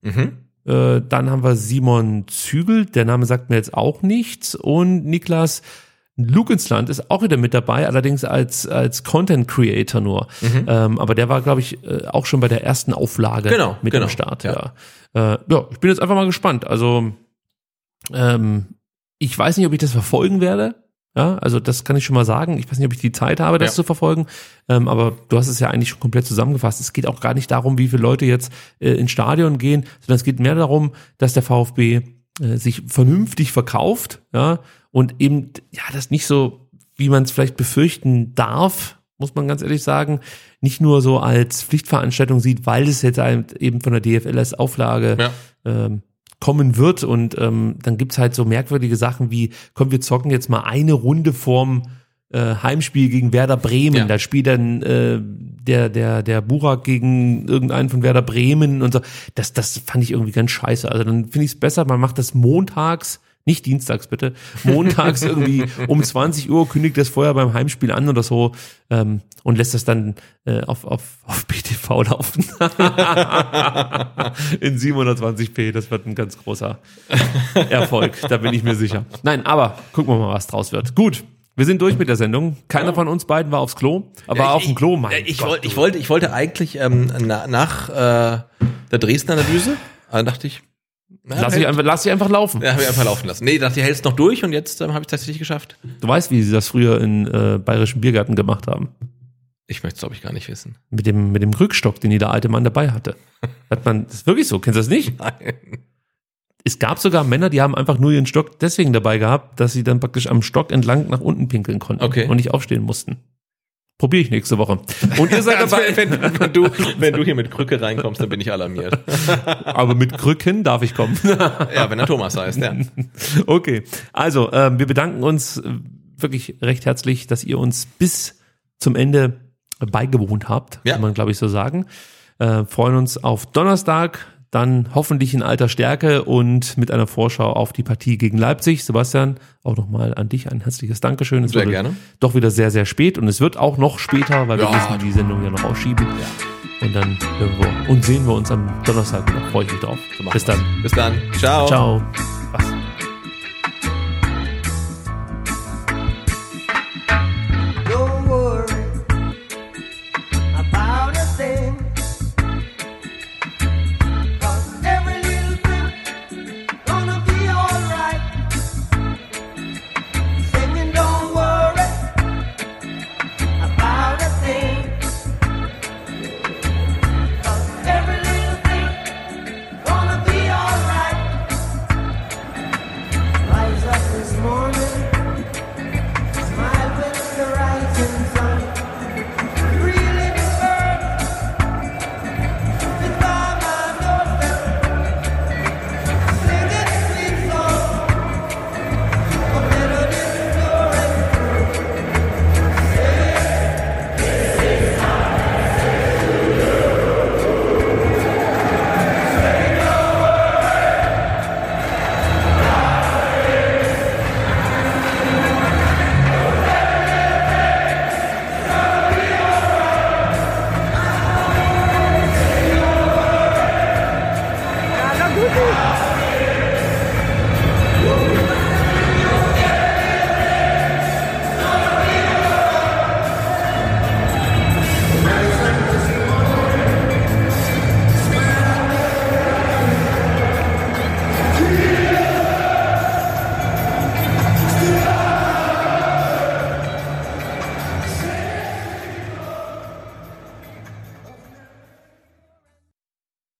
Mhm. Äh, dann haben wir Simon Zügel, der Name sagt mir jetzt auch nichts. Und Niklas Lukensland ist auch wieder mit dabei, allerdings als, als Content Creator nur. Mhm. Ähm, aber der war, glaube ich, äh, auch schon bei der ersten Auflage Genau, mit genau, am Start. ja. Ja. Äh, ja, ich bin jetzt einfach mal gespannt. Also ähm, Ich weiß nicht, ob ich das verfolgen werde. Ja, also das kann ich schon mal sagen. Ich weiß nicht, ob ich die Zeit habe, das Ja. zu verfolgen. Ähm, aber du hast es ja eigentlich schon komplett zusammengefasst. Es geht auch gar nicht darum, wie viele Leute jetzt äh, ins Stadion gehen, sondern es geht mehr darum, dass der VfB äh, sich vernünftig verkauft, ja, und eben, ja, das nicht so, wie man es vielleicht befürchten darf, muss man ganz ehrlich sagen, nicht nur so als Pflichtveranstaltung sieht, weil es jetzt halt eben von der DFL als Auflage Ja. ähm, kommen wird und ähm, dann gibt's halt so merkwürdige Sachen wie, komm, wir zocken jetzt mal eine Runde vorm äh, Heimspiel gegen Werder Bremen. Ja. Da spielt dann äh, der, der, der Burak gegen irgendeinen von Werder Bremen und so. Das, das fand ich irgendwie ganz scheiße. Also dann finde ich es besser, man macht das montags, nicht dienstags bitte, montags irgendwie um 20 Uhr kündigt das vorher beim Heimspiel an oder so ähm, und lässt das dann äh, auf, auf, auf BTV laufen. In 720p, das wird ein ganz großer Erfolg, da bin ich mir sicher. Nein, aber gucken wir mal, was draus wird. Gut, wir sind durch mit der Sendung. Keiner von uns beiden war aufs Klo, aber Ja, auf ich- dem Klo, mein Ja, ich, Gott, wollte, ich, wollte, ich wollte eigentlich ähm, na, nach äh, der Dresden-Analyse, dann dachte ich, na, Lass sie, einfach, lass sie einfach laufen. Ja, habe ich einfach laufen lassen. Nee, dachte ich, hältst noch durch und jetzt ähm, habe ich tatsächlich geschafft. Du weißt, wie sie das früher in äh, bayerischen Biergärten gemacht haben. Ich möchte es, glaube ich, gar nicht wissen. Mit dem, mit dem Krückstock, den jeder alte Mann dabei hatte. Hat man, das ist wirklich so, kennst du das nicht? Nein. Es gab sogar Männer, die haben einfach nur ihren Stock deswegen dabei gehabt, dass sie dann praktisch am Stock entlang nach unten pinkeln konnten Okay. und nicht aufstehen mussten. Probiere ich nächste Woche. Und ihr seid Also, dabei. wenn, wenn, du, wenn du hier mit Krücke reinkommst, dann bin ich alarmiert. Aber mit Krücken darf ich kommen. Ja, wenn er Thomas heißt, ja. okay. Also, ähm, wir bedanken uns äh, wirklich recht herzlich, dass ihr uns bis zum Ende beigewohnt habt, Ja. kann man glaube ich so sagen. Äh, freuen uns auf Donnerstag, dann hoffentlich in alter Stärke und mit einer Vorschau auf die Partie gegen Leipzig. Sebastian, auch nochmal an dich ein herzliches Dankeschön. Es Sehr gerne. Doch wieder sehr, sehr spät und es wird auch noch später, weil wir Ja. müssen die Sendung ja noch ausschieben. Und dann hören wir und sehen wir uns am Donnerstag wieder. Freue ich mich drauf. So Bis dann. Bis dann. Ciao. Ciao.